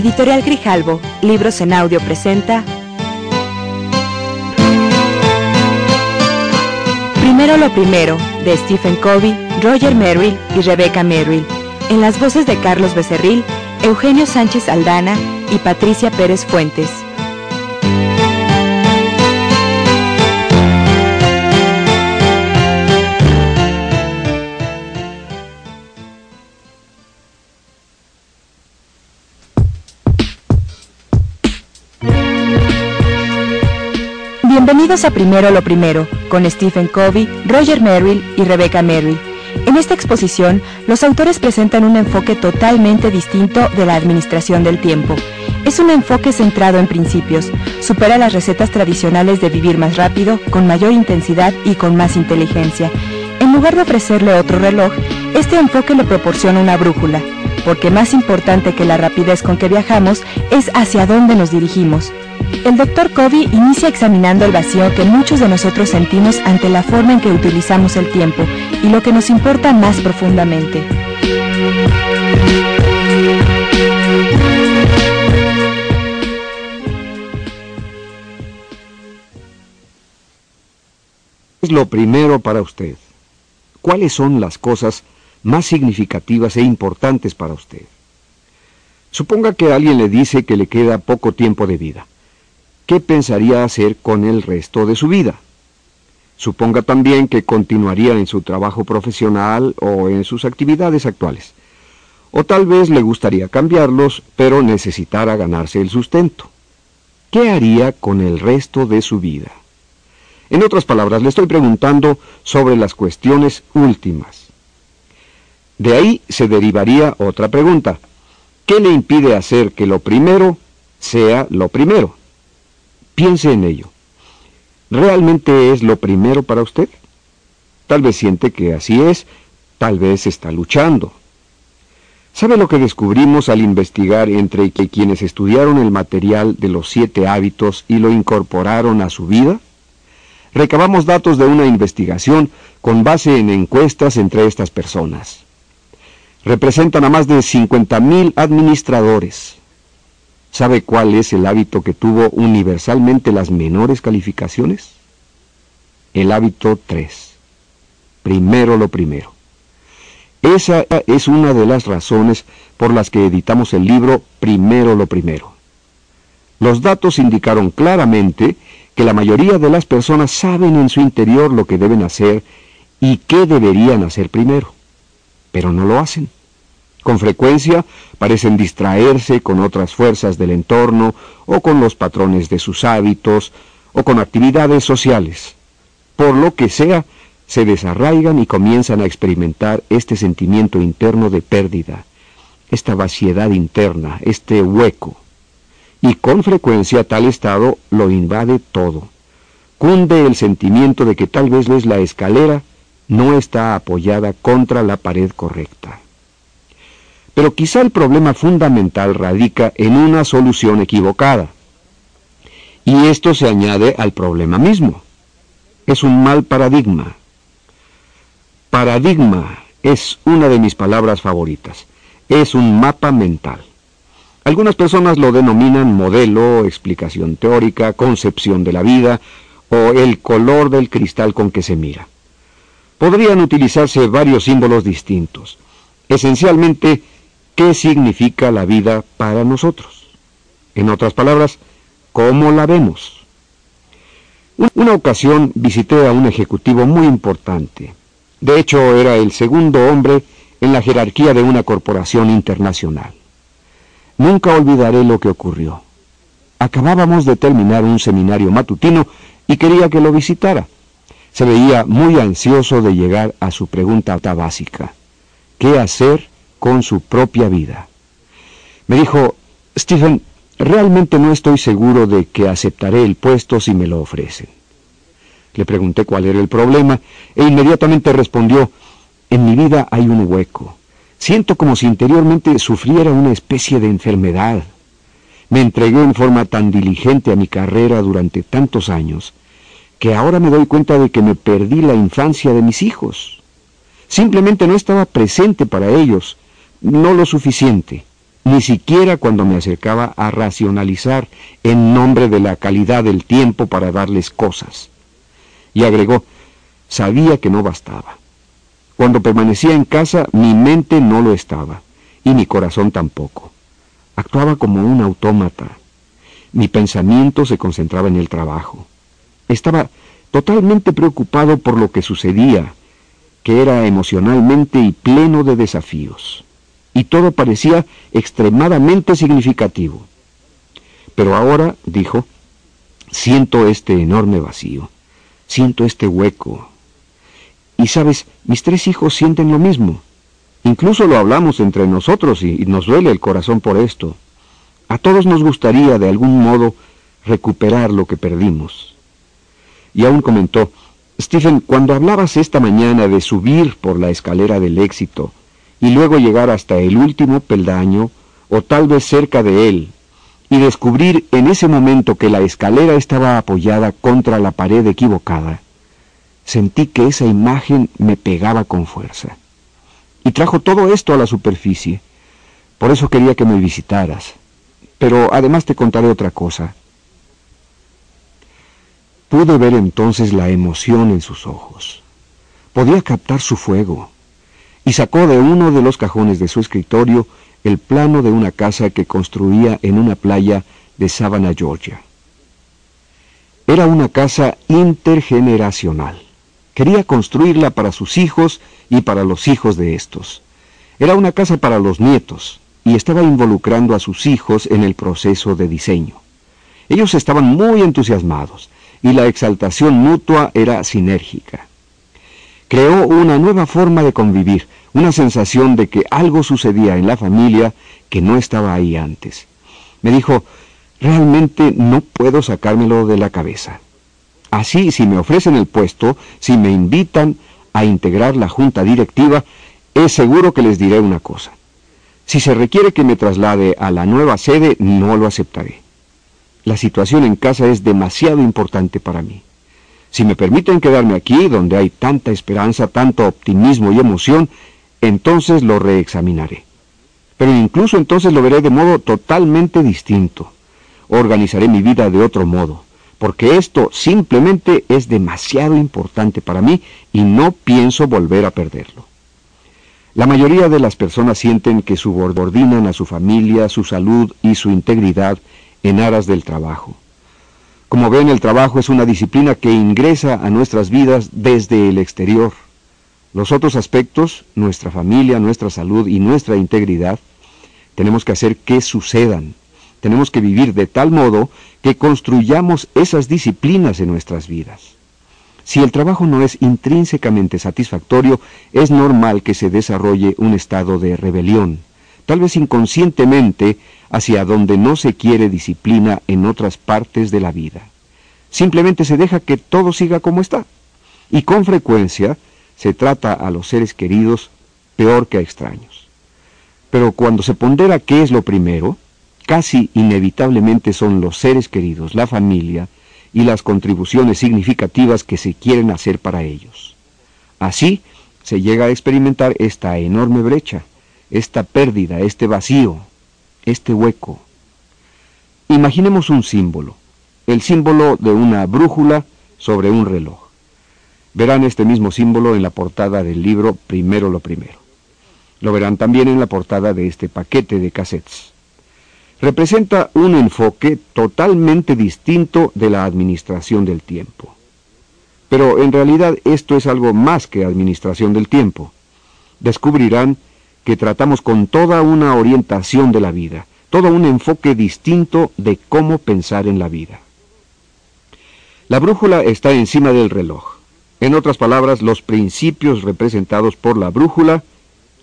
Editorial Grijalbo, Libros en Audio presenta Primero lo primero, de Stephen Covey, Roger Merrill y Rebecca Merrill, en las voces de Carlos Becerril, Eugenio Sánchez Aldana y Patricia Pérez Fuentes. Bienvenidos a Primero lo Primero, con Stephen Covey, Roger Merrill y Rebecca Merrill. En esta exposición, los autores presentan un enfoque totalmente distinto de la administración del tiempo. Es un enfoque centrado en principios, supera las recetas tradicionales de vivir más rápido, con mayor intensidad y con más inteligencia. En lugar de ofrecerle otro reloj, este enfoque le proporciona una brújula, porque más importante que la rapidez con que viajamos es hacia dónde nos dirigimos. El Dr. Covey inicia examinando el vacío que muchos de nosotros sentimos ante la forma en que utilizamos el tiempo y lo que nos importa más profundamente. es lo primero para usted? ¿Cuáles son las cosas más significativas e importantes para usted? Suponga que alguien le dice que le queda poco tiempo de vida. ¿Qué pensaría hacer con el resto de su vida? Suponga también que continuaría en su trabajo profesional o en sus actividades actuales. O tal vez le gustaría cambiarlos, pero necesitara ganarse el sustento. ¿Qué haría con el resto de su vida? En otras palabras, le estoy preguntando sobre las cuestiones últimas. De ahí se derivaría otra pregunta. ¿Qué le impide hacer que lo primero sea lo primero? Piense en ello. ¿Realmente es lo primero para usted? Tal vez siente que así es, tal vez está luchando. ¿Sabe lo que descubrimos al investigar entre que quienes estudiaron el material de los siete hábitos y lo incorporaron a su vida? recabamos datos de una investigación con base en encuestas entre estas personas. Representan a más de 50.000 administradores. ¿Sabe cuál es el hábito que tuvo universalmente las menores calificaciones? El hábito 3. Primero lo primero. Esa es una de las razones por las que editamos el libro Primero lo primero. Los datos indicaron claramente que la mayoría de las personas saben en su interior lo que deben hacer y qué deberían hacer primero, pero no lo hacen. Con frecuencia parecen distraerse con otras fuerzas del entorno o con los patrones de sus hábitos o con actividades sociales. Por lo que sea, se desarraigan y comienzan a experimentar este sentimiento interno de pérdida, esta vaciedad interna, este hueco y con frecuencia tal estado lo invade todo. Cunde el sentimiento de que tal vez la escalera no está apoyada contra la pared correcta. Pero quizá el problema fundamental radica en una solución equivocada. Y esto se añade al problema mismo. Es un mal paradigma. Paradigma es una de mis palabras favoritas. Es un mapa mental. Algunas personas lo denominan modelo, explicación teórica, concepción de la vida o el color del cristal con que se mira. Podrían utilizarse varios símbolos distintos. Esencialmente, ¿qué significa la vida para nosotros? En otras palabras, ¿cómo la vemos? Una ocasión visité a un ejecutivo muy importante. De hecho, era el segundo hombre en la jerarquía de una corporación internacional. Nunca olvidaré lo que ocurrió. Acabábamos de terminar un seminario matutino y quería que lo visitara. Se veía muy ansioso de llegar a su pregunta básica. ¿Qué hacer con su propia vida? Me dijo, Stephen, realmente no estoy seguro de que aceptaré el puesto si me lo ofrecen. Le pregunté cuál era el problema e inmediatamente respondió, en mi vida hay un hueco. Siento como si interiormente sufriera una especie de enfermedad. Me entregué en forma tan diligente a mi carrera durante tantos años que ahora me doy cuenta de que me perdí la infancia de mis hijos. Simplemente no estaba presente para ellos, no lo suficiente. ni siquiera cuando me acercaba a racionalizar en nombre de la calidad del tiempo para darles cosas. Y agregó, sabía que no bastaba. Cuando permanecía en casa, mi mente no lo estaba, y mi corazón tampoco. Actuaba como un autómata. Mi pensamiento se concentraba en el trabajo. Estaba totalmente preocupado por lo que sucedía, que era emocionalmente y pleno de desafíos. Y todo parecía extremadamente significativo. Pero ahora, dijo, siento este enorme vacío, siento este hueco. Y sabes, mis tres hijos sienten lo mismo. Incluso lo hablamos entre nosotros y, nos duele el corazón por esto. A todos nos gustaría de algún modo recuperar lo que perdimos. Y aún comentó, Stephen, cuando hablabas esta mañana de subir por la escalera del éxito y luego llegar hasta el último peldaño, o tal vez cerca de él, y descubrir en ese momento que la escalera estaba apoyada contra la pared equivocada, sentí que esa imagen me pegaba con fuerza y trajo todo esto a la superficie. Por eso quería que me visitaras. Pero además te contaré otra cosa. Pude ver entonces la emoción en sus ojos. Podía captar su fuego. Y sacó de uno de los cajones de su escritorio el plano de una casa que construía en una playa de Savannah, Georgia. Era una casa intergeneracional. Quería construirla para sus hijos y para los hijos de estos. Era una casa para los nietos y estaba involucrando a sus hijos en el proceso de diseño. Ellos estaban muy entusiasmados y la exaltación mutua era sinérgica. Creó una nueva forma de convivir, una sensación de que algo sucedía en la familia que no estaba ahí antes. Me dijo, realmente no puedo sacármelo de la cabeza. Así, si me ofrecen el puesto, si me invitan a integrar la junta directiva, es seguro que les diré una cosa. Si se requiere que me traslade a la nueva sede, no lo aceptaré. La situación en casa es demasiado importante para mí. Si me permiten quedarme aquí, donde hay tanta esperanza, tanto optimismo y emoción, entonces lo reexaminaré. Pero incluso entonces lo veré de modo totalmente distinto. Organizaré mi vida de otro modo porque esto simplemente es demasiado importante para mí y no pienso volver a perderlo. La mayoría de las personas sienten que subordinan a su familia, su salud y su integridad en aras del trabajo. Como ven, el trabajo es una disciplina que ingresa a nuestras vidas desde el exterior. Los otros aspectos, nuestra familia, nuestra salud y nuestra integridad, tenemos que hacer que sucedan. Tenemos que vivir de tal modo que construyamos esas disciplinas en nuestras vidas. Si el trabajo no es intrínsecamente satisfactorio, es normal que se desarrolle un estado de rebelión, tal vez inconscientemente hacia donde no se quiere disciplina en otras partes de la vida. Simplemente se deja que todo siga como está. Y con frecuencia se trata a los seres queridos peor que a extraños. Pero cuando se pondera qué es lo primero, casi inevitablemente son los seres queridos, la familia y las contribuciones significativas que se quieren hacer para ellos. Así se llega a experimentar esta enorme brecha, esta pérdida, este vacío, este hueco. Imaginemos un símbolo, el símbolo de una brújula sobre un reloj. Verán este mismo símbolo en la portada del libro Primero lo Primero. Lo verán también en la portada de este paquete de cassettes representa un enfoque totalmente distinto de la administración del tiempo. Pero en realidad esto es algo más que administración del tiempo. Descubrirán que tratamos con toda una orientación de la vida, todo un enfoque distinto de cómo pensar en la vida. La brújula está encima del reloj. En otras palabras, los principios representados por la brújula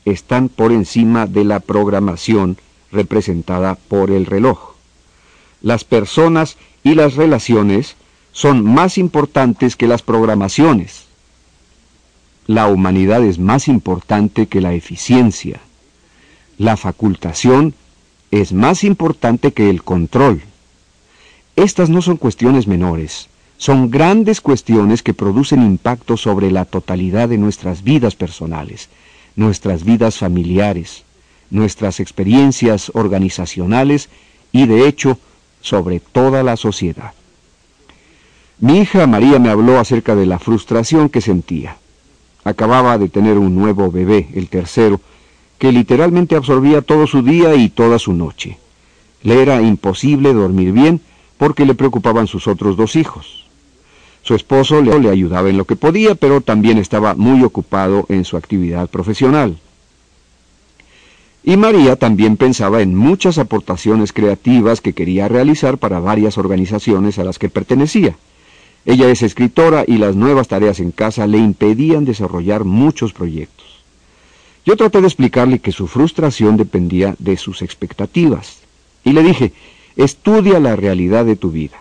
están por encima de la programación representada por el reloj. Las personas y las relaciones son más importantes que las programaciones. La humanidad es más importante que la eficiencia. La facultación es más importante que el control. Estas no son cuestiones menores, son grandes cuestiones que producen impacto sobre la totalidad de nuestras vidas personales, nuestras vidas familiares, nuestras experiencias organizacionales y de hecho sobre toda la sociedad. Mi hija María me habló acerca de la frustración que sentía. Acababa de tener un nuevo bebé, el tercero, que literalmente absorbía todo su día y toda su noche. Le era imposible dormir bien porque le preocupaban sus otros dos hijos. Su esposo le, ayudaba en lo que podía, pero también estaba muy ocupado en su actividad profesional. Y María también pensaba en muchas aportaciones creativas que quería realizar para varias organizaciones a las que pertenecía. Ella es escritora y las nuevas tareas en casa le impedían desarrollar muchos proyectos. Yo traté de explicarle que su frustración dependía de sus expectativas. Y le dije, estudia la realidad de tu vida.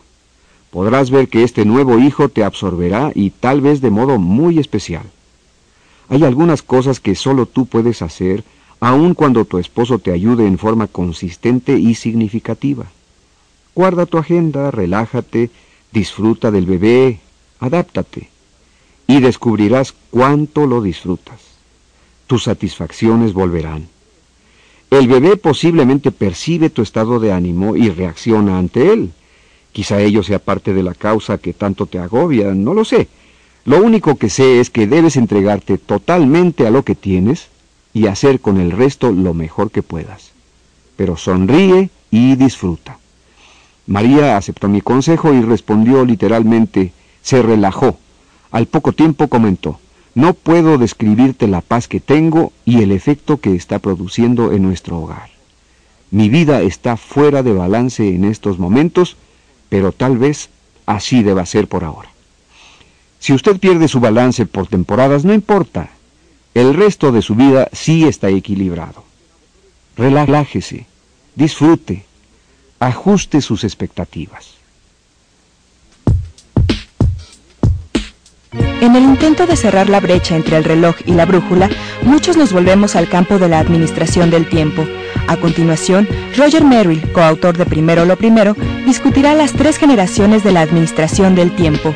Podrás ver que este nuevo hijo te absorberá y tal vez de modo muy especial. Hay algunas cosas que solo tú puedes hacer aun cuando tu esposo te ayude en forma consistente y significativa. Guarda tu agenda, relájate, disfruta del bebé, adáptate, y descubrirás cuánto lo disfrutas. Tus satisfacciones volverán. El bebé posiblemente percibe tu estado de ánimo y reacciona ante él. Quizá ello sea parte de la causa que tanto te agobia, no lo sé. Lo único que sé es que debes entregarte totalmente a lo que tienes y hacer con el resto lo mejor que puedas. Pero sonríe y disfruta. María aceptó mi consejo y respondió literalmente, se relajó. Al poco tiempo comentó, no puedo describirte la paz que tengo y el efecto que está produciendo en nuestro hogar. Mi vida está fuera de balance en estos momentos, pero tal vez así deba ser por ahora. Si usted pierde su balance por temporadas, no importa, el resto de su vida sí está equilibrado. Relájese, disfrute, ajuste sus expectativas. En el intento de cerrar la brecha entre el reloj y la brújula, muchos nos volvemos al campo de la administración del tiempo. A continuación, Roger Merrill, coautor de Primero lo Primero, discutirá las tres generaciones de la administración del tiempo.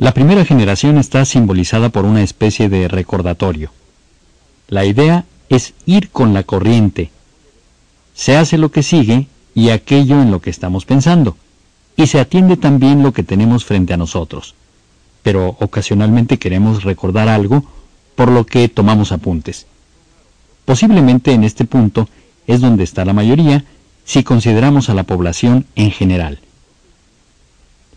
La primera generación está simbolizada por una especie de recordatorio. La idea es ir con la corriente. Se hace lo que sigue y aquello en lo que estamos pensando, y se atiende también lo que tenemos frente a nosotros. Pero ocasionalmente queremos recordar algo por lo que tomamos apuntes. Posiblemente en este punto es donde está la mayoría si consideramos a la población en general.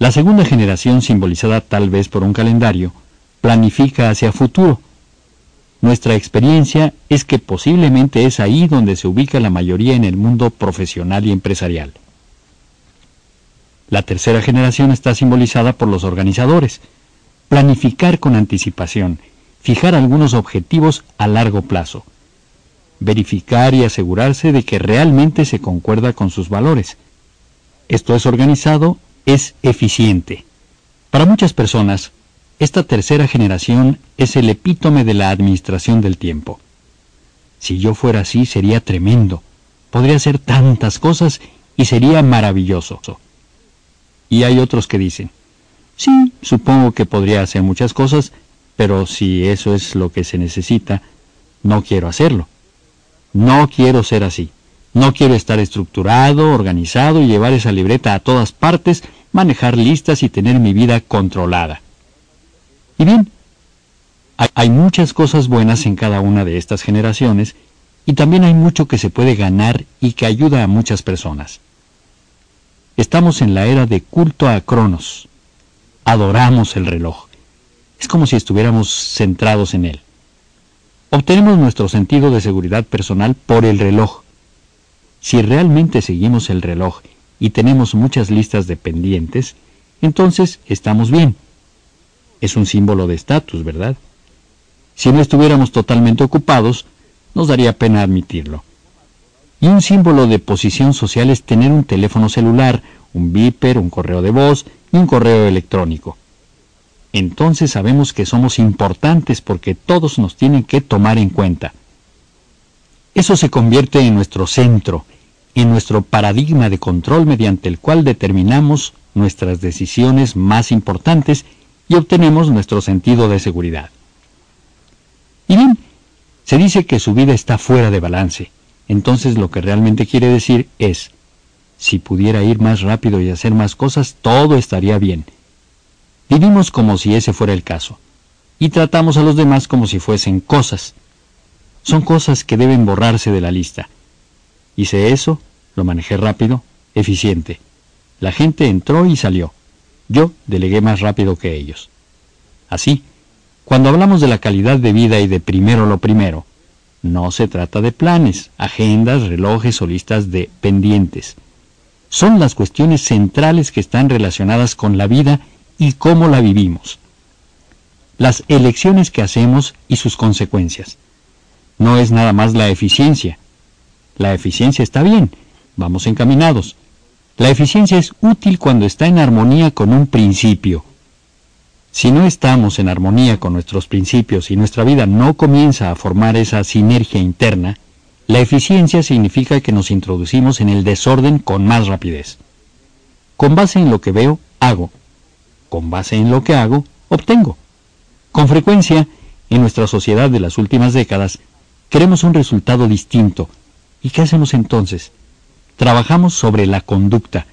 La segunda generación, simbolizada tal vez por un calendario, planifica hacia futuro. Nuestra experiencia es que posiblemente es ahí donde se ubica la mayoría en el mundo profesional y empresarial. La tercera generación está simbolizada por los organizadores. Planificar con anticipación, fijar algunos objetivos a largo plazo, verificar y asegurarse de que realmente se concuerda con sus valores. Esto es organizado es eficiente. Para muchas personas, esta tercera generación es el epítome de la administración del tiempo. Si yo fuera así sería tremendo. Podría hacer tantas cosas y sería maravilloso. Y hay otros que dicen, sí, supongo que podría hacer muchas cosas, pero si eso es lo que se necesita, no quiero hacerlo. No quiero ser así. No quiero estar estructurado, organizado y llevar esa libreta a todas partes, manejar listas y tener mi vida controlada. Y bien, hay muchas cosas buenas en cada una de estas generaciones y también hay mucho que se puede ganar y que ayuda a muchas personas. Estamos en la era de culto a Cronos. Adoramos el reloj. Es como si estuviéramos centrados en él. Obtenemos nuestro sentido de seguridad personal por el reloj si realmente seguimos el reloj y tenemos muchas listas de pendientes, entonces estamos bien. Es un símbolo de estatus, ¿verdad? Si no estuviéramos totalmente ocupados, nos daría pena admitirlo. Y un símbolo de posición social es tener un teléfono celular, un beeper, un correo de voz y un correo electrónico. Entonces sabemos que somos importantes porque todos nos tienen que tomar en cuenta. Eso se convierte en nuestro centro, en nuestro paradigma de control mediante el cual determinamos nuestras decisiones más importantes y obtenemos nuestro sentido de seguridad. Y bien, se dice que su vida está fuera de balance. Entonces lo que realmente quiere decir es, si pudiera ir más rápido y hacer más cosas, todo estaría bien. Vivimos como si ese fuera el caso, y tratamos a los demás como si fuesen cosas. Son cosas que deben borrarse de la lista. Hice eso, lo manejé rápido, eficiente. La gente entró y salió. Yo delegué más rápido que ellos. Así, cuando hablamos de la calidad de vida y de primero lo primero, no se trata de planes, agendas, relojes o listas de pendientes. Son las cuestiones centrales que están relacionadas con la vida y cómo la vivimos. Las elecciones que hacemos y sus consecuencias. No es nada más la eficiencia. La eficiencia está bien, vamos encaminados. La eficiencia es útil cuando está en armonía con un principio, si no estamos en armonía con nuestros principios y nuestra vida no comienza a formar esa sinergia interna, la eficiencia significa que nos introducimos en el desorden con más rapidez. Con base en lo que veo, hago. Con base en lo que hago, obtengo. Con frecuencia, en nuestra sociedad de las últimas décadas, queremos un resultado distinto. ¿Y qué hacemos entonces? Trabajamos sobre la conducta.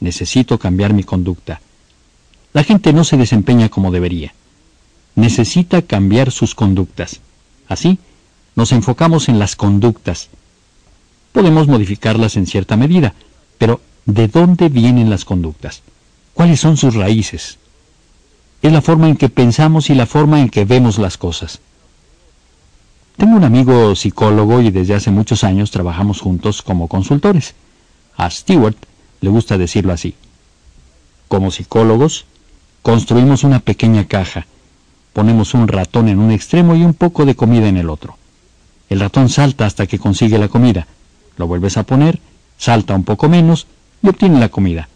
Necesito cambiar mi conducta. La gente no se desempeña como debería. Necesita cambiar sus conductas. Así, nos enfocamos en las conductas. Podemos modificarlas en cierta medida, pero ¿de dónde vienen las conductas? ¿Cuáles son sus raíces? Es la forma en que pensamos y la forma en que vemos las cosas. Tengo un amigo psicólogo y desde hace muchos años trabajamos juntos como consultores. A Stewart le gusta decirlo así. Como psicólogos, Construimos una pequeña caja. Ponemos un ratón en un extremo y un poco de comida en el otro. El ratón salta hasta que consigue la comida. Lo vuelves a poner, salta un poco menos y obtiene la comida.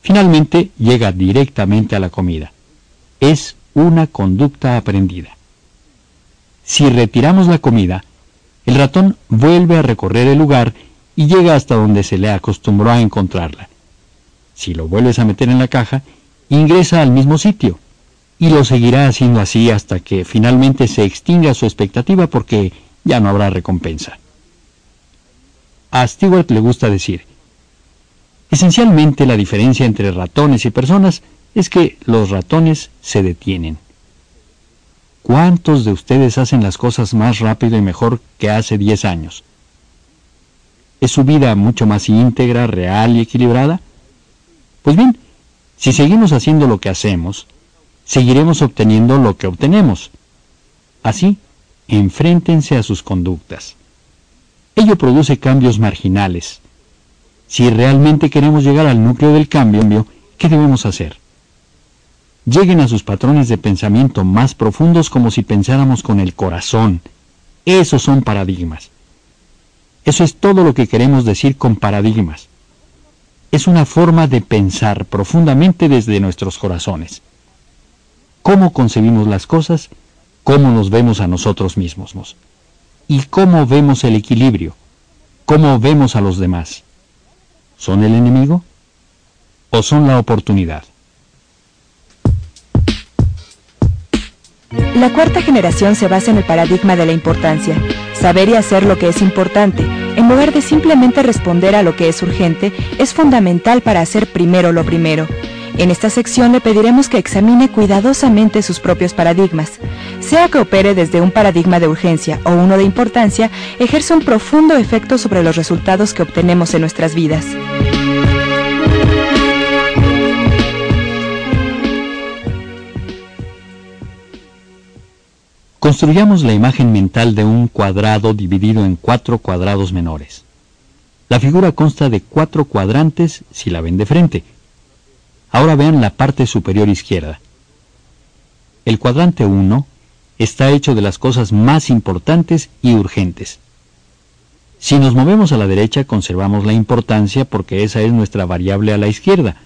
Finalmente llega directamente a la comida. Es una conducta aprendida. Si retiramos la comida, el ratón vuelve a recorrer el lugar y llega hasta donde se le acostumbró a encontrarla. Si lo vuelves a meter en la caja, ingresa al mismo sitio y lo seguirá haciendo así hasta que finalmente se extinga su expectativa porque ya no habrá recompensa. A Stewart le gusta decir, esencialmente la diferencia entre ratones y personas es que los ratones se detienen. ¿Cuántos de ustedes hacen las cosas más rápido y mejor que hace 10 años? ¿Es su vida mucho más íntegra, real y equilibrada? Pues bien, si seguimos haciendo lo que hacemos, seguiremos obteniendo lo que obtenemos. Así, enfréntense a sus conductas. Ello produce cambios marginales. Si realmente queremos llegar al núcleo del cambio, ¿qué debemos hacer? Lleguen a sus patrones de pensamiento más profundos como si pensáramos con el corazón. Esos son paradigmas. Eso es todo lo que queremos decir con paradigmas es una forma de pensar profundamente desde nuestros corazones. Cómo concebimos las cosas, cómo nos vemos a nosotros mismos y cómo vemos el equilibrio, cómo vemos a los demás. ¿Son el enemigo o son la oportunidad? La cuarta generación se basa en el paradigma de la importancia, saber y hacer lo que es importante en lugar de simplemente responder a lo que es urgente, es fundamental para hacer primero lo primero. En esta sección le pediremos que examine cuidadosamente sus propios paradigmas. Sea que opere desde un paradigma de urgencia o uno de importancia, ejerce un profundo efecto sobre los resultados que obtenemos en nuestras vidas. Construyamos la imagen mental de un cuadrado dividido en cuatro cuadrados menores. La figura consta de cuatro cuadrantes si la ven de frente. Ahora vean la parte superior izquierda. El cuadrante 1 está hecho de las cosas más importantes y urgentes. Si nos movemos a la derecha conservamos la importancia porque esa es nuestra variable a la izquierda.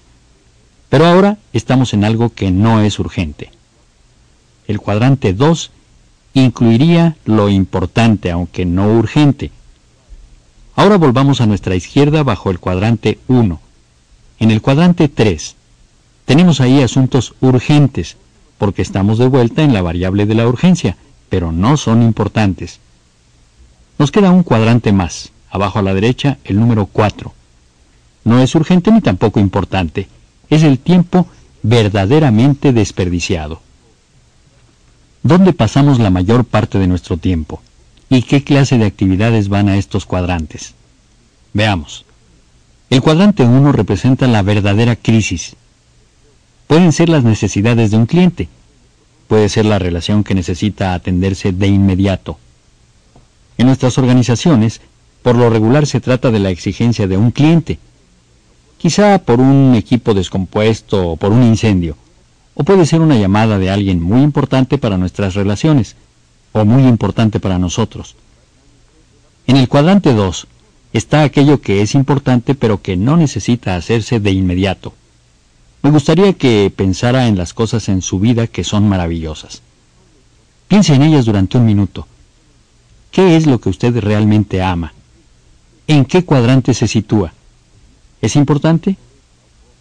Pero ahora estamos en algo que no es urgente. El cuadrante 2 incluiría lo importante, aunque no urgente. Ahora volvamos a nuestra izquierda bajo el cuadrante 1. En el cuadrante 3, Tenemos ahí asuntos urgentes, porque estamos de vuelta en la variable de la urgencia, pero no son importantes. Nos queda un cuadrante más, abajo a la derecha, el número 4. No es urgente ni tampoco importante, es el tiempo verdaderamente desperdiciado. ¿Dónde pasamos la mayor parte de nuestro tiempo? ¿Y qué clase de actividades van a estos cuadrantes? Veamos. El cuadrante 1 representa la verdadera crisis. Pueden ser las necesidades de un cliente. Puede ser la relación que necesita atenderse de inmediato. En nuestras organizaciones, por lo regular se trata de la exigencia de un cliente, quizá por un equipo descompuesto o por un incendio, o puede ser una llamada de alguien muy importante para nuestras relaciones, o muy importante para nosotros. En el cuadrante 2 está aquello que es importante pero que no necesita hacerse de inmediato. Me gustaría que pensara en las cosas en su vida que son maravillosas. Piense en ellas durante un minuto. ¿Qué es lo que usted realmente ama? ¿En qué cuadrante se sitúa? ¿Es importante?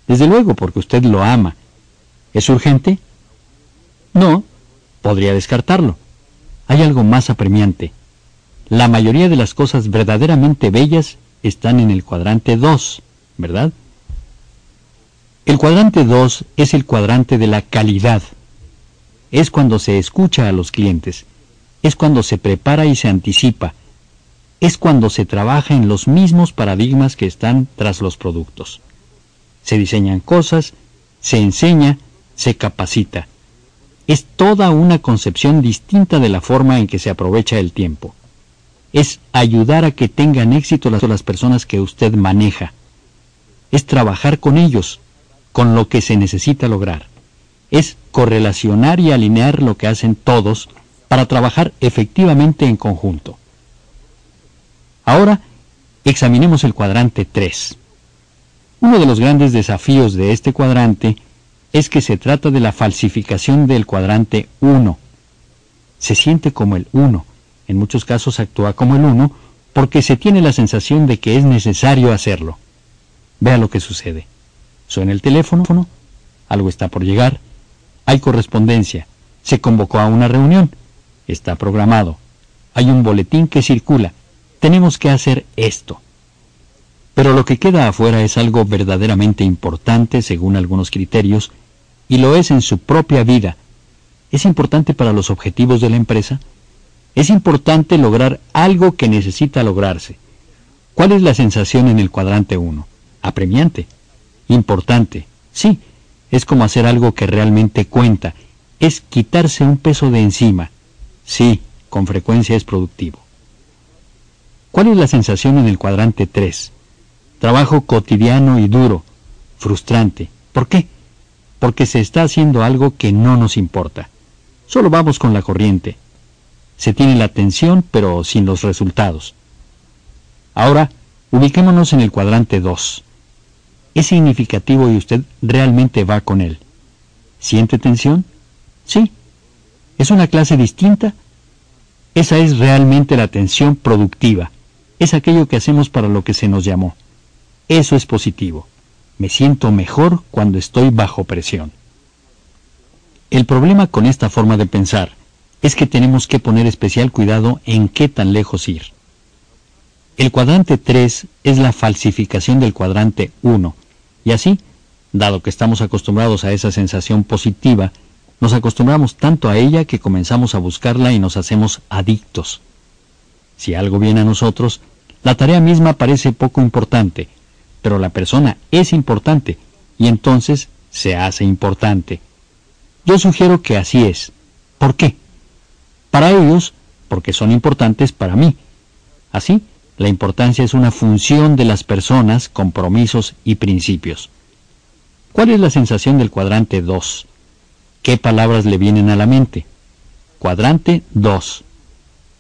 Desde luego, porque usted lo ama. ¿Es urgente? No, podría descartarlo. Hay algo más apremiante. La mayoría de las cosas verdaderamente bellas están en el cuadrante 2, ¿verdad? El cuadrante 2 es el cuadrante de la calidad. Es cuando se escucha a los clientes, es cuando se prepara y se anticipa, es cuando se trabaja en los mismos paradigmas que están tras los productos. Se diseñan cosas, se enseña, se capacita. Es toda una concepción distinta de la forma en que se aprovecha el tiempo. Es ayudar a que tengan éxito las, personas que usted maneja. Es trabajar con ellos, con lo que se necesita lograr. Es correlacionar y alinear lo que hacen todos para trabajar efectivamente en conjunto. Ahora examinemos el cuadrante 3. Uno de los grandes desafíos de este cuadrante es que se trata de la falsificación del cuadrante 1. Se siente como el 1, en muchos casos actúa como el 1 porque se tiene la sensación de que es necesario hacerlo. Vea lo que sucede. Suena el teléfono, algo está por llegar, hay correspondencia, se convocó a una reunión, está programado, hay un boletín que circula, tenemos que hacer esto. Pero lo que queda afuera es algo verdaderamente importante según algunos criterios, y lo es en su propia vida. ¿Es importante para los objetivos de la empresa? Es importante lograr algo que necesita lograrse. ¿Cuál es la sensación en el cuadrante 1? Apremiante. Importante. Sí, es como hacer algo que realmente cuenta. Es quitarse un peso de encima. Sí, con frecuencia es productivo. ¿Cuál es la sensación en el cuadrante 3? Trabajo cotidiano y duro, frustrante. ¿Por qué? Porque se está haciendo algo que no nos importa. Solo vamos con la corriente. Se tiene la atención, pero sin los resultados. Ahora, ubiquémonos en el cuadrante 2. Es significativo y usted realmente va con él. ¿Siente tensión? Sí. ¿Es una clase distinta? Esa es realmente la tensión productiva es aquello que hacemos para lo que se nos llamó. Eso es positivo. Me siento mejor cuando estoy bajo presión. El problema con esta forma de pensar es que tenemos que poner especial cuidado en qué tan lejos ir. El cuadrante 3 es la falsificación del cuadrante 1, y así, dado que estamos acostumbrados a esa sensación positiva, nos acostumbramos tanto a ella que comenzamos a buscarla y nos hacemos adictos. Si algo viene a nosotros, la tarea misma parece poco importante, pero la persona es importante y entonces se hace importante. Yo sugiero que así es. ¿Por qué? Para ellos, porque son importantes para mí. Así, la importancia es una función de las personas, compromisos y principios. ¿Cuál es la sensación del cuadrante 2? ¿Qué palabras le vienen a la mente? Cuadrante 2.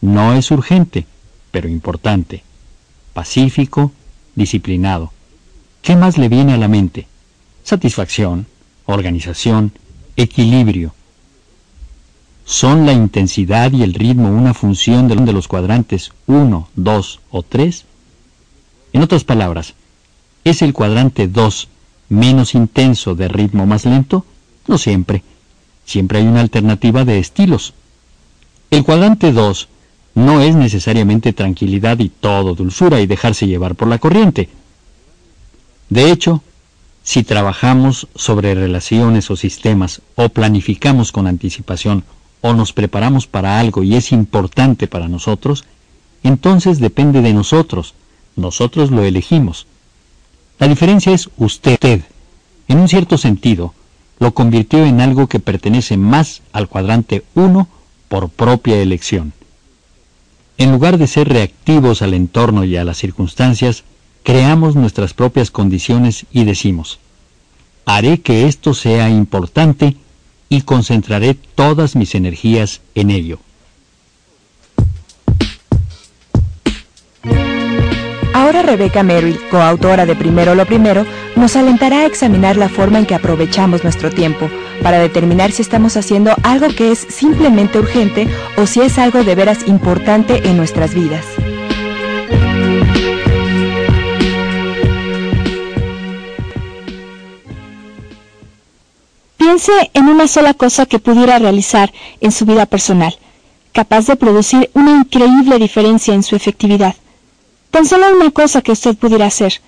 No es urgente, pero importante pacífico, disciplinado. ¿Qué más le viene a la mente? Satisfacción, organización, equilibrio. ¿Son la intensidad y el ritmo una función de los cuadrantes 1, 2 o 3? En otras palabras, ¿es el cuadrante 2 menos intenso de ritmo más lento? No siempre. Siempre hay una alternativa de estilos. El cuadrante 2 no es necesariamente tranquilidad y todo dulzura y dejarse llevar por la corriente. De hecho, si trabajamos sobre relaciones o sistemas o planificamos con anticipación o nos preparamos para algo y es importante para nosotros, entonces depende de nosotros. Nosotros lo elegimos. La diferencia es usted. En un cierto sentido, lo convirtió en algo que pertenece más al cuadrante 1 por propia elección. En lugar de ser reactivos al entorno y a las circunstancias, creamos nuestras propias condiciones y decimos, haré que esto sea importante y concentraré todas mis energías en ello. Ahora Rebecca Merrill, coautora de Primero lo Primero, nos alentará a examinar la forma en que aprovechamos nuestro tiempo para determinar si estamos haciendo algo que es simplemente urgente o si es algo de veras importante en nuestras vidas. Piense en una sola cosa que pudiera realizar en su vida personal, capaz de producir una increíble diferencia en su efectividad. Tan solo una cosa que usted pudiera hacer.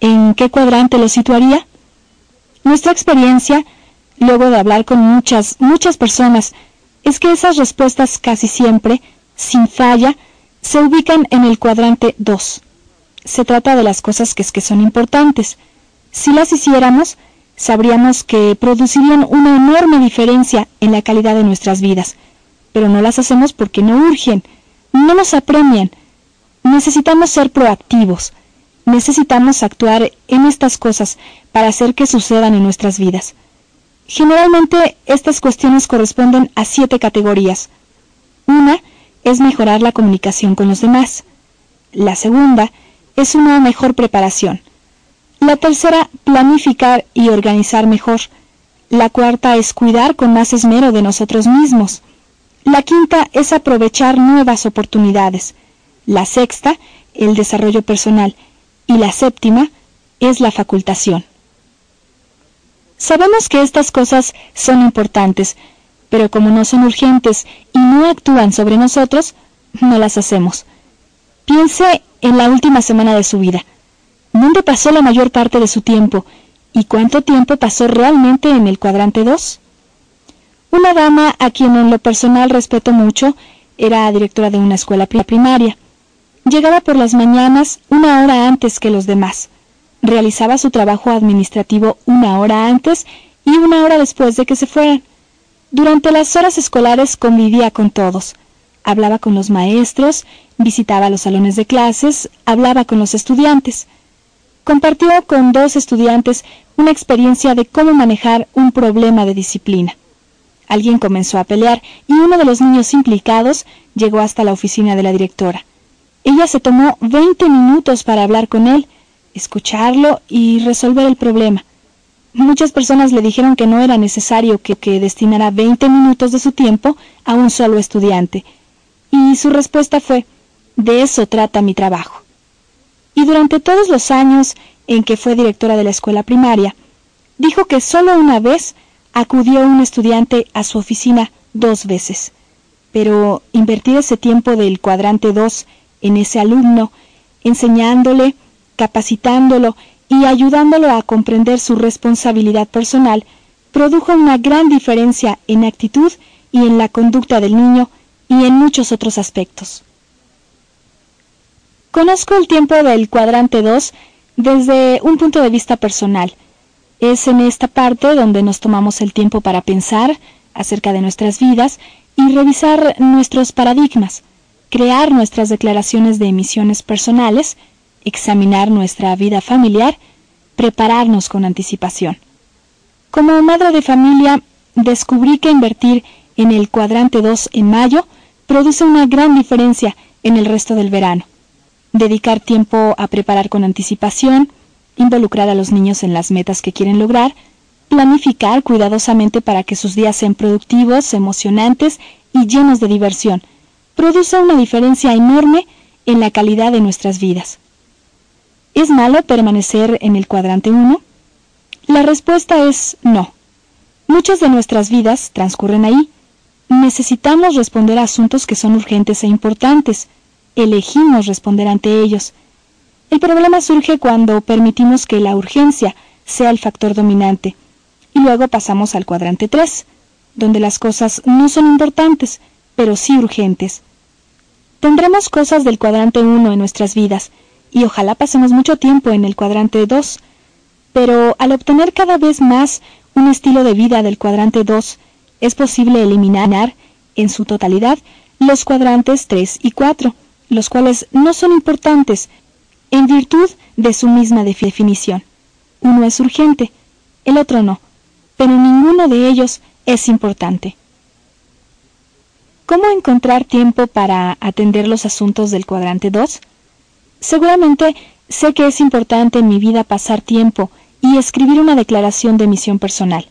¿En qué cuadrante lo situaría? Nuestra experiencia, luego de hablar con muchas, muchas personas, es que esas respuestas casi siempre, sin falla, se ubican en el cuadrante 2. Se trata de las cosas que es que son importantes. Si las hiciéramos, sabríamos que producirían una enorme diferencia en la calidad de nuestras vidas, pero no las hacemos porque no urgen, no nos apremian, Necesitamos ser proactivos. Necesitamos actuar en estas cosas para hacer que sucedan en nuestras vidas. Generalmente estas cuestiones corresponden a siete categorías. Una es mejorar la comunicación con los demás. La segunda es una mejor preparación. La tercera, planificar y organizar mejor. La cuarta es cuidar con más esmero de nosotros mismos. La quinta es aprovechar nuevas oportunidades la sexta, el desarrollo personal, y la séptima es la facultación. Sabemos que estas cosas son importantes, pero como no son urgentes y no actúan sobre nosotros, no las hacemos. Piense en la última semana de su vida. ¿Dónde pasó la mayor parte de su tiempo? ¿Y cuánto tiempo pasó realmente en el cuadrante 2? Una dama a quien en lo personal respeto mucho era directora de una escuela primaria. Llegaba por las mañanas una hora antes que los demás. Realizaba su trabajo administrativo una hora antes y una hora después de que se fueran. Durante las horas escolares convivía con todos. Hablaba con los maestros, visitaba los salones de clases, hablaba con los estudiantes. Compartió con dos estudiantes una experiencia de cómo manejar un problema de disciplina. Alguien comenzó a pelear y uno de los niños implicados llegó hasta la oficina de la directora. Ella se tomó veinte minutos para hablar con él, escucharlo y resolver el problema. Muchas personas le dijeron que no era necesario que, destinara veinte minutos de su tiempo a un solo estudiante, y su respuesta fue, de eso trata mi trabajo. Y durante todos los años en que fue directora de la escuela primaria, dijo que solo una vez acudió un estudiante a su oficina dos veces. Pero invertir ese tiempo del cuadrante 2 en ese alumno, enseñándole, capacitándolo y ayudándolo a comprender su responsabilidad personal, produjo una gran diferencia en actitud y en la conducta del niño y en muchos otros aspectos. Conozco el tiempo del cuadrante 2 desde un punto de vista personal. Es en esta parte donde nos tomamos el tiempo para pensar acerca de nuestras vidas y revisar nuestros paradigmas crear nuestras declaraciones de emisiones personales, examinar nuestra vida familiar, prepararnos con anticipación. Como madre de familia, descubrí que invertir en el cuadrante 2 en mayo produce una gran diferencia en el resto del verano. Dedicar tiempo a preparar con anticipación, involucrar a los niños en las metas que quieren lograr, planificar cuidadosamente para que sus días sean productivos, emocionantes y llenos de diversión, produce una diferencia enorme en la calidad de nuestras vidas. ¿Es malo permanecer en el cuadrante 1? La respuesta es no. Muchas de nuestras vidas transcurren ahí. Necesitamos responder a asuntos que son urgentes e importantes. Elegimos responder ante ellos. El problema surge cuando permitimos que la urgencia sea el factor dominante. Y luego pasamos al cuadrante 3, donde las cosas no son importantes, pero sí urgentes. Tendremos cosas del cuadrante 1 en nuestras vidas, y ojalá pasemos mucho tiempo en el cuadrante 2, pero al obtener cada vez más un estilo de vida del cuadrante 2, es posible eliminar, en su totalidad, los cuadrantes 3 y 4, los cuales no son importantes, en virtud de su misma definición. Uno es urgente, el otro no, pero ninguno de ellos es importante. ¿Cómo encontrar tiempo para atender los asuntos del cuadrante 2? Seguramente sé que es importante en mi vida pasar tiempo y escribir una declaración de misión personal.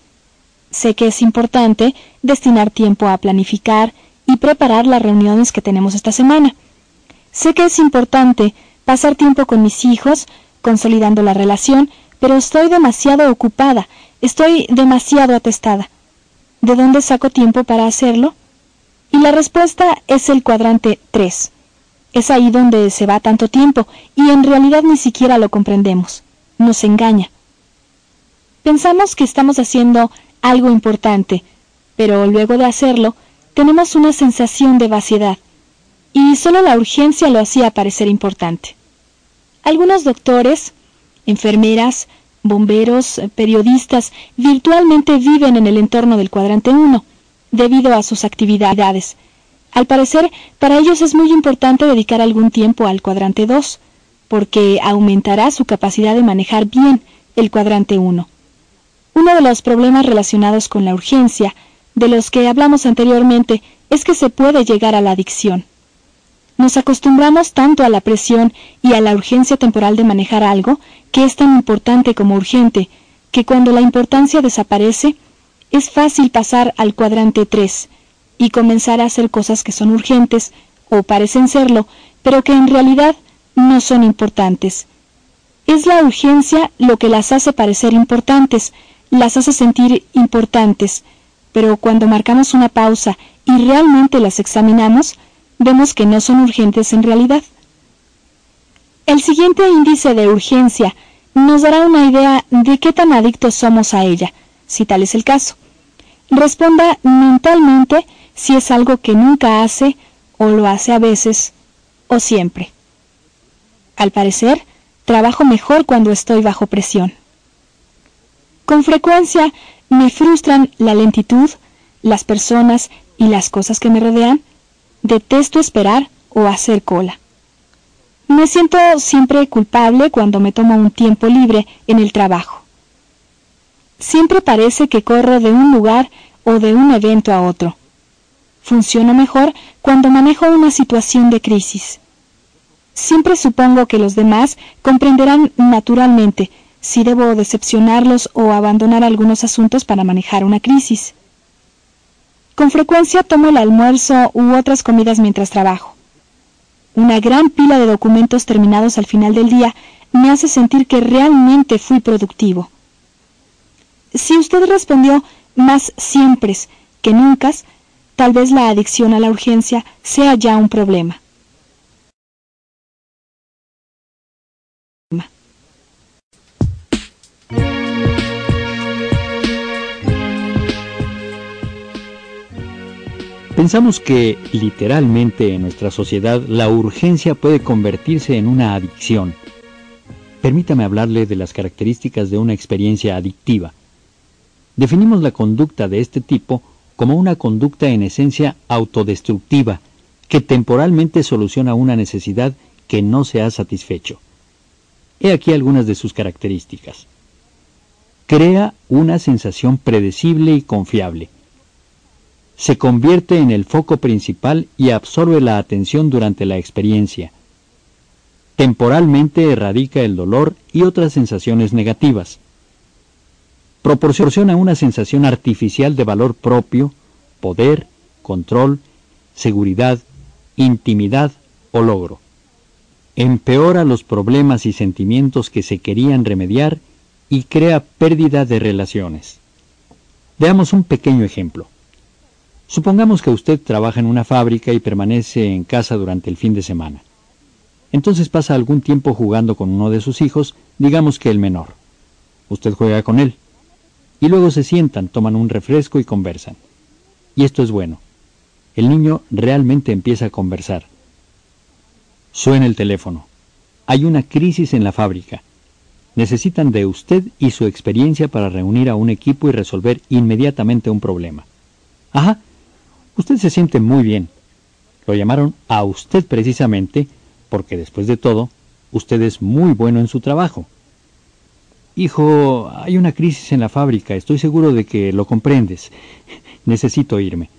Sé que es importante destinar tiempo a planificar y preparar las reuniones que tenemos esta semana. Sé que es importante pasar tiempo con mis hijos, consolidando la relación, pero estoy demasiado ocupada, estoy demasiado atestada. ¿De dónde saco tiempo para hacerlo? Y la respuesta es el cuadrante 3. Es ahí donde se va tanto tiempo y en realidad ni siquiera lo comprendemos. Nos engaña. Pensamos que estamos haciendo algo importante, pero luego de hacerlo tenemos una sensación de vaciedad, y solo la urgencia lo hacía parecer importante. Algunos doctores, enfermeras, bomberos, periodistas, virtualmente viven en el entorno del cuadrante 1, debido a sus actividades. Al parecer, para ellos es muy importante dedicar algún tiempo al cuadrante 2, porque aumentará su capacidad de manejar bien el cuadrante 1. Uno de los problemas relacionados con la urgencia, de los que hablamos anteriormente, es que se puede llegar a la adicción. Nos acostumbramos tanto a la presión y a la urgencia temporal de manejar algo, que es tan importante como urgente, que cuando la importancia desaparece, es fácil pasar al cuadrante 3 y comenzar a hacer cosas que son urgentes o parecen serlo, pero que en realidad no son importantes. Es la urgencia lo que las hace parecer importantes, las hace sentir importantes, pero cuando marcamos una pausa y realmente las examinamos, vemos que no son urgentes en realidad. El siguiente índice de urgencia nos dará una idea de qué tan adictos somos a ella, si tal es el caso. Responda mentalmente si es algo que nunca hace o lo hace a veces o siempre. Al parecer, trabajo mejor cuando estoy bajo presión. Con frecuencia me frustran la lentitud, las personas y las cosas que me rodean. Detesto esperar o hacer cola. Me siento siempre culpable cuando me tomo un tiempo libre en el trabajo. Siempre parece que corro de un lugar o de un evento a otro. Funciono mejor cuando manejo una situación de crisis. Siempre supongo que los demás comprenderán naturalmente si debo decepcionarlos o abandonar algunos asuntos para manejar una crisis. Con frecuencia tomo el almuerzo u otras comidas mientras trabajo. Una gran pila de documentos terminados al final del día me hace sentir que realmente fui productivo. Si usted respondió más siempre que nunca, tal vez la adicción a la urgencia sea ya un problema. Pensamos que, literalmente, en nuestra sociedad la urgencia puede convertirse en una adicción. Permítame hablarle de las características de una experiencia adictiva. Definimos la conducta de este tipo como una conducta en esencia autodestructiva, que temporalmente soluciona una necesidad que no se ha satisfecho. He aquí algunas de sus características. Crea una sensación predecible y confiable se convierte en el foco principal y absorbe la atención durante la experiencia. Temporalmente erradica el dolor y otras sensaciones negativas. Proporciona una sensación artificial de valor propio, poder, control, seguridad, intimidad o logro. Empeora los problemas y sentimientos que se querían remediar y crea pérdida de relaciones. Veamos un pequeño ejemplo. Supongamos que usted trabaja en una fábrica y permanece en casa durante el fin de semana. Entonces pasa algún tiempo jugando con uno de sus hijos, digamos que el menor. Usted juega con él. Y luego se sientan, toman un refresco y conversan. Y esto es bueno. El niño realmente empieza a conversar. Suena el teléfono. Hay una crisis en la fábrica. Necesitan de usted y su experiencia para reunir a un equipo y resolver inmediatamente un problema. Ajá, usted se siente muy bien. Lo llamaron a usted precisamente porque después de todo, usted es muy bueno en su trabajo. Hijo, hay una crisis en la fábrica, estoy seguro de que lo comprendes. Necesito irme.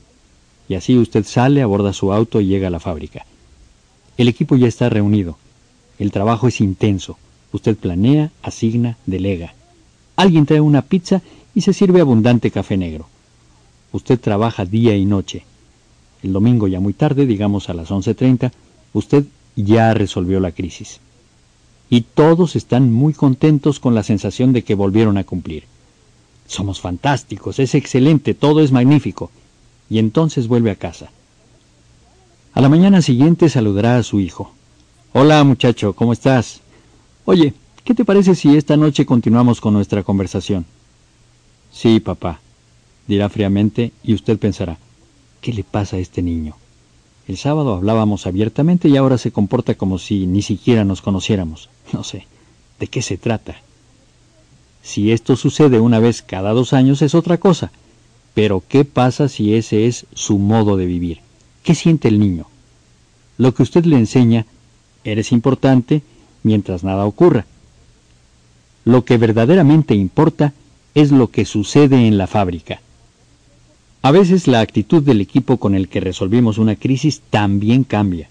Y así usted sale, aborda su auto y llega a la fábrica. El equipo ya está reunido. El trabajo es intenso. Usted planea, asigna, delega. Alguien trae una pizza y se sirve abundante café negro. Usted trabaja día y noche. El domingo ya muy tarde, digamos a las 11.30, usted ya resolvió la crisis. Y todos están muy contentos con la sensación de que volvieron a cumplir. Somos fantásticos, es excelente, todo es magnífico. Y entonces vuelve a casa. A la mañana siguiente saludará a su hijo. Hola muchacho, ¿cómo estás? Oye, ¿qué te parece si esta noche continuamos con nuestra conversación? Sí, papá, dirá fríamente y usted pensará, ¿qué le pasa a este niño? El sábado hablábamos abiertamente y ahora se comporta como si ni siquiera nos conociéramos. No sé, ¿de qué se trata? Si esto sucede una vez cada dos años es otra cosa, pero ¿qué pasa si ese es su modo de vivir? ¿Qué siente el niño? Lo que usted le enseña, eres importante mientras nada ocurra. Lo que verdaderamente importa es lo que sucede en la fábrica. A veces la actitud del equipo con el que resolvimos una crisis también cambia.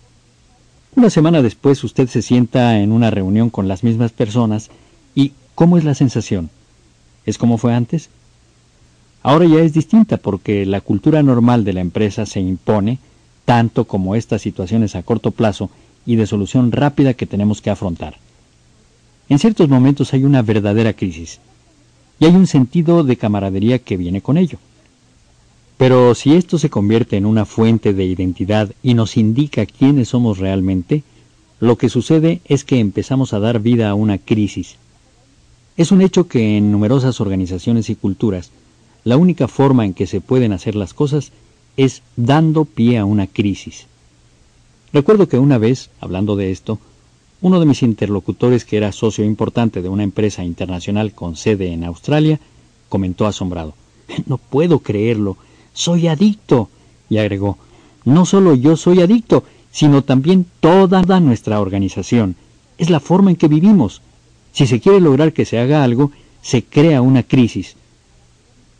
Una semana después usted se sienta en una reunión con las mismas personas y ¿cómo es la sensación? ¿Es como fue antes? Ahora ya es distinta porque la cultura normal de la empresa se impone tanto como estas situaciones a corto plazo y de solución rápida que tenemos que afrontar. En ciertos momentos hay una verdadera crisis y hay un sentido de camaradería que viene con ello. Pero si esto se convierte en una fuente de identidad y nos indica quiénes somos realmente, lo que sucede es que empezamos a dar vida a una crisis. Es un hecho que en numerosas organizaciones y culturas, la única forma en que se pueden hacer las cosas es dando pie a una crisis. Recuerdo que una vez, hablando de esto, uno de mis interlocutores, que era socio importante de una empresa internacional con sede en Australia, comentó asombrado, No puedo creerlo, soy adicto. Y agregó, no solo yo soy adicto, sino también toda nuestra organización. Es la forma en que vivimos. Si se quiere lograr que se haga algo, se crea una crisis.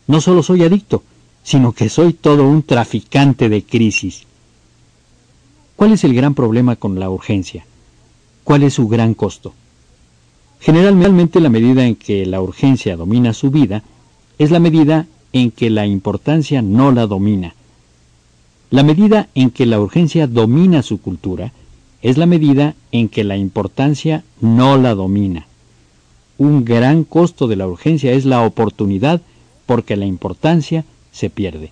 No solo soy adicto, sino que soy todo un traficante de crisis. ¿Cuál es el gran problema con la urgencia? ¿Cuál es su gran costo? Generalmente la medida en que la urgencia domina su vida es la medida en que la importancia no la domina. La medida en que la urgencia domina su cultura es la medida en que la importancia no la domina. Un gran costo de la urgencia es la oportunidad porque la importancia se pierde.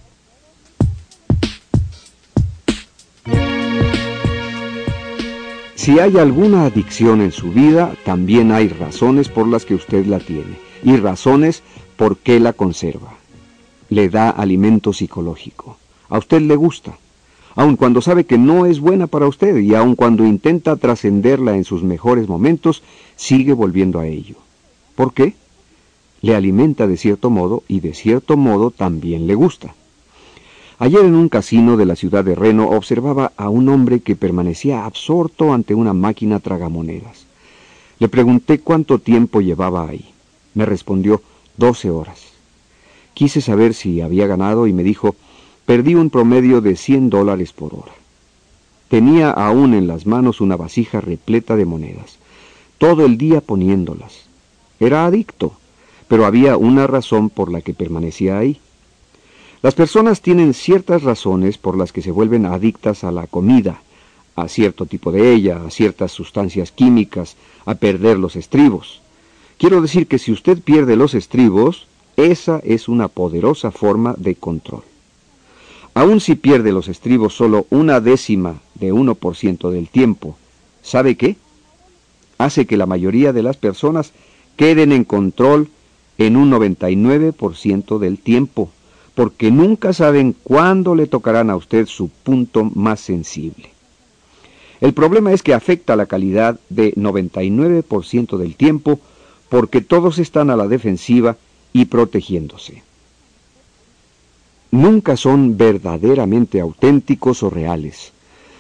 Si hay alguna adicción en su vida, también hay razones por las que usted la tiene y razones por qué la conserva le da alimento psicológico. A usted le gusta, aun cuando sabe que no es buena para usted y aun cuando intenta trascenderla en sus mejores momentos, sigue volviendo a ello. ¿Por qué? Le alimenta de cierto modo y de cierto modo también le gusta. Ayer en un casino de la ciudad de Reno observaba a un hombre que permanecía absorto ante una máquina tragamonedas. Le pregunté cuánto tiempo llevaba ahí. Me respondió doce horas. Quise saber si había ganado y me dijo, perdí un promedio de 100 dólares por hora. Tenía aún en las manos una vasija repleta de monedas, todo el día poniéndolas. Era adicto, pero había una razón por la que permanecía ahí. Las personas tienen ciertas razones por las que se vuelven adictas a la comida, a cierto tipo de ella, a ciertas sustancias químicas, a perder los estribos. Quiero decir que si usted pierde los estribos, esa es una poderosa forma de control. Aun si pierde los estribos solo una décima de 1% del tiempo, ¿sabe qué? Hace que la mayoría de las personas queden en control en un 99% del tiempo, porque nunca saben cuándo le tocarán a usted su punto más sensible. El problema es que afecta la calidad de 99% del tiempo porque todos están a la defensiva y protegiéndose. Nunca son verdaderamente auténticos o reales.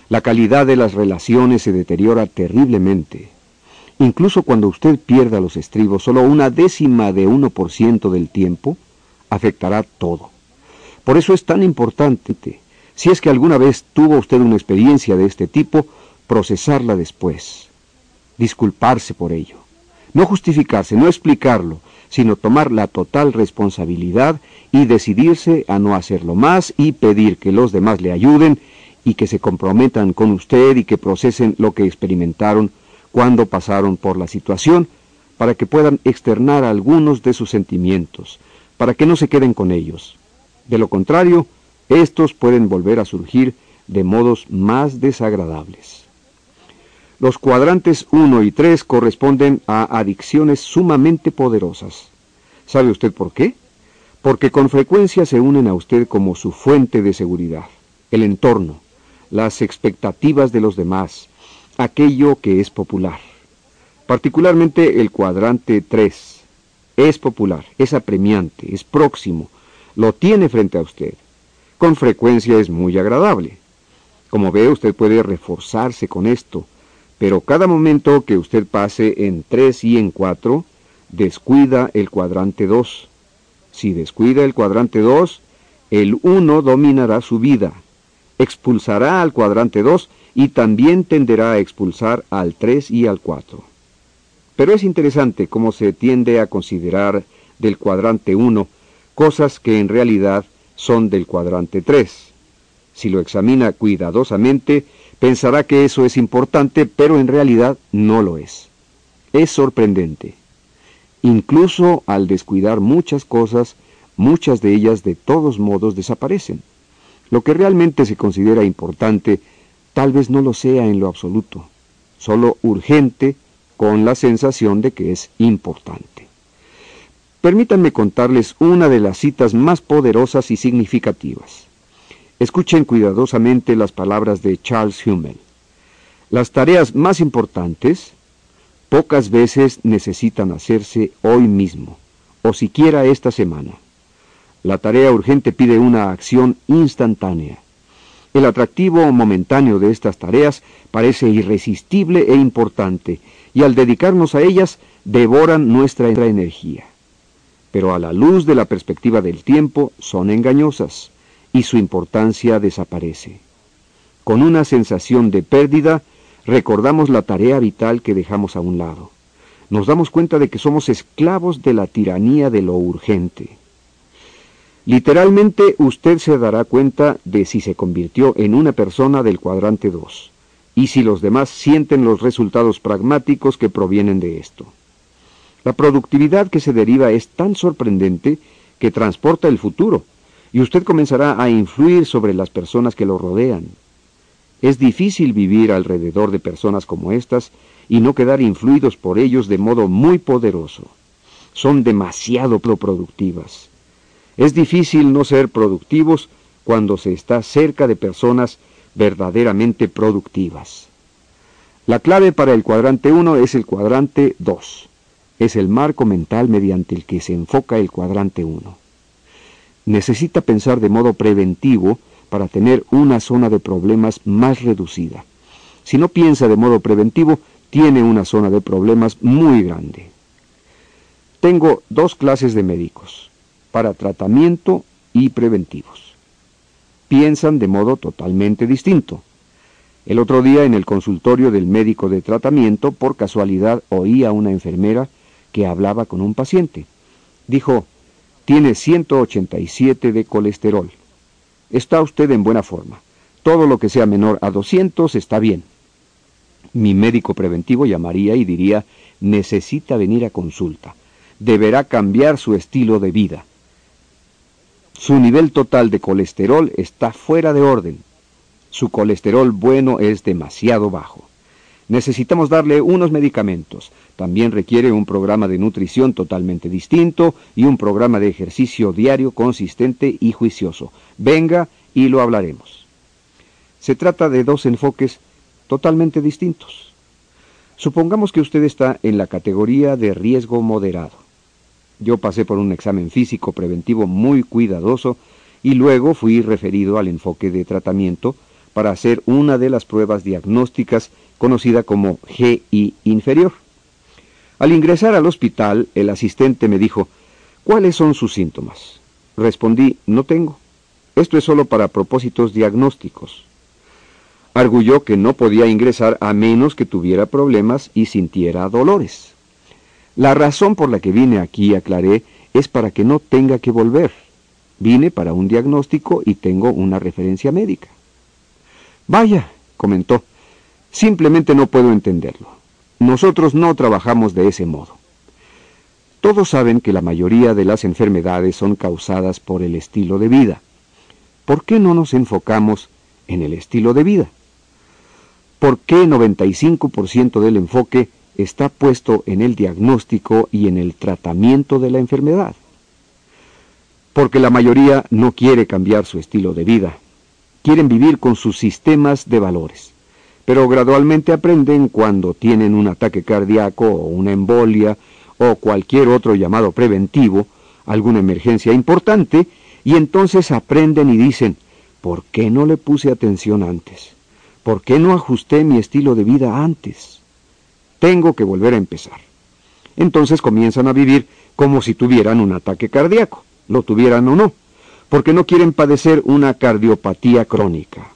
La calidad de las relaciones se deteriora terriblemente. Incluso cuando usted pierda los estribos solo una décima de 1% del tiempo, afectará todo. Por eso es tan importante, si es que alguna vez tuvo usted una experiencia de este tipo, procesarla después, disculparse por ello, no justificarse, no explicarlo, sino tomar la total responsabilidad y decidirse a no hacerlo más y pedir que los demás le ayuden y que se comprometan con usted y que procesen lo que experimentaron cuando pasaron por la situación, para que puedan externar algunos de sus sentimientos, para que no se queden con ellos. De lo contrario, estos pueden volver a surgir de modos más desagradables. Los cuadrantes 1 y 3 corresponden a adicciones sumamente poderosas. ¿Sabe usted por qué? Porque con frecuencia se unen a usted como su fuente de seguridad, el entorno, las expectativas de los demás, aquello que es popular. Particularmente el cuadrante 3 es popular, es apremiante, es próximo, lo tiene frente a usted. Con frecuencia es muy agradable. Como ve, usted puede reforzarse con esto, pero cada momento que usted pase en 3 y en 4, descuida el cuadrante 2. Si descuida el cuadrante 2, el 1 dominará su vida, expulsará al cuadrante 2 y también tenderá a expulsar al 3 y al 4. Pero es interesante cómo se tiende a considerar del cuadrante 1 cosas que en realidad son del cuadrante 3. Si lo examina cuidadosamente, Pensará que eso es importante, pero en realidad no lo es. Es sorprendente. Incluso al descuidar muchas cosas, muchas de ellas de todos modos desaparecen. Lo que realmente se considera importante tal vez no lo sea en lo absoluto, solo urgente con la sensación de que es importante. Permítanme contarles una de las citas más poderosas y significativas. Escuchen cuidadosamente las palabras de Charles Hummel. Las tareas más importantes pocas veces necesitan hacerse hoy mismo, o siquiera esta semana. La tarea urgente pide una acción instantánea. El atractivo momentáneo de estas tareas parece irresistible e importante, y al dedicarnos a ellas devoran nuestra energía. Pero a la luz de la perspectiva del tiempo son engañosas y su importancia desaparece. Con una sensación de pérdida, recordamos la tarea vital que dejamos a un lado. Nos damos cuenta de que somos esclavos de la tiranía de lo urgente. Literalmente usted se dará cuenta de si se convirtió en una persona del cuadrante 2 y si los demás sienten los resultados pragmáticos que provienen de esto. La productividad que se deriva es tan sorprendente que transporta el futuro y usted comenzará a influir sobre las personas que lo rodean. Es difícil vivir alrededor de personas como estas y no quedar influidos por ellos de modo muy poderoso. Son demasiado productivas. Es difícil no ser productivos cuando se está cerca de personas verdaderamente productivas. La clave para el cuadrante 1 es el cuadrante 2. Es el marco mental mediante el que se enfoca el cuadrante 1 necesita pensar de modo preventivo para tener una zona de problemas más reducida. Si no piensa de modo preventivo, tiene una zona de problemas muy grande. Tengo dos clases de médicos, para tratamiento y preventivos. Piensan de modo totalmente distinto. El otro día en el consultorio del médico de tratamiento, por casualidad oí a una enfermera que hablaba con un paciente. Dijo, tiene 187 de colesterol. Está usted en buena forma. Todo lo que sea menor a 200 está bien. Mi médico preventivo llamaría y diría, necesita venir a consulta. Deberá cambiar su estilo de vida. Su nivel total de colesterol está fuera de orden. Su colesterol bueno es demasiado bajo. Necesitamos darle unos medicamentos. También requiere un programa de nutrición totalmente distinto y un programa de ejercicio diario consistente y juicioso. Venga y lo hablaremos. Se trata de dos enfoques totalmente distintos. Supongamos que usted está en la categoría de riesgo moderado. Yo pasé por un examen físico preventivo muy cuidadoso y luego fui referido al enfoque de tratamiento para hacer una de las pruebas diagnósticas conocida como GI inferior. Al ingresar al hospital, el asistente me dijo, ¿cuáles son sus síntomas? Respondí, no tengo. Esto es solo para propósitos diagnósticos. Arguyó que no podía ingresar a menos que tuviera problemas y sintiera dolores. La razón por la que vine aquí, aclaré, es para que no tenga que volver. Vine para un diagnóstico y tengo una referencia médica. Vaya, comentó, simplemente no puedo entenderlo. Nosotros no trabajamos de ese modo. Todos saben que la mayoría de las enfermedades son causadas por el estilo de vida. ¿Por qué no nos enfocamos en el estilo de vida? ¿Por qué 95% del enfoque está puesto en el diagnóstico y en el tratamiento de la enfermedad? Porque la mayoría no quiere cambiar su estilo de vida. Quieren vivir con sus sistemas de valores. Pero gradualmente aprenden cuando tienen un ataque cardíaco o una embolia o cualquier otro llamado preventivo, alguna emergencia importante, y entonces aprenden y dicen, ¿por qué no le puse atención antes? ¿Por qué no ajusté mi estilo de vida antes? Tengo que volver a empezar. Entonces comienzan a vivir como si tuvieran un ataque cardíaco, lo tuvieran o no, porque no quieren padecer una cardiopatía crónica.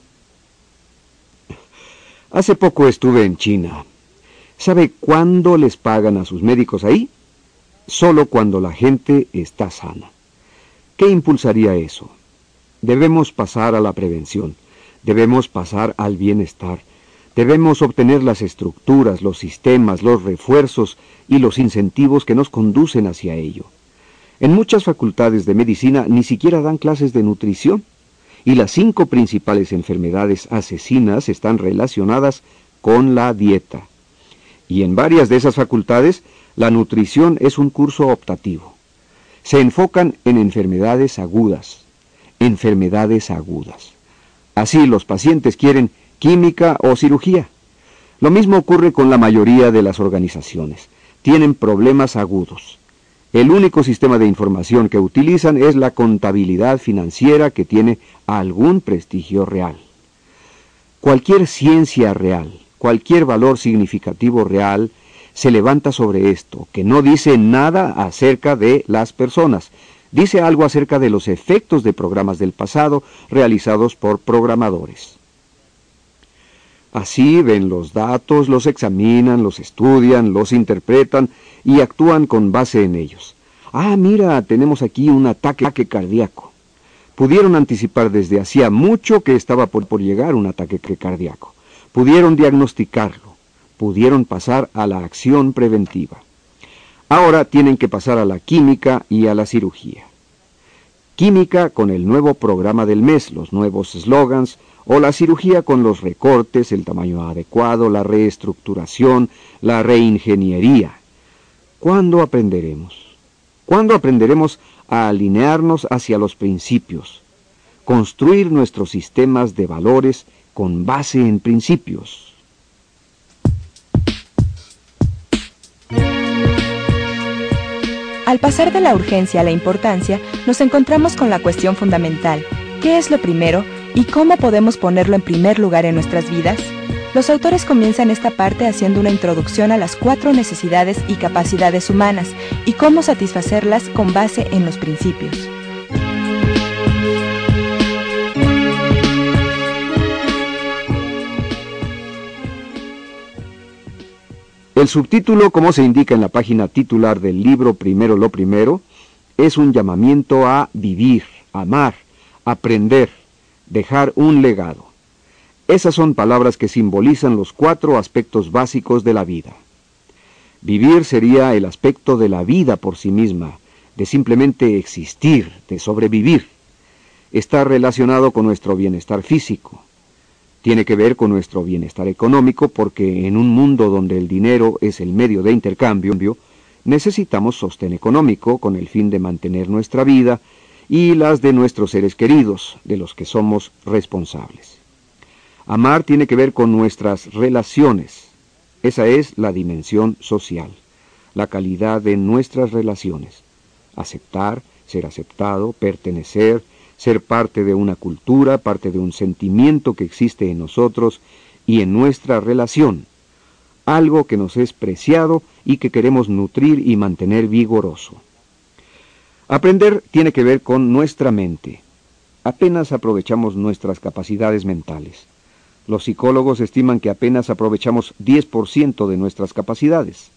Hace poco estuve en China. ¿Sabe cuándo les pagan a sus médicos ahí? Solo cuando la gente está sana. ¿Qué impulsaría eso? Debemos pasar a la prevención. Debemos pasar al bienestar. Debemos obtener las estructuras, los sistemas, los refuerzos y los incentivos que nos conducen hacia ello. En muchas facultades de medicina ni siquiera dan clases de nutrición, y las cinco principales enfermedades asesinas están relacionadas con la dieta. Y en varias de esas facultades, la nutrición es un curso optativo. Se enfocan en enfermedades agudas, enfermedades agudas. Así los pacientes quieren química o cirugía. Lo mismo ocurre con la mayoría de las organizaciones. Tienen problemas agudos. El único sistema de información que utilizan es la contabilidad financiera que tiene algún prestigio real. Cualquier ciencia real, cualquier valor significativo real, se levanta sobre esto, que no dice nada acerca de las personas, dice algo acerca de los efectos de programas del pasado realizados por programadores. Así ven los datos, los examinan, los estudian, los interpretan y actúan con base en ellos. Ah, mira, tenemos aquí un ataque cardíaco. Pudieron anticipar desde hacía mucho que estaba por, por llegar un ataque cardíaco. Pudieron diagnosticarlo. Pudieron pasar a la acción preventiva. Ahora tienen que pasar a la química y a la cirugía. Química con el nuevo programa del mes, los nuevos slogans, o la cirugía con los recortes, el tamaño adecuado, la reestructuración, la reingeniería. ¿Cuándo aprenderemos? ¿Cuándo aprenderemos a alinearnos hacia los principios? Construir nuestros sistemas de valores con base en principios. Al pasar de la urgencia a la importancia, nos encontramos con la cuestión fundamental. ¿Qué es lo primero y cómo podemos ponerlo en primer lugar en nuestras vidas? Los autores comienzan esta parte haciendo una introducción a las cuatro necesidades y capacidades humanas y cómo satisfacerlas con base en los principios. El subtítulo, como se indica en la página titular del libro Primero lo Primero, es un llamamiento a vivir, amar, aprender, dejar un legado. Esas son palabras que simbolizan los cuatro aspectos básicos de la vida. Vivir sería el aspecto de la vida por sí misma, de simplemente existir, de sobrevivir. Está relacionado con nuestro bienestar físico. Tiene que ver con nuestro bienestar económico porque en un mundo donde el dinero es el medio de intercambio, necesitamos sostén económico con el fin de mantener nuestra vida y las de nuestros seres queridos, de los que somos responsables. Amar tiene que ver con nuestras relaciones. Esa es la dimensión social, la calidad de nuestras relaciones. Aceptar, ser aceptado, pertenecer, ser parte de una cultura, parte de un sentimiento que existe en nosotros y en nuestra relación, algo que nos es preciado y que queremos nutrir y mantener vigoroso. Aprender tiene que ver con nuestra mente. Apenas aprovechamos nuestras capacidades mentales. Los psicólogos estiman que apenas aprovechamos 10% de nuestras capacidades.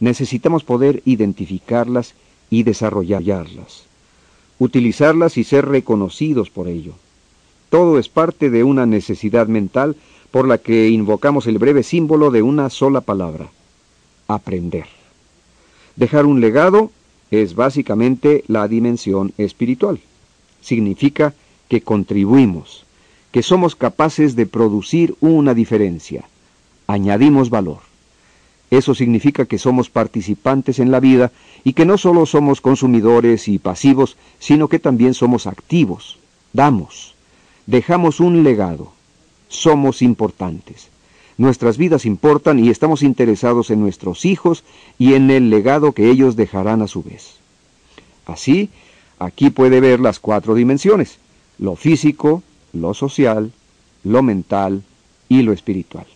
Necesitamos poder identificarlas y desarrollarlas, utilizarlas y ser reconocidos por ello. Todo es parte de una necesidad mental por la que invocamos el breve símbolo de una sola palabra, aprender. Dejar un legado es básicamente la dimensión espiritual. Significa que contribuimos, que somos capaces de producir una diferencia, añadimos valor. Eso significa que somos participantes en la vida y que no solo somos consumidores y pasivos, sino que también somos activos, damos, dejamos un legado, somos importantes. Nuestras vidas importan y estamos interesados en nuestros hijos y en el legado que ellos dejarán a su vez. Así, aquí puede ver las cuatro dimensiones, lo físico, lo social, lo mental y lo espiritual.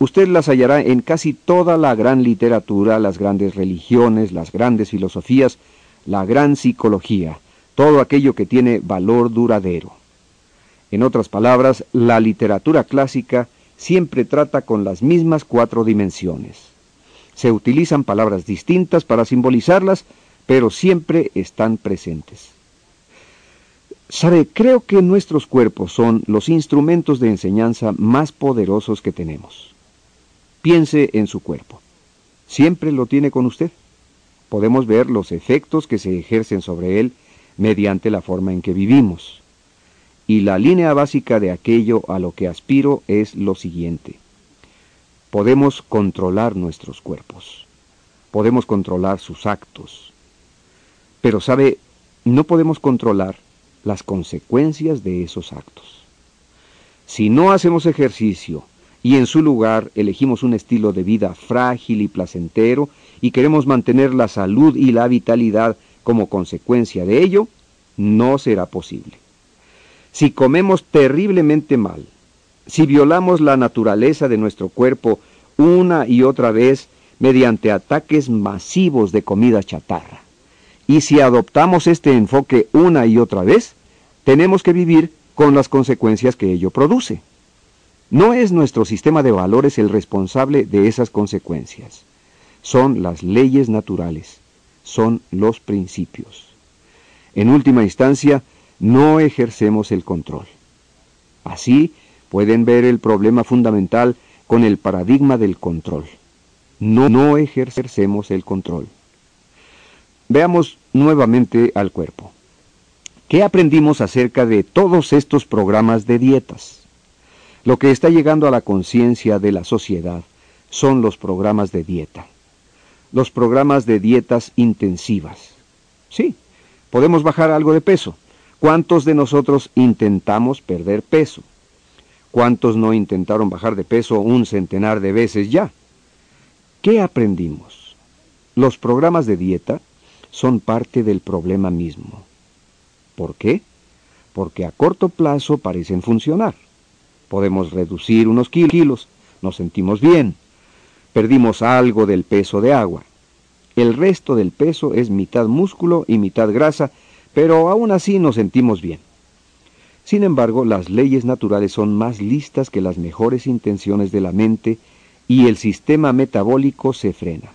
Usted las hallará en casi toda la gran literatura, las grandes religiones, las grandes filosofías, la gran psicología, todo aquello que tiene valor duradero. En otras palabras, la literatura clásica siempre trata con las mismas cuatro dimensiones. Se utilizan palabras distintas para simbolizarlas, pero siempre están presentes. Sabe, creo que nuestros cuerpos son los instrumentos de enseñanza más poderosos que tenemos. Piense en su cuerpo. Siempre lo tiene con usted. Podemos ver los efectos que se ejercen sobre él mediante la forma en que vivimos. Y la línea básica de aquello a lo que aspiro es lo siguiente. Podemos controlar nuestros cuerpos. Podemos controlar sus actos. Pero sabe, no podemos controlar las consecuencias de esos actos. Si no hacemos ejercicio y en su lugar elegimos un estilo de vida frágil y placentero y queremos mantener la salud y la vitalidad como consecuencia de ello, no será posible. Si comemos terriblemente mal, si violamos la naturaleza de nuestro cuerpo una y otra vez mediante ataques masivos de comida chatarra, y si adoptamos este enfoque una y otra vez, tenemos que vivir con las consecuencias que ello produce. No es nuestro sistema de valores el responsable de esas consecuencias. Son las leyes naturales, son los principios. En última instancia, no ejercemos el control. Así pueden ver el problema fundamental con el paradigma del control. No, no ejercemos el control. Veamos nuevamente al cuerpo. ¿Qué aprendimos acerca de todos estos programas de dietas? Lo que está llegando a la conciencia de la sociedad son los programas de dieta. Los programas de dietas intensivas. Sí, podemos bajar algo de peso. ¿Cuántos de nosotros intentamos perder peso? ¿Cuántos no intentaron bajar de peso un centenar de veces ya? ¿Qué aprendimos? Los programas de dieta son parte del problema mismo. ¿Por qué? Porque a corto plazo parecen funcionar. Podemos reducir unos kilos, nos sentimos bien, perdimos algo del peso de agua. El resto del peso es mitad músculo y mitad grasa, pero aún así nos sentimos bien. Sin embargo, las leyes naturales son más listas que las mejores intenciones de la mente y el sistema metabólico se frena.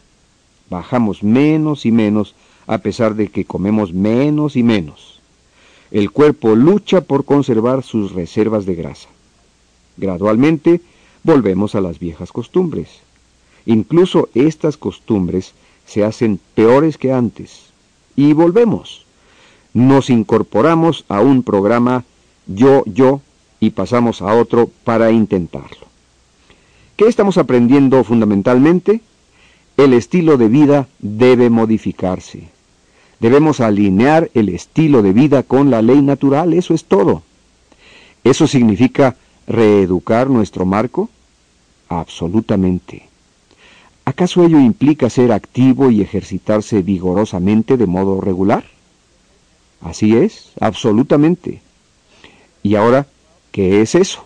Bajamos menos y menos a pesar de que comemos menos y menos. El cuerpo lucha por conservar sus reservas de grasa. Gradualmente volvemos a las viejas costumbres. Incluso estas costumbres se hacen peores que antes. Y volvemos. Nos incorporamos a un programa yo, yo, y pasamos a otro para intentarlo. ¿Qué estamos aprendiendo fundamentalmente? El estilo de vida debe modificarse. Debemos alinear el estilo de vida con la ley natural, eso es todo. ¿Eso significa reeducar nuestro marco? Absolutamente. ¿Acaso ello implica ser activo y ejercitarse vigorosamente de modo regular? Así es, absolutamente. ¿Y ahora qué es eso?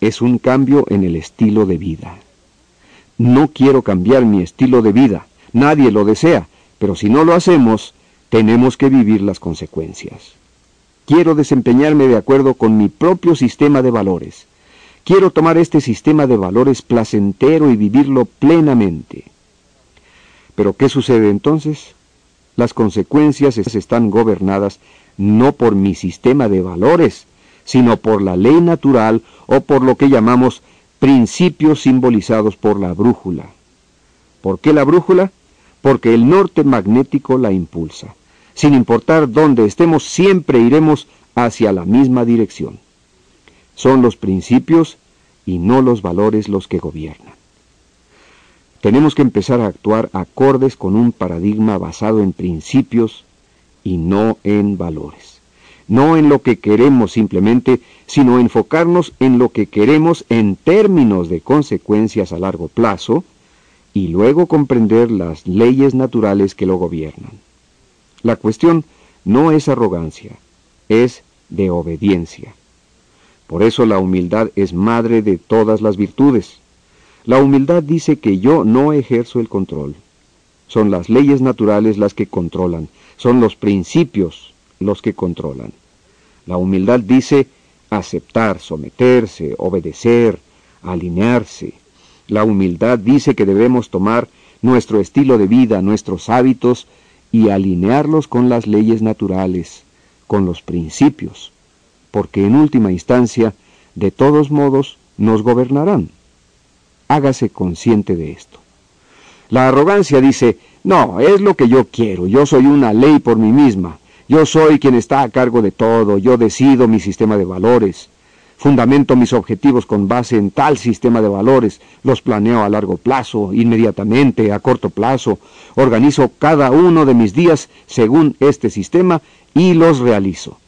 Es un cambio en el estilo de vida. No quiero cambiar mi estilo de vida, nadie lo desea, pero si no lo hacemos, tenemos que vivir las consecuencias. Quiero desempeñarme de acuerdo con mi propio sistema de valores. Quiero tomar este sistema de valores placentero y vivirlo plenamente. Pero ¿qué sucede entonces? Las consecuencias están gobernadas no por mi sistema de valores, sino por la ley natural o por lo que llamamos principios simbolizados por la brújula. ¿Por qué la brújula? porque el norte magnético la impulsa. Sin importar dónde estemos, siempre iremos hacia la misma dirección. Son los principios y no los valores los que gobiernan. Tenemos que empezar a actuar acordes con un paradigma basado en principios y no en valores. No en lo que queremos simplemente, sino enfocarnos en lo que queremos en términos de consecuencias a largo plazo, y luego comprender las leyes naturales que lo gobiernan. La cuestión no es arrogancia, es de obediencia. Por eso la humildad es madre de todas las virtudes. La humildad dice que yo no ejerzo el control. Son las leyes naturales las que controlan, son los principios los que controlan. La humildad dice aceptar, someterse, obedecer, alinearse, la humildad dice que debemos tomar nuestro estilo de vida, nuestros hábitos, y alinearlos con las leyes naturales, con los principios, porque en última instancia, de todos modos, nos gobernarán. Hágase consciente de esto. La arrogancia dice, no, es lo que yo quiero, yo soy una ley por mí misma, yo soy quien está a cargo de todo, yo decido mi sistema de valores, Fundamento mis objetivos con base en tal sistema de valores, los planeo a largo plazo, inmediatamente, a corto plazo, organizo cada uno de mis días según este sistema y los realizo.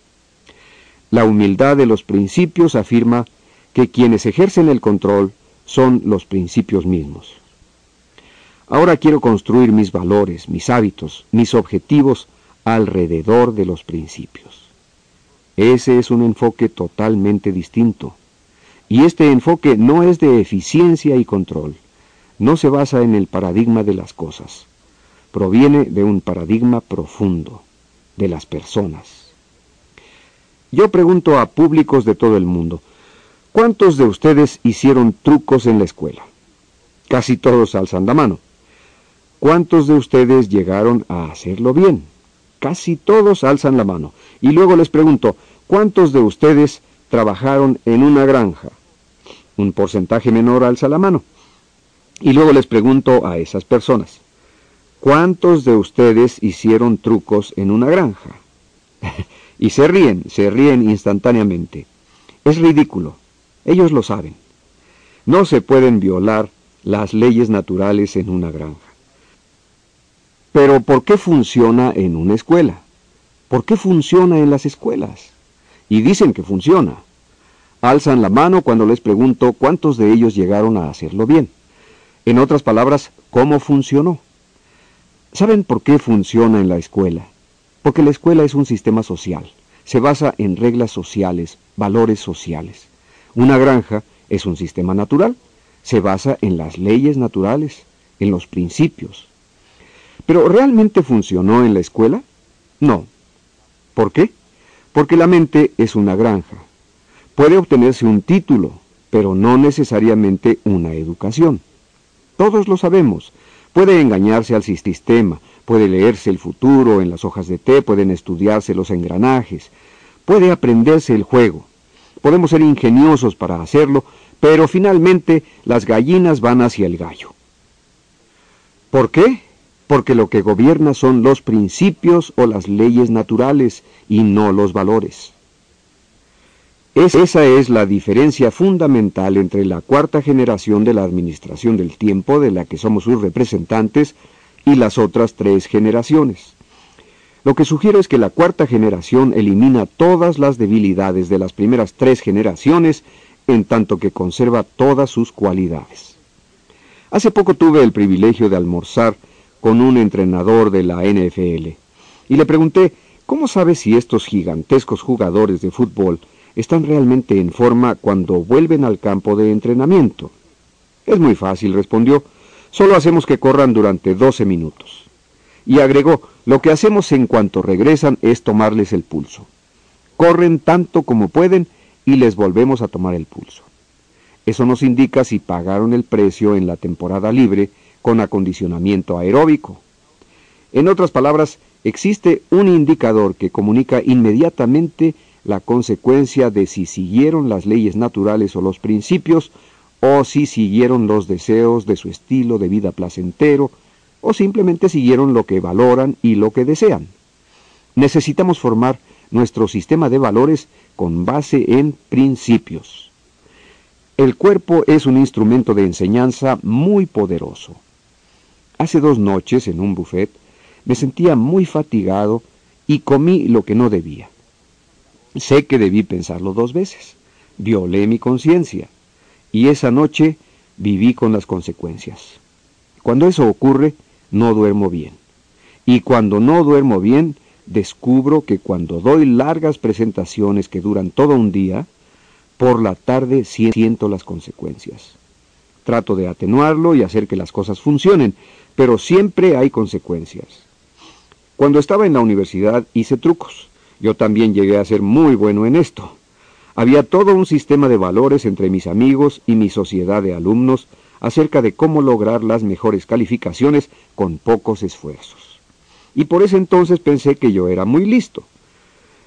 La humildad de los principios afirma que quienes ejercen el control son los principios mismos. Ahora quiero construir mis valores, mis hábitos, mis objetivos alrededor de los principios. Ese es un enfoque totalmente distinto. Y este enfoque no es de eficiencia y control. No se basa en el paradigma de las cosas. Proviene de un paradigma profundo, de las personas. Yo pregunto a públicos de todo el mundo, ¿cuántos de ustedes hicieron trucos en la escuela? Casi todos alzan la mano. ¿Cuántos de ustedes llegaron a hacerlo bien? Casi todos alzan la mano. Y luego les pregunto, ¿cuántos de ustedes trabajaron en una granja? Un porcentaje menor alza la mano. Y luego les pregunto a esas personas, ¿cuántos de ustedes hicieron trucos en una granja? y se ríen, se ríen instantáneamente. Es ridículo. Ellos lo saben. No se pueden violar las leyes naturales en una granja. Pero ¿por qué funciona en una escuela? ¿Por qué funciona en las escuelas? Y dicen que funciona. Alzan la mano cuando les pregunto cuántos de ellos llegaron a hacerlo bien. En otras palabras, ¿cómo funcionó? ¿Saben por qué funciona en la escuela? Porque la escuela es un sistema social. Se basa en reglas sociales, valores sociales. Una granja es un sistema natural. Se basa en las leyes naturales, en los principios, ¿Pero realmente funcionó en la escuela? No. ¿Por qué? Porque la mente es una granja. Puede obtenerse un título, pero no necesariamente una educación. Todos lo sabemos. Puede engañarse al sistema, puede leerse el futuro en las hojas de té, pueden estudiarse los engranajes, puede aprenderse el juego, Podemos ser ingeniosos para hacerlo, pero finalmente las gallinas van hacia el gallo. ¿Por qué? Porque lo que gobierna son los principios o las leyes naturales y no los valores. esa es la diferencia fundamental entre la cuarta generación de la administración del tiempo, de la que somos sus representantes, y las otras tres generaciones. Lo que sugiero es que la cuarta generación elimina todas las debilidades de las primeras tres generaciones, en tanto que conserva todas sus cualidades. Hace poco tuve el privilegio de almorzar con un entrenador de la NFL y le pregunté, ¿cómo sabe si estos gigantescos jugadores de fútbol están realmente en forma cuando vuelven al campo de entrenamiento? Es muy fácil, respondió, solo hacemos que corran durante 12 minutos. Y agregó, lo que hacemos en cuanto regresan es tomarles el pulso. Corren tanto como pueden y les volvemos a tomar el pulso. Eso nos indica si pagaron el precio en la temporada libre con acondicionamiento aeróbico. En otras palabras, existe un indicador que comunica inmediatamente la consecuencia de si siguieron las leyes naturales o los principios, o si siguieron los deseos de su estilo de vida placentero, o simplemente siguieron lo que valoran y lo que desean. Necesitamos formar nuestro sistema de valores con base en principios. El cuerpo es un instrumento de enseñanza muy poderoso. Hace dos noches en un buffet me sentía muy fatigado y comí lo que no debía. Sé que debí pensarlo dos veces. Violé mi conciencia y esa noche viví con las consecuencias. Cuando eso ocurre, no duermo bien. Y cuando no duermo bien, descubro que cuando doy largas presentaciones que duran todo un día, por la tarde siento las consecuencias. Trato de atenuarlo y hacer que las cosas funcionen, pero siempre hay consecuencias. Cuando estaba en la universidad hice trucos. Yo también llegué a ser muy bueno en esto. Había todo un sistema de valores entre mis amigos y mi sociedad de alumnos acerca de cómo lograr las mejores calificaciones con pocos esfuerzos. Y por ese entonces pensé que yo era muy listo.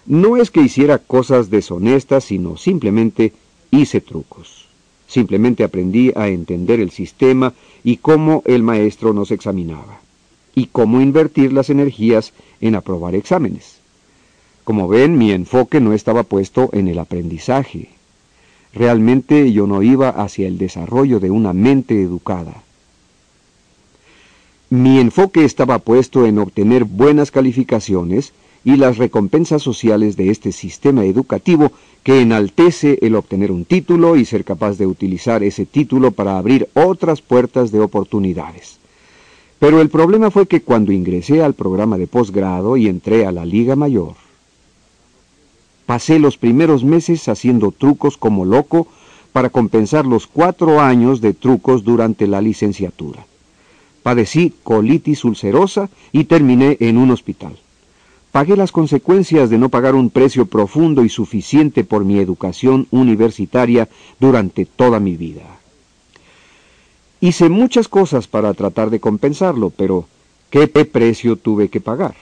No es que hiciera cosas deshonestas, sino simplemente hice trucos. Simplemente aprendí a entender el sistema y cómo el maestro nos examinaba, y cómo invertir las energías en aprobar exámenes. Como ven, mi enfoque no estaba puesto en el aprendizaje, Realmente yo no iba hacia el desarrollo de una mente educada. Mi enfoque estaba puesto en obtener buenas calificaciones y las recompensas sociales de este sistema educativo que enaltece el obtener un título y ser capaz de utilizar ese título para abrir otras puertas de oportunidades. Pero el problema fue que cuando ingresé al programa de posgrado y entré a la Liga Mayor, Pasé los primeros meses haciendo trucos como loco para compensar los cuatro años de trucos durante la licenciatura. Padecí colitis ulcerosa y terminé en un hospital. Pagué las consecuencias de no pagar un precio profundo y suficiente por mi educación universitaria durante toda mi vida. Hice muchas cosas para tratar de compensarlo, pero ¿qué precio tuve que pagar?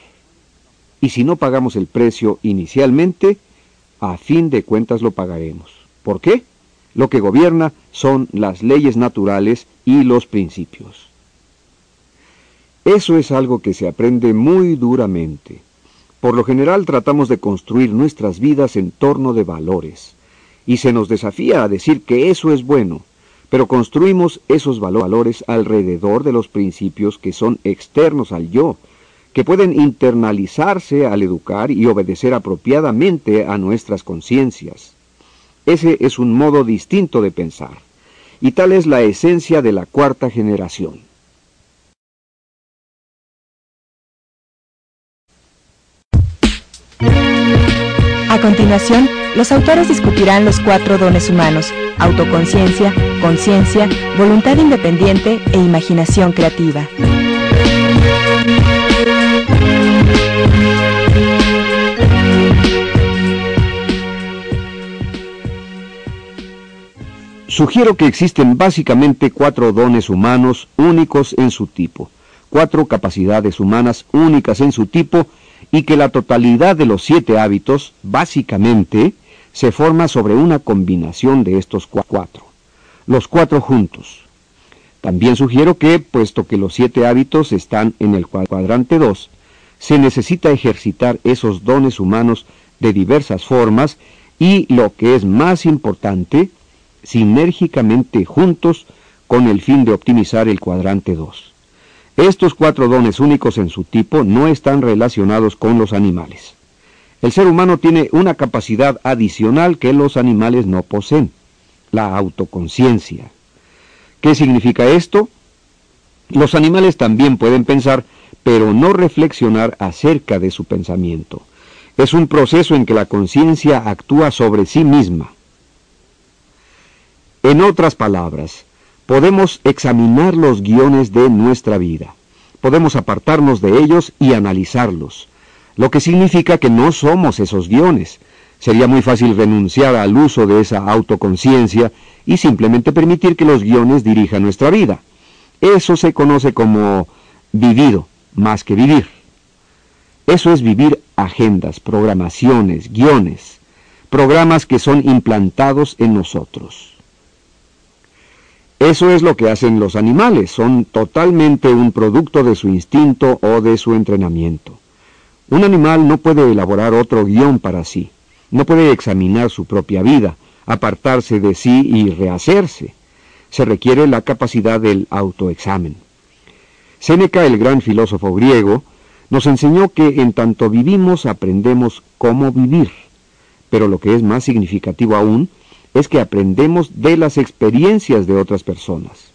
Y si no pagamos el precio inicialmente, a fin de cuentas lo pagaremos. ¿Por qué? Lo que gobierna son las leyes naturales y los principios. Eso es algo que se aprende muy duramente. Por lo general tratamos de construir nuestras vidas en torno de valores, y se nos desafía a decir que eso es bueno, pero construimos esos valores alrededor de los principios que son externos al yo, que pueden internalizarse al educar y obedecer apropiadamente a nuestras conciencias. Ese es un modo distinto de pensar, y tal es la esencia de la cuarta generación. A continuación, los autores discutirán los cuatro dones humanos, autoconciencia, conciencia, voluntad independiente e imaginación creativa. Sugiero que existen básicamente cuatro dones humanos únicos en su tipo, cuatro capacidades humanas únicas en su tipo, y que la totalidad de los siete hábitos, básicamente, se forma sobre una combinación de estos cuatro, los cuatro juntos. También sugiero que, puesto que los siete hábitos están en el cuadrante 2, se necesita ejercitar esos dones humanos de diversas formas y, lo que es más importante, sinérgicamente juntos con el fin de optimizar el cuadrante 2. Estos cuatro dones únicos en su tipo no están relacionados con los animales. El ser humano tiene una capacidad adicional que los animales no poseen, la autoconciencia. ¿Qué significa esto? Los animales también pueden pensar, pero no reflexionar acerca de su pensamiento. Es un proceso en que la conciencia actúa sobre sí misma. En otras palabras, podemos examinar los guiones de nuestra vida. Podemos apartarnos de ellos y analizarlos, lo que significa que no somos esos guiones. Sería muy fácil renunciar al uso de esa autoconciencia y simplemente permitir que los guiones dirijan nuestra vida. Eso se conoce como vivido más que vivir. Eso es vivir agendas, programaciones, guiones, programas que son implantados en nosotros. Eso es lo que hacen los animales, son totalmente un producto de su instinto o de su entrenamiento. Un animal no puede elaborar otro guion para sí, no puede examinar su propia vida, apartarse de sí y rehacerse. Se requiere la capacidad del autoexamen. Séneca, el gran filósofo griego, nos enseñó que en tanto vivimos aprendemos cómo vivir, pero lo que es más significativo aún es que aprendemos de las experiencias de otras personas.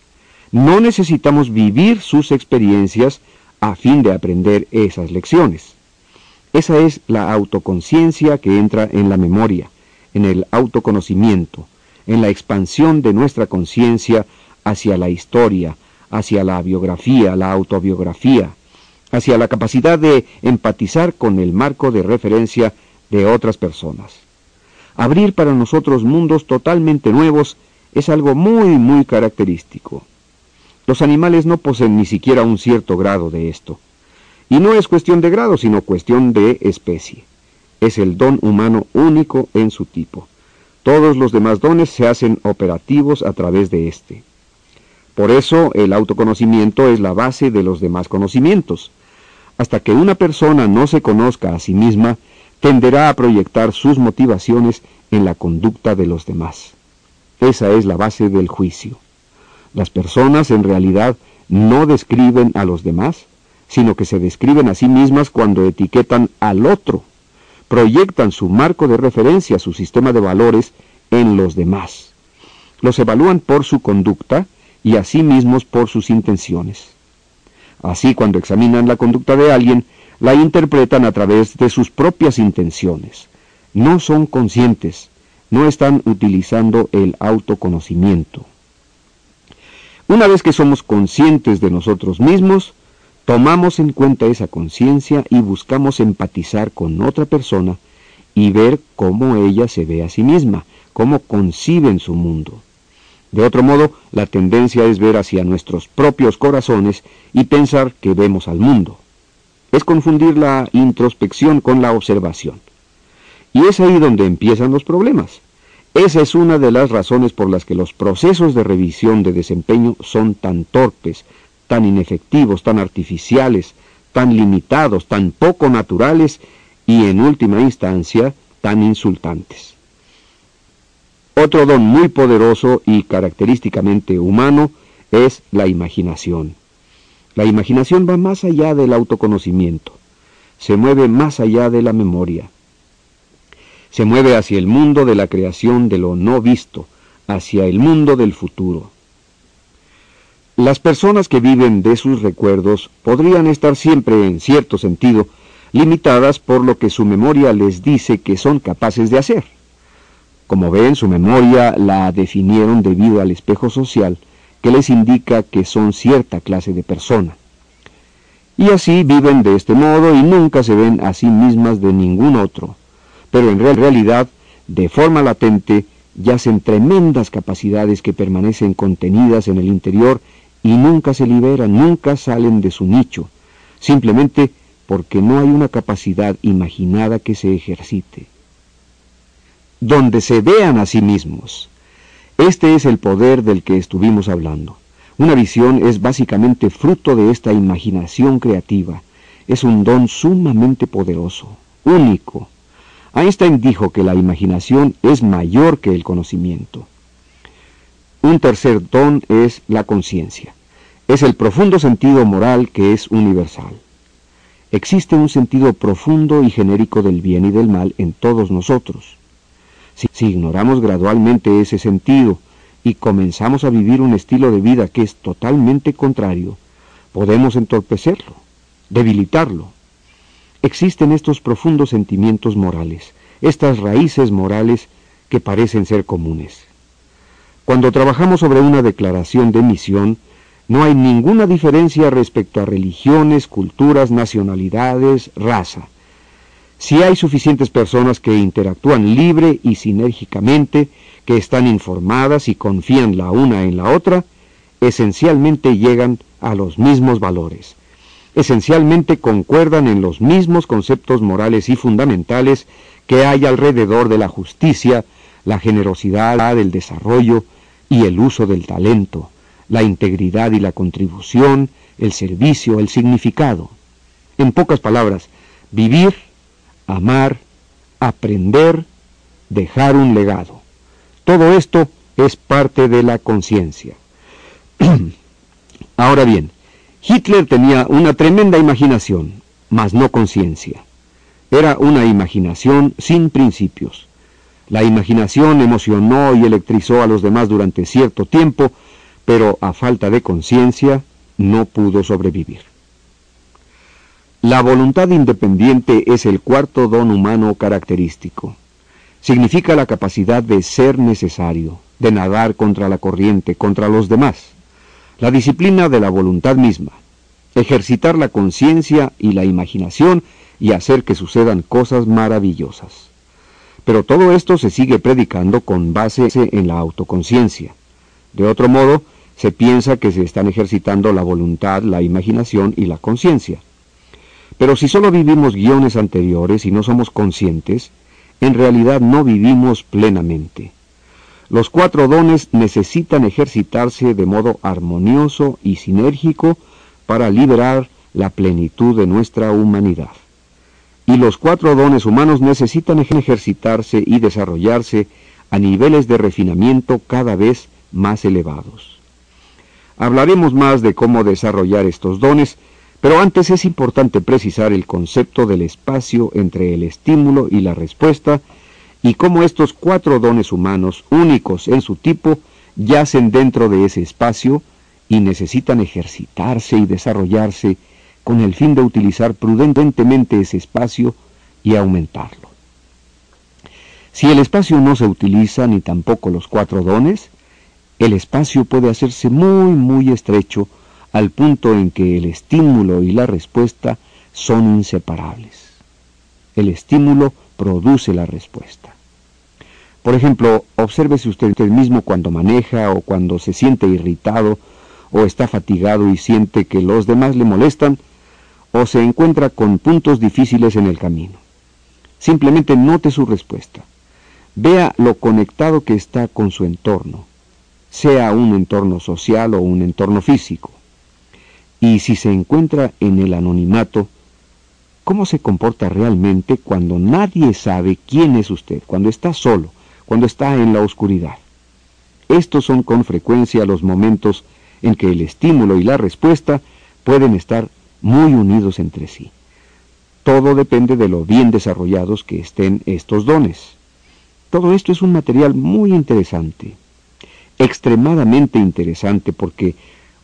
No necesitamos vivir sus experiencias a fin de aprender esas lecciones. Esa es la autoconciencia que entra en la memoria en el autoconocimiento, en la expansión de nuestra conciencia hacia la historia, hacia la biografía, la autobiografía, hacia la capacidad de empatizar con el marco de referencia de otras personas. Abrir para nosotros mundos totalmente nuevos es algo muy, muy característico. Los animales no poseen ni siquiera un cierto grado de esto. Y no es cuestión de grado, sino cuestión de especie es el don humano único en su tipo. Todos los demás dones se hacen operativos a través de éste. Por eso el autoconocimiento es la base de los demás conocimientos. Hasta que una persona no se conozca a sí misma, tenderá a proyectar sus motivaciones en la conducta de los demás. Esa es la base del juicio. Las personas en realidad no describen a los demás, sino que se describen a sí mismas cuando etiquetan al otro proyectan su marco de referencia, su sistema de valores, en los demás. Los evalúan por su conducta y a sí mismos por sus intenciones. Así, cuando examinan la conducta de alguien, la interpretan a través de sus propias intenciones. No son conscientes, no están utilizando el autoconocimiento. Una vez que somos conscientes de nosotros mismos, Tomamos en cuenta esa conciencia y buscamos empatizar con otra persona y ver cómo ella se ve a sí misma, cómo conciben su mundo. De otro modo, la tendencia es ver hacia nuestros propios corazones y pensar que vemos al mundo. Es confundir la introspección con la observación. Y es ahí donde empiezan los problemas. Esa es una de las razones por las que los procesos de revisión de desempeño son tan torpes, tan inefectivos, tan artificiales, tan limitados, tan poco naturales y en última instancia tan insultantes. Otro don muy poderoso y característicamente humano es la imaginación. La imaginación va más allá del autoconocimiento, se mueve más allá de la memoria, se mueve hacia el mundo de la creación de lo no visto, hacia el mundo del futuro. Las personas que viven de sus recuerdos podrían estar siempre, en cierto sentido, limitadas por lo que su memoria les dice que son capaces de hacer. Como ven, su memoria la definieron debido al espejo social que les indica que son cierta clase de persona. Y así viven de este modo y nunca se ven a sí mismas de ningún otro, pero en realidad, de forma latente, yacen tremendas capacidades que permanecen contenidas en el interior y nunca se liberan, nunca salen de su nicho, simplemente porque no hay una capacidad imaginada que se ejercite. donde se vean a sí mismos. Este es el poder del que estuvimos hablando. Una visión es básicamente fruto de esta imaginación creativa. Es un don sumamente poderoso, único. Einstein dijo que la imaginación es mayor que el conocimiento. Un tercer don es la conciencia. Es el profundo sentido moral que es universal. Existe un sentido profundo y genérico del bien y del mal en todos nosotros. Si, ignoramos gradualmente ese sentido y comenzamos a vivir un estilo de vida que es totalmente contrario, podemos entorpecerlo, debilitarlo. Existen estos profundos sentimientos morales, estas raíces morales que parecen ser comunes. Cuando trabajamos sobre una declaración de misión, no hay ninguna diferencia respecto a religiones, culturas, nacionalidades, raza. Si hay suficientes personas que interactúan libre y sinérgicamente, que están informadas y confían la una en la otra, esencialmente llegan a los mismos valores. Esencialmente concuerdan en los mismos conceptos morales y fundamentales que hay alrededor de la justicia, la generosidad, el desarrollo y el uso del talento, la integridad y la contribución, el servicio, el significado. En pocas palabras, vivir amar, aprender, dejar un legado. Todo esto es parte de la conciencia. Ahora bien, Hitler tenía una tremenda imaginación, mas no conciencia. Era una imaginación sin principios. La imaginación emocionó y electrizó a los demás durante cierto tiempo, pero a falta de conciencia no pudo sobrevivir. La voluntad independiente es el cuarto don humano característico. Significa la capacidad de ser necesario, de nadar contra la corriente, contra los demás. La disciplina de la voluntad misma. Ejercitar la conciencia y la imaginación y hacer que sucedan cosas maravillosas. Pero todo esto se sigue predicando con base en la autoconciencia. De otro modo, se piensa que se están ejercitando la voluntad, la imaginación y la conciencia. Pero si solo vivimos guiones anteriores y no somos conscientes, en realidad no vivimos plenamente. Los cuatro dones necesitan ejercitarse de modo armonioso y sinérgico para liberar la plenitud de nuestra humanidad. Y los cuatro dones humanos necesitan ejercitarse y desarrollarse a niveles de refinamiento cada vez más elevados. Hablaremos más de cómo desarrollar estos dones pero antes es importante precisar el concepto del espacio entre el estímulo y la respuesta y cómo estos cuatro dones humanos, únicos en su tipo, yacen dentro de ese espacio y necesitan ejercitarse y desarrollarse con el fin de utilizar prudentemente ese espacio y aumentarlo. Si el espacio no se utiliza ni tampoco los cuatro dones, el espacio puede hacerse muy, muy estrecho al punto en que el estímulo y la respuesta son inseparables. El estímulo produce la respuesta. Por ejemplo, obsérvese usted, usted mismo cuando maneja o cuando se siente irritado o está fatigado y siente que los demás le molestan o se encuentra con puntos difíciles en el camino. Simplemente note su respuesta. Vea lo conectado que está con su entorno, sea un entorno social o un entorno físico. Y si se encuentra en el anonimato, ¿cómo se comporta realmente cuando nadie sabe quién es usted, cuando está solo, cuando está en la oscuridad? Estos son con frecuencia los momentos en que el estímulo y la respuesta pueden estar muy unidos entre sí. Todo depende de lo bien desarrollados que estén estos dones. Todo esto es un material muy interesante, extremadamente interesante porque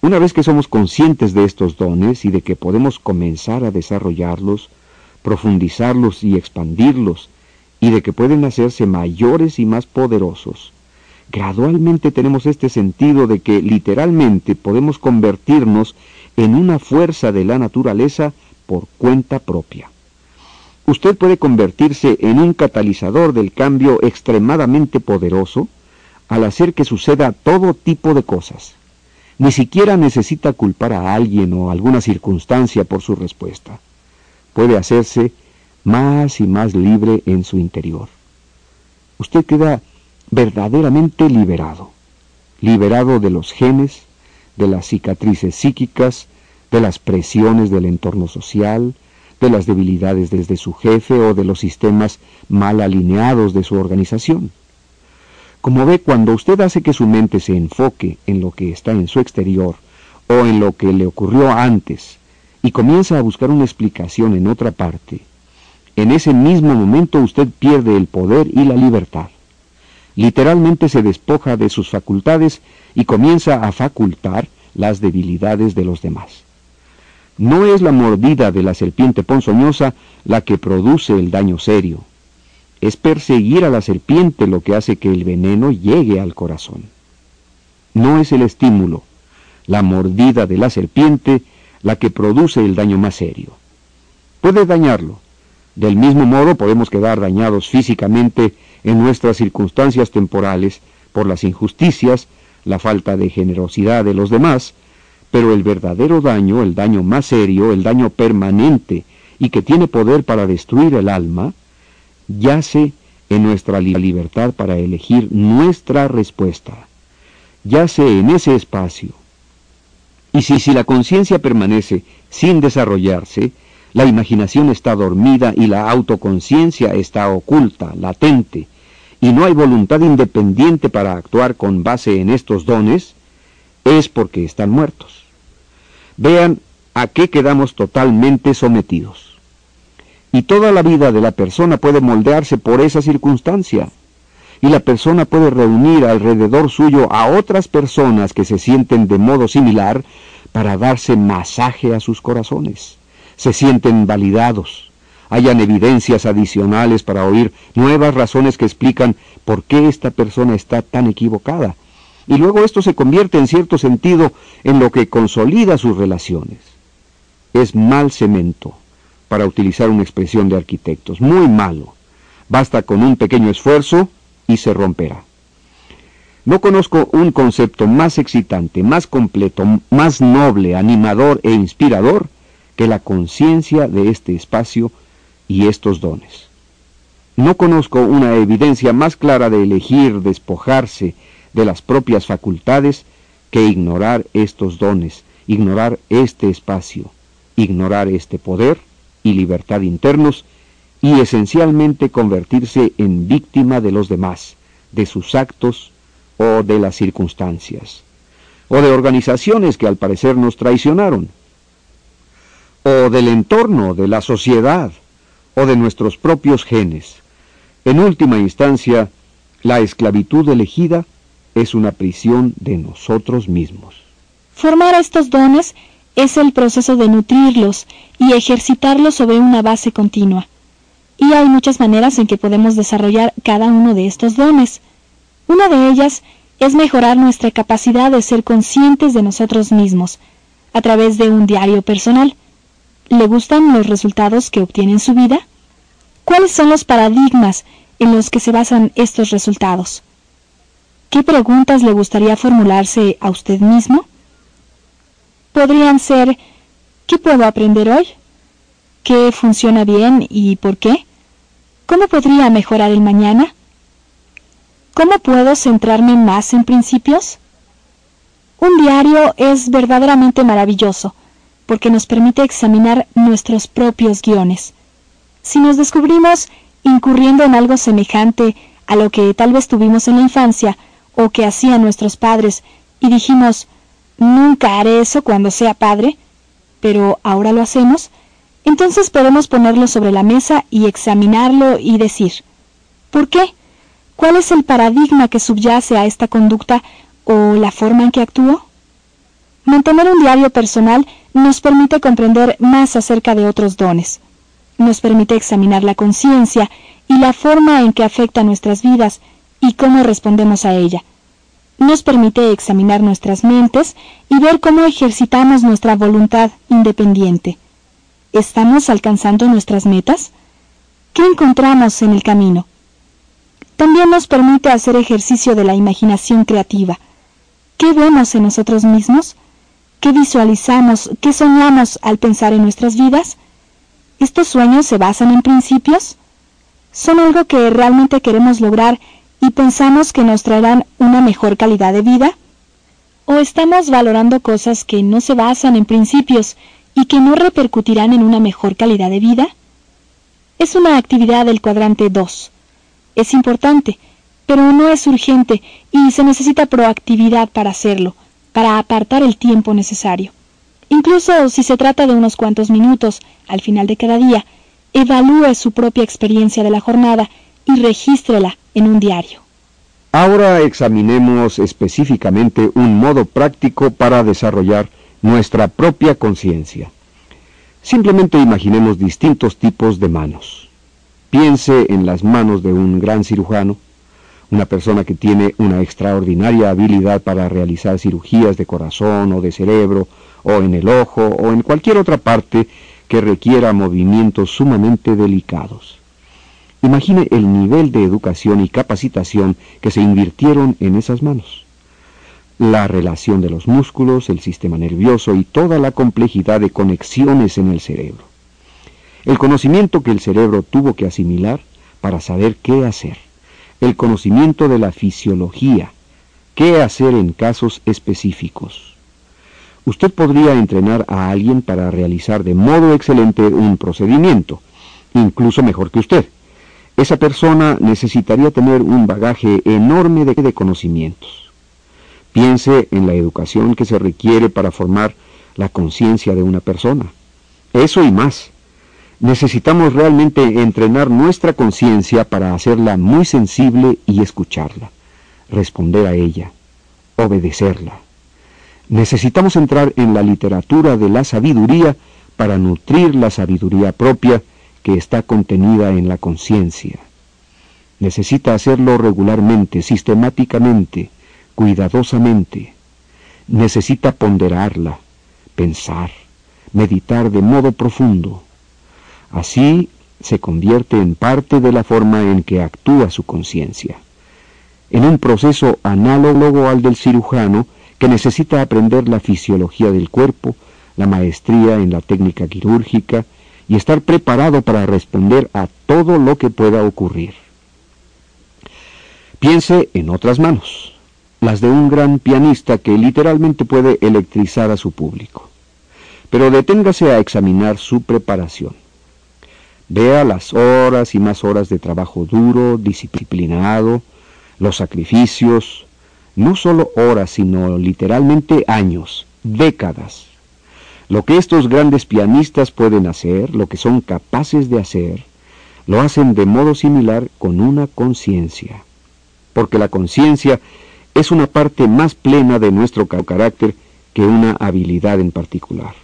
una vez que somos conscientes de estos dones y de que podemos comenzar a desarrollarlos, profundizarlos y expandirlos, y de que pueden hacerse mayores y más poderosos, gradualmente tenemos este sentido de que literalmente podemos convertirnos en una fuerza de la naturaleza por cuenta propia. Usted puede convertirse en un catalizador del cambio extremadamente poderoso al hacer que suceda todo tipo de cosas. Ni siquiera necesita culpar a alguien o alguna circunstancia por su respuesta. Puede hacerse más y más libre en su interior. usted queda verdaderamente liberado, liberado de los genes, de las cicatrices psíquicas, de las presiones del entorno social, de las debilidades desde su jefe o de los sistemas mal alineados de su organización. Como ve, cuando usted hace que su mente se enfoque en lo que está en su exterior o en lo que le ocurrió antes y comienza a buscar una explicación en otra parte, en ese mismo momento usted pierde el poder y la libertad. Literalmente se despoja de sus facultades y comienza a facultar las debilidades de los demás. No es la mordida de la serpiente ponzoñosa la que produce el daño serio. Es perseguir a la serpiente lo que hace que el veneno llegue al corazón. No es el estímulo, la mordida de la serpiente, la que produce el daño más serio. Puede dañarlo. Del mismo modo podemos quedar dañados físicamente en nuestras circunstancias temporales por las injusticias, la falta de generosidad de los demás, pero el verdadero daño, el daño más serio, el daño permanente y que tiene poder para destruir el alma, yace en nuestra libertad para elegir nuestra respuesta. Yace en ese espacio. Y si, si la conciencia permanece sin desarrollarse, la imaginación está dormida y la autoconciencia está oculta, latente, y no hay voluntad independiente para actuar con base en estos dones, es porque están muertos. Vean a qué quedamos totalmente sometidos. Y toda la vida de la persona puede moldearse por esa circunstancia. Y la persona puede reunir alrededor suyo a otras personas que se sienten de modo similar para darse masaje a sus corazones. Se sienten validados. Hayan evidencias adicionales para oír nuevas razones que explican por qué esta persona está tan equivocada y luego esto se convierte en cierto sentido en lo que consolida sus relaciones. Es mal cemento, para utilizar una expresión de arquitectos, muy malo. Basta con un pequeño esfuerzo y se romperá. No conozco un concepto más excitante, más completo, más noble, animador e inspirador que la conciencia de este espacio y estos dones. No conozco una evidencia más clara de elegir despojarse de las propias facultades que ignorar estos dones, ignorar este espacio, ignorar este poder y libertad internos y esencialmente convertirse en víctima de los demás, de sus actos o de las circunstancias, o de organizaciones que al parecer nos traicionaron, o del entorno, de la sociedad, o de nuestros propios genes. En última instancia, la esclavitud elegida es una prisión de nosotros mismos. Formar estos dones es el proceso de nutrirlos y ejercitarlos sobre una base continua. Y hay muchas maneras en que podemos desarrollar cada uno de estos dones. Una de ellas es mejorar nuestra capacidad de ser conscientes de nosotros mismos, a través de un diario personal. ¿Le gustan los resultados que obtiene en su vida? ¿Cuáles son los paradigmas en los que se basan estos resultados? ¿Qué preguntas le gustaría formularse a usted mismo? Podrían ser ¿qué puedo aprender hoy? ¿Qué funciona bien y por qué? ¿Cómo podría mejorar el mañana? ¿Cómo puedo centrarme más en principios? Un diario es verdaderamente maravilloso, porque nos permite examinar nuestros propios guiones. Si nos descubrimos incurriendo en algo semejante a lo que tal vez tuvimos en la infancia, o que hacían nuestros padres, y dijimos, nunca haré eso cuando sea padre, pero ahora lo hacemos, entonces podemos ponerlo sobre la mesa y examinarlo y decir, ¿por qué? ¿Cuál es el paradigma que subyace a esta conducta o la forma en que actúo? Mantener un diario personal nos permite comprender más acerca de otros dones. Nos permite examinar la conciencia y la forma en que afecta nuestras vidas y cómo respondemos a ella. Nos permite examinar nuestras mentes y ver cómo ejercitamos nuestra voluntad independiente. ¿Estamos alcanzando nuestras metas? ¿Qué encontramos en el camino? También nos permite hacer ejercicio de la imaginación creativa. ¿Qué vemos en nosotros mismos? ¿Qué visualizamos? ¿Qué soñamos al pensar en nuestras vidas? ¿Estos sueños se basan en principios? son algo que realmente queremos lograr y pensamos que nos traerán una mejor calidad de vida? ¿O estamos valorando cosas que no se basan en principios y que no repercutirán en una mejor calidad de vida? Es una actividad del cuadrante 2. Es importante, pero no es urgente y se necesita proactividad para hacerlo, para apartar el tiempo necesario. Incluso si se trata de unos cuantos minutos al final de cada día, evalúe su propia experiencia de la jornada y regístrela en un diario. Ahora examinemos específicamente un modo práctico para desarrollar nuestra propia conciencia. Simplemente imaginemos distintos tipos de manos. Piense en las manos de un gran cirujano, una persona que tiene una extraordinaria habilidad para realizar cirugías de corazón o de cerebro, o en el ojo, o en cualquier otra parte que requiera movimientos sumamente delicados. Imagine el nivel de educación y capacitación que se invirtieron en esas manos. La relación de los músculos, el sistema nervioso y toda la complejidad de conexiones en el cerebro. El conocimiento que el cerebro tuvo que asimilar para saber qué hacer. El conocimiento de la fisiología, qué hacer en casos específicos. Usted podría entrenar a alguien para realizar de modo excelente un procedimiento, incluso mejor que usted esa persona necesitaría tener un bagaje enorme de, conocimientos. Piense en la educación que se requiere para formar la conciencia de una persona. Eso y más. Necesitamos realmente entrenar nuestra conciencia para hacerla muy sensible y escucharla, responder a ella, obedecerla. Necesitamos entrar en la literatura de la sabiduría para nutrir la sabiduría propia que está contenida en la conciencia. Necesita hacerlo regularmente, sistemáticamente, cuidadosamente. Necesita ponderarla, pensar, meditar de modo profundo. Así se convierte en parte de la forma en que actúa su conciencia. En un proceso análogo al del cirujano, que necesita aprender la fisiología del cuerpo, la maestría en la técnica quirúrgica, y estar preparado para responder a todo lo que pueda ocurrir. Piense en otras manos, las de un gran pianista que literalmente puede electrizar a su público. Pero deténgase a examinar su preparación. Vea las horas y más horas de trabajo duro, disciplinado, los sacrificios, no solo horas, sino literalmente años, décadas, lo que estos grandes pianistas pueden hacer, lo que son capaces de hacer, lo hacen de modo similar con una conciencia. Porque la conciencia es una parte más plena de nuestro carácter que una habilidad en particular.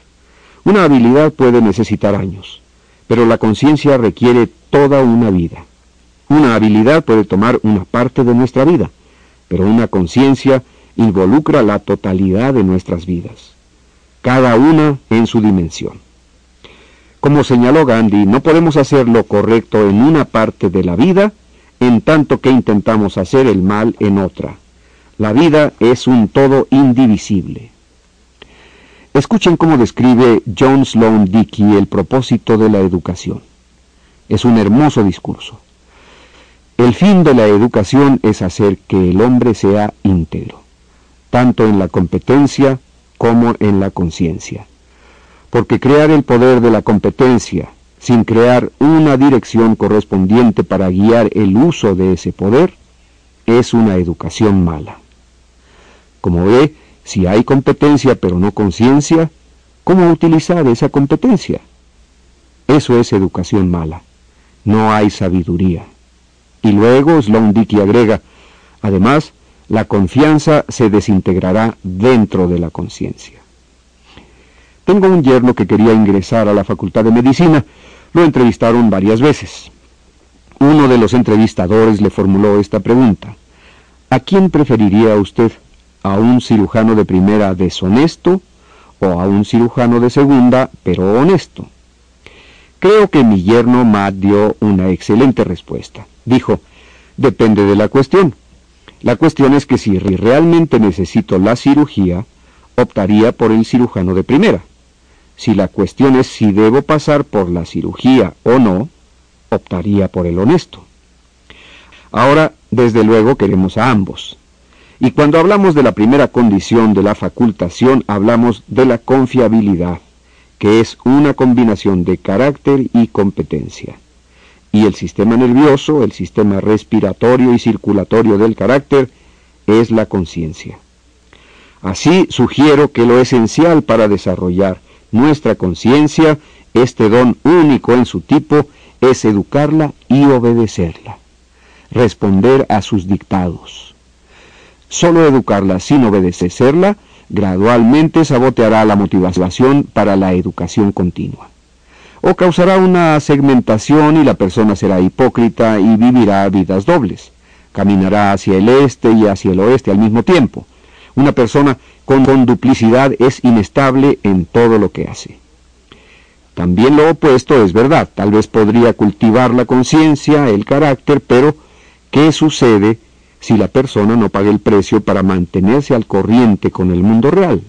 Una habilidad puede necesitar años, pero la conciencia requiere toda una vida. Una habilidad puede tomar una parte de nuestra vida, pero una conciencia involucra la totalidad de nuestras vidas cada una en su dimensión. Como señaló Gandhi, no podemos hacer lo correcto en una parte de la vida en tanto que intentamos hacer el mal en otra. La vida es un todo indivisible. Escuchen cómo describe John Sloan Dickey el propósito de la educación. Es un hermoso discurso. El fin de la educación es hacer que el hombre sea íntegro, tanto en la competencia como en la conciencia. Porque crear el poder de la competencia sin crear una dirección correspondiente para guiar el uso de ese poder es una educación mala. Como ve, si hay competencia pero no conciencia, ¿cómo utilizar esa competencia? Eso es educación mala. No hay sabiduría. Y luego Sloan Dickey agrega, además, la confianza se desintegrará dentro de la conciencia. Tengo un yerno que quería ingresar a la Facultad de Medicina. Lo entrevistaron varias veces. Uno de los entrevistadores le formuló esta pregunta. ¿A quién preferiría usted? ¿A un cirujano de primera deshonesto o a un cirujano de segunda pero honesto? Creo que mi yerno Matt dio una excelente respuesta. Dijo, depende de la cuestión. La cuestión es que si realmente necesito la cirugía, optaría por el cirujano de primera. Si la cuestión es si debo pasar por la cirugía o no, optaría por el honesto. Ahora, desde luego, queremos a ambos. Y cuando hablamos de la primera condición de la facultación, hablamos de la confiabilidad, que es una combinación de carácter y competencia. Y el sistema nervioso, el sistema respiratorio y circulatorio del carácter, es la conciencia. Así sugiero que lo esencial para desarrollar nuestra conciencia, este don único en su tipo, es educarla y obedecerla, responder a sus dictados. Solo educarla sin obedecerla gradualmente saboteará la motivación para la educación continua. O causará una segmentación y la persona será hipócrita y vivirá vidas dobles. Caminará hacia el este y hacia el oeste al mismo tiempo. Una persona con, con duplicidad es inestable en todo lo que hace. También lo opuesto es verdad. Tal vez podría cultivar la conciencia, el carácter, pero ¿qué sucede si la persona no paga el precio para mantenerse al corriente con el mundo real?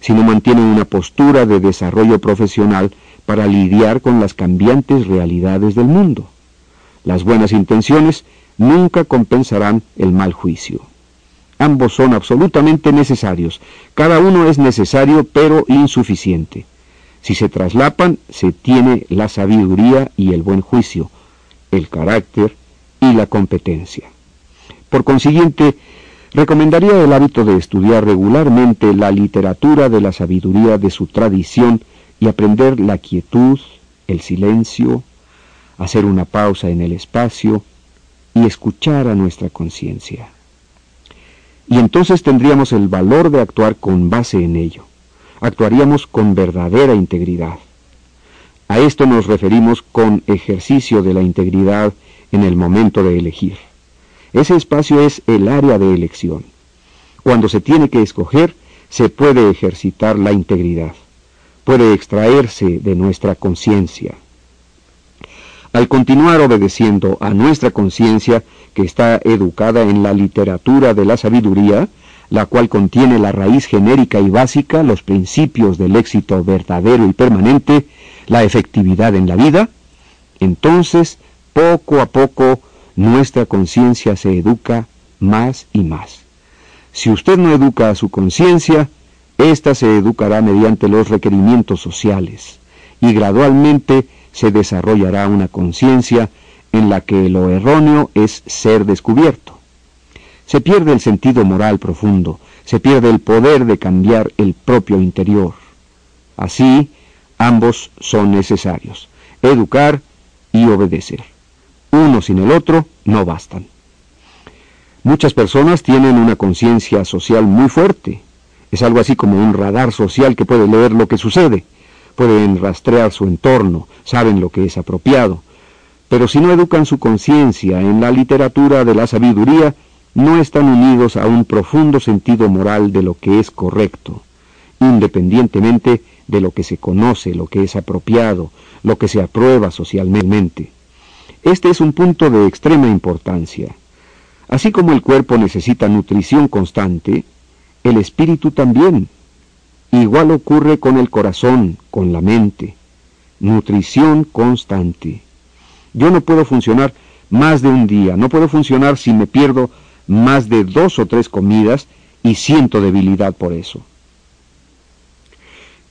Si no mantiene una postura de desarrollo profesional para lidiar con las cambiantes realidades del mundo. Las buenas intenciones nunca compensarán el mal juicio. Ambos son absolutamente necesarios. Cada uno es necesario pero insuficiente. Si se traslapan, se tiene la sabiduría y el buen juicio, el carácter y la competencia. Por consiguiente, recomendaría el hábito de estudiar regularmente la literatura de la sabiduría de su tradición y aprender la quietud, el silencio, hacer una pausa en el espacio y escuchar a nuestra conciencia. Y entonces tendríamos el valor de actuar con base en ello actuaríamos con verdadera integridad. A esto nos referimos con ejercicio de la integridad en el momento de elegir. Ese espacio es el área de elección. Cuando se tiene que escoger, se puede ejercitar la integridad. Puede extraerse de nuestra conciencia. Al continuar obedeciendo a nuestra conciencia, que está educada en la literatura de la sabiduría, la cual contiene la raíz genérica y básica, los principios del éxito verdadero y permanente, la efectividad en la vida, entonces poco a poco nuestra conciencia se educa más y más. Si usted no educa a su conciencia, ésta se educará mediante los requerimientos sociales y gradualmente se desarrollará una conciencia en la que lo erróneo es ser descubierto se pierde el sentido moral profundo, se pierde el poder de cambiar el propio interior. Así, ambos son necesarios, educar y obedecer. Uno sin el otro no bastan. Muchas personas tienen una conciencia social muy fuerte. Es algo así como un radar social que puede leer lo que sucede. Pueden rastrear su entorno, saben lo que es apropiado. Pero si no educan su conciencia en la literatura de la sabiduría, no están unidos a un profundo sentido moral de lo que es correcto, independientemente de lo que se conoce, lo que es apropiado, lo que se aprueba socialmente. Este es un punto de extrema importancia. Así como el cuerpo necesita nutrición constante, el espíritu también. Igual ocurre con el corazón, con la mente. Nutrición constante. Yo no puedo funcionar más de un día, no puedo funcionar si me pierdo más de dos o tres comidas y siento debilidad por eso.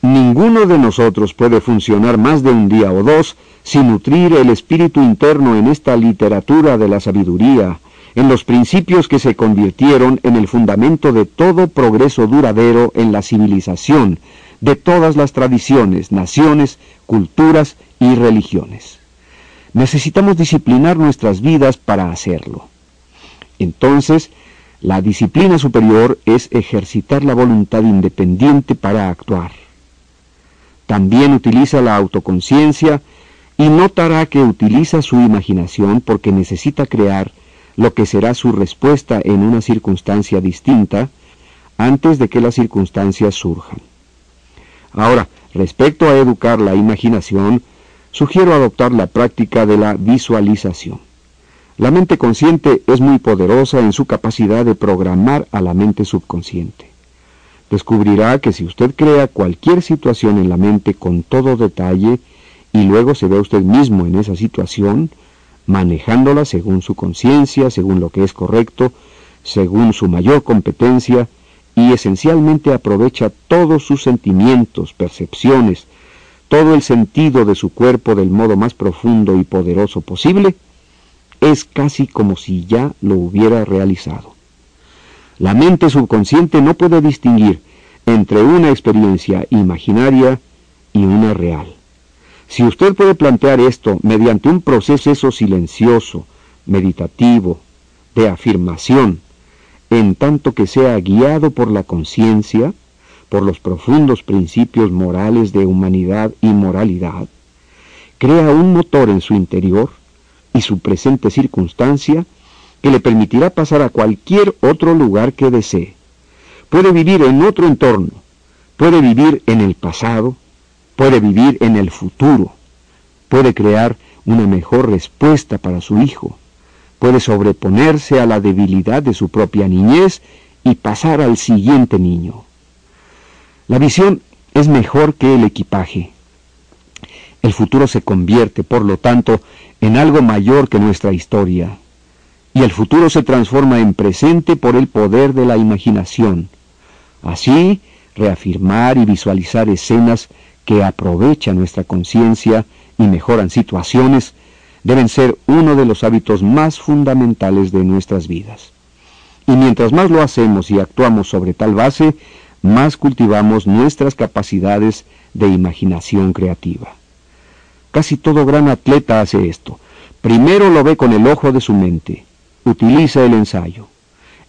Ninguno de nosotros puede funcionar más de un día o dos sin nutrir el espíritu interno en esta literatura de la sabiduría, en los principios que se convirtieron en el fundamento de todo progreso duradero en la civilización, de todas las tradiciones, naciones, culturas y religiones. Necesitamos disciplinar nuestras vidas para hacerlo. Entonces, la disciplina superior es ejercitar la voluntad independiente para actuar. También utiliza la autoconciencia y notará que utiliza su imaginación porque necesita crear lo que será su respuesta en una circunstancia distinta antes de que las circunstancias surjan. Ahora, respecto a educar la imaginación, sugiero adoptar la práctica de la visualización. La mente consciente es muy poderosa en su capacidad de programar a la mente subconsciente. Descubrirá que si usted crea cualquier situación en la mente con todo detalle y luego se ve usted mismo en esa situación, manejándola según su conciencia, según lo que es correcto, según su mayor competencia, y esencialmente aprovecha todos sus sentimientos, percepciones, todo el sentido de su cuerpo del modo más profundo y poderoso posible, es casi como si ya lo hubiera realizado. La mente subconsciente no puede distinguir entre una experiencia imaginaria y una real. Si usted puede plantear esto mediante un proceso silencioso, meditativo, de afirmación, en tanto que sea guiado por la conciencia, por los profundos principios morales de humanidad y moralidad, crea un motor en su interior y su presente circunstancia que le permitirá pasar a cualquier otro lugar que desee. Puede vivir en otro entorno, puede vivir en el pasado, puede vivir en el futuro, puede crear una mejor respuesta para su hijo, puede sobreponerse a la debilidad de su propia niñez y pasar al siguiente niño. La visión es mejor que el equipaje. El futuro se convierte, por lo tanto, en algo mayor que nuestra historia, y el futuro se transforma en presente por el poder de la imaginación. Así, reafirmar y visualizar escenas que aprovechan nuestra conciencia y mejoran situaciones deben ser uno de los hábitos más fundamentales de nuestras vidas. Y mientras más lo hacemos y actuamos sobre tal base, más cultivamos nuestras capacidades de imaginación creativa. Casi todo gran atleta hace esto. Primero lo ve con el ojo de su mente, utiliza el ensayo.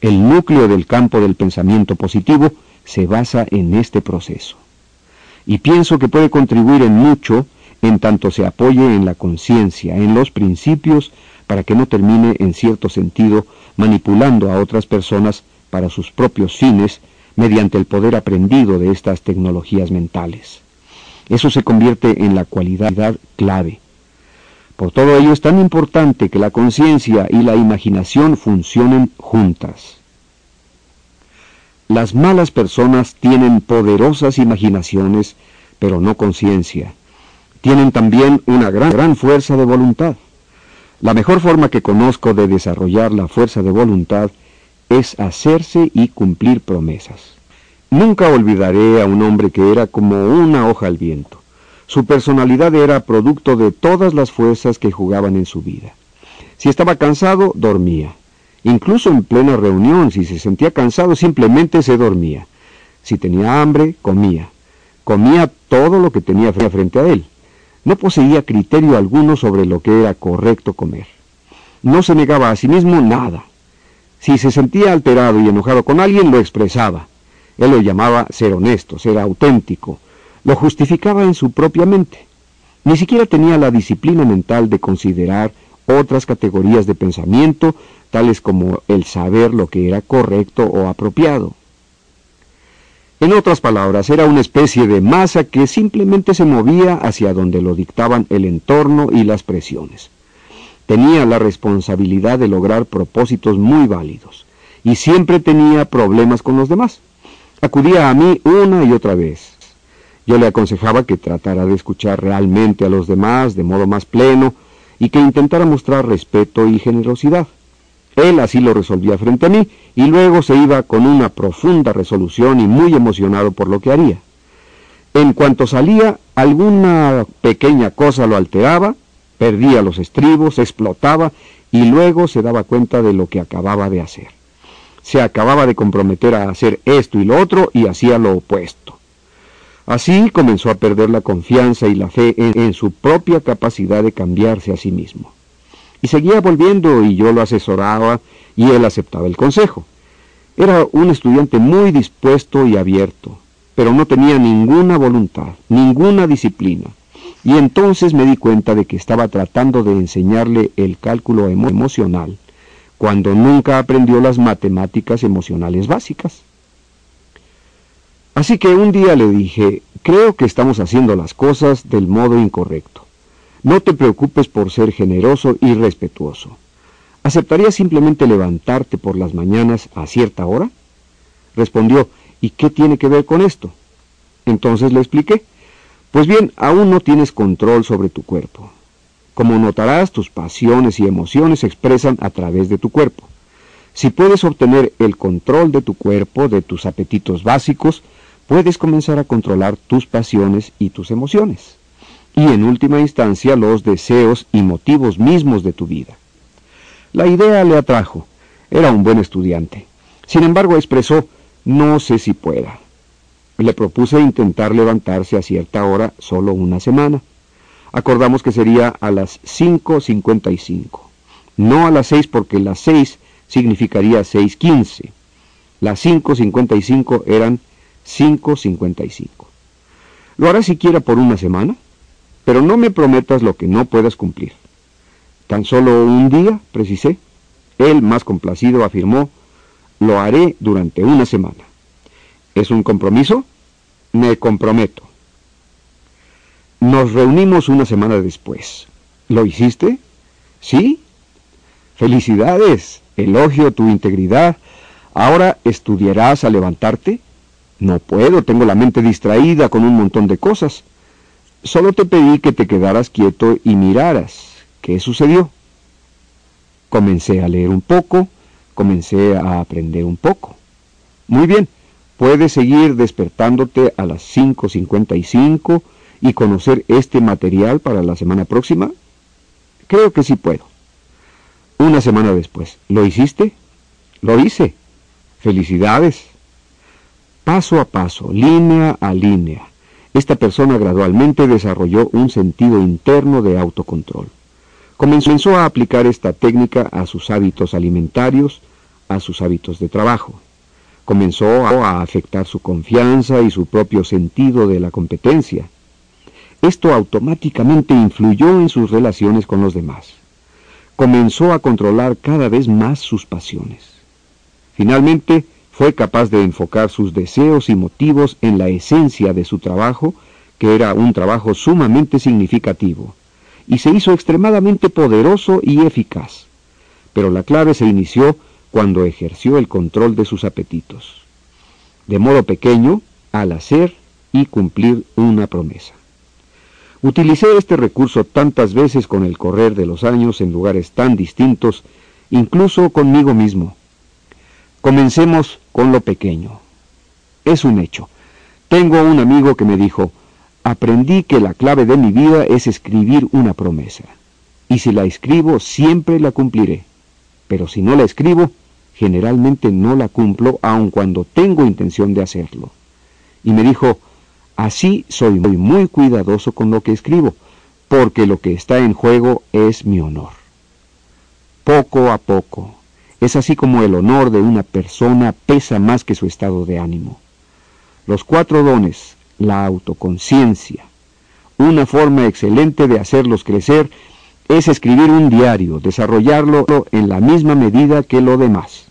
El núcleo del campo del pensamiento positivo se basa en este proceso. Y pienso que puede contribuir en mucho en tanto se apoye en la conciencia, en los principios, para que no termine en cierto sentido manipulando a otras personas para sus propios fines mediante el poder aprendido de estas tecnologías mentales. Eso se convierte en la cualidad clave. Por todo ello es tan importante que la conciencia y la imaginación funcionen juntas. Las malas personas tienen poderosas imaginaciones, pero no conciencia tienen también una gran, fuerza de voluntad. La mejor forma que conozco de desarrollar la fuerza de voluntad es hacerse y cumplir promesas. Nunca olvidaré a un hombre que era como una hoja al viento. Su personalidad era producto de todas las fuerzas que jugaban en su vida. Si estaba cansado, dormía. Incluso en plena reunión, si se sentía cansado, simplemente se dormía. Si tenía hambre, comía. Comía todo lo que tenía frente a él. No poseía criterio alguno sobre lo que era correcto comer. No se negaba a sí mismo nada. Si se sentía alterado y enojado con alguien, lo expresaba. Él lo llamaba ser honesto, ser auténtico. Lo justificaba en su propia mente. Ni siquiera tenía la disciplina mental de considerar otras categorías de pensamiento, tales como el saber lo que era correcto o apropiado. En otras palabras, era una especie de masa que simplemente se movía hacia donde lo dictaban el entorno y las presiones. Tenía la responsabilidad de lograr propósitos muy válidos y siempre tenía problemas con los demás. Acudía a mí una y otra vez. Yo le aconsejaba que tratara de escuchar realmente a los demás de modo más pleno y que intentara mostrar respeto y generosidad. Él así lo resolvía frente a mí y luego se iba con una profunda resolución y muy emocionado por lo que haría. En cuanto salía, alguna pequeña cosa lo alteraba, perdía los estribos, explotaba y luego se daba cuenta de lo que acababa de hacer. Se acababa de comprometer a hacer esto y lo otro y hacía lo opuesto. Así comenzó a perder la confianza y la fe en, en su propia capacidad de cambiarse a sí mismo. Y seguía volviendo y yo lo asesoraba y él aceptaba el consejo. Era un estudiante muy dispuesto y abierto, pero no tenía ninguna voluntad, ninguna disciplina. Y entonces me di cuenta de que estaba tratando de enseñarle el cálculo emocional, cuando nunca aprendió las matemáticas emocionales básicas. Así que un día le dije, creo que estamos haciendo las cosas del modo incorrecto. No te preocupes por ser generoso y respetuoso. ¿Aceptarías simplemente levantarte por las mañanas a cierta hora? Respondió, ¿y qué tiene que ver con esto? Entonces le expliqué, pues bien, aún no tienes control sobre tu cuerpo. Como notarás, tus pasiones y emociones se expresan a través de tu cuerpo. Si puedes obtener el control de tu cuerpo, de tus apetitos básicos, puedes comenzar a controlar tus pasiones y tus emociones. Y en última instancia los deseos y motivos mismos de tu vida. La idea le atrajo. Era un buen estudiante. Sin embargo, expresó, no sé si pueda. Le propuse intentar levantarse a cierta hora solo una semana. Acordamos que sería a las 5.55. No a las 6 porque las 6 significaría 6.15. Las 5.55 eran 5.55. ¿Lo harás siquiera por una semana? Pero no me prometas lo que no puedas cumplir. Tan solo un día, precisé. Él, más complacido, afirmó, lo haré durante una semana. ¿Es un compromiso? Me comprometo. Nos reunimos una semana después. ¿Lo hiciste? ¿Sí? Felicidades. Elogio tu integridad. ¿Ahora estudiarás a levantarte? No puedo, tengo la mente distraída con un montón de cosas. Solo te pedí que te quedaras quieto y miraras. ¿Qué sucedió? Comencé a leer un poco, comencé a aprender un poco. Muy bien, puedes seguir despertándote a las 5.55 y conocer este material para la semana próxima. Creo que sí puedo. Una semana después, ¿lo hiciste? Lo hice. Felicidades. Paso a paso, línea a línea, esta persona gradualmente desarrolló un sentido interno de autocontrol. Comenzó a aplicar esta técnica a sus hábitos alimentarios, a sus hábitos de trabajo. Comenzó a afectar su confianza y su propio sentido de la competencia. Esto automáticamente influyó en sus relaciones con los demás. Comenzó a controlar cada vez más sus pasiones. Finalmente, fue capaz de enfocar sus deseos y motivos en la esencia de su trabajo, que era un trabajo sumamente significativo, y se hizo extremadamente poderoso y eficaz. Pero la clave se inició cuando ejerció el control de sus apetitos. De modo pequeño, al hacer y cumplir una promesa. Utilicé este recurso tantas veces con el correr de los años en lugares tan distintos, incluso conmigo mismo. Comencemos con lo pequeño. Es un hecho. Tengo un amigo que me dijo, aprendí que la clave de mi vida es escribir una promesa. Y si la escribo, siempre la cumpliré. Pero si no la escribo, generalmente no la cumplo aun cuando tengo intención de hacerlo. Y me dijo, así soy muy, muy cuidadoso con lo que escribo, porque lo que está en juego es mi honor. Poco a poco, es así como el honor de una persona pesa más que su estado de ánimo. Los cuatro dones, la autoconciencia, una forma excelente de hacerlos crecer es escribir un diario, desarrollarlo en la misma medida que lo demás.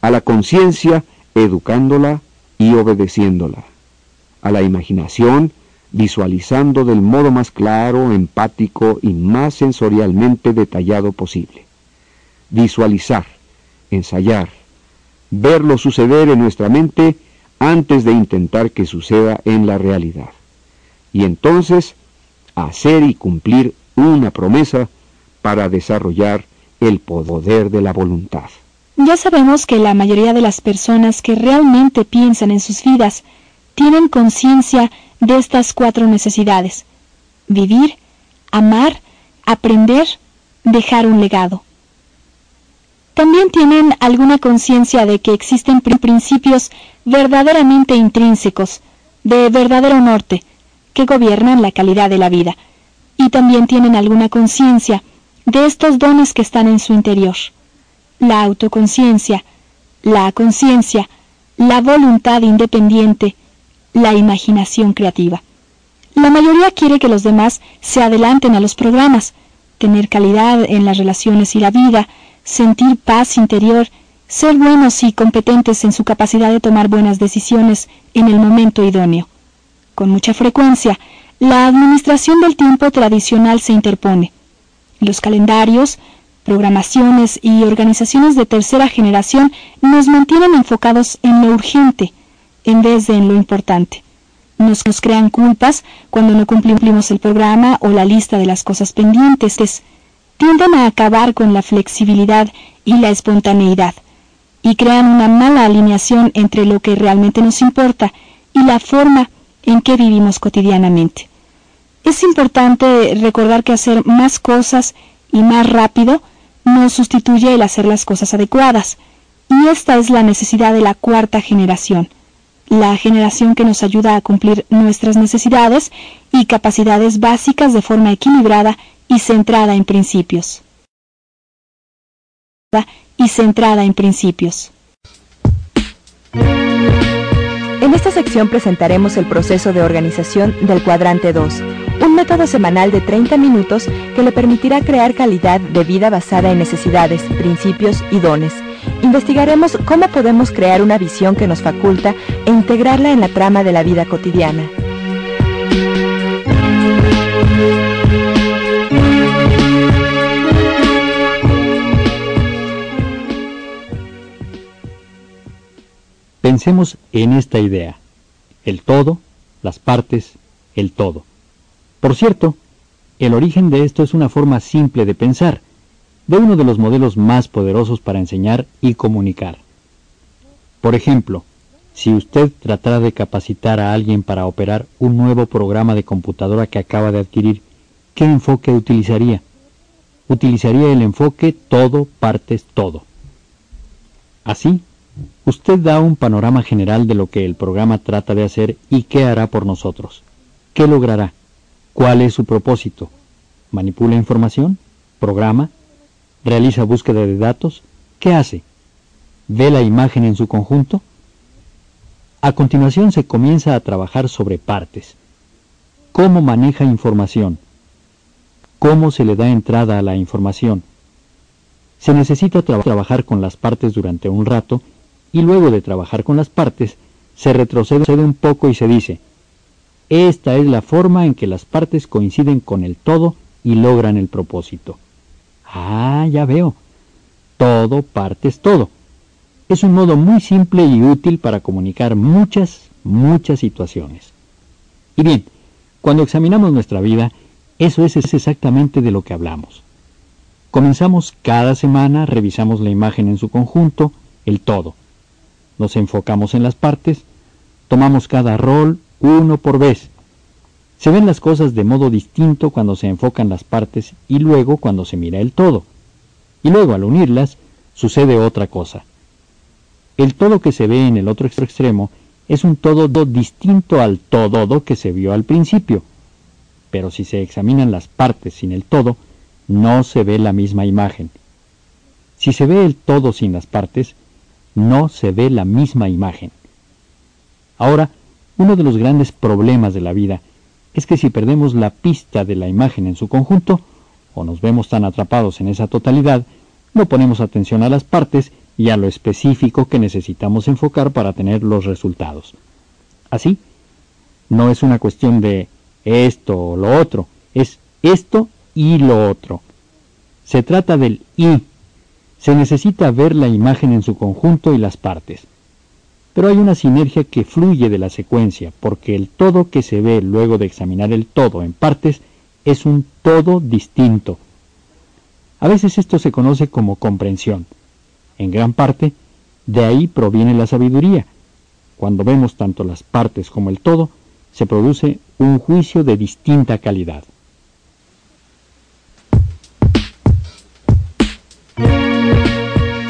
A la conciencia, educándola y obedeciéndola. A la imaginación, visualizando del modo más claro, empático y más sensorialmente detallado posible. Visualizar ensayar, verlo suceder en nuestra mente antes de intentar que suceda en la realidad. Y entonces hacer y cumplir una promesa para desarrollar el poder de la voluntad. Ya sabemos que la mayoría de las personas que realmente piensan en sus vidas tienen conciencia de estas cuatro necesidades. Vivir, amar, aprender, dejar un legado también tienen alguna conciencia de que existen principios verdaderamente intrínsecos, de verdadero norte, que gobiernan la calidad de la vida, y también tienen alguna conciencia de estos dones que están en su interior, la autoconciencia, la conciencia, la voluntad independiente, la imaginación creativa. La mayoría quiere que los demás se adelanten a los programas, tener calidad en las relaciones y la vida, sentir paz interior, ser buenos y competentes en su capacidad de tomar buenas decisiones en el momento idóneo. Con mucha frecuencia, la administración del tiempo tradicional se interpone. Los calendarios, programaciones y organizaciones de tercera generación nos mantienen enfocados en lo urgente en vez de en lo importante. nos, crean culpas cuando no cumplimos el programa o la lista de las cosas pendientes. Tienden a acabar con la flexibilidad y la espontaneidad y crean una mala alineación entre lo que realmente nos importa y la forma en que vivimos cotidianamente. Es importante recordar que hacer más cosas y más rápido no sustituye el hacer las cosas adecuadas, y esta es la necesidad de la cuarta generación, la generación que nos ayuda a cumplir nuestras necesidades y capacidades básicas de forma equilibrada y centrada en principios. Y centrada en principios. En esta sección presentaremos el proceso de organización del cuadrante 2, un método semanal de 30 minutos que le permitirá crear calidad de vida basada en necesidades, principios y dones. Investigaremos cómo podemos crear una visión que nos faculta e integrarla en la trama de la vida cotidiana. Pensemos en esta idea. El todo, las partes, el todo. Por cierto, el origen de esto es una forma simple de pensar, de uno de los modelos más poderosos para enseñar y comunicar. Por ejemplo, si usted tratara de capacitar a alguien para operar un nuevo programa de computadora que acaba de adquirir, ¿qué enfoque utilizaría? Utilizaría el enfoque todo, partes, todo. Así, usted da un panorama general de lo que el programa trata de hacer y qué hará por nosotros. ¿Qué logrará? ¿Cuál es su propósito? ¿Manipula información? ¿Programa? ¿Realiza búsqueda de datos? ¿Qué hace? ¿Ve la imagen en su conjunto? A continuación se comienza a trabajar sobre partes. ¿Cómo maneja información? ¿Cómo se le da entrada a la información? Se necesita trabajar con las partes durante un rato y luego de trabajar con las partes se retrocede un poco y se dice, esta es la forma en que las partes coinciden con el todo y logran el propósito. Ah, ya veo. Todo, partes, todo. Es un modo muy simple y útil para comunicar muchas, muchas situaciones. Y bien, cuando examinamos nuestra vida, eso es exactamente de lo que hablamos. Comenzamos cada semana, revisamos la imagen en su conjunto, el todo. Nos enfocamos en las partes, tomamos cada rol, uno por vez. Se ven las cosas de modo distinto cuando se enfocan las partes y luego cuando se mira el todo. Y luego al unirlas sucede otra cosa. El todo que se ve en el otro extremo es un todo distinto al todo que se vio al principio. Pero si se examinan las partes sin el todo, no se ve la misma imagen. Si se ve el todo sin las partes, no se ve la misma imagen. Ahora, uno de los grandes problemas de la vida es que si perdemos la pista de la imagen en su conjunto, o nos vemos tan atrapados en esa totalidad, no ponemos atención a las partes y a lo específico que necesitamos enfocar para tener los resultados. Así, no es una cuestión de esto o lo otro, es esto y lo otro. Se trata del y. Se necesita ver la imagen en su conjunto y las partes. Pero hay una sinergia que fluye de la secuencia, porque el todo que se ve luego de examinar el todo en partes es un todo distinto. A veces esto se conoce como comprensión. En gran parte, de ahí proviene la sabiduría. Cuando vemos tanto las partes como el todo, se produce un juicio de distinta calidad.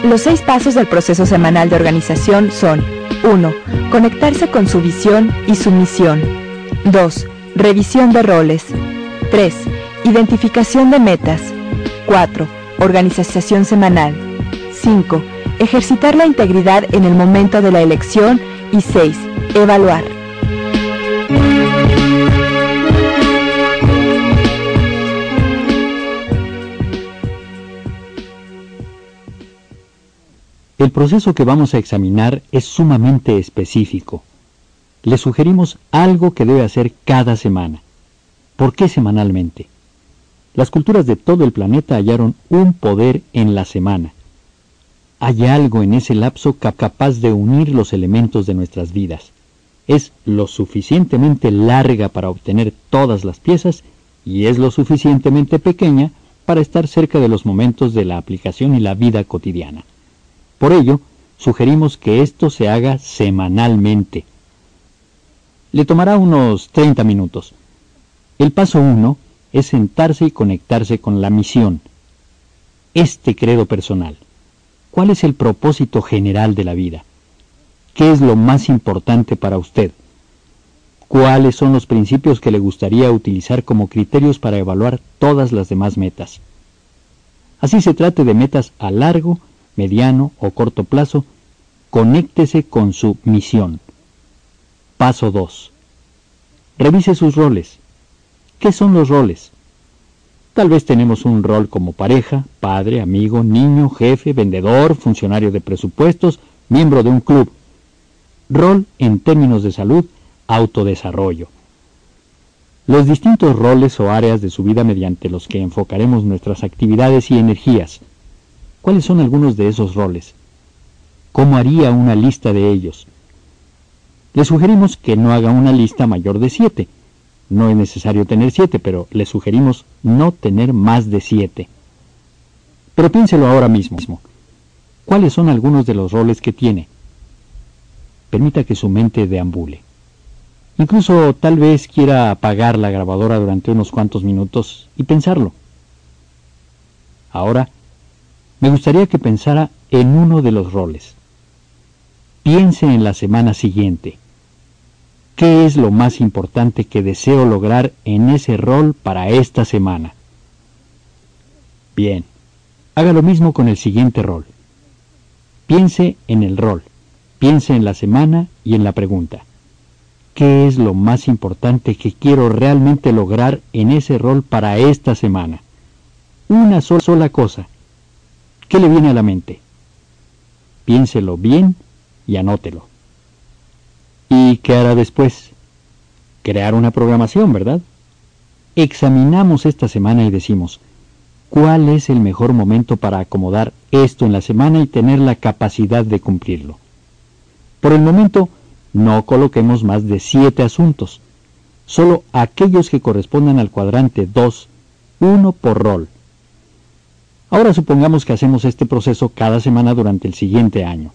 Los seis pasos del proceso semanal de organización son 1. Conectarse con su visión y su misión. 2. Revisión de roles. 3. Identificación de metas. 4. Organización semanal. 5. Ejercitar la integridad en el momento de la elección. Y 6. Evaluar. El proceso que vamos a examinar es sumamente específico. Le sugerimos algo que debe hacer cada semana. ¿Por qué semanalmente? Las culturas de todo el planeta hallaron un poder en la semana. Hay algo en ese lapso capaz de unir los elementos de nuestras vidas. es lo suficientemente larga para obtener todas las piezas y es lo suficientemente pequeña para estar cerca de los momentos de la aplicación y la vida cotidiana. Por ello, sugerimos que esto se haga semanalmente. Le tomará unos 30 minutos. El paso 1 es sentarse y conectarse con la misión. Este credo personal. ¿Cuál es el propósito general de la vida? ¿Qué es lo más importante para usted? ¿Cuáles son los principios que le gustaría utilizar como criterios para evaluar todas las demás metas? Así se trate de metas a largo, mediano o corto plazo, conéctese con su misión. Paso 2. Revise sus roles. ¿Qué son los roles? Tal vez tenemos un rol como pareja, padre, amigo, niño, jefe, vendedor, funcionario de presupuestos, miembro de un club. Rol en términos de salud, autodesarrollo. Los distintos roles o áreas de su vida mediante los que enfocaremos nuestras actividades y energías. ¿Cuáles son algunos de esos roles? ¿Cómo haría una lista de ellos? Le sugerimos que no haga una lista mayor de siete. No es necesario tener siete, pero le sugerimos no tener más de siete. Pero piénselo ahora mismo. ¿Cuáles son algunos de los roles que tiene? permita que su mente deambule. Incluso tal vez quiera apagar la grabadora durante unos cuantos minutos y pensarlo. Ahora, me gustaría que pensara en uno de los roles. Piense en la semana siguiente. ¿Qué es lo más importante que deseo lograr en ese rol para esta semana? Bien, haga lo mismo con el siguiente rol. Piense en el rol. Piense en la semana y en la pregunta. ¿Qué es lo más importante que quiero realmente lograr en ese rol para esta semana? Una sola, cosa. ¿Qué le viene a la mente? Piénselo bien y anótelo. ¿Y qué hará después? Crear una programación, ¿verdad? Examinamos esta semana y decimos, ¿cuál es el mejor momento para acomodar esto en la semana y tener la capacidad de cumplirlo? Por el momento, no coloquemos más de siete asuntos, solo aquellos que correspondan al cuadrante 2, uno por rol. Ahora supongamos que hacemos este proceso cada semana durante el siguiente año.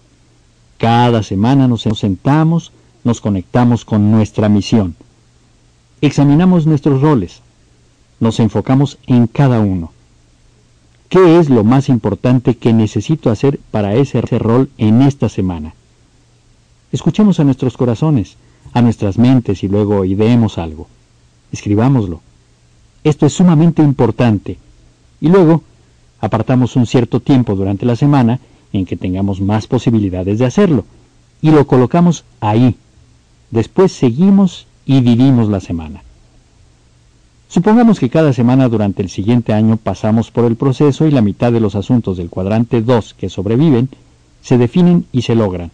Cada semana nos sentamos, nos conectamos con nuestra misión. Examinamos nuestros roles. Nos enfocamos en cada uno. ¿Qué es lo más importante que necesito hacer para ese rol en esta semana? Escuchemos a nuestros corazones, a nuestras mentes y luego ideemos algo. Escribámoslo. Esto es sumamente importante. Y luego apartamos un cierto tiempo durante la semana en que tengamos más posibilidades de hacerlo. Y lo colocamos ahí. Después seguimos y vivimos la semana. Supongamos que cada semana durante el siguiente año pasamos por el proceso y la mitad de los asuntos del cuadrante 2 que sobreviven se definen y se logran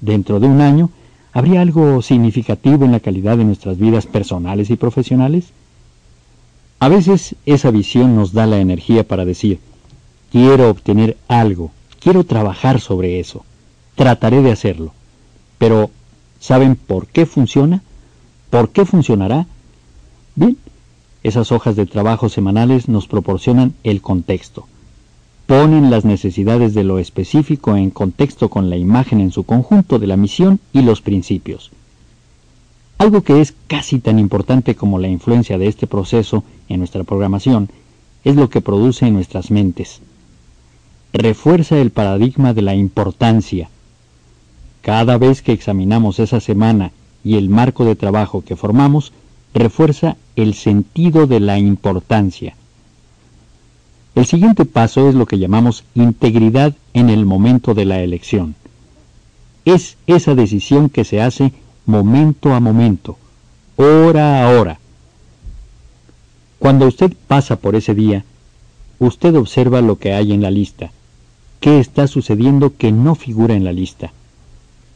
dentro de un año, ¿habría algo significativo en la calidad de nuestras vidas personales y profesionales? A veces esa visión nos da la energía para decir, quiero obtener algo, quiero trabajar sobre eso, trataré de hacerlo. Pero, ¿saben por qué funciona? ¿Por qué funcionará? Bien, esas hojas de trabajo semanales nos proporcionan el contexto ponen las necesidades de lo específico en contexto con la imagen en su conjunto de la misión y los principios. Algo que es casi tan importante como la influencia de este proceso en nuestra programación es lo que produce en nuestras mentes. Refuerza el paradigma de la importancia. Cada vez que examinamos esa semana y el marco de trabajo que formamos, refuerza el sentido de la importancia. El siguiente paso es lo que llamamos integridad en el momento de la elección. Es esa decisión que se hace momento a momento, hora a hora. Cuando usted pasa por ese día, usted observa lo que hay en la lista, qué está sucediendo que no figura en la lista,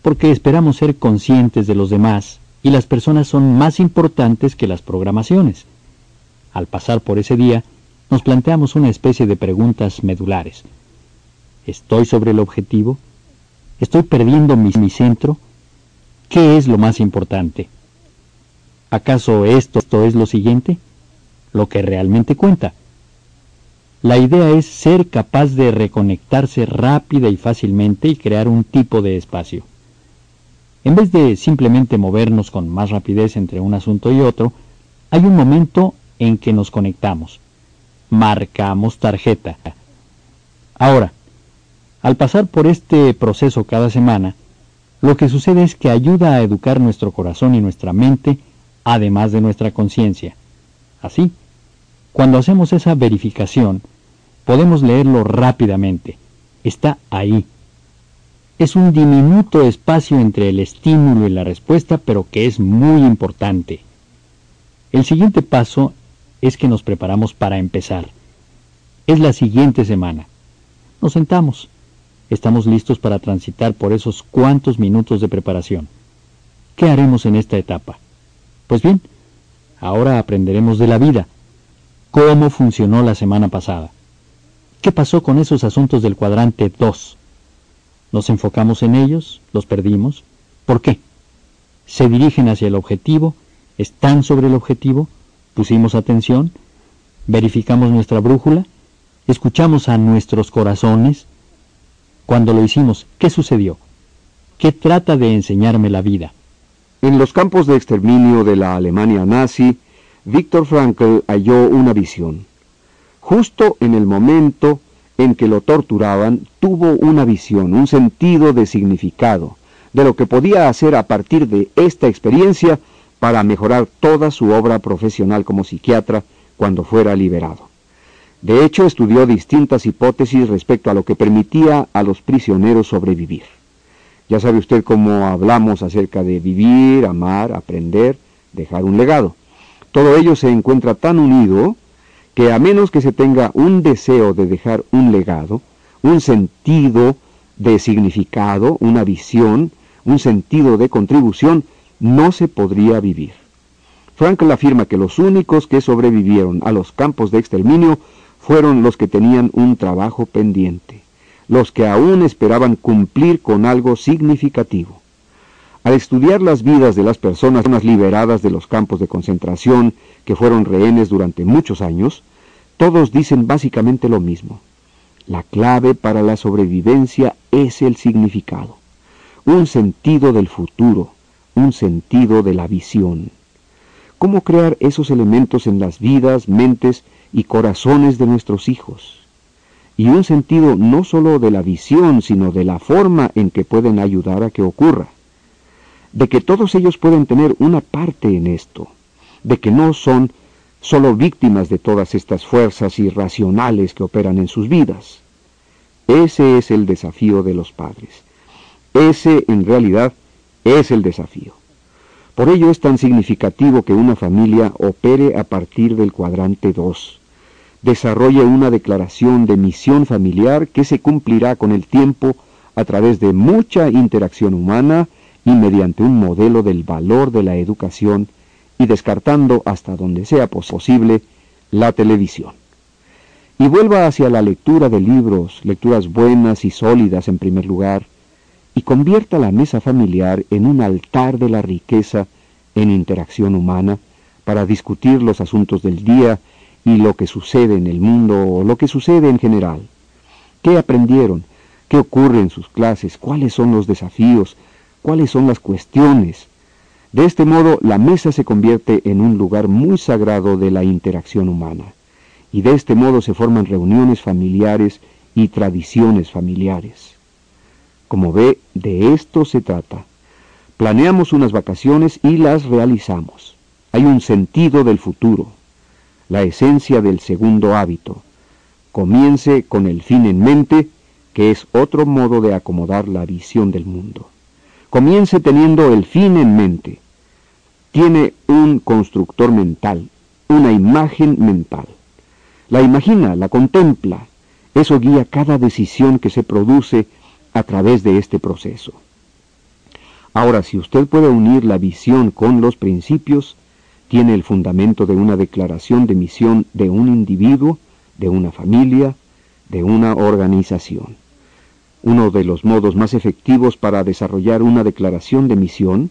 porque esperamos ser conscientes de los demás y las personas son más importantes que las programaciones. Al pasar por ese día, nos planteamos una especie de preguntas medulares. ¿Estoy sobre el objetivo? ¿Estoy perdiendo mi, mi centro? ¿qué es lo más importante? ¿Acaso esto, esto es lo siguiente? Lo que realmente cuenta. La idea es ser capaz de reconectarse rápida y fácilmente y crear un tipo de espacio. En vez de simplemente movernos con más rapidez entre un asunto y otro, hay un momento en que nos conectamos. Marcamos tarjeta. Ahora, al pasar por este proceso cada semana, lo que sucede es que ayuda a educar nuestro corazón y nuestra mente, además de nuestra conciencia. Así, cuando hacemos esa verificación, podemos leerlo rápidamente. Está ahí, es un diminuto espacio entre el estímulo y la respuesta, pero que es muy importante. El siguiente paso es que nos preparamos para empezar. Es la siguiente semana. Nos sentamos. Estamos listos para transitar por esos cuantos minutos de preparación. ¿Qué haremos en esta etapa? Pues bien, ahora aprenderemos de la vida. ¿Cómo funcionó la semana pasada? ¿Qué pasó con esos asuntos del cuadrante 2? Nos enfocamos en ellos, los perdimos. ¿Por qué? Se dirigen hacia el objetivo, están sobre el objetivo, pusimos atención, verificamos nuestra brújula, escuchamos a nuestros corazones. Cuando lo hicimos, ¿qué sucedió? ¿Qué trata de enseñarme la vida? En los campos de exterminio de la Alemania nazi, Viktor Frankl halló una visión. Justo en el momento en que lo torturaban tuvo una visión, un sentido de significado, de lo que podía hacer a partir de esta experiencia para mejorar toda su obra profesional como psiquiatra cuando fuera liberado. De hecho, estudió distintas hipótesis respecto a lo que permitía a los prisioneros sobrevivir. Ya sabe usted cómo hablamos acerca de vivir, amar, aprender, dejar un legado. Todo ello se encuentra tan unido que a menos que se tenga un deseo de dejar un legado, un sentido de significado, una visión, un sentido de contribución, no se podría vivir. Frankl afirma que los únicos que sobrevivieron a los campos de exterminio fueron los que tenían un trabajo pendiente, los que aún esperaban cumplir con algo significativo. Al estudiar las vidas de las personas liberadas de los campos de concentración que fueron rehenes durante muchos años, todos dicen básicamente lo mismo. La clave para la sobrevivencia es el significado, un sentido del futuro, un sentido de la visión. ¿Cómo crear esos elementos en las vidas, mentes y corazones de nuestros hijos? Y un sentido no sólo de la visión, sino de la forma en que pueden ayudar a que ocurra de que todos ellos pueden tener una parte en esto, de que no son solo víctimas de todas estas fuerzas irracionales que operan en sus vidas. Ese es el desafío de los padres. Ese, en realidad, es el desafío. Por ello es tan significativo que una familia opere a partir del cuadrante 2, desarrolle una declaración de misión familiar que se cumplirá con el tiempo a través de mucha interacción humana, y mediante un modelo del valor de la educación y descartando hasta donde sea posible la televisión. Y vuelva hacia la lectura de libros, lecturas buenas y sólidas en primer lugar, y convierta la mesa familiar en un altar de la riqueza en interacción humana para discutir los asuntos del día y lo que sucede en el mundo o lo que sucede en general. ¿Qué aprendieron? ¿Qué ocurre en sus clases? ¿Cuáles son los desafíos? cuáles son las cuestiones. De este modo, la mesa se convierte en un lugar muy sagrado de la interacción humana, y de este modo se forman reuniones familiares y tradiciones familiares. Como ve, de esto se trata. Planeamos unas vacaciones y las realizamos. Hay un sentido del futuro, la esencia del segundo hábito. Comience con el fin en mente, que es otro modo de acomodar la visión del mundo comience teniendo el fin en mente. Tiene un constructor mental, una imagen mental. La imagina, la contempla. Eso guía cada decisión que se produce a través de este proceso. Ahora, si usted puede unir la visión con los principios, tiene el fundamento de una declaración de misión de un individuo, de una familia, de una organización. Uno de los modos más efectivos para desarrollar una declaración de misión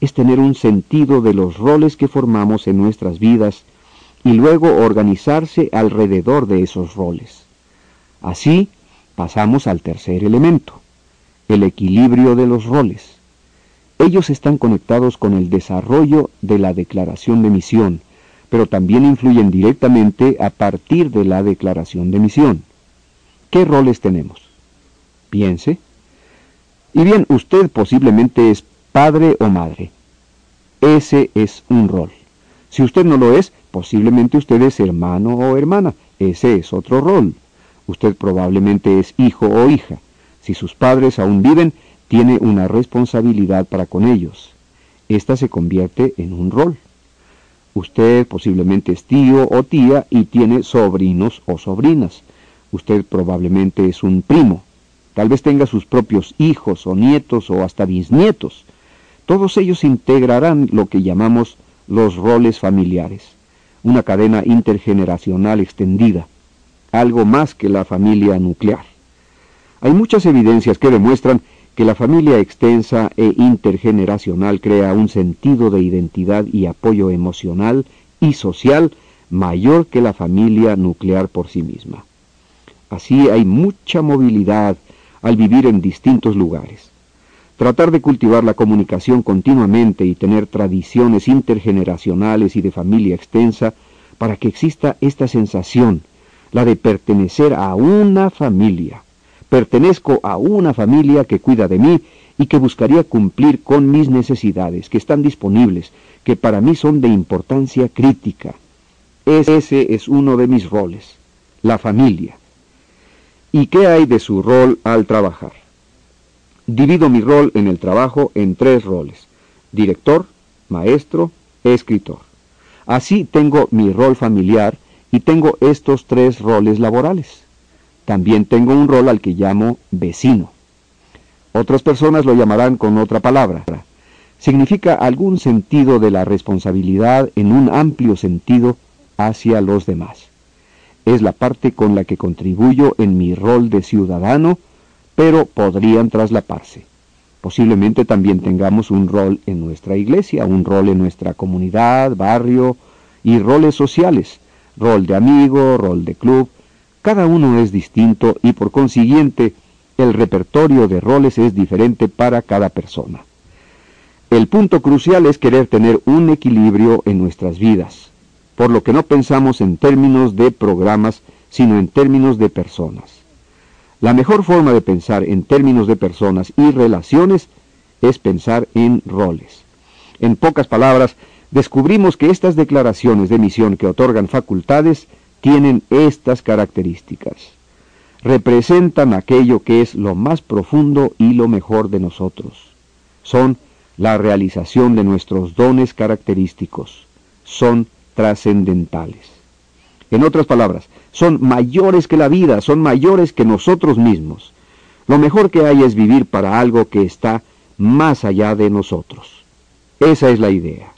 es tener un sentido de los roles que formamos en nuestras vidas y luego organizarse alrededor de esos roles. Así pasamos al tercer elemento, el equilibrio de los roles. Ellos están conectados con el desarrollo de la declaración de misión, pero también influyen directamente a partir de la declaración de misión. ¿Qué roles tenemos? Piense. Y bien, usted posiblemente es padre o madre. Ese es un rol. Si usted no lo es, posiblemente usted es hermano o hermana. Ese es otro rol. Usted probablemente es hijo o hija. Si sus padres aún viven, tiene una responsabilidad para con ellos. Esta se convierte en un rol. Usted posiblemente es tío o tía y tiene sobrinos o sobrinas. Usted probablemente es un primo. Tal vez tenga sus propios hijos o nietos o hasta bisnietos. Todos ellos integrarán lo que llamamos los roles familiares, una cadena intergeneracional extendida, algo más que la familia nuclear. Hay muchas evidencias que demuestran que la familia extensa e intergeneracional crea un sentido de identidad y apoyo emocional y social mayor que la familia nuclear por sí misma. Así hay mucha movilidad al vivir en distintos lugares. Tratar de cultivar la comunicación continuamente y tener tradiciones intergeneracionales y de familia extensa para que exista esta sensación, la de pertenecer a una familia, Pertenezco a una familia que cuida de mí y que buscaría cumplir con mis necesidades, que están disponibles, que para mí son de importancia crítica. Ese es uno de mis roles, la familia. ¿Y qué hay de su rol al trabajar? Divido mi rol en el trabajo en tres roles, director, maestro, escritor. Así tengo mi rol familiar y tengo estos tres roles laborales. También tengo un rol al que llamo vecino. Otras personas lo llamarán con otra palabra. Significa algún sentido de la responsabilidad en un amplio sentido hacia los demás. Es la parte con la que contribuyo en mi rol de ciudadano, pero podrían traslaparse. Posiblemente también tengamos un rol en nuestra iglesia, un rol en nuestra comunidad, barrio y roles sociales, rol de amigo, rol de club, cada uno es distinto y por consiguiente el repertorio de roles es diferente para cada persona. El punto crucial es querer tener un equilibrio en nuestras vidas, por lo que no pensamos en términos de programas, sino en términos de personas. La mejor forma de pensar en términos de personas y relaciones es pensar en roles. En pocas palabras, descubrimos que estas declaraciones de misión que otorgan facultades tienen estas características. Representan aquello que es lo más profundo y lo mejor de nosotros. Son la realización de nuestros dones característicos. Son trascendentales. En otras palabras, son mayores que la vida, son mayores que nosotros mismos. Lo mejor que hay es vivir para algo que está más allá de nosotros. Esa es la idea.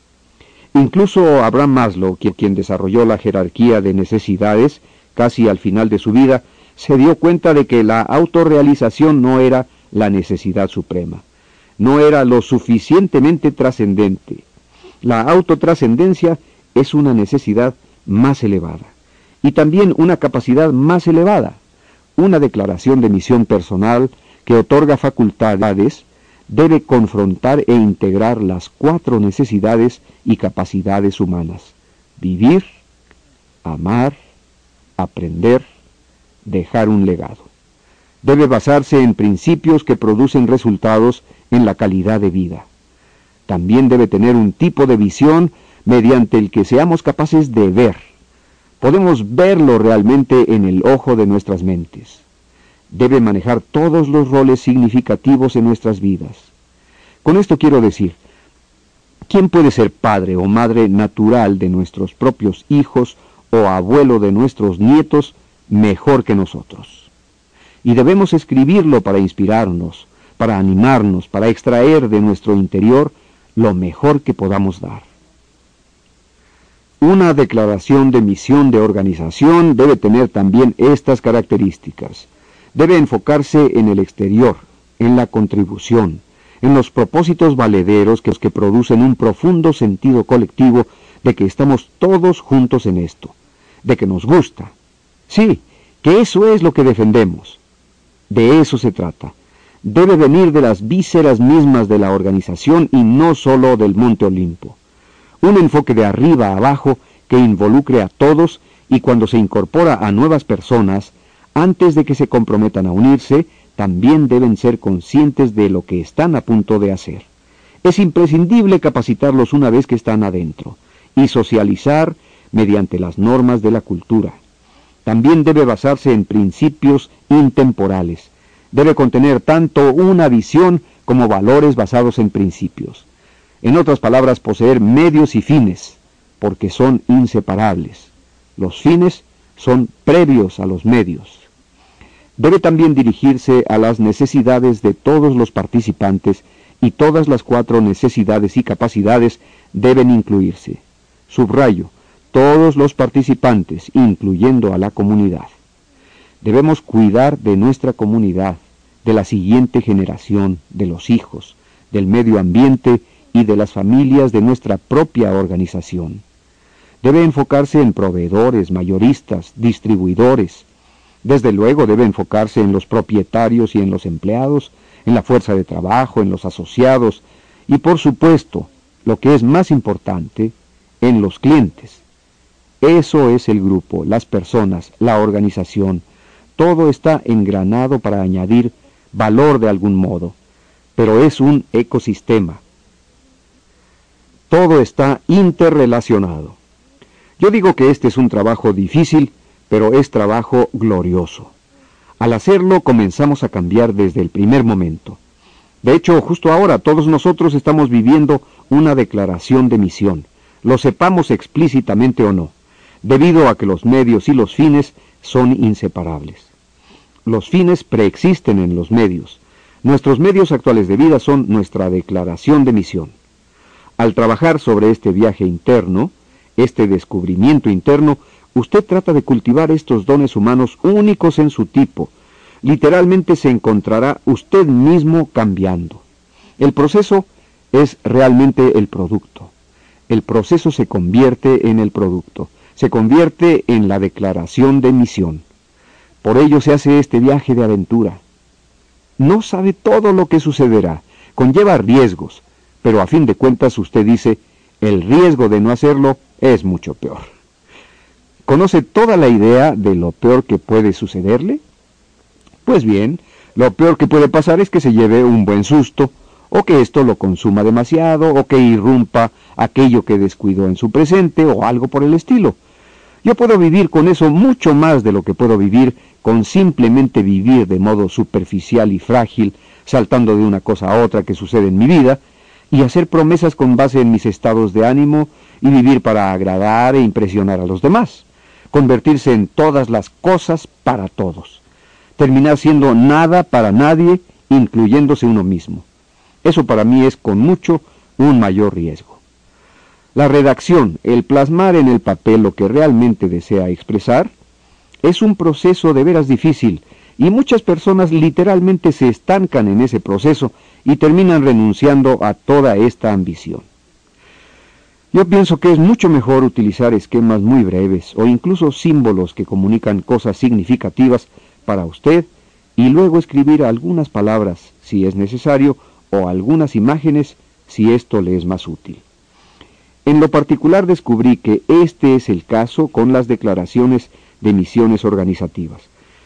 Incluso Abraham Maslow, quien, desarrolló la jerarquía de necesidades casi al final de su vida, se dio cuenta de que la autorrealización no era la necesidad suprema, no era lo suficientemente trascendente. La autotrascendencia es una necesidad más elevada y también una capacidad más elevada, una declaración de misión personal que otorga facultades debe confrontar e integrar las cuatro necesidades y capacidades humanas. Vivir, amar, aprender, dejar un legado. Debe basarse en principios que producen resultados en la calidad de vida. También debe tener un tipo de visión mediante el que seamos capaces de ver. Podemos verlo realmente en el ojo de nuestras mentes debe manejar todos los roles significativos en nuestras vidas. Con esto quiero decir, ¿quién puede ser padre o madre natural de nuestros propios hijos o abuelo de nuestros nietos mejor que nosotros? Y debemos escribirlo para inspirarnos, para animarnos, para extraer de nuestro interior lo mejor que podamos dar. Una declaración de misión de organización debe tener también estas características debe enfocarse en el exterior, en la contribución, en los propósitos valederos que, que producen un profundo sentido colectivo de que estamos todos juntos en esto, de que nos gusta. Sí, que eso es lo que defendemos. De eso se trata. Debe venir de las vísceras mismas de la organización y no sólo del Monte Olimpo. Un enfoque de arriba a abajo que involucre a todos y cuando se incorpora a nuevas personas, antes de que se comprometan a unirse, también deben ser conscientes de lo que están a punto de hacer. Es imprescindible capacitarlos una vez que están adentro y socializar mediante las normas de la cultura. También debe basarse en principios intemporales. Debe contener tanto una visión como valores basados en principios. En otras palabras, poseer medios y fines, porque son inseparables. Los fines son previos a los medios. Debe también dirigirse a las necesidades de todos los participantes y todas las cuatro necesidades y capacidades deben incluirse. Subrayo, todos los participantes, incluyendo a la comunidad. Debemos cuidar de nuestra comunidad, de la siguiente generación, de los hijos, del medio ambiente y de las familias de nuestra propia organización. Debe enfocarse en proveedores, mayoristas, distribuidores. Desde luego debe enfocarse en los propietarios y en los empleados, en la fuerza de trabajo, en los asociados y por supuesto, lo que es más importante, en los clientes. Eso es el grupo, las personas, la organización. Todo está engranado para añadir valor de algún modo, pero es un ecosistema. Todo está interrelacionado. Yo digo que este es un trabajo difícil, pero es trabajo glorioso. Al hacerlo comenzamos a cambiar desde el primer momento. De hecho, justo ahora todos nosotros estamos viviendo una declaración de misión, lo sepamos explícitamente o no, debido a que los medios y los fines son inseparables. Los fines preexisten en los medios. Nuestros medios actuales de vida son nuestra declaración de misión. Al trabajar sobre este viaje interno, este descubrimiento interno, usted trata de cultivar estos dones humanos únicos en su tipo. Literalmente se encontrará usted mismo cambiando. El proceso es realmente el producto. El proceso se convierte en el producto, se convierte en la declaración de misión. Por ello se hace este viaje de aventura. No sabe todo lo que sucederá, conlleva riesgos, pero a fin de cuentas usted dice, el riesgo de no hacerlo es mucho peor. ¿Conoce toda la idea de lo peor que puede sucederle? Pues bien, lo peor que puede pasar es que se lleve un buen susto, o que esto lo consuma demasiado, o que irrumpa aquello que descuidó en su presente, o algo por el estilo. Yo puedo vivir con eso mucho más de lo que puedo vivir con simplemente vivir de modo superficial y frágil, saltando de una cosa a otra que sucede en mi vida, y hacer promesas con base en mis estados de ánimo y vivir para agradar e impresionar a los demás, convertirse en todas las cosas para todos, terminar siendo nada para nadie, incluyéndose uno mismo. Eso para mí es con mucho un mayor riesgo. La redacción, el plasmar en el papel lo que realmente desea expresar, es un proceso de veras difícil y muchas personas literalmente se estancan en ese proceso y terminan renunciando a toda esta ambición. Yo pienso que es mucho mejor utilizar esquemas muy breves o incluso símbolos que comunican cosas significativas para usted y luego escribir algunas palabras si es necesario o algunas imágenes si esto le es más útil. En lo particular descubrí que este es el caso con las declaraciones de misiones organizativas.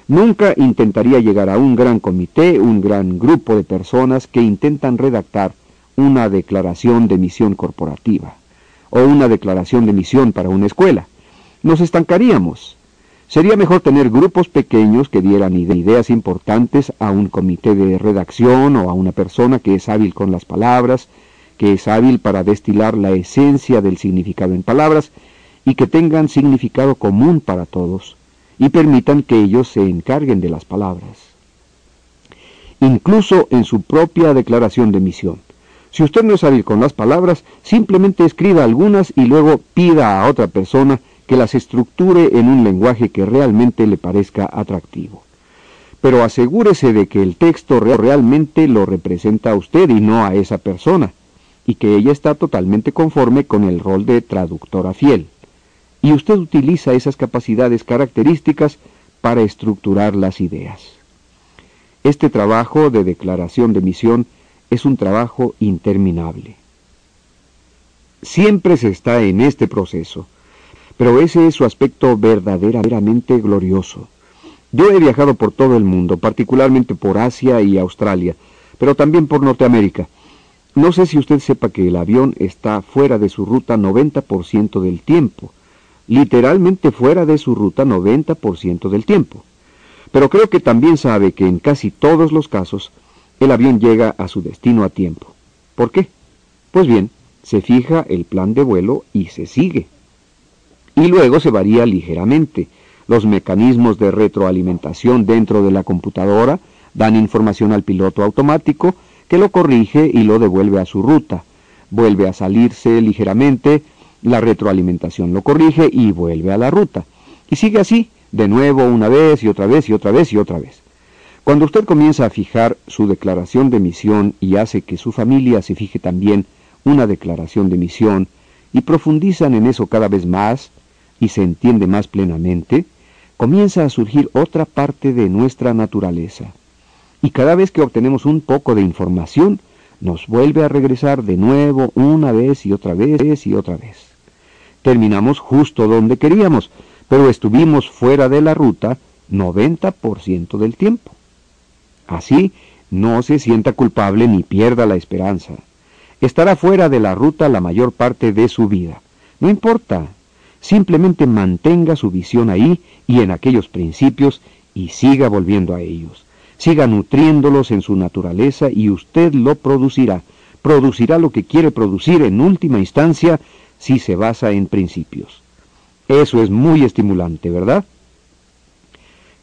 Nunca intentaría llegar a un gran comité, un gran grupo de personas que intentan redactar una declaración de misión corporativa o una declaración de misión para una escuela. Nos estancaríamos. Sería mejor tener grupos pequeños que dieran ideas importantes a un comité de redacción o a una persona que es hábil con las palabras, que es hábil para destilar la esencia del significado en palabras y que tengan significado común para todos y permitan que ellos se encarguen de las palabras. Incluso en su propia declaración de misión. Si usted no hábil con las palabras, simplemente escriba algunas y luego pida a otra persona que las estructure en un lenguaje que realmente le parezca atractivo. pero asegúrese de que el texto realmente lo representa a usted y no a esa persona, y que ella está totalmente conforme con el rol de traductora fiel. Y usted utiliza esas capacidades características para estructurar las ideas. Este trabajo de declaración de misión es un trabajo interminable. Siempre se está en este proceso, pero ese es su aspecto verdaderamente glorioso. Yo he viajado por todo el mundo, particularmente por Asia y Australia, pero también por Norteamérica. No sé si usted sepa que el avión está fuera de su ruta 90% del tiempo, literalmente fuera de su ruta 90% del tiempo. Pero creo que también sabe que en casi todos los casos el avión llega a su destino a tiempo. ¿Por qué? Pues bien, se fija el plan de vuelo y se sigue. Y luego se varía ligeramente los mecanismos de retroalimentación dentro de la computadora dan información al piloto automático que lo corrige y lo devuelve a su ruta. Vuelve a salirse ligeramente, la retroalimentación lo corrige y vuelve a la ruta. Y sigue así, de nuevo una vez y otra vez y otra vez y otra vez. Cuando usted comienza a fijar su declaración de misión y hace que su familia se fije también una declaración de misión y profundizan en eso cada vez más y se entiende más plenamente, comienza a surgir otra parte de nuestra naturaleza. Y cada vez que obtenemos un poco de información, nos vuelve a regresar de nuevo una vez y otra vez y otra vez. Terminamos justo donde queríamos, pero estuvimos fuera de la ruta 90% del tiempo. Así, no se sienta culpable ni pierda la esperanza. Estará fuera de la ruta la mayor parte de su vida. No importa, Simplemente mantenga su visión ahí y en aquellos principios y siga volviendo a ellos. Siga nutriéndolos en su naturaleza y usted lo producirá. Producirá lo que quiere producir en última instancia si se basa en principios. Eso es muy estimulante, ¿verdad?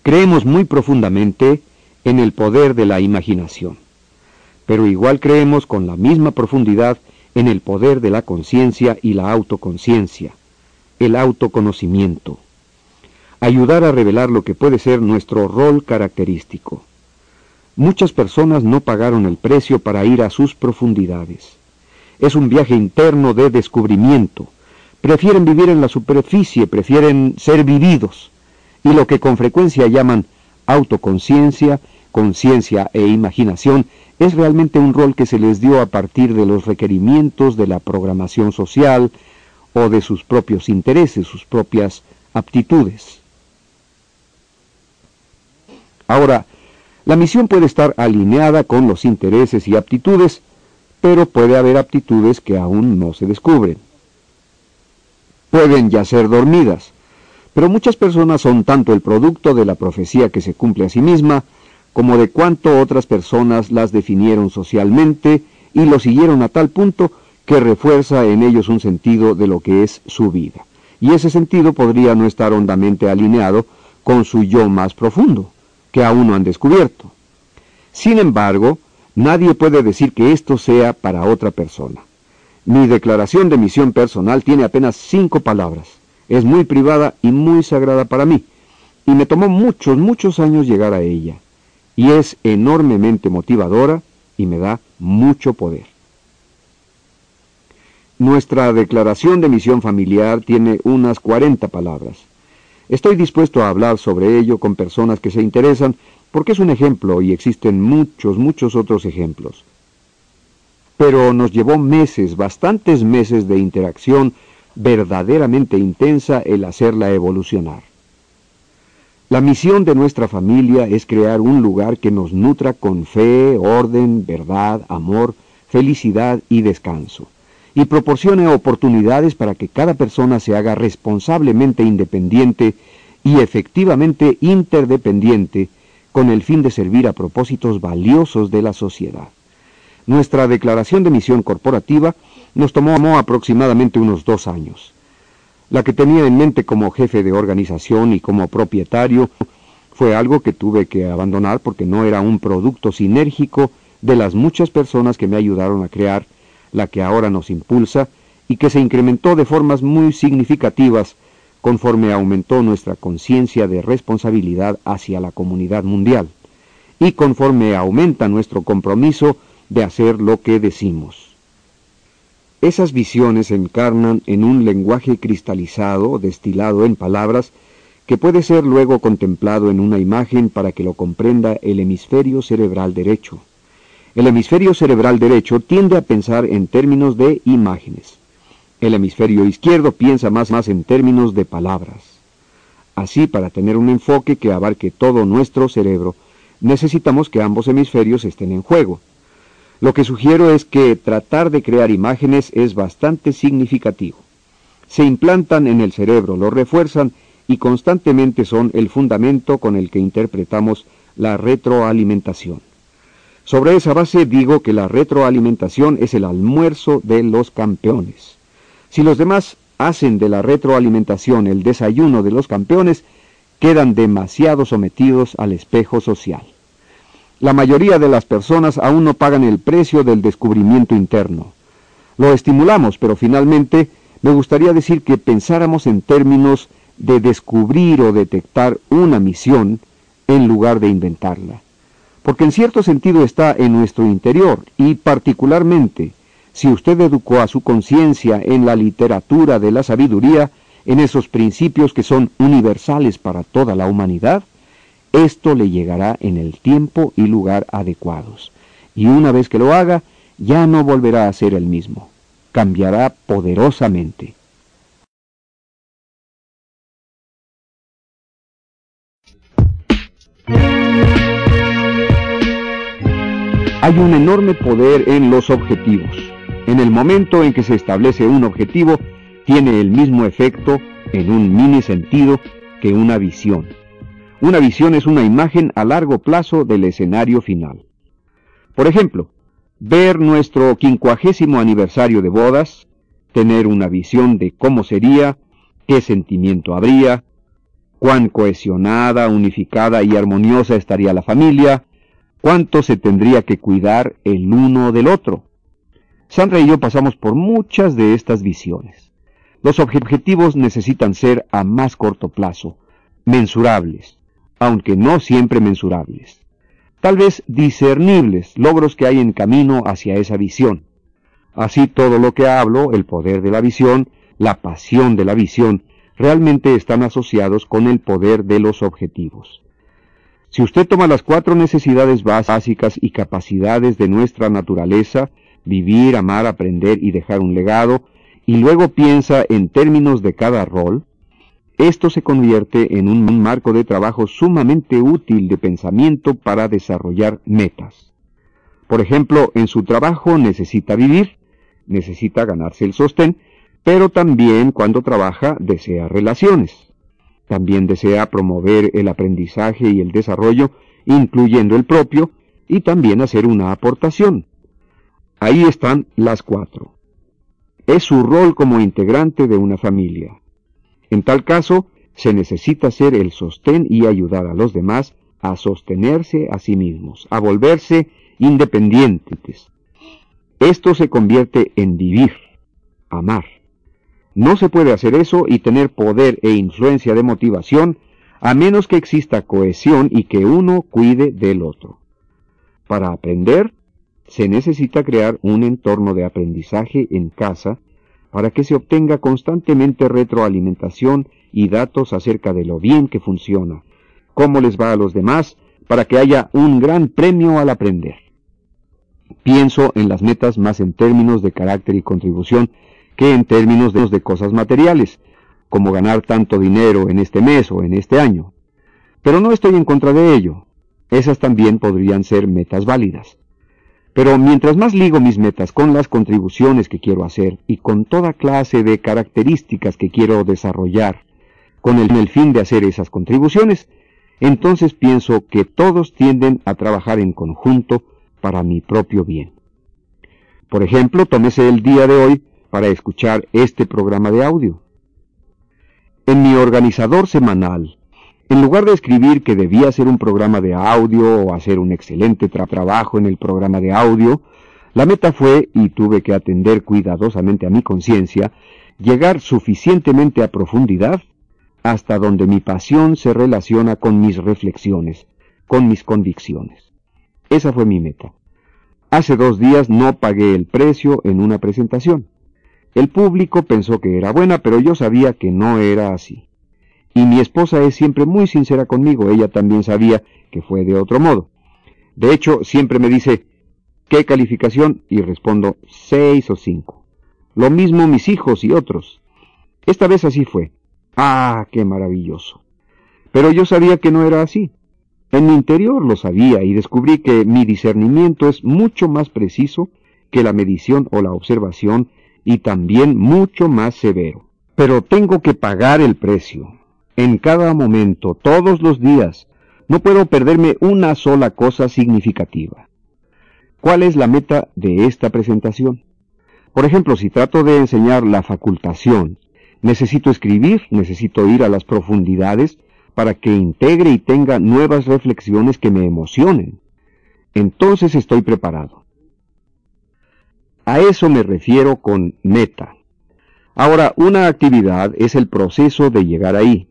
Creemos muy profundamente en el poder de la imaginación, pero igual creemos con la misma profundidad en el poder de la conciencia y la autoconciencia el autoconocimiento, ayudar a revelar lo que puede ser nuestro rol característico. Muchas personas no pagaron el precio para ir a sus profundidades. Es un viaje interno de descubrimiento. Prefieren vivir en la superficie, prefieren ser vividos. Y lo que con frecuencia llaman autoconciencia, conciencia e imaginación es realmente un rol que se les dio a partir de los requerimientos de la programación social, o de sus propios intereses, sus propias aptitudes. Ahora, la misión puede estar alineada con los intereses y aptitudes, pero puede haber aptitudes que aún no se descubren. Pueden ya ser dormidas, pero muchas personas son tanto el producto de la profecía que se cumple a sí misma, como de cuánto otras personas las definieron socialmente y lo siguieron a tal punto que refuerza en ellos un sentido de lo que es su vida. Y ese sentido podría no estar hondamente alineado con su yo más profundo, que aún no han descubierto. Sin embargo, nadie puede decir que esto sea para otra persona. Mi declaración de misión personal tiene apenas cinco palabras. Es muy privada y muy sagrada para mí, y me tomó muchos, muchos años llegar a ella. Y es enormemente motivadora y me da mucho poder. Nuestra declaración de misión familiar tiene unas 40 palabras. Estoy dispuesto a hablar sobre ello con personas que se interesan porque es un ejemplo y existen muchos, muchos otros ejemplos. Pero nos llevó meses, bastantes meses de interacción verdaderamente intensa el hacerla evolucionar. La misión de nuestra familia es crear un lugar que nos nutra con fe, orden, verdad, amor, felicidad y descanso y proporcione oportunidades para que cada persona se haga responsablemente independiente y efectivamente interdependiente con el fin de servir a propósitos valiosos de la sociedad. Nuestra declaración de misión corporativa nos tomó aproximadamente unos dos años. La que tenía en mente como jefe de organización y como propietario fue algo que tuve que abandonar porque no era un producto sinérgico de las muchas personas que me ayudaron a crear la que ahora nos impulsa y que se incrementó de formas muy significativas conforme aumentó nuestra conciencia de responsabilidad hacia la comunidad mundial. y conforme aumenta nuestro compromiso de hacer lo que decimos. Esas visiones se encarnan en un lenguaje cristalizado, destilado en palabras, que puede ser luego contemplado en una imagen para que lo comprenda el hemisferio cerebral derecho. El hemisferio cerebral derecho tiende a pensar en términos de imágenes. El hemisferio izquierdo piensa más, más en términos de palabras. Así, para tener un enfoque que abarque todo nuestro cerebro, necesitamos que ambos hemisferios estén en juego. Lo que sugiero es que tratar de crear imágenes es bastante significativo. Se implantan en el cerebro, lo refuerzan y constantemente son el fundamento con el que interpretamos la retroalimentación. Sobre esa base digo que la retroalimentación es el almuerzo de los campeones. Si los demás hacen de la retroalimentación el desayuno de los campeones, quedan demasiado sometidos al espejo social. La mayoría de las personas aún no pagan el precio del descubrimiento interno. Lo estimulamos, pero finalmente me gustaría decir que pensáramos en términos de descubrir o detectar una misión en lugar de inventarla. Porque en cierto sentido está en nuestro interior y particularmente si usted educó a su conciencia en la literatura de la sabiduría, en esos principios que son universales para toda la humanidad, esto le llegará en el tiempo y lugar adecuados. Y una vez que lo haga, ya no volverá a ser el mismo. Cambiará poderosamente. Hay un enorme poder en los objetivos. En el momento en que se establece un objetivo, tiene el mismo efecto, en un mini sentido, que una visión. Una visión es una imagen a largo plazo del escenario final. Por ejemplo, ver nuestro quincuagésimo aniversario de bodas, tener una visión de cómo sería, qué sentimiento habría, cuán cohesionada, unificada y armoniosa estaría la familia, cuánto se tendría que cuidar el uno del otro. Sandra y yo pasamos por muchas de estas visiones. Los objetivos necesitan ser a más corto plazo, mensurables, aunque no siempre mensurables. Tal vez discernibles, logros que hay en camino hacia esa visión. Así todo lo que hablo, el poder de la visión, la pasión de la visión, realmente están asociados con el poder de los objetivos. Si usted toma las cuatro necesidades básicas y capacidades de nuestra naturaleza, vivir, amar, aprender y dejar un legado, y luego piensa en términos de cada rol, esto se convierte en un marco de trabajo sumamente útil de pensamiento para desarrollar metas. Por ejemplo, en su trabajo necesita vivir, necesita ganarse el sostén, pero también cuando trabaja desea relaciones. También desea promover el aprendizaje y el desarrollo, incluyendo el propio, y también hacer una aportación. Ahí están las cuatro. Es su rol como integrante de una familia. En tal caso, se necesita ser el sostén y ayudar a los demás a sostenerse a sí mismos, a volverse independientes. Esto se convierte en vivir, amar. No se puede hacer eso y tener poder e influencia de motivación a menos que exista cohesión y que uno cuide del otro. Para aprender, se necesita crear un entorno de aprendizaje en casa para que se obtenga constantemente retroalimentación y datos acerca de lo bien que funciona, cómo les va a los demás, para que haya un gran premio al aprender. Pienso en las metas más en términos de carácter y contribución que en términos de, de cosas materiales, como ganar tanto dinero en este mes o en este año. Pero no estoy en contra de ello. Esas también podrían ser metas válidas. Pero mientras más ligo mis metas con las contribuciones que quiero hacer y con toda clase de características que quiero desarrollar con el, fin de hacer esas contribuciones, entonces pienso que todos tienden a trabajar en conjunto para mi propio bien. Por ejemplo, tómese el día de hoy para escuchar este programa de audio. En mi organizador semanal en lugar de escribir que debía ser un programa de audio o hacer un excelente trabajo en el programa de audio, la meta fue, y tuve que atender cuidadosamente a mi conciencia, llegar suficientemente a profundidad hasta donde mi pasión se relaciona con mis reflexiones, con mis convicciones. Esa fue mi meta. Hace dos días no pagué el precio en una presentación. El público pensó que era buena, pero yo sabía que no era así. Y mi esposa es siempre muy sincera conmigo, ella también sabía que fue de otro modo. De hecho, siempre me dice, ¿qué calificación? Y respondo, seis o cinco. Lo mismo mis hijos y otros. Esta vez así fue. Ah, qué maravilloso. Pero yo sabía que no era así. En mi interior lo sabía y descubrí que mi discernimiento es mucho más preciso que la medición o la observación y también mucho más severo. Pero tengo que pagar el precio. En cada momento, todos los días, no puedo perderme una sola cosa significativa. ¿Cuál es la meta de esta presentación? Por ejemplo, si trato de enseñar la facultación, necesito escribir, necesito ir a las profundidades, para que integre y tenga nuevas reflexiones que me emocionen. Entonces estoy preparado. A eso me refiero con meta. Ahora, una actividad es el proceso de llegar ahí.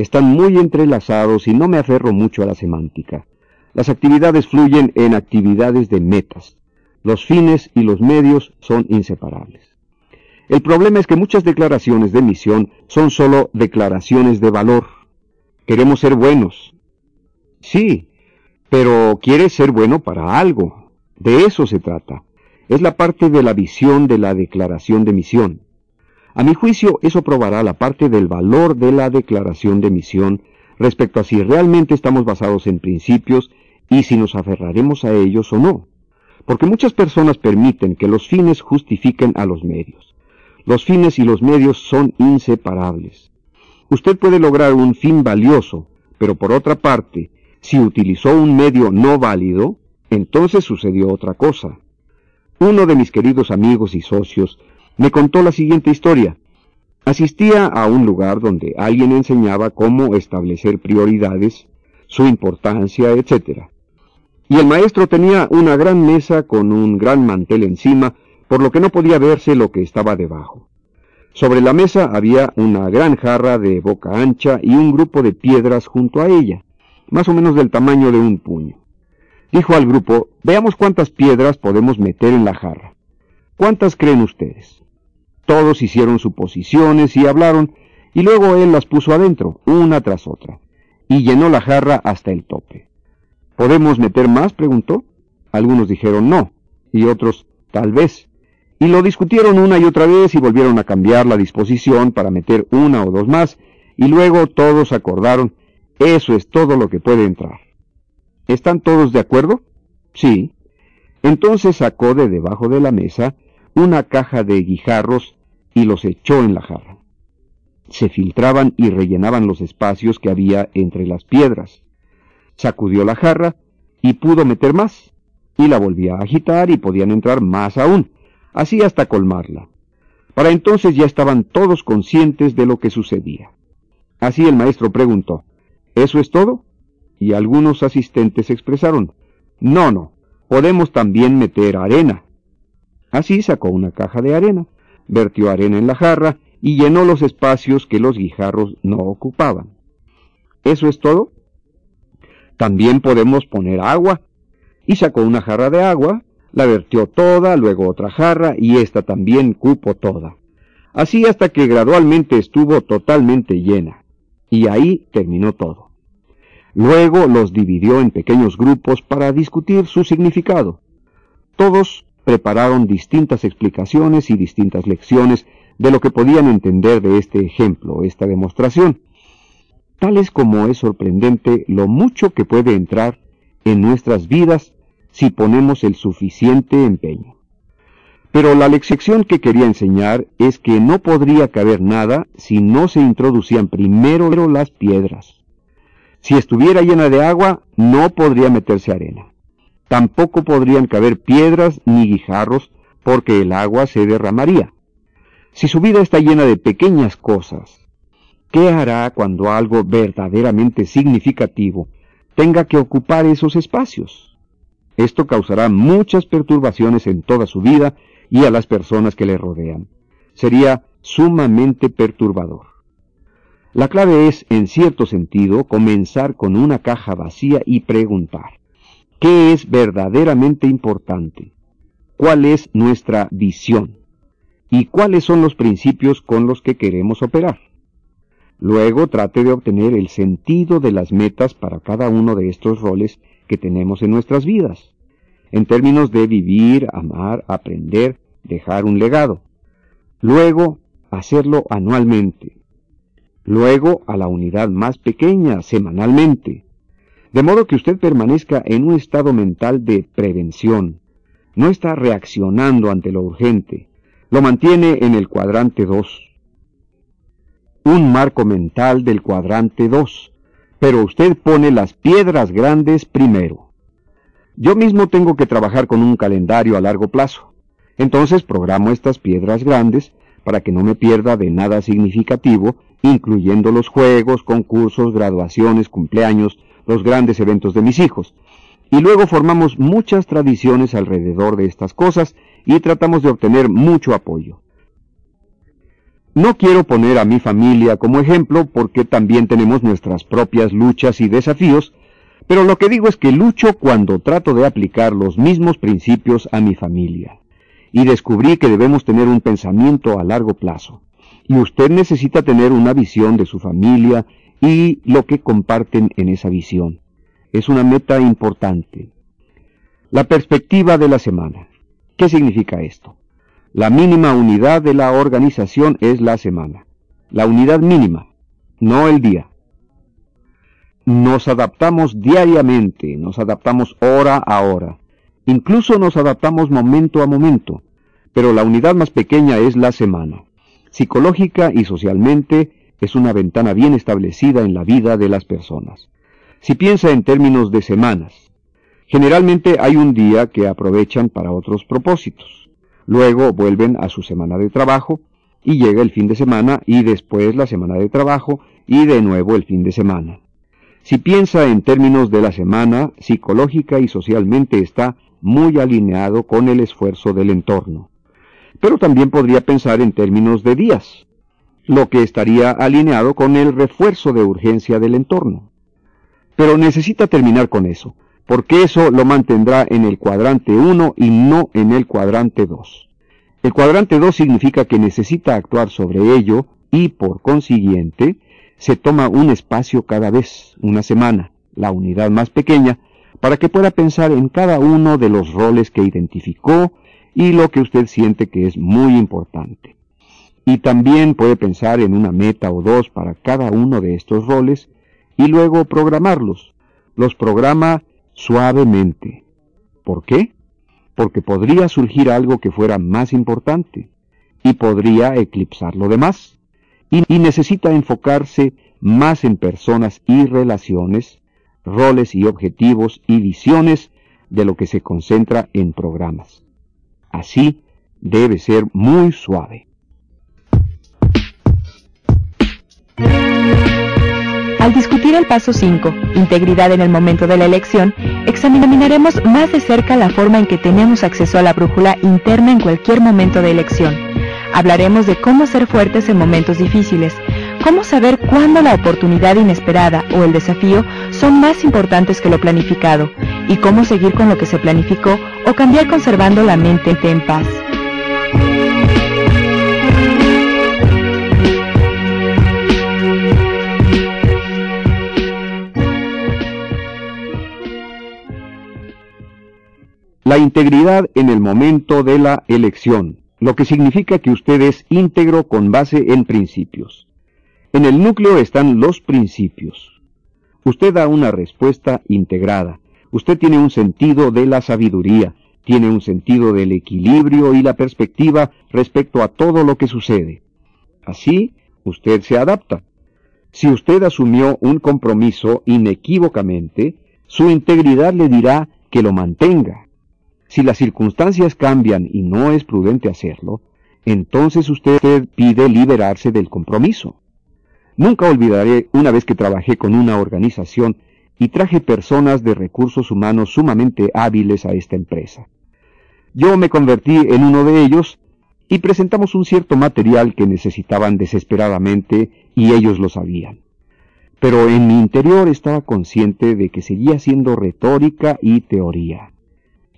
Están muy entrelazados y no me aferro mucho a la semántica. Las actividades fluyen en actividades de metas. Los fines y los medios son inseparables. El problema es que muchas declaraciones de misión son solo declaraciones de valor Queremos ser buenos. Sí, pero quieres ser bueno para algo. De eso se trata. Es la parte de la visión de la declaración de misión. A mi juicio, eso probará la parte del valor de la declaración de misión respecto a si realmente estamos basados en principios y si nos aferraremos a ellos o no. Porque muchas personas permiten que los fines justifiquen a los medios. Los fines y los medios son inseparables. Usted puede lograr un fin valioso, pero por otra parte, si utilizó un medio no válido, entonces sucedió otra cosa. Uno de mis queridos amigos y socios me contó la siguiente historia. Asistía a un lugar donde alguien enseñaba cómo establecer prioridades, su importancia, etc. Y el maestro tenía una gran mesa con un gran mantel encima, por lo que no podía verse lo que estaba debajo. Sobre la mesa había una gran jarra de boca ancha y un grupo de piedras junto a ella, más o menos del tamaño de un puño. Dijo al grupo, veamos cuántas piedras podemos meter en la jarra. ¿Cuántas creen ustedes? Todos hicieron suposiciones y hablaron, y luego él las puso adentro, una tras otra, y llenó la jarra hasta el tope. ¿Podemos meter más? preguntó. Algunos dijeron no, y otros tal vez y lo discutieron una y otra vez y volvieron a cambiar la disposición para meter una o dos más, y luego todos acordaron, eso es todo lo que puede entrar. ¿Están todos de acuerdo? Sí. Entonces sacó de debajo de la mesa una caja de guijarros y los echó en la jarra. Se filtraban y rellenaban los espacios que había entre las piedras. Sacudió la jarra y pudo meter más, y la volvía a agitar y podían entrar más aún así hasta colmarla. Para entonces ya estaban todos conscientes de lo que sucedía. Así el maestro preguntó, ¿Eso es todo? Y algunos asistentes expresaron, No, no, podemos también meter arena. Así sacó una caja de arena, vertió arena en la jarra y llenó los espacios que los guijarros no ocupaban. ¿Eso es todo? También podemos poner agua. Y sacó una jarra de agua, la vertió toda, luego otra jarra y ésta también cupo toda. Así hasta que gradualmente estuvo totalmente llena. Y ahí terminó todo. Luego los dividió en pequeños grupos para discutir su significado. Todos prepararon distintas explicaciones y distintas lecciones de lo que podían entender de este ejemplo, esta demostración. Tal es como es sorprendente lo mucho que puede entrar en nuestras vidas si ponemos el suficiente empeño. Pero la lección que quería enseñar es que no podría caber nada si no se introducían primero las piedras. Si estuviera llena de agua, no podría meterse arena. Tampoco podrían caber piedras ni guijarros porque el agua se derramaría. Si su vida está llena de pequeñas cosas, ¿qué hará cuando algo verdaderamente significativo tenga que ocupar esos espacios? Esto causará muchas perturbaciones en toda su vida y a las personas que le rodean. Sería sumamente perturbador. La clave es, en cierto sentido, comenzar con una caja vacía y preguntar, ¿Qué es verdaderamente importante? ¿Cuál es nuestra visión? ¿Y cuáles son los principios con los que queremos operar? Luego trate de obtener el sentido de las metas para cada uno de estos roles que tenemos en nuestras vidas, en términos de vivir, amar, aprender, dejar un legado. Luego, hacerlo anualmente. Luego, a la unidad más pequeña, semanalmente de modo que usted permanezca en un estado mental de prevención. No está reaccionando ante lo urgente. Lo mantiene en el cuadrante 2. Un marco mental del cuadrante 2. Pero usted pone las piedras grandes primero. Yo mismo tengo que trabajar con un calendario a largo plazo. Entonces programo estas piedras grandes para que no me pierda de nada significativo, incluyendo los juegos, concursos, graduaciones, cumpleaños, los grandes eventos de mis hijos. Y luego formamos muchas tradiciones alrededor de estas cosas y tratamos de obtener mucho apoyo. No quiero poner a mi familia como ejemplo porque también tenemos nuestras propias luchas y desafíos, pero lo que digo es que lucho cuando trato de aplicar los mismos principios a mi familia. Y descubrí que debemos tener un pensamiento a largo plazo. Y usted necesita tener una visión de su familia y lo que comparten en esa visión. Es una meta importante. La perspectiva de la semana. ¿Qué significa esto? La mínima unidad de la organización es la semana. La unidad mínima, no el día. Nos adaptamos diariamente, nos adaptamos hora a hora. Incluso nos adaptamos momento a momento. Pero la unidad más pequeña es la semana. Psicológica y socialmente es una ventana bien establecida en la vida de las personas. Si piensa en términos de semanas, generalmente hay un día que aprovechan para otros propósitos. Luego vuelven a su semana de trabajo y llega el fin de semana y después la semana de trabajo y de nuevo el fin de semana. Si piensa en términos de la semana, psicológica y socialmente está muy alineado con el esfuerzo del entorno. Pero también podría pensar en términos de días lo que estaría alineado con el refuerzo de urgencia del entorno. Pero necesita terminar con eso, porque eso lo mantendrá en el cuadrante 1 y no en el cuadrante 2. El cuadrante 2 significa que necesita actuar sobre ello y, por consiguiente, se toma un espacio cada vez, una semana, la unidad más pequeña, para que pueda pensar en cada uno de los roles que identificó y lo que usted siente que es muy importante. Y también puede pensar en una meta o dos para cada uno de estos roles y luego programarlos. Los programa suavemente. ¿Por qué? Porque podría surgir algo que fuera más importante y podría eclipsar lo demás. Y, y necesita enfocarse más en personas y relaciones, roles y objetivos y visiones de lo que se concentra en programas. Así debe ser muy suave. Al discutir el paso 5, integridad en el momento de la elección, examinaremos más de cerca la forma en que tenemos acceso a la brújula interna en cualquier momento de elección. Hablaremos de cómo ser fuertes en momentos difíciles, cómo saber cuándo la oportunidad inesperada o el desafío son más importantes que lo planificado, y cómo seguir con lo que se planificó o cambiar conservando la mente en paz. La integridad en el momento de la elección, lo que significa que usted es íntegro con base en principios. En el núcleo están los principios. Usted da una respuesta integrada. Usted tiene un sentido de la sabiduría, tiene un sentido del equilibrio y la perspectiva respecto a todo lo que sucede. Así, usted se adapta. Si usted asumió un compromiso inequívocamente, su integridad le dirá que lo mantenga. Si las circunstancias cambian y no es prudente hacerlo, entonces usted pide liberarse del compromiso. Nunca olvidaré una vez que trabajé con una organización y traje personas de recursos humanos sumamente hábiles a esta empresa. Yo me convertí en uno de ellos y presentamos un cierto material que necesitaban desesperadamente y ellos lo sabían. pero en mi interior estaba consciente de que seguía siendo retórica y teoría.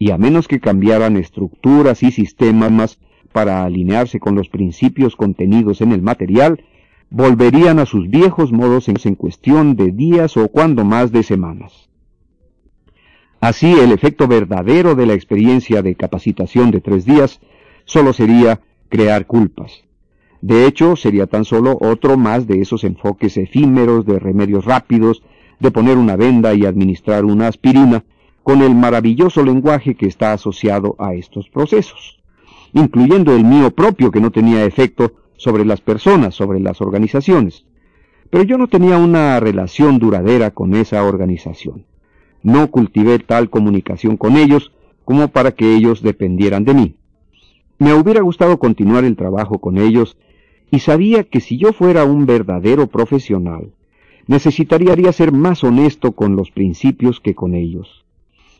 Y a menos que cambiaran estructuras y sistemas para alinearse con los principios contenidos en el material, volverían a sus viejos modos en cuestión de días o cuando más de semanas. Así, el efecto verdadero de la experiencia de capacitación de tres días solo sería crear culpas. De hecho, sería tan solo otro más de esos enfoques efímeros de remedios rápidos, de poner una venda y administrar una aspirina, con el maravilloso lenguaje que está asociado a estos procesos, incluyendo el mío propio que no tenía efecto sobre las personas, sobre las organizaciones. Pero yo no tenía una relación duradera con esa organización. No cultivé tal comunicación con ellos como para que ellos dependieran de mí. Me hubiera gustado continuar el trabajo con ellos y sabía que si yo fuera un verdadero profesional, necesitaría ser más honesto con los principios que con ellos.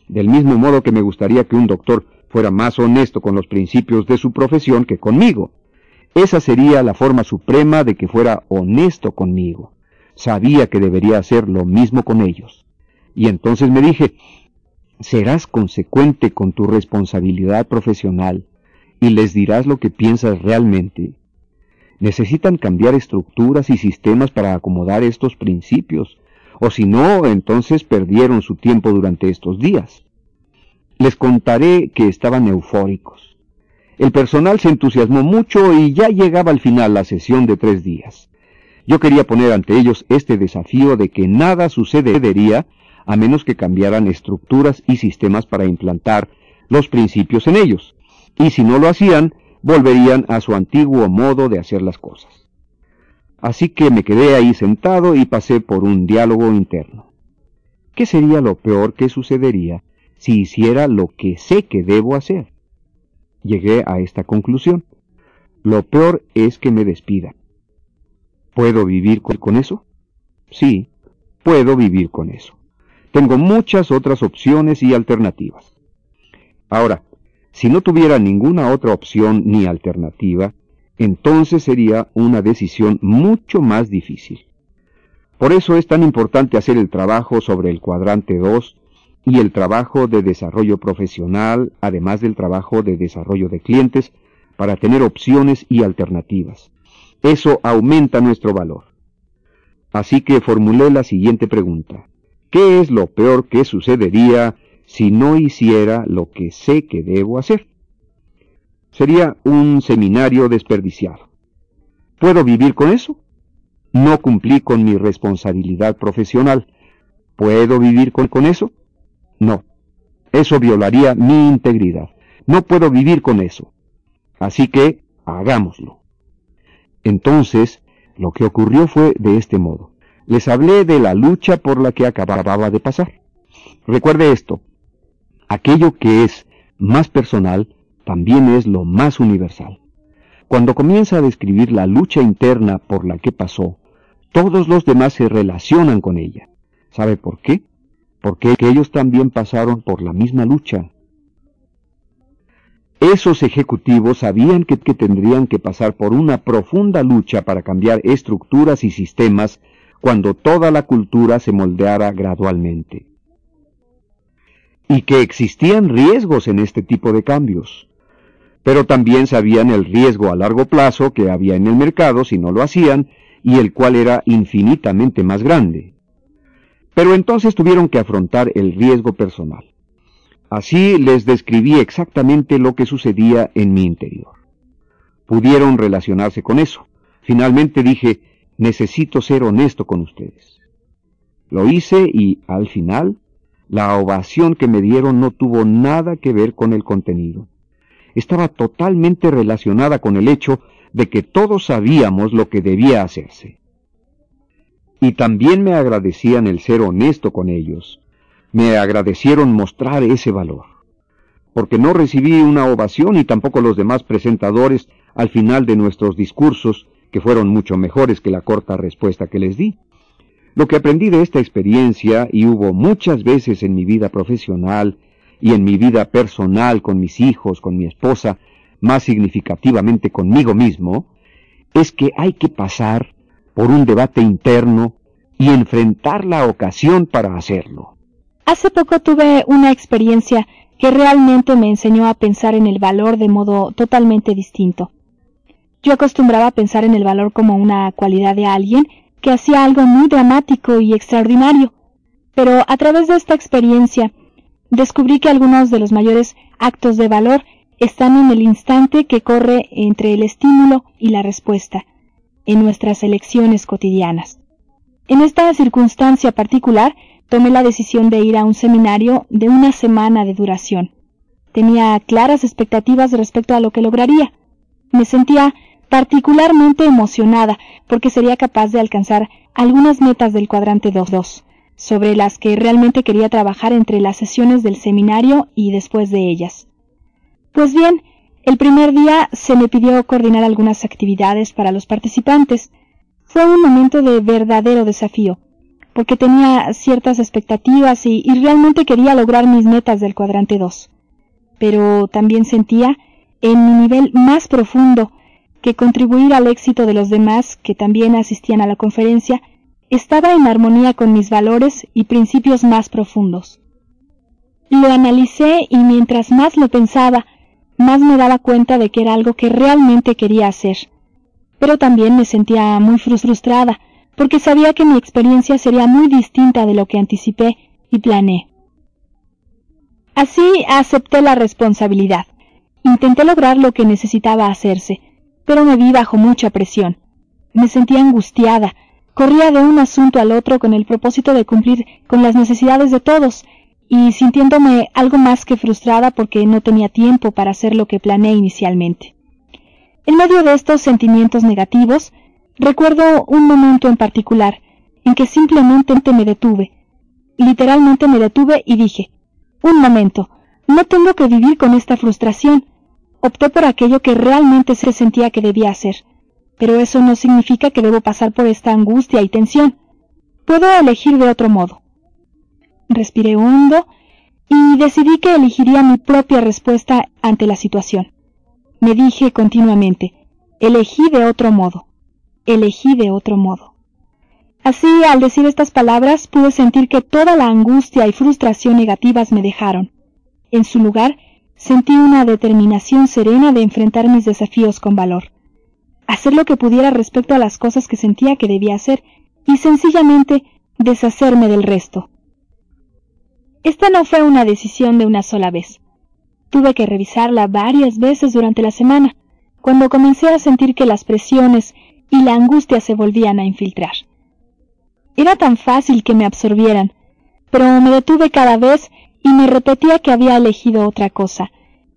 Del mismo modo que me gustaría que un doctor fuera más honesto con los principios de su profesión que conmigo. Esa sería la forma suprema de que fuera honesto conmigo. Sabía que debería hacer lo mismo con ellos. Y entonces me dije, serás consecuente con tu responsabilidad profesional y les dirás lo que piensas realmente. Necesitan cambiar estructuras y sistemas para acomodar estos principios, o si no, entonces perdieron su tiempo durante estos días. Les contaré que estaban eufóricos el personal se entusiasmó mucho y ya llegaba al final la sesión de tres días. Yo quería poner ante ellos este desafío de que nada sucedería a menos que cambiaran estructuras y sistemas para implantar los principios en ellos. Y si no lo hacían, volverían a su antiguo modo de hacer las cosas. Así que me quedé ahí sentado y pasé por un diálogo interno. ¿Qué sería lo peor que sucedería si hiciera lo que sé que debo hacer? llegué a esta conclusión. Lo peor es que me despidan. ¿Puedo vivir con eso? Sí, puedo vivir con eso. Tengo muchas otras opciones y alternativas. Ahora, si no tuviera ninguna otra opción ni alternativa, entonces sería una decisión mucho más difícil. Por eso es tan importante hacer el trabajo sobre el cuadrante 2 y el trabajo de desarrollo profesional, además del trabajo de desarrollo de clientes, para tener opciones y alternativas. Eso aumenta nuestro valor. Así que formulé la siguiente pregunta. ¿Qué es lo peor que sucedería si no hiciera lo que sé que debo hacer? Sería un seminario desperdiciado. ¿Puedo vivir con eso? No cumplí con mi responsabilidad profesional. ¿Puedo vivir con, eso? No, eso violaría mi integridad. No puedo vivir con eso. Así que hagámoslo. Entonces, lo que ocurrió fue de este modo. Les hablé de la lucha por la que acababa de pasar. Recuerde esto, aquello que es más personal también es lo más universal. Cuando comienza a describir la lucha interna por la que pasó, todos los demás se relacionan con ella. ¿Sabe por qué? porque ellos también pasaron por la misma lucha. Esos ejecutivos sabían que, tendrían que pasar por una profunda lucha para cambiar estructuras y sistemas cuando toda la cultura se moldeara gradualmente. Y que existían riesgos en este tipo de cambios. Pero también sabían el riesgo a largo plazo que había en el mercado si no lo hacían y el cual era infinitamente más grande. Pero entonces tuvieron que afrontar el riesgo personal. Así les describí exactamente lo que sucedía en mi interior. Pudieron relacionarse con eso. Finalmente dije, necesito ser honesto con ustedes. Lo hice y, al final, la ovación que me dieron no tuvo nada que ver con el contenido. Estaba totalmente relacionada con el hecho de que todos sabíamos lo que debía hacerse y también me agradecían el ser honesto con ellos. Me agradecieron mostrar ese valor. Porque no recibí una ovación y tampoco los demás presentadores al final de nuestros discursos, que fueron mucho mejores que la corta respuesta que les di. Lo que aprendí de esta experiencia, y hubo muchas veces en mi vida profesional y en mi vida personal con mis hijos, con mi esposa, más significativamente conmigo mismo, es que hay que pasar por un debate interno y enfrentar la ocasión para hacerlo. Hace poco tuve una experiencia que realmente me enseñó a pensar en el valor de modo totalmente distinto. Yo acostumbraba a pensar en el valor como una cualidad de alguien que hacía algo muy dramático y extraordinario, pero a través de esta experiencia descubrí que algunos de los mayores actos de valor están en el instante que corre entre el estímulo y la respuesta, en nuestras elecciones cotidianas. En esta circunstancia particular, tomé la decisión de ir a un seminario de una semana de duración. Tenía claras expectativas respecto a lo que lograría. Me sentía particularmente emocionada porque sería capaz de alcanzar algunas metas del cuadrante 2.2, sobre las que realmente quería trabajar entre las sesiones del seminario y después de ellas. Pues bien, el primer día se me pidió coordinar algunas actividades para los participantes. Fue un momento de verdadero desafío, porque tenía ciertas expectativas y, realmente quería lograr mis metas del cuadrante 2. Pero también sentía, en mi nivel más profundo, que contribuir al éxito de los demás que también asistían a la conferencia estaba en armonía con mis valores y principios más profundos. Lo analicé y mientras más lo pensaba, más me daba cuenta de que era algo que realmente quería hacer. Pero también me sentía muy frustrada, porque sabía que mi experiencia sería muy distinta de lo que anticipé y planeé. Así acepté la responsabilidad. Intenté lograr lo que necesitaba hacerse, pero me vi bajo mucha presión. Me sentía angustiada, corría de un asunto al otro con el propósito de cumplir con las necesidades de todos, y sintiéndome algo más que frustrada porque no tenía tiempo para hacer lo que planeé inicialmente. En medio de estos sentimientos negativos, Recuerdo un momento en particular en que simplemente me detuve. Literalmente me detuve y dije, un momento, no tengo que vivir con esta frustración. Opté por aquello que realmente se sentía que debía hacer, pero eso no significa que debo pasar por esta angustia y tensión. Puedo elegir de otro modo. Respiré hondo y decidí que elegiría mi propia respuesta ante la situación. Me dije continuamente, elegí de otro modo elegí de otro modo. Así, al decir estas palabras, pude sentir que toda la angustia y frustración negativas me dejaron. En su lugar, sentí una determinación serena de enfrentar mis desafíos con valor, hacer lo que pudiera respecto a las cosas que sentía que debía hacer y sencillamente deshacerme del resto. Esta no fue una decisión de una sola vez. Tuve que revisarla varias veces durante la semana, cuando comencé a sentir que las presiones y la angustia se volvían a infiltrar. Era tan fácil que me absorbieran, pero me detuve cada vez y me repetía que había elegido otra cosa,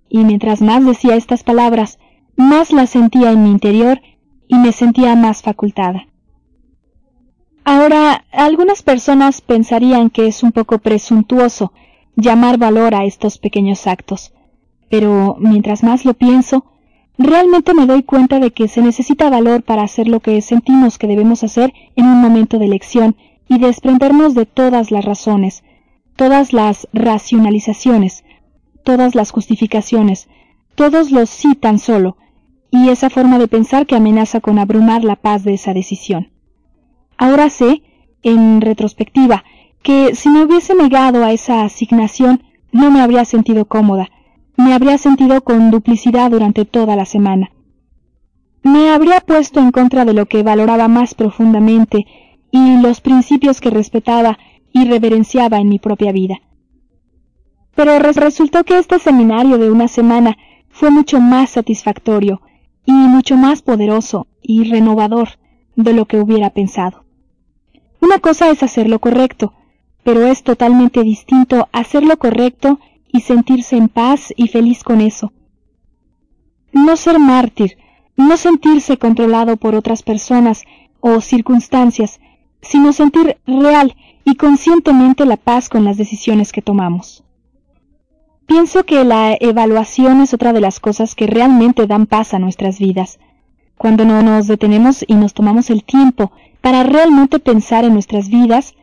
y mientras más decía estas palabras, más las sentía en mi interior y me sentía más facultada. Ahora, algunas personas pensarían que es un poco presuntuoso llamar valor a estos pequeños actos, pero mientras más lo pienso, Realmente me doy cuenta de que se necesita valor para hacer lo que sentimos que debemos hacer en un momento de elección y desprendernos de todas las razones, todas las racionalizaciones, todas las justificaciones, todos los sí tan solo, y esa forma de pensar que amenaza con abrumar la paz de esa decisión. Ahora sé, en retrospectiva, que si me hubiese negado a esa asignación no me habría sentido cómoda, me habría sentido con duplicidad durante toda la semana. Me habría puesto en contra de lo que valoraba más profundamente y los principios que respetaba y reverenciaba en mi propia vida. Pero resultó que este seminario de una semana fue mucho más satisfactorio y mucho más poderoso y renovador de lo que hubiera pensado. Una cosa es hacer lo correcto, pero es totalmente distinto hacer lo correcto y sentirse en paz y feliz con eso. No ser mártir, no sentirse controlado por otras personas o circunstancias, sino sentir real y conscientemente la paz con las decisiones que tomamos. Pienso que la evaluación es otra de las cosas que realmente dan paz a nuestras vidas. Cuando no nos detenemos y nos tomamos el tiempo para realmente pensar en nuestras vidas,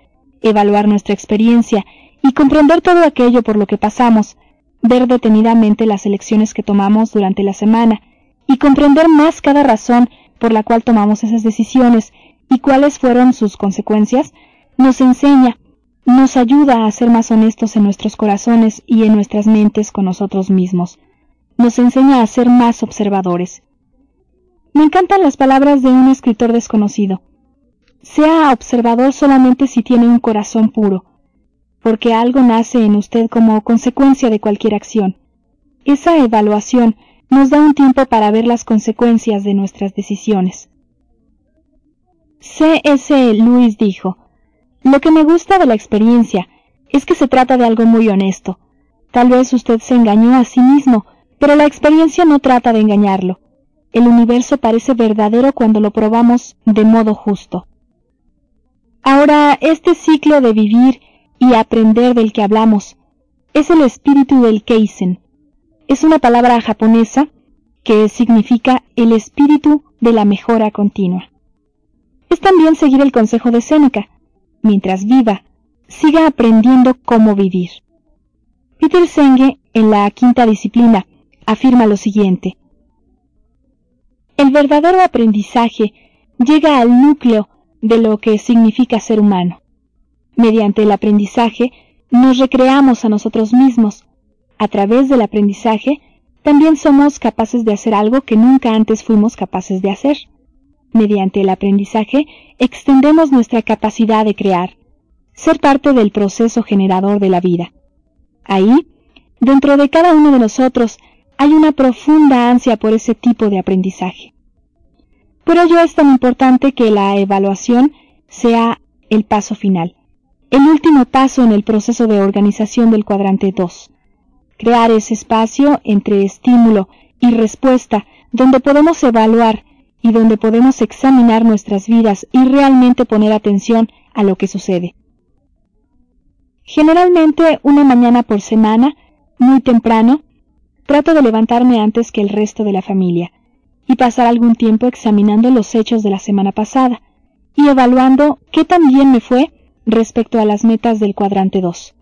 evaluar nuestra experiencia y comprender todo aquello por lo que pasamos, ver detenidamente las elecciones que tomamos durante la semana y comprender más cada razón por la cual tomamos esas decisiones y cuáles fueron sus consecuencias, nos enseña, nos ayuda a ser más honestos en nuestros corazones y en nuestras mentes con nosotros mismos. Nos enseña a ser más observadores. Me encantan las palabras de un escritor desconocido. Sea observador solamente si tiene un corazón puro, porque algo nace en usted como consecuencia de cualquier acción. Esa evaluación nos da un tiempo para ver las consecuencias de nuestras decisiones. C.S. Lewis dijo, Lo que me gusta de la experiencia es que se trata de algo muy honesto. Tal vez usted se engañó a sí mismo, pero la experiencia no trata de engañarlo. El universo parece verdadero cuando lo probamos de modo justo. Ahora, este ciclo de vivir y aprender del que hablamos es el espíritu del Keisen. Es una palabra japonesa que significa el espíritu de la mejora continua es también seguir el consejo de Séneca. Mientras viva, siga aprendiendo cómo vivir. Peter Senge, en la quinta disciplina, afirma lo siguiente. El verdadero aprendizaje llega al núcleo de lo que significa ser humano. Mediante el aprendizaje nos recreamos a nosotros mismos. A través del aprendizaje también somos capaces de hacer algo que nunca antes fuimos capaces de hacer. Mediante el aprendizaje, extendemos nuestra capacidad de crear, ser parte del proceso generador de la vida. Ahí, dentro de cada uno de nosotros, hay una profunda ansia por ese tipo de aprendizaje. Por ello es tan importante que la evaluación sea el paso final, el último paso en el proceso de organización del cuadrante 2. Crear ese espacio entre estímulo y respuesta donde podemos evaluar y donde podemos examinar nuestras vidas y realmente poner atención a lo que sucede. Generalmente una mañana por semana, muy temprano, trato de levantarme antes que el resto de la familia y pasar algún tiempo examinando los hechos de la semana pasada y evaluando qué tan bien me fue respecto a las metas del cuadrante 2.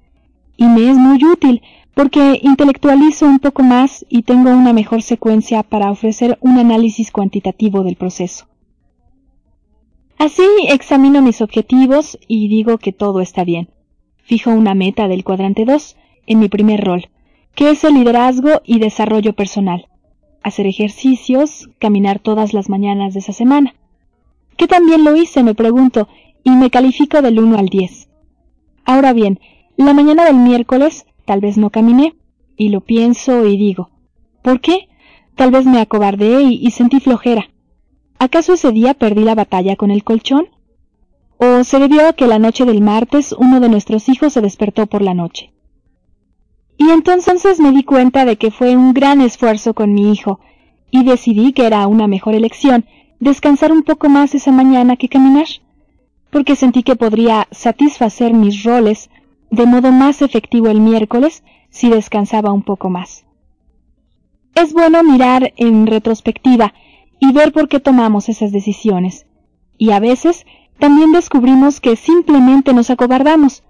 Y me es muy útil porque intelectualizo un poco más y tengo una mejor secuencia para ofrecer un análisis cuantitativo del proceso. Así examino mis objetivos y digo que todo está bien. Fijo una meta del cuadrante 2 en mi primer rol, que es el liderazgo y desarrollo personal. Hacer ejercicios, caminar todas las mañanas de esa semana. ¿Qué también lo hice? me pregunto, y me califico del 1 al 10. Ahora bien, la mañana del miércoles Tal vez no caminé, y lo pienso y digo, ¿por qué? Tal vez me acobardé y, sentí flojera. ¿Acaso ese día perdí la batalla con el colchón? ¿O se debió a que la noche del martes uno de nuestros hijos se despertó por la noche? Y entonces me di cuenta de que fue un gran esfuerzo con mi hijo, y decidí que era una mejor elección descansar un poco más esa mañana que caminar, porque sentí que podría satisfacer mis roles de modo más efectivo el miércoles si descansaba un poco más. Es bueno mirar en retrospectiva y ver por qué tomamos esas decisiones. Y a veces también descubrimos que simplemente nos acobardamos,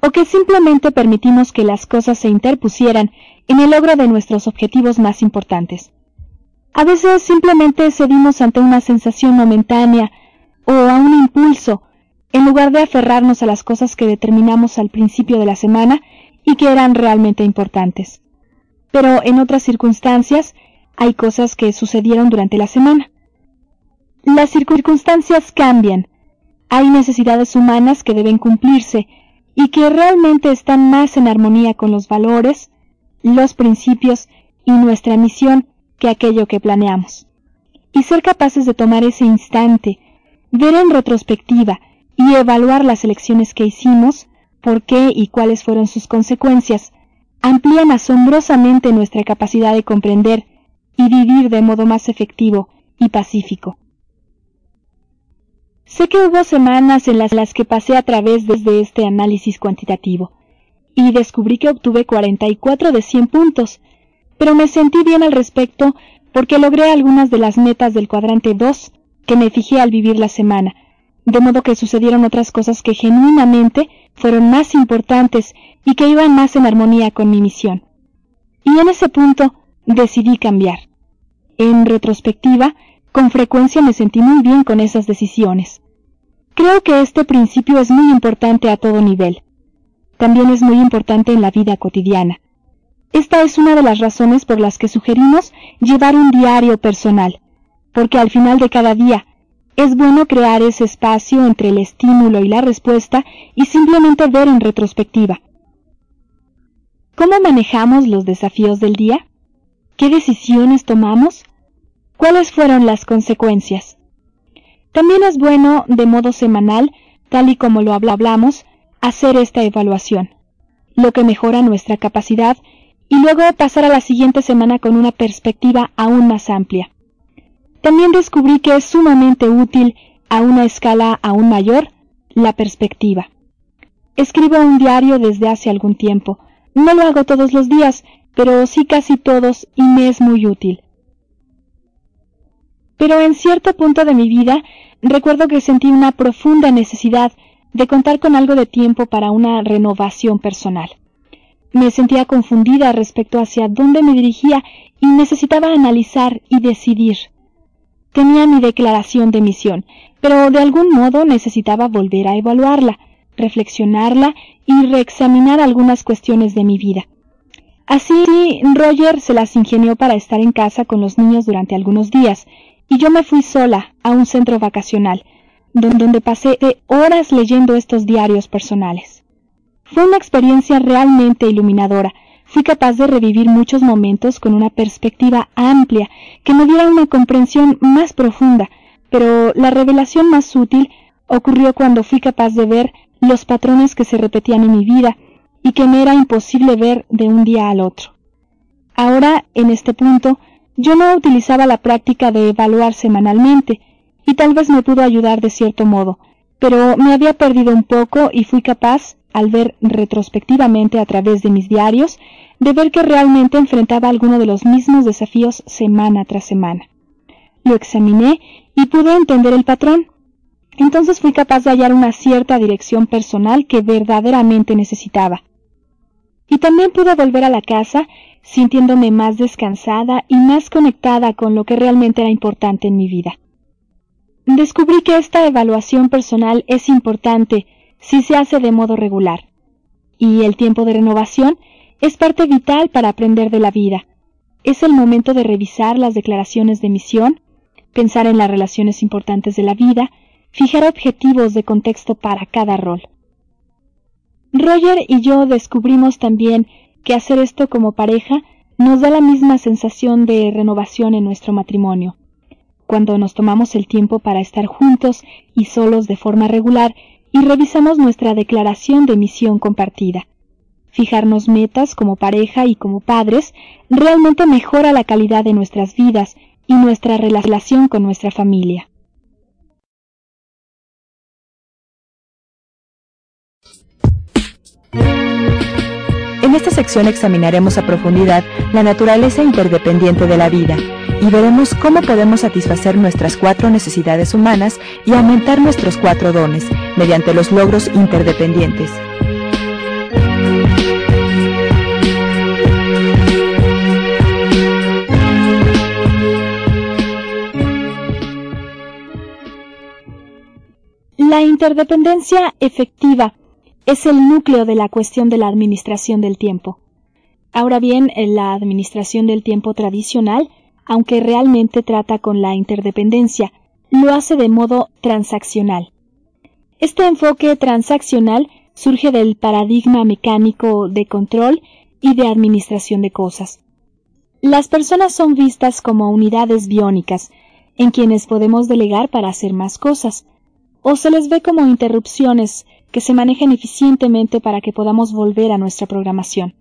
o que simplemente permitimos que las cosas se interpusieran en el logro de nuestros objetivos más importantes. A veces simplemente cedimos ante una sensación momentánea o a un impulso en lugar de aferrarnos a las cosas que determinamos al principio de la semana y que eran realmente importantes. Pero en otras circunstancias hay cosas que sucedieron durante la semana. Las circunstancias cambian. Hay necesidades humanas que deben cumplirse y que realmente están más en armonía con los valores, los principios y nuestra misión que aquello que planeamos. Y ser capaces de tomar ese instante, ver en retrospectiva y evaluar las elecciones que hicimos, por qué y cuáles fueron sus consecuencias, amplían asombrosamente nuestra capacidad de comprender y vivir de modo más efectivo y pacífico. Sé que hubo semanas en las, que pasé a través de este análisis cuantitativo y descubrí que obtuve 44 de 100 puntos, pero me sentí bien al respecto porque logré algunas de las metas del cuadrante 2 que me fijé al vivir la semana, de modo que sucedieron otras cosas que genuinamente fueron más importantes y que iban más en armonía con mi misión. Y en ese punto decidí cambiar. En retrospectiva, con frecuencia me sentí muy bien con esas decisiones. Creo que este principio es muy importante a todo nivel. También es muy importante en la vida cotidiana. Esta es una de las razones por las que sugerimos llevar un diario personal, porque al final de cada día es bueno crear ese espacio entre el estímulo y la respuesta y simplemente ver en retrospectiva. ¿Cómo manejamos los desafíos del día? ¿Qué decisiones tomamos? ¿Cuáles fueron las consecuencias? También es bueno, de modo semanal, tal y como lo hablamos, hacer esta evaluación, lo que mejora nuestra capacidad y luego pasar a la siguiente semana con una perspectiva aún más amplia. También descubrí que es sumamente útil, a una escala aún mayor, la perspectiva. Escribo un diario desde hace algún tiempo. No lo hago todos los días, pero sí casi todos y me es muy útil. Pero en cierto punto de mi vida recuerdo que sentí una profunda necesidad de contar con algo de tiempo para una renovación personal. Me sentía confundida respecto hacia dónde me dirigía y necesitaba analizar y decidir. Tenía mi declaración de misión, pero de algún modo necesitaba volver a evaluarla, reflexionarla y reexaminar algunas cuestiones de mi vida. Así, Roger se las ingenió para estar en casa con los niños durante algunos días, y yo me fui sola a un centro vacacional, donde pasé horas leyendo estos diarios personales. Fue una experiencia realmente iluminadora, fui capaz de revivir muchos momentos con una perspectiva amplia que me diera una comprensión más profunda, pero la revelación más útil ocurrió cuando fui capaz de ver los patrones que se repetían en mi vida y que me era imposible ver de un día al otro. Ahora, en este punto, yo no utilizaba la práctica de evaluar semanalmente, y tal vez me pudo ayudar de cierto modo, pero me había perdido un poco y fui capaz, al ver retrospectivamente a través de mis diarios, de ver que realmente enfrentaba alguno de los mismos desafíos semana tras semana. Lo examiné y pude entender el patrón. Entonces fui capaz de hallar una cierta dirección personal que verdaderamente necesitaba. Y también pude volver a la casa sintiéndome más descansada y más conectada con lo que realmente era importante en mi vida. Descubrí que esta evaluación personal es importante si se hace de modo regular, y el tiempo de renovación es parte vital para aprender de la vida. Es el momento de revisar las declaraciones de misión, pensar en las relaciones importantes de la vida, fijar objetivos de contexto para cada rol. Roger y yo descubrimos también que hacer esto como pareja nos da la misma sensación de renovación en nuestro matrimonio. Cuando nos tomamos el tiempo para estar juntos y solos de forma regular y revisamos nuestra declaración de misión compartida. Fijarnos metas como pareja y como padres realmente mejora la calidad de nuestras vidas y nuestra relación con nuestra familia. En esta sección examinaremos a profundidad la naturaleza interdependiente de la vida y veremos cómo podemos satisfacer nuestras cuatro necesidades humanas y aumentar nuestros cuatro dones mediante los logros interdependientes. La interdependencia efectiva es el núcleo de la cuestión de la administración del tiempo. Ahora bien, la administración del tiempo tradicional, aunque realmente trata con la interdependencia, lo hace de modo transaccional. Este enfoque transaccional surge del paradigma mecánico de control y de administración de cosas. Las personas son vistas como unidades biónicas, en quienes podemos delegar para hacer más cosas, o se les ve como interrupciones que se manejen eficientemente para que podamos volver a nuestra programación.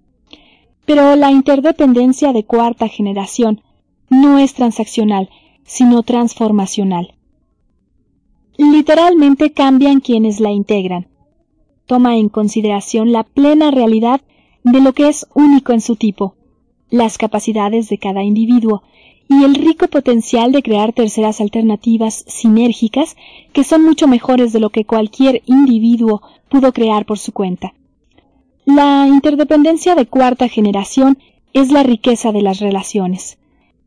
Pero la interdependencia de cuarta generación no es transaccional, sino transformacional. Literalmente cambian quienes la integran. Toma en consideración la plena realidad de lo que es único en su tipo, las capacidades de cada individuo y el rico potencial de crear terceras alternativas sinérgicas que son mucho mejores de lo que cualquier individuo pudo crear por su cuenta. La interdependencia de cuarta generación es la riqueza de las relaciones,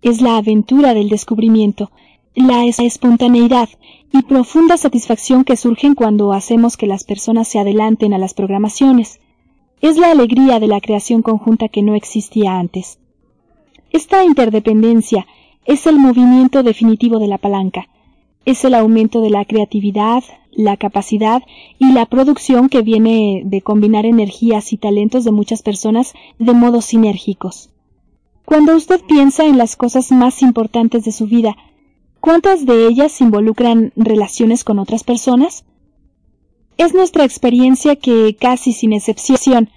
es la aventura del descubrimiento, la espontaneidad y profunda satisfacción que surgen cuando hacemos que las personas se adelanten a las programaciones. Es la alegría de la creación conjunta que no existía antes. Esta interdependencia es el movimiento definitivo de la palanca, es el aumento de la creatividad, la capacidad y la producción que viene de combinar energías y talentos de muchas personas de modos sinérgicos. Cuando usted piensa en las cosas más importantes de su vida, ¿cuántas de ellas involucran relaciones con otras personas? Es nuestra experiencia que, casi sin excepción,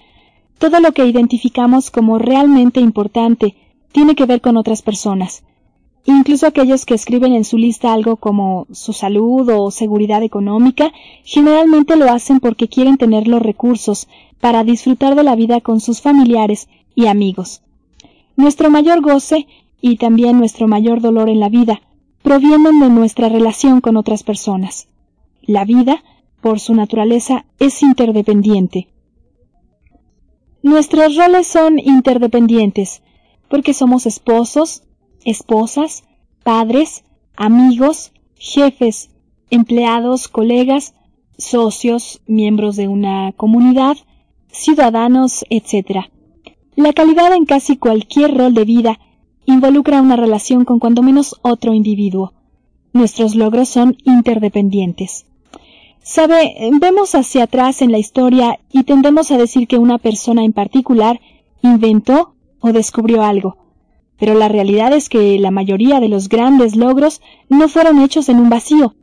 todo lo que identificamos como realmente importante tiene que ver con otras personas, Incluso aquellos que escriben en su lista algo como su salud o seguridad económica, generalmente lo hacen porque quieren tener los recursos para disfrutar de la vida con sus familiares y amigos. Nuestro mayor goce y también nuestro mayor dolor en la vida provienen de nuestra relación con otras personas. La vida, por su naturaleza, es interdependiente. Nuestros roles son interdependientes, porque somos esposos, esposas, padres, amigos, jefes, empleados, colegas, socios, miembros de una comunidad, ciudadanos, etc. La calidad en casi cualquier rol de vida involucra una relación con cuando menos otro individuo. Nuestros logros son interdependientes. Sabe, vemos hacia atrás en la historia y tendemos a decir que una persona en particular inventó o descubrió algo, pero la realidad es que la mayoría de los grandes logros no fueron hechos en un vacío.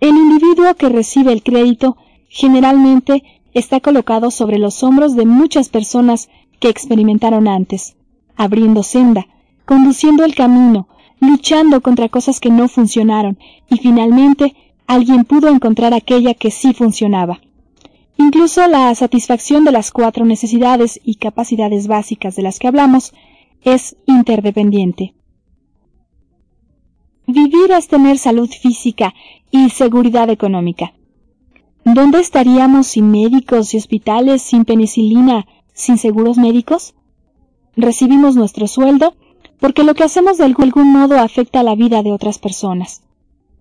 El individuo que recibe el crédito generalmente está colocado sobre los hombros de muchas personas que experimentaron antes, abriendo senda, conduciendo el camino, luchando contra cosas que no funcionaron, y finalmente alguien pudo encontrar aquella que sí funcionaba. Incluso la satisfacción de las cuatro necesidades y capacidades básicas de las que hablamos es interdependiente. Vivir es tener salud física y seguridad económica. ¿Dónde estaríamos sin médicos y hospitales, sin penicilina, sin seguros médicos? Recibimos nuestro sueldo porque lo que hacemos de algún modo afecta la vida de otras personas.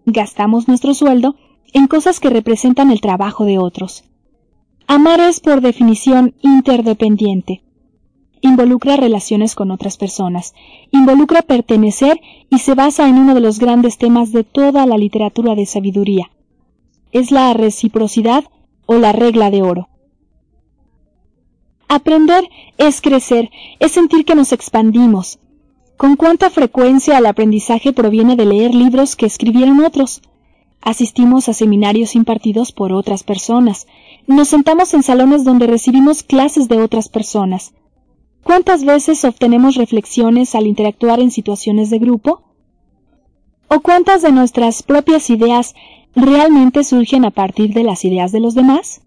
Gastamos nuestro sueldo en cosas que representan el trabajo de otros. Amar es por definición interdependiente involucra relaciones con otras personas, involucra pertenecer y se basa en uno de los grandes temas de toda la literatura de sabiduría. Es la reciprocidad o la regla de oro. Aprender es crecer, es sentir que nos expandimos. ¿Con cuánta frecuencia el aprendizaje proviene de leer libros que escribieron otros? Asistimos a seminarios impartidos por otras personas. Nos sentamos en salones donde recibimos clases de otras personas. ¿Cuántas veces obtenemos reflexiones al interactuar en situaciones de grupo? ¿O cuántas de nuestras propias ideas realmente surgen a partir de las ideas de los demás?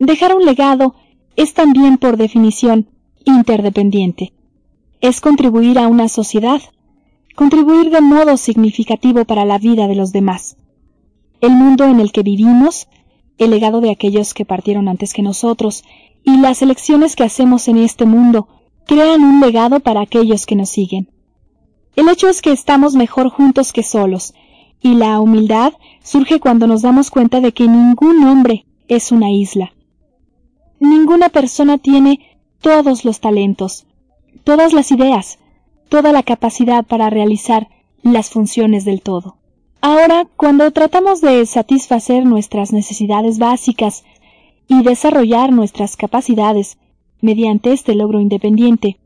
Dejar un legado es también, por definición, interdependiente. Es contribuir a una sociedad, contribuir de modo significativo para la vida de los demás. El mundo en el que vivimos, el legado de aquellos que partieron antes que nosotros, y las elecciones que hacemos en este mundo crean un legado para aquellos que nos siguen. El hecho es que estamos mejor juntos que solos, y la humildad surge cuando nos damos cuenta de que ningún hombre es una isla. Ninguna persona tiene todos los talentos, todas las ideas, toda la capacidad para realizar las funciones del todo. Ahora, cuando tratamos de satisfacer nuestras necesidades básicas y desarrollar nuestras capacidades mediante este logro independiente.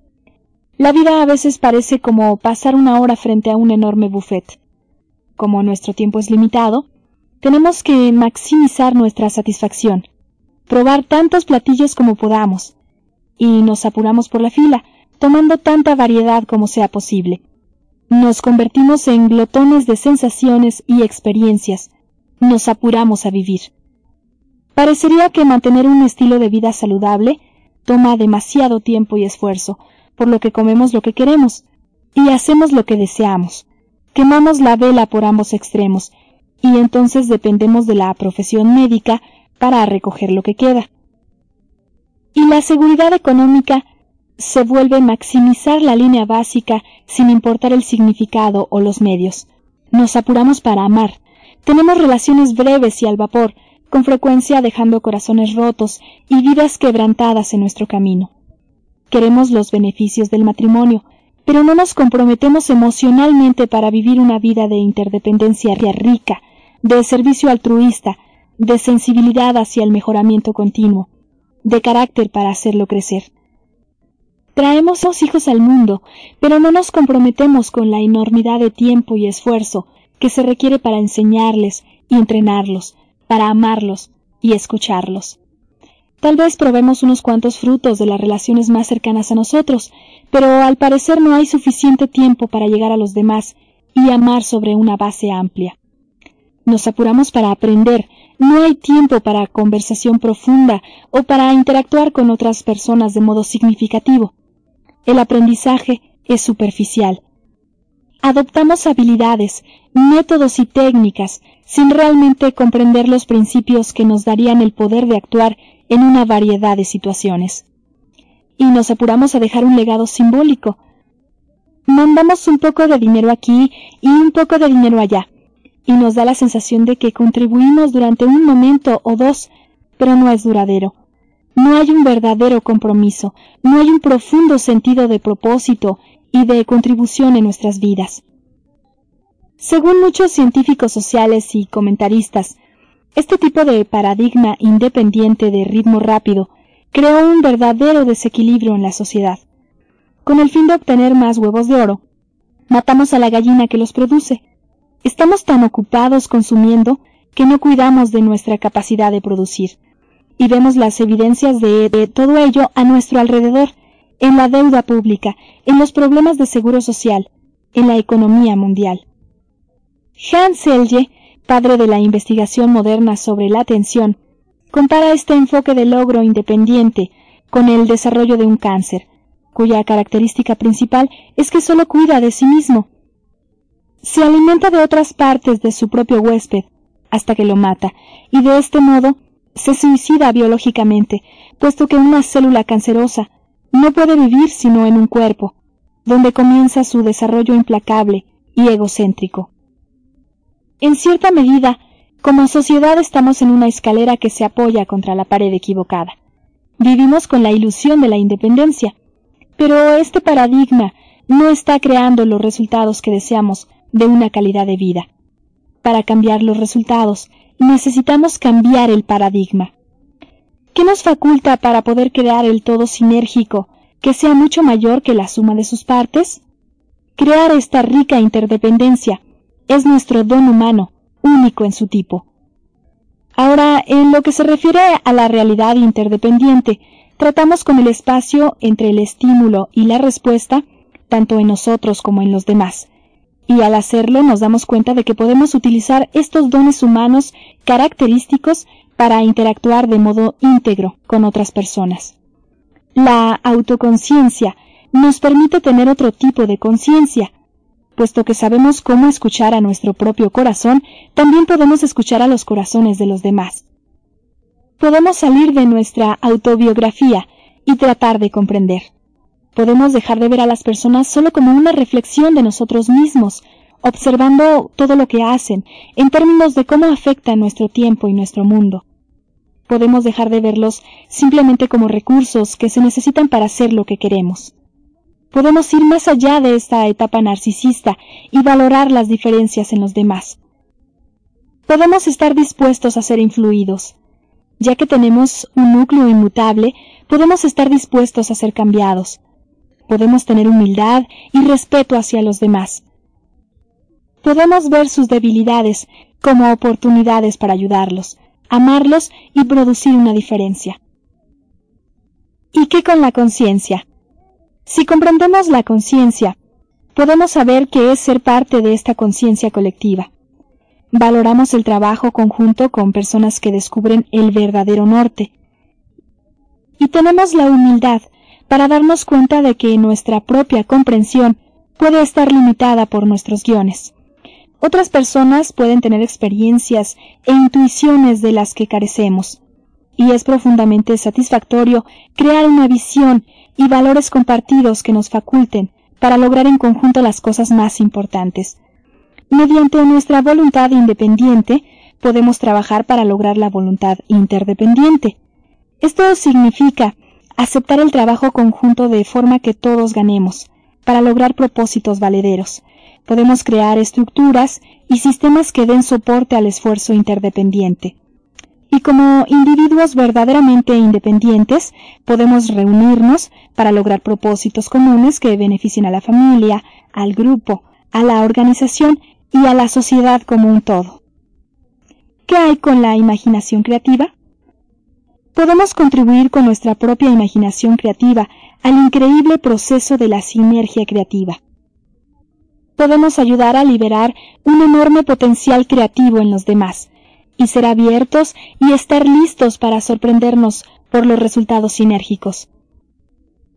La vida a veces parece como pasar una hora frente a un enorme buffet. Como nuestro tiempo es limitado, tenemos que maximizar nuestra satisfacción, probar tantos platillos como podamos, y nos apuramos por la fila, tomando tanta variedad como sea posible. Nos convertimos en glotones de sensaciones y experiencias, nos apuramos a vivir. Parecería que mantener un estilo de vida saludable toma demasiado tiempo y esfuerzo, por lo que comemos lo que queremos y hacemos lo que deseamos. Quemamos la vela por ambos extremos y entonces dependemos de la profesión médica para recoger lo que queda. Y la seguridad económica se vuelve maximizar la línea básica sin importar el significado o los medios. Nos apuramos para amar. Tenemos relaciones breves y al vapor, con frecuencia dejando corazones rotos y vidas quebrantadas en nuestro camino. Queremos los beneficios del matrimonio, pero no nos comprometemos emocionalmente para vivir una vida de interdependencia rica, de servicio altruista, de sensibilidad hacia el mejoramiento continuo, de carácter para hacerlo crecer. Traemos dos hijos al mundo, pero no nos comprometemos con la enormidad de tiempo y esfuerzo que se requiere para enseñarles y entrenarlos, para amarlos y escucharlos. Tal vez probemos unos cuantos frutos de las relaciones más cercanas a nosotros, pero al parecer no hay suficiente tiempo para llegar a los demás y amar sobre una base amplia. Nos apuramos para aprender, no hay tiempo para conversación profunda o para interactuar con otras personas de modo significativo. El aprendizaje es superficial. Adoptamos habilidades, métodos y técnicas sin realmente comprender los principios que nos darían el poder de actuar en una variedad de situaciones. Y nos apuramos a dejar un legado simbólico. Mandamos un poco de dinero aquí y un poco de dinero allá, y nos da la sensación de que contribuimos durante un momento o dos, pero no es duradero. No hay un verdadero compromiso, no hay un profundo sentido de propósito y de contribución en nuestras vidas. Según muchos científicos sociales y comentaristas, este tipo de paradigma independiente de ritmo rápido creó un verdadero desequilibrio en la sociedad. Con el fin de obtener más huevos de oro, matamos a la gallina que los produce. Estamos tan ocupados consumiendo que no cuidamos de nuestra capacidad de producir. Y vemos las evidencias de, todo ello a nuestro alrededor, en la deuda pública, en los problemas de seguro social, en la economía mundial. Hans Selye padre de la investigación moderna sobre la atención, compara este enfoque de logro independiente con el desarrollo de un cáncer, cuya característica principal es que solo cuida de sí mismo. Se alimenta de otras partes de su propio huésped hasta que lo mata, y de este modo se suicida biológicamente, puesto que una célula cancerosa no puede vivir sino en un cuerpo, donde comienza su desarrollo implacable y egocéntrico. En cierta medida, como sociedad estamos en una escalera que se apoya contra la pared equivocada. Vivimos con la ilusión de la independencia, pero este paradigma no está creando los resultados que deseamos de una calidad de vida. Para cambiar los resultados, necesitamos cambiar el paradigma. ¿Qué nos faculta para poder crear el todo sinérgico que sea mucho mayor que la suma de sus partes? Crear esta rica interdependencia es nuestro don humano, único en su tipo. Ahora, en lo que se refiere a la realidad interdependiente, tratamos con el espacio entre el estímulo y la respuesta, tanto en nosotros como en los demás. Y al hacerlo nos damos cuenta de que podemos utilizar estos dones humanos característicos para interactuar de modo íntegro con otras personas. La autoconciencia nos permite tener otro tipo de conciencia, puesto que sabemos cómo escuchar a nuestro propio corazón, también podemos escuchar a los corazones de los demás. Podemos salir de nuestra autobiografía y tratar de comprender. Podemos dejar de ver a las personas solo como una reflexión de nosotros mismos, observando todo lo que hacen, en términos de cómo afecta nuestro tiempo y nuestro mundo. Podemos dejar de verlos simplemente como recursos que se necesitan para hacer lo que queremos. Podemos ir más allá de esta etapa narcisista y valorar las diferencias en los demás. Podemos estar dispuestos a ser influidos. Ya que tenemos un núcleo inmutable, podemos estar dispuestos a ser cambiados. Podemos tener humildad y respeto hacia los demás. Podemos ver sus debilidades como oportunidades para ayudarlos, amarlos y producir una diferencia. ¿Y qué con la conciencia? Si comprendemos la conciencia, podemos saber qué es ser parte de esta conciencia colectiva. Valoramos el trabajo conjunto con personas que descubren el verdadero norte. Y tenemos la humildad para darnos cuenta de que nuestra propia comprensión puede estar limitada por nuestros guiones. Otras personas pueden tener experiencias e intuiciones de las que carecemos, y es profundamente satisfactorio crear una visión y valores compartidos que nos faculten para lograr en conjunto las cosas más importantes. Mediante nuestra voluntad independiente, podemos trabajar para lograr la voluntad interdependiente. Esto significa aceptar el trabajo conjunto de forma que todos ganemos, para lograr propósitos valederos. Podemos crear estructuras y sistemas que den soporte al esfuerzo interdependiente. Y como individuos verdaderamente independientes, podemos reunirnos para lograr propósitos comunes que beneficien a la familia, al grupo, a la organización y a la sociedad como un todo. ¿Qué hay con la imaginación creativa? Podemos contribuir con nuestra propia imaginación creativa al increíble proceso de la sinergia creativa. Podemos ayudar a liberar un enorme potencial creativo en los demás, y ser abiertos y estar listos para sorprendernos por los resultados sinérgicos.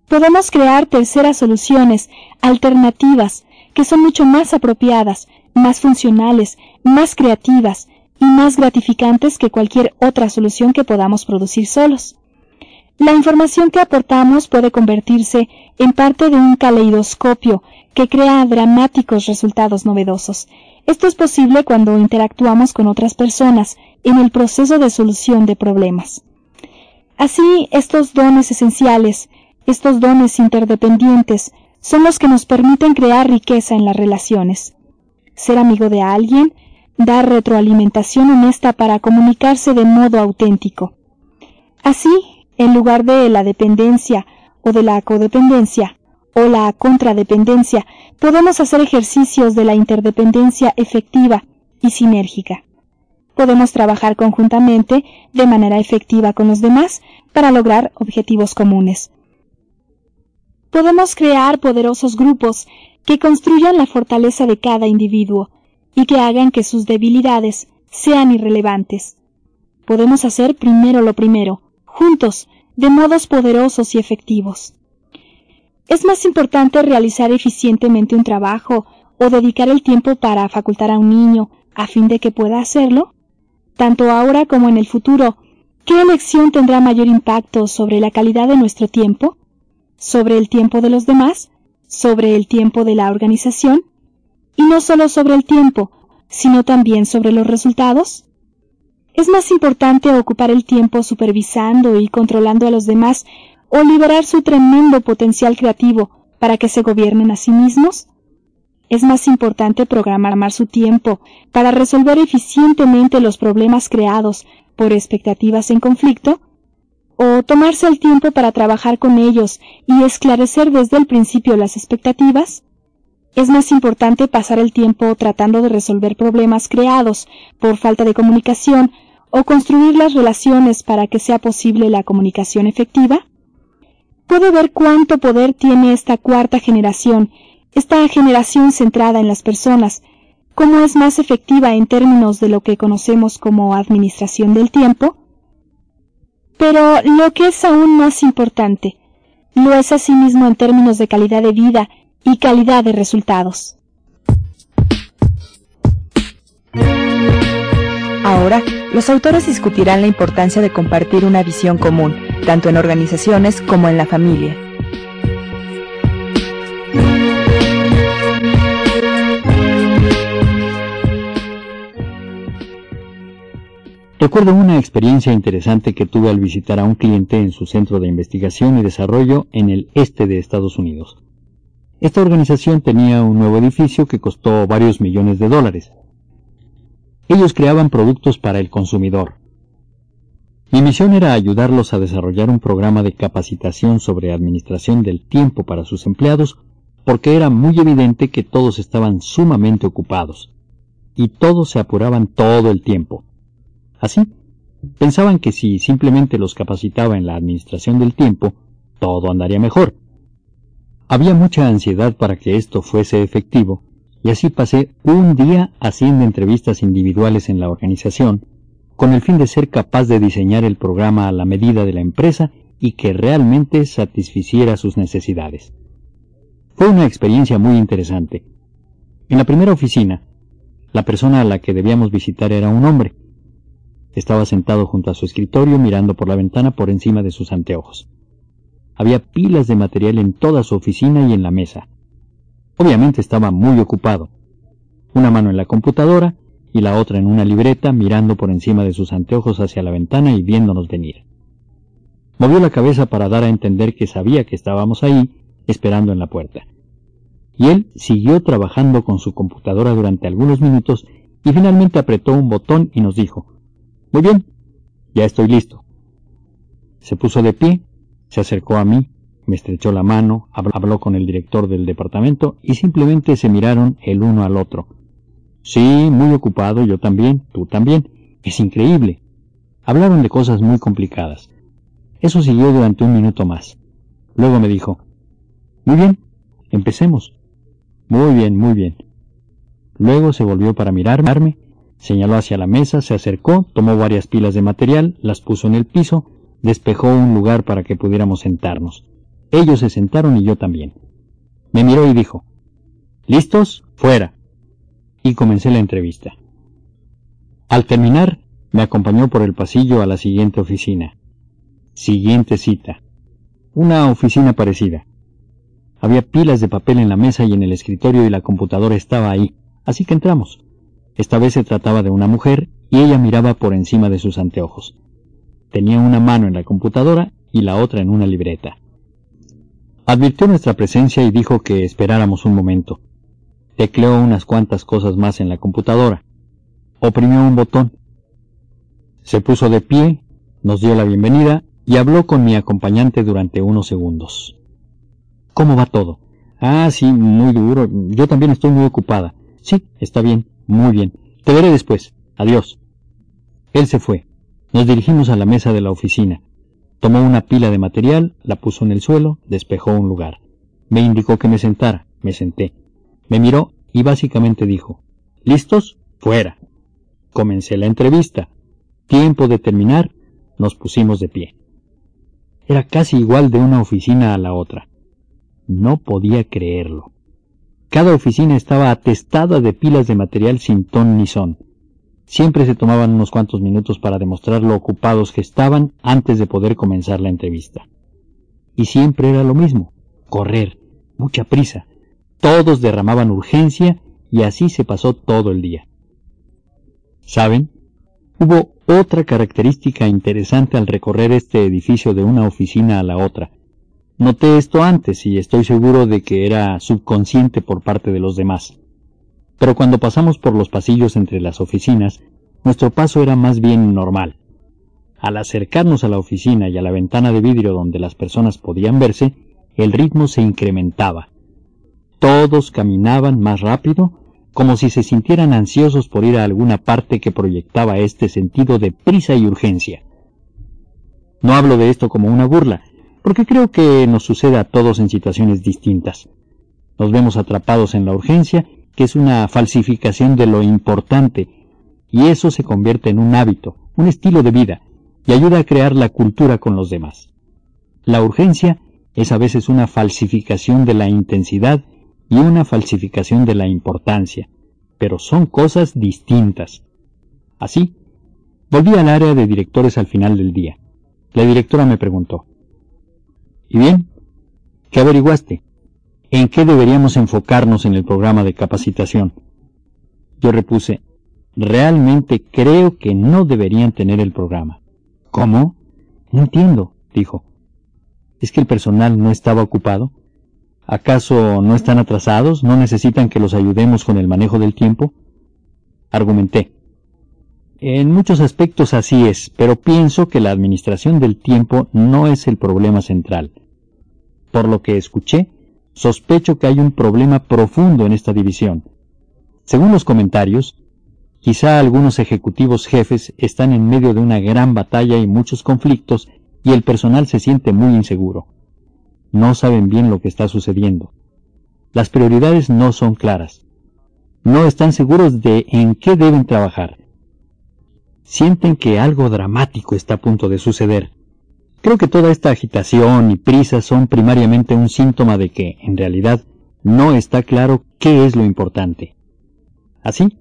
Podemos crear terceras soluciones, alternativas, que son mucho más apropiadas, más funcionales, más creativas más gratificantes que cualquier otra solución que podamos producir solos. La información que aportamos puede convertirse en parte de un caleidoscopio que crea dramáticos resultados novedosos, esto es posible cuando interactuamos con otras personas en el proceso de solución de problemas. Así, estos dones esenciales, estos dones interdependientes, son los que nos permiten crear riqueza en las relaciones. Ser amigo de alguien, dar retroalimentación honesta para comunicarse de modo auténtico. Así, en lugar de la dependencia o de la codependencia, o la contradependencia, podemos hacer ejercicios de la interdependencia efectiva y sinérgica. Podemos trabajar conjuntamente de manera efectiva con los demás para lograr objetivos comunes. Podemos crear poderosos grupos que construyan la fortaleza de cada individuo y que hagan que sus debilidades sean irrelevantes. Podemos hacer primero lo primero, juntos, de modos poderosos y efectivos. ¿Es más importante realizar eficientemente un trabajo o dedicar el tiempo para facultar a un niño a fin de que pueda hacerlo? Tanto ahora como en el futuro, ¿qué elección tendrá mayor impacto sobre la calidad de nuestro tiempo? ¿Sobre el tiempo de los demás? ¿Sobre el tiempo de la organización? Y no solo sobre el tiempo, sino también sobre los resultados? ¿Es más importante ocupar el tiempo supervisando y controlando a los demás o liberar su tremendo potencial creativo para que se gobiernen a sí mismos? ¿Es más importante programar su tiempo para resolver eficientemente los problemas creados por expectativas en conflicto? ¿O tomarse el tiempo para trabajar con ellos y esclarecer desde el principio las expectativas? ¿Es más importante pasar el tiempo tratando de resolver problemas creados por falta de comunicación o construir las relaciones para que sea posible la comunicación efectiva? puede ver cuánto poder tiene esta cuarta generación, esta generación centrada en las personas, cómo es más efectiva en términos de lo que conocemos como administración del tiempo. Pero lo que es aún más importante, lo es asimismo en términos de calidad de vida y calidad de resultados. Ahora, los autores discutirán la importancia de compartir una visión común, tanto en organizaciones como en la familia. Recuerdo una experiencia interesante que tuve al visitar a un cliente en su centro de investigación y desarrollo en el este de Estados Unidos. Esta organización tenía un nuevo edificio que costó varios millones de dólares. Ellos creaban productos para el consumidor. Mi misión era ayudarlos a desarrollar un programa de capacitación sobre administración del tiempo para sus empleados porque era muy evidente que todos estaban sumamente ocupados y todos se apuraban todo el tiempo. Así, pensaban que si simplemente los capacitaba en la administración del tiempo, todo andaría mejor. Había mucha ansiedad para que esto fuese efectivo y así pasé un día haciendo entrevistas individuales en la organización, con el fin de ser capaz de diseñar el programa a la medida de la empresa y que realmente satisficiera sus necesidades. Fue una experiencia muy interesante. En la primera oficina, la persona a la que debíamos visitar era un hombre. Estaba sentado junto a su escritorio mirando por la ventana por encima de sus anteojos. Había pilas de material en toda su oficina y en la mesa. Obviamente estaba muy ocupado. una mano en la computadora y la otra en una libreta mirando por encima de sus anteojos hacia la ventana y viéndonos venir. Movió la cabeza para dar a entender que sabía que estábamos ahí, esperando en la puerta. Y él siguió trabajando con su computadora durante algunos minutos y finalmente apretó un botón y nos dijo, Muy bien, ya estoy listo. Se puso de pie, se acercó a mí, me estrechó la mano, habló con el director del departamento y simplemente se miraron el uno al otro. Sí, muy ocupado, yo también, tú también. Es increíble. Hablaron de cosas muy complicadas. Eso siguió durante un minuto más. Luego me dijo, Muy bien, empecemos. Muy bien, muy bien. Luego se volvió para mirarme, señaló hacia la mesa, se acercó, tomó varias pilas de material, las puso en el piso, despejó un lugar para que pudiéramos sentarnos. Ellos se sentaron y yo también. Me miró y dijo, ¿Listos? Fuera. Y comencé la entrevista. Al terminar, me acompañó por el pasillo a la siguiente oficina. Siguiente cita. Una oficina parecida. Había pilas de papel en la mesa y en el escritorio y la computadora estaba ahí, así que entramos. Esta vez se trataba de una mujer y ella miraba por encima de sus anteojos. Tenía una mano en la computadora y la otra en una libreta. Advirtió nuestra presencia y dijo que esperáramos un momento. Tecleó unas cuantas cosas más en la computadora. Oprimió un botón. Se puso de pie, nos dio la bienvenida y habló con mi acompañante durante unos segundos. ¿Cómo va todo? Ah, sí, muy duro. Yo también estoy muy ocupada. Sí, está bien, muy bien. Te veré después. Adiós. Él se fue. Nos dirigimos a la mesa de la oficina. Tomó una pila de material, la puso en el suelo, despejó un lugar. Me indicó que me sentara. Me senté. Me miró y básicamente dijo, ¿Listos? Fuera. Comencé la entrevista. Tiempo de terminar, nos pusimos de pie. Era casi igual de una oficina a la otra. No podía creerlo. Cada oficina estaba atestada de pilas de material sin ton ni son. Siempre se tomaban unos cuantos minutos para demostrar lo ocupados que estaban antes de poder comenzar la entrevista. Y siempre era lo mismo, correr, mucha prisa. Todos derramaban urgencia y así se pasó todo el día. ¿Saben? Hubo otra característica interesante al recorrer este edificio de una oficina a la otra. Noté esto antes y estoy seguro de que era subconsciente por parte de los demás. Pero cuando pasamos por los pasillos entre las oficinas, nuestro paso era más bien normal. Al acercarnos a la oficina y a la ventana de vidrio donde las personas podían verse, el ritmo se incrementaba. Todos caminaban más rápido, como si se sintieran ansiosos por ir a alguna parte que proyectaba este sentido de prisa y urgencia. No hablo de esto como una burla, porque creo que nos sucede a todos en situaciones distintas. Nos vemos atrapados en la urgencia que es una falsificación de lo importante, y eso se convierte en un hábito, un estilo de vida, y ayuda a crear la cultura con los demás. La urgencia es a veces una falsificación de la intensidad y una falsificación de la importancia, pero son cosas distintas. Así, volví al área de directores al final del día. La directora me preguntó, ¿Y bien? ¿Qué averiguaste? En qué deberíamos enfocarnos en el programa de capacitación. Yo repuse, realmente creo que no deberían tener el programa. ¿Cómo? No entiendo, dijo. ¿Es que el personal no estaba ocupado? ¿Acaso no están atrasados? ¿No necesitan que los ayudemos con el manejo del tiempo? Argumenté. En muchos aspectos así es, pero pienso que la administración del tiempo no es el problema central. Por lo que escuché, sospecho que hay un problema profundo en esta división. Según los comentarios, quizá algunos ejecutivos jefes están en medio de una gran batalla y muchos conflictos y el personal se siente muy inseguro. No saben bien lo que está sucediendo. Las prioridades no son claras. No están seguros de en qué deben trabajar. Sienten que algo dramático está a punto de suceder Creo que toda esta agitación y prisa son primariamente un síntoma de que, en realidad, no está claro qué es lo importante. Así,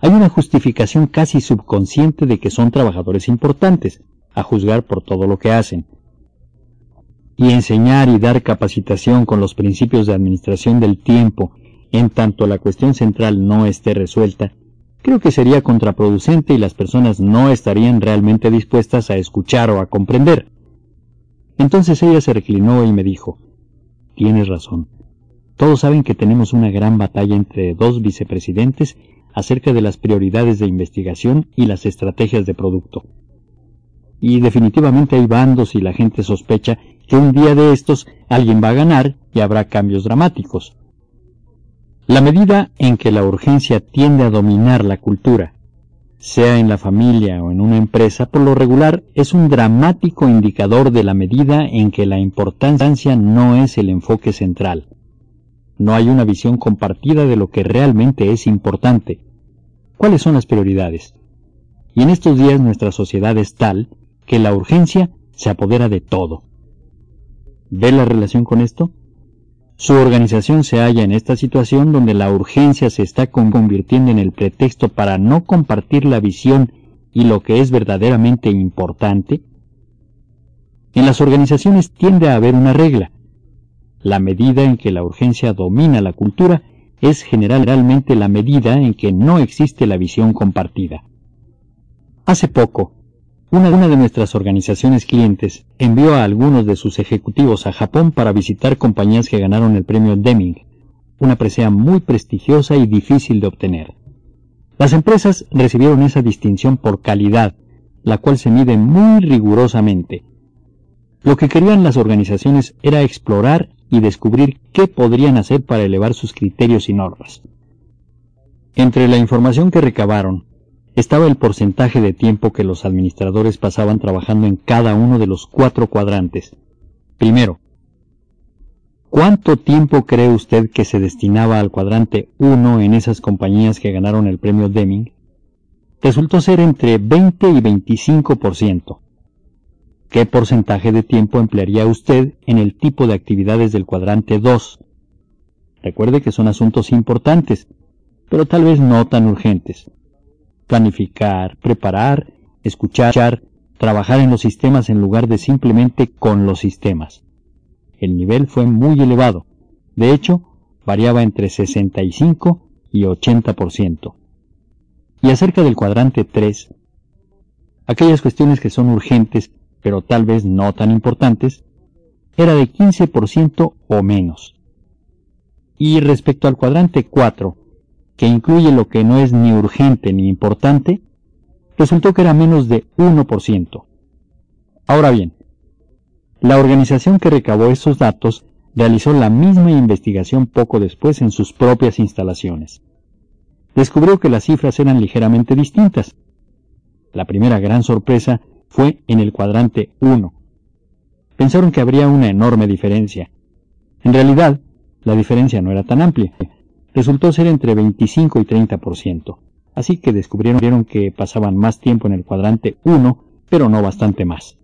hay una justificación casi subconsciente de que son trabajadores importantes, a juzgar por todo lo que hacen. Y enseñar y dar capacitación con los principios de administración del tiempo en tanto la cuestión central no esté resuelta, creo que sería contraproducente y las personas no estarían realmente dispuestas a escuchar o a comprender. Entonces ella se reclinó y me dijo, Tienes razón. Todos saben que tenemos una gran batalla entre dos vicepresidentes acerca de las prioridades de investigación y las estrategias de producto. Y definitivamente hay bandos y la gente sospecha que un día de estos alguien va a ganar y habrá cambios dramáticos. La medida en que la urgencia tiende a dominar la cultura, sea en la familia o en una empresa, por lo regular es un dramático indicador de la medida en que la importancia no es el enfoque central. No hay una visión compartida de lo que realmente es importante. ¿Cuáles son las prioridades? Y en estos días nuestra sociedad es tal que la urgencia se apodera de todo. ¿Ve la relación con esto? Su organización se halla en esta situación donde la urgencia se está convirtiendo en el pretexto para no compartir la visión y lo que es verdaderamente importante. En las organizaciones tiende a haber una regla. La medida en que la urgencia domina la cultura es generalmente la medida en que no existe la visión compartida. Hace poco, una, de nuestras organizaciones clientes envió a algunos de sus ejecutivos a Japón para visitar compañías que ganaron el premio Deming, una presea muy prestigiosa y difícil de obtener. Las empresas recibieron esa distinción por calidad, la cual se mide muy rigurosamente. Lo que querían las organizaciones era explorar y descubrir qué podrían hacer para elevar sus criterios y normas. Entre la información que recabaron, estaba el porcentaje de tiempo que los administradores pasaban trabajando en cada uno de los cuatro cuadrantes. Primero, ¿cuánto tiempo cree usted que se destinaba al cuadrante 1 en esas compañías que ganaron el premio Deming? Resultó ser entre 20 y 25%. ¿Qué porcentaje de tiempo emplearía usted en el tipo de actividades del cuadrante 2? Recuerde que son asuntos importantes, pero tal vez no tan urgentes planificar, preparar, escuchar, trabajar en los sistemas en lugar de simplemente con los sistemas. El nivel fue muy elevado. De hecho, variaba entre 65 y 80%. Y acerca del cuadrante 3, aquellas cuestiones que son urgentes, pero tal vez no tan importantes, era de 15% o menos. Y respecto al cuadrante 4, que incluye lo que no es ni urgente ni importante, resultó que era menos de 1%. Ahora bien, la organización que recabó esos datos realizó la misma investigación poco después en sus propias instalaciones. Descubrió que las cifras eran ligeramente distintas. La primera gran sorpresa fue en el cuadrante 1. Pensaron que habría una enorme diferencia. En realidad, la diferencia no era tan amplia resultó ser entre 25 y 30%, así que descubrieron que pasaban más tiempo en el cuadrante 1, pero no bastante más.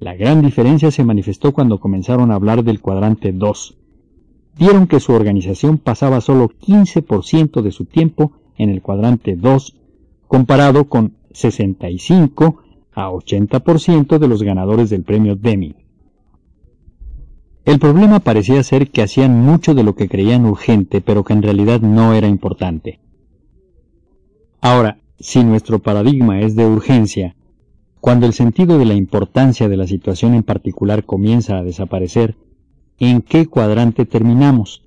La gran diferencia se manifestó cuando comenzaron a hablar del cuadrante 2. Vieron que su organización pasaba solo 15% de su tiempo en el cuadrante 2, comparado con 65 a 80% de los ganadores del premio Deming. El problema parecía ser que hacían mucho de lo que creían urgente, pero que en realidad no era importante. Ahora, si nuestro paradigma es de urgencia, cuando el sentido de la importancia de la situación en particular comienza a desaparecer, ¿en qué cuadrante terminamos?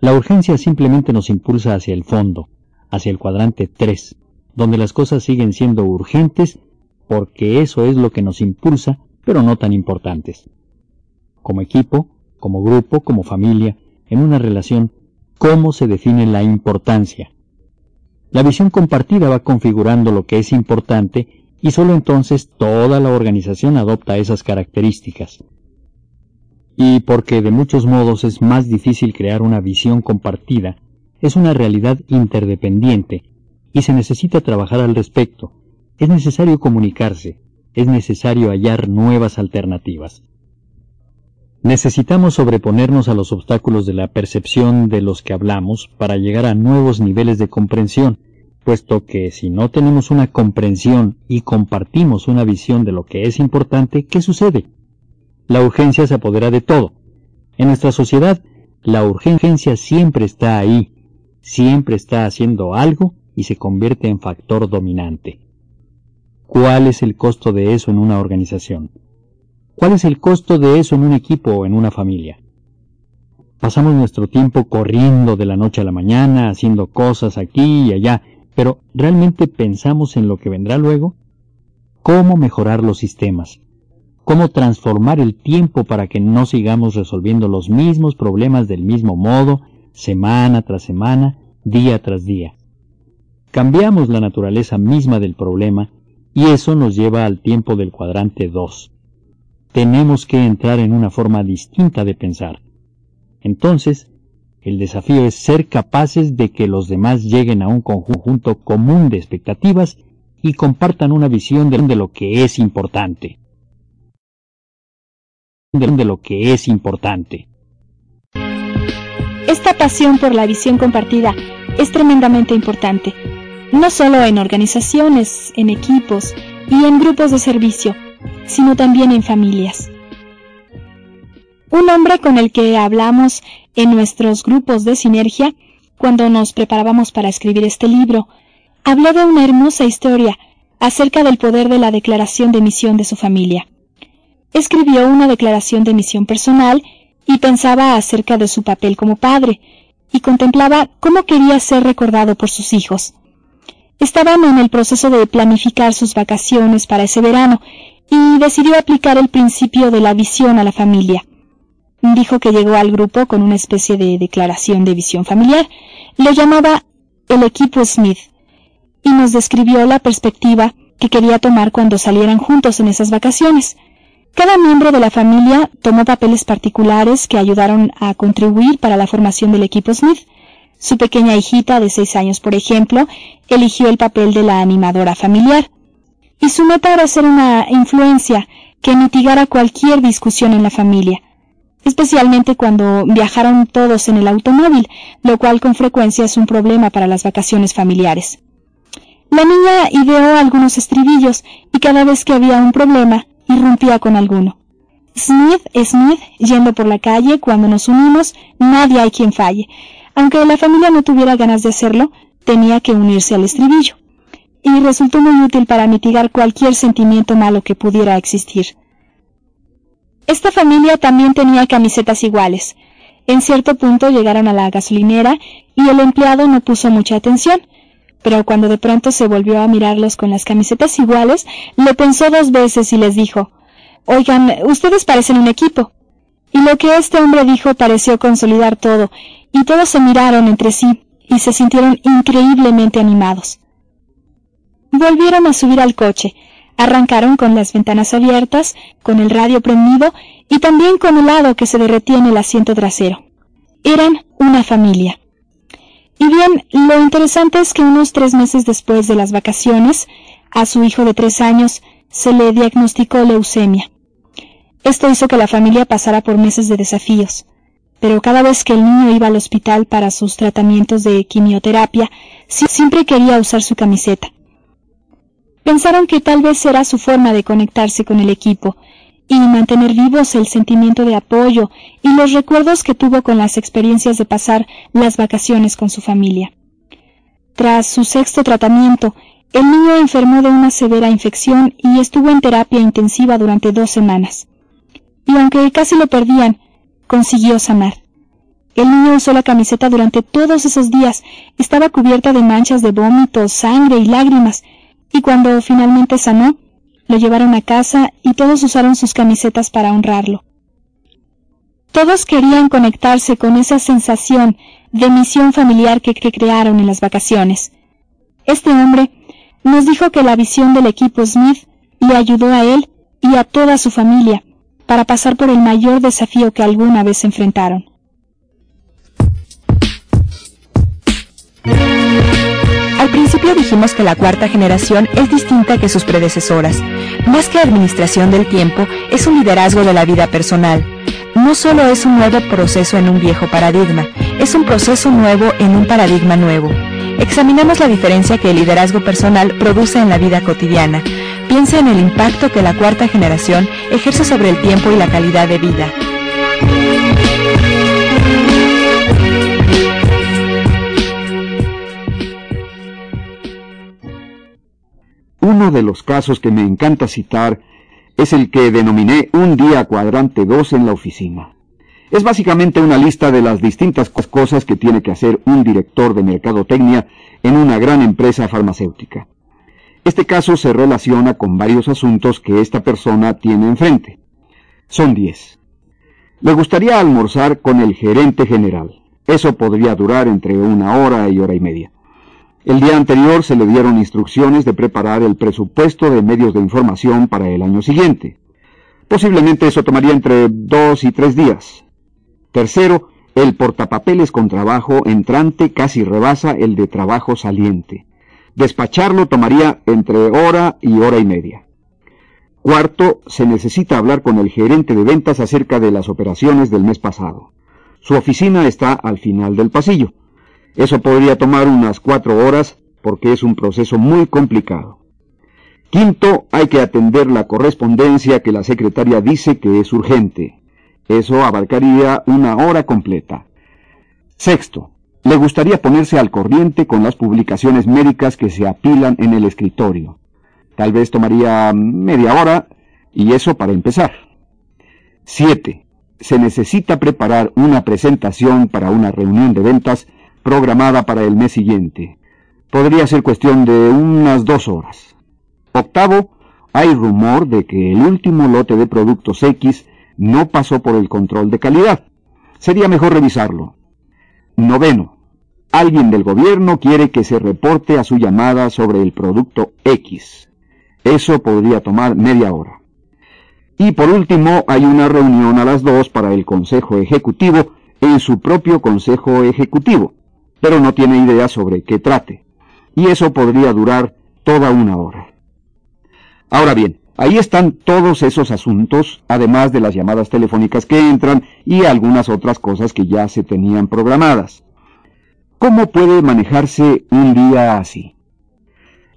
La urgencia simplemente nos impulsa hacia el fondo, hacia el cuadrante 3, donde las cosas siguen siendo urgentes porque eso es lo que nos impulsa, pero no tan importantes como equipo, como grupo, como familia, en una relación, cómo se define la importancia. La visión compartida va configurando lo que es importante y solo entonces toda la organización adopta esas características. Y porque de muchos modos es más difícil crear una visión compartida, es una realidad interdependiente y se necesita trabajar al respecto. Es necesario comunicarse, es necesario hallar nuevas alternativas. Necesitamos sobreponernos a los obstáculos de la percepción de los que hablamos para llegar a nuevos niveles de comprensión, puesto que si no tenemos una comprensión y compartimos una visión de lo que es importante, ¿qué sucede? La urgencia se apodera de todo. En nuestra sociedad la urgencia siempre está ahí, siempre está haciendo algo y se convierte en factor dominante. ¿Cuál es el costo de eso en una organización? ¿Cuál es el costo de eso en un equipo o en una familia? Pasamos nuestro tiempo corriendo de la noche a la mañana, haciendo cosas aquí y allá, pero ¿realmente pensamos en lo que vendrá luego? ¿Cómo mejorar los sistemas? ¿Cómo transformar el tiempo para que no sigamos resolviendo los mismos problemas del mismo modo, semana tras semana, día tras día? Cambiamos la naturaleza misma del problema y eso nos lleva al tiempo del cuadrante 2. Tenemos que entrar en una forma distinta de pensar entonces, el desafío es ser capaces de que los demás lleguen a un conjunto común de expectativas y compartan una visión de, lo que es importante. De, lo que es importante. Esta pasión por la visión compartida es tremendamente importante, no solo en organizaciones, en equipos y en grupos de servicio, sino también en familias. Un hombre con el que hablamos en nuestros grupos de sinergia, cuando nos preparábamos para escribir este libro, habló de una hermosa historia acerca del poder de la declaración de misión de su familia. Escribió una declaración de misión personal y pensaba acerca de su papel como padre, y contemplaba cómo quería ser recordado por sus hijos. Estaban en el proceso de planificar sus vacaciones para ese verano, y decidió aplicar el principio de la visión a la familia. Dijo que llegó al grupo con una especie de declaración de visión familiar. Lo llamaba el equipo Smith y nos describió la perspectiva que quería tomar cuando salieran juntos en esas vacaciones. Cada miembro de la familia tomó papeles particulares que ayudaron a contribuir para la formación del equipo Smith. Su pequeña hijita de seis años, por ejemplo, eligió el papel de la animadora familiar. Y su meta era ser una influencia que mitigara cualquier discusión en la familia especialmente cuando viajaron todos en el automóvil, lo cual con frecuencia es un problema para las vacaciones familiares. La niña ideó algunos estribillos y cada vez que había un problema, irrumpía con alguno. Smith, Smith, yendo por la calle, cuando nos unimos, nadie hay quien falle. Aunque la familia no tuviera ganas de hacerlo, tenía que unirse al estribillo. Y resultó muy útil para mitigar cualquier sentimiento malo que pudiera existir. Esta familia también tenía camisetas iguales. En cierto punto llegaron a la gasolinera y el empleado no puso mucha atención, pero cuando de pronto se volvió a mirarlos con las camisetas iguales, lo pensó dos veces y les dijo, Oigan, ustedes parecen un equipo. Y lo que este hombre dijo pareció consolidar todo, y todos se miraron entre sí y se sintieron increíblemente animados. Volvieron a subir al coche, Arrancaron con las ventanas abiertas, con el radio prendido y también con el hado que se derretía en el asiento trasero. Eran una familia. Y bien, lo interesante es que unos tres meses después de las vacaciones, a su hijo de tres años se le diagnosticó leucemia. Esto hizo que la familia pasara por meses de desafíos, pero cada vez que el niño iba al hospital para sus tratamientos de quimioterapia, siempre quería usar su camiseta. Pensaron que tal vez era su forma de conectarse con el equipo y mantener vivos el sentimiento de apoyo y los recuerdos que tuvo con las experiencias de pasar las vacaciones con su familia. Tras su sexto tratamiento, el niño enfermó de una severa infección y estuvo en terapia intensiva durante dos semanas. Y aunque casi lo perdían, consiguió sanar. El niño usó la camiseta durante todos esos días, estaba cubierta de manchas de vómitos, sangre y lágrimas, y cuando finalmente sanó, lo llevaron a casa y todos usaron sus camisetas para honrarlo. Todos querían conectarse con esa sensación de misión familiar que, crearon en las vacaciones. Este hombre nos dijo que la visión del equipo Smith le ayudó a él y a toda su familia para pasar por el mayor desafío que alguna vez enfrentaron. Al principio dijimos que la cuarta generación es distinta que sus predecesoras. Más que administración del tiempo, es un liderazgo de la vida personal. No solo es un nuevo proceso en un viejo paradigma, es un proceso nuevo en un paradigma nuevo. Examinamos la diferencia que el liderazgo personal produce en la vida cotidiana. Piensa en el impacto que la cuarta generación ejerce sobre el tiempo y la calidad de vida. Uno de los casos que me encanta citar es el que denominé un día cuadrante 2 en la oficina. Es básicamente una lista de las distintas cosas que tiene que hacer un director de mercadotecnia en una gran empresa farmacéutica. Este caso se relaciona con varios asuntos que esta persona tiene enfrente. Son diez. Le gustaría almorzar con el gerente general. Eso podría durar entre una hora y hora y media. El día anterior se le dieron instrucciones de preparar el presupuesto de medios de información para el año siguiente. Posiblemente eso tomaría entre dos y tres días. Tercero, el portapapeles con trabajo entrante casi rebasa el de trabajo saliente. Despacharlo tomaría entre hora y hora y media. Cuarto, se necesita hablar con el gerente de ventas acerca de las operaciones del mes pasado. Su oficina está al final del pasillo. Eso podría tomar unas cuatro horas porque es un proceso muy complicado. Quinto, hay que atender la correspondencia que la secretaria dice que es urgente. Eso abarcaría una hora completa. Sexto, le gustaría ponerse al corriente con las publicaciones médicas que se apilan en el escritorio. Tal vez tomaría media hora y eso para empezar. 7. Se necesita preparar una presentación para una reunión de ventas programada para el mes siguiente. Podría ser cuestión de unas dos horas. Octavo, hay rumor de que el último lote de productos X no pasó por el control de calidad. Sería mejor revisarlo. Noveno. Alguien del gobierno quiere que se reporte a su llamada sobre el producto X. Eso podría tomar media hora. Y por último, hay una reunión a las dos para el Consejo Ejecutivo en su propio Consejo Ejecutivo, pero no tiene idea sobre qué trate. Y eso podría durar toda una hora. Ahora bien, Ahí están todos esos asuntos, además de las llamadas telefónicas que entran y algunas otras cosas que ya se tenían programadas. ¿Cómo puede manejarse un día así?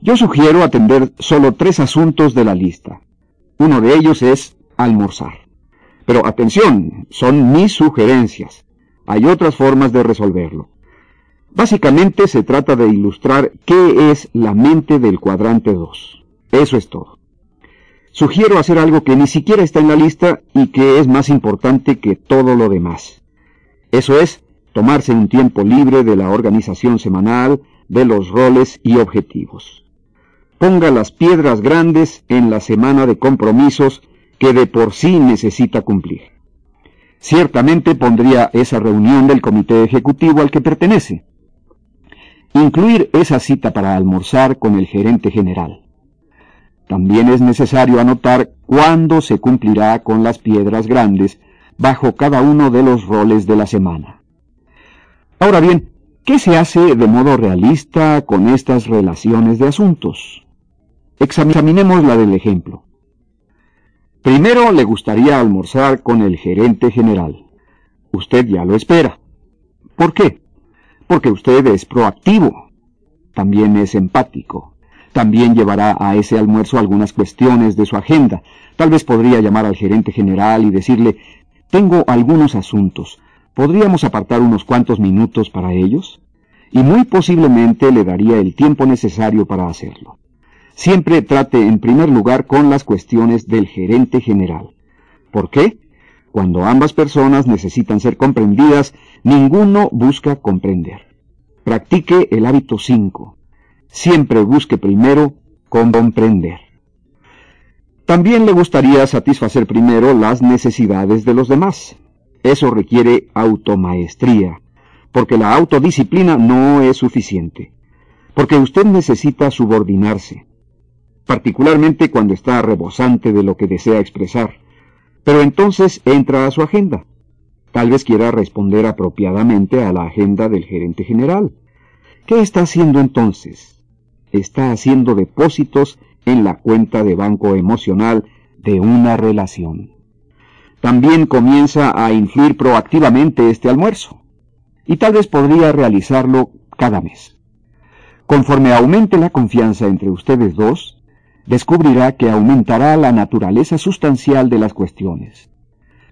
Yo sugiero atender solo tres asuntos de la lista. Uno de ellos es almorzar. Pero atención, son mis sugerencias. Hay otras formas de resolverlo. Básicamente se trata de ilustrar qué es la mente del cuadrante 2. Eso es todo sugiero hacer algo que ni siquiera está en la lista y que es más importante que todo lo demás. Eso es, tomarse un tiempo libre de la organización semanal, de los roles y objetivos. Ponga las piedras grandes en la semana de compromisos que de por sí necesita cumplir. Ciertamente pondría esa reunión del comité ejecutivo al que pertenece. Incluir esa cita para almorzar con el gerente general. También es necesario anotar cuándo se cumplirá con las piedras grandes bajo cada uno de los roles de la semana. Ahora bien, ¿qué se hace de modo realista con estas relaciones de asuntos? Examinemos la del ejemplo. Primero le gustaría almorzar con el gerente general. Usted ya lo espera. ¿Por qué? Porque usted es proactivo. También es empático. También llevará a ese almuerzo algunas cuestiones de su agenda. Tal vez podría llamar al gerente general y decirle, tengo algunos asuntos. ¿Podríamos apartar unos cuantos minutos para ellos? Y muy posiblemente le daría el tiempo necesario para hacerlo. Siempre trate en primer lugar con las cuestiones del gerente general. ¿Por qué? Cuando ambas personas necesitan ser comprendidas, ninguno busca comprender. Practique el hábito 5 siempre busque primero comprender. También le gustaría satisfacer primero las necesidades de los demás. Eso requiere automaestría, porque la autodisciplina no es suficiente, porque usted necesita subordinarse, particularmente cuando está rebosante de lo que desea expresar. Pero entonces entra a su agenda. Tal vez quiera responder apropiadamente a la agenda del gerente general. ¿Qué está haciendo entonces? está haciendo depósitos en la cuenta de banco emocional de una relación. También comienza a influir proactivamente este almuerzo, y tal vez podría realizarlo cada mes. Conforme aumente la confianza entre ustedes dos, descubrirá que aumentará la naturaleza sustancial de las cuestiones.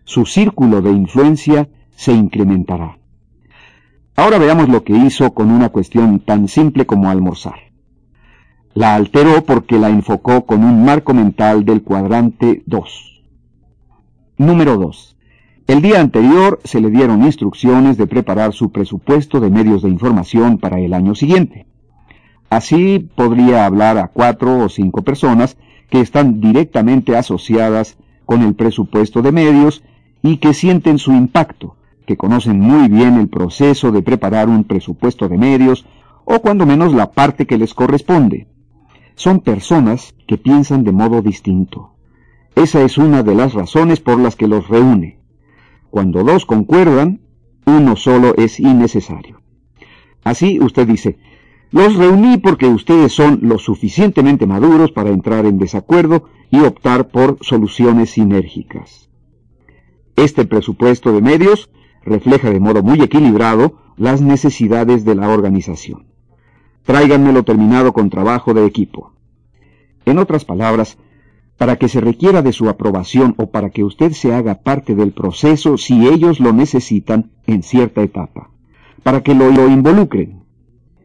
Su círculo de influencia se incrementará. Ahora veamos lo que hizo con una cuestión tan simple como almorzar. La alteró porque la enfocó con un marco mental del cuadrante 2. Número 2. El día anterior se le dieron instrucciones de preparar su presupuesto de medios de información para el año siguiente. Así podría hablar a cuatro o cinco personas que están directamente asociadas con el presupuesto de medios y que sienten su impacto, que conocen muy bien el proceso de preparar un presupuesto de medios o cuando menos la parte que les corresponde. Son personas que piensan de modo distinto. Esa es una de las razones por las que los reúne. Cuando dos concuerdan, uno solo es innecesario. Así usted dice, los reuní porque ustedes son lo suficientemente maduros para entrar en desacuerdo y optar por soluciones sinérgicas. Este presupuesto de medios refleja de modo muy equilibrado las necesidades de la organización. Tráiganmelo terminado con trabajo de equipo. En otras palabras, para que se requiera de su aprobación o para que usted se haga parte del proceso si ellos lo necesitan en cierta etapa, para que lo, lo involucren,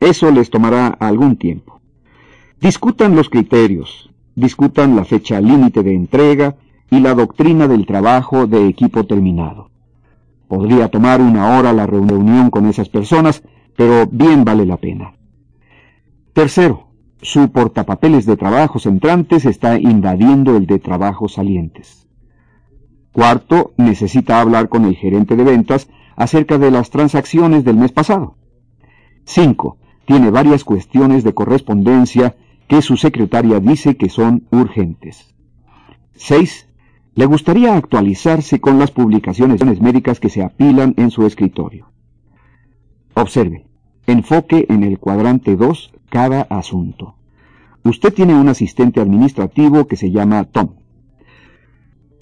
eso les tomará algún tiempo. Discutan los criterios, discutan la fecha límite de entrega y la doctrina del trabajo de equipo terminado. Podría tomar una hora la reunión con esas personas, pero bien vale la pena. Tercero, su portapapeles de trabajos entrantes está invadiendo el de trabajos salientes. Cuarto, necesita hablar con el gerente de ventas acerca de las transacciones del mes pasado. Cinco, tiene varias cuestiones de correspondencia que su secretaria dice que son urgentes. 6. Le gustaría actualizarse con las publicaciones médicas que se apilan en su escritorio. Observe. Enfoque en el cuadrante 2 cada asunto. Usted tiene un asistente administrativo que se llama Tom.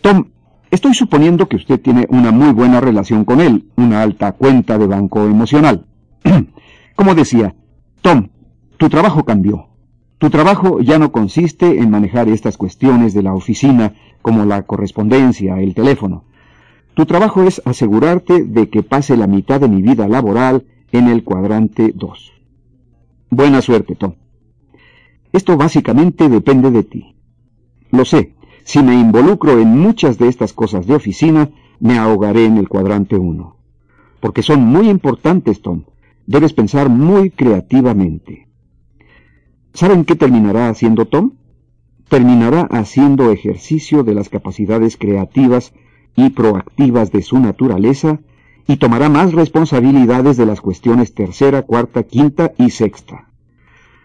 Tom, estoy suponiendo que usted tiene una muy buena relación con él, una alta cuenta de banco emocional. Como decía, Tom, tu trabajo cambió. Tu trabajo ya no consiste en manejar estas cuestiones de la oficina como la correspondencia, el teléfono. Tu trabajo es asegurarte de que pase la mitad de mi vida laboral en el cuadrante 2. Buena suerte, Tom. Esto básicamente depende de ti. Lo sé, si me involucro en muchas de estas cosas de oficina, me ahogaré en el cuadrante 1. Porque son muy importantes, Tom, Debes pensar muy creativamente. ¿Saben qué terminará haciendo Tom? Terminará haciendo ejercicio de las capacidades creativas y proactivas de su naturaleza y tomará más responsabilidades de las cuestiones tercera, cuarta, quinta y sexta.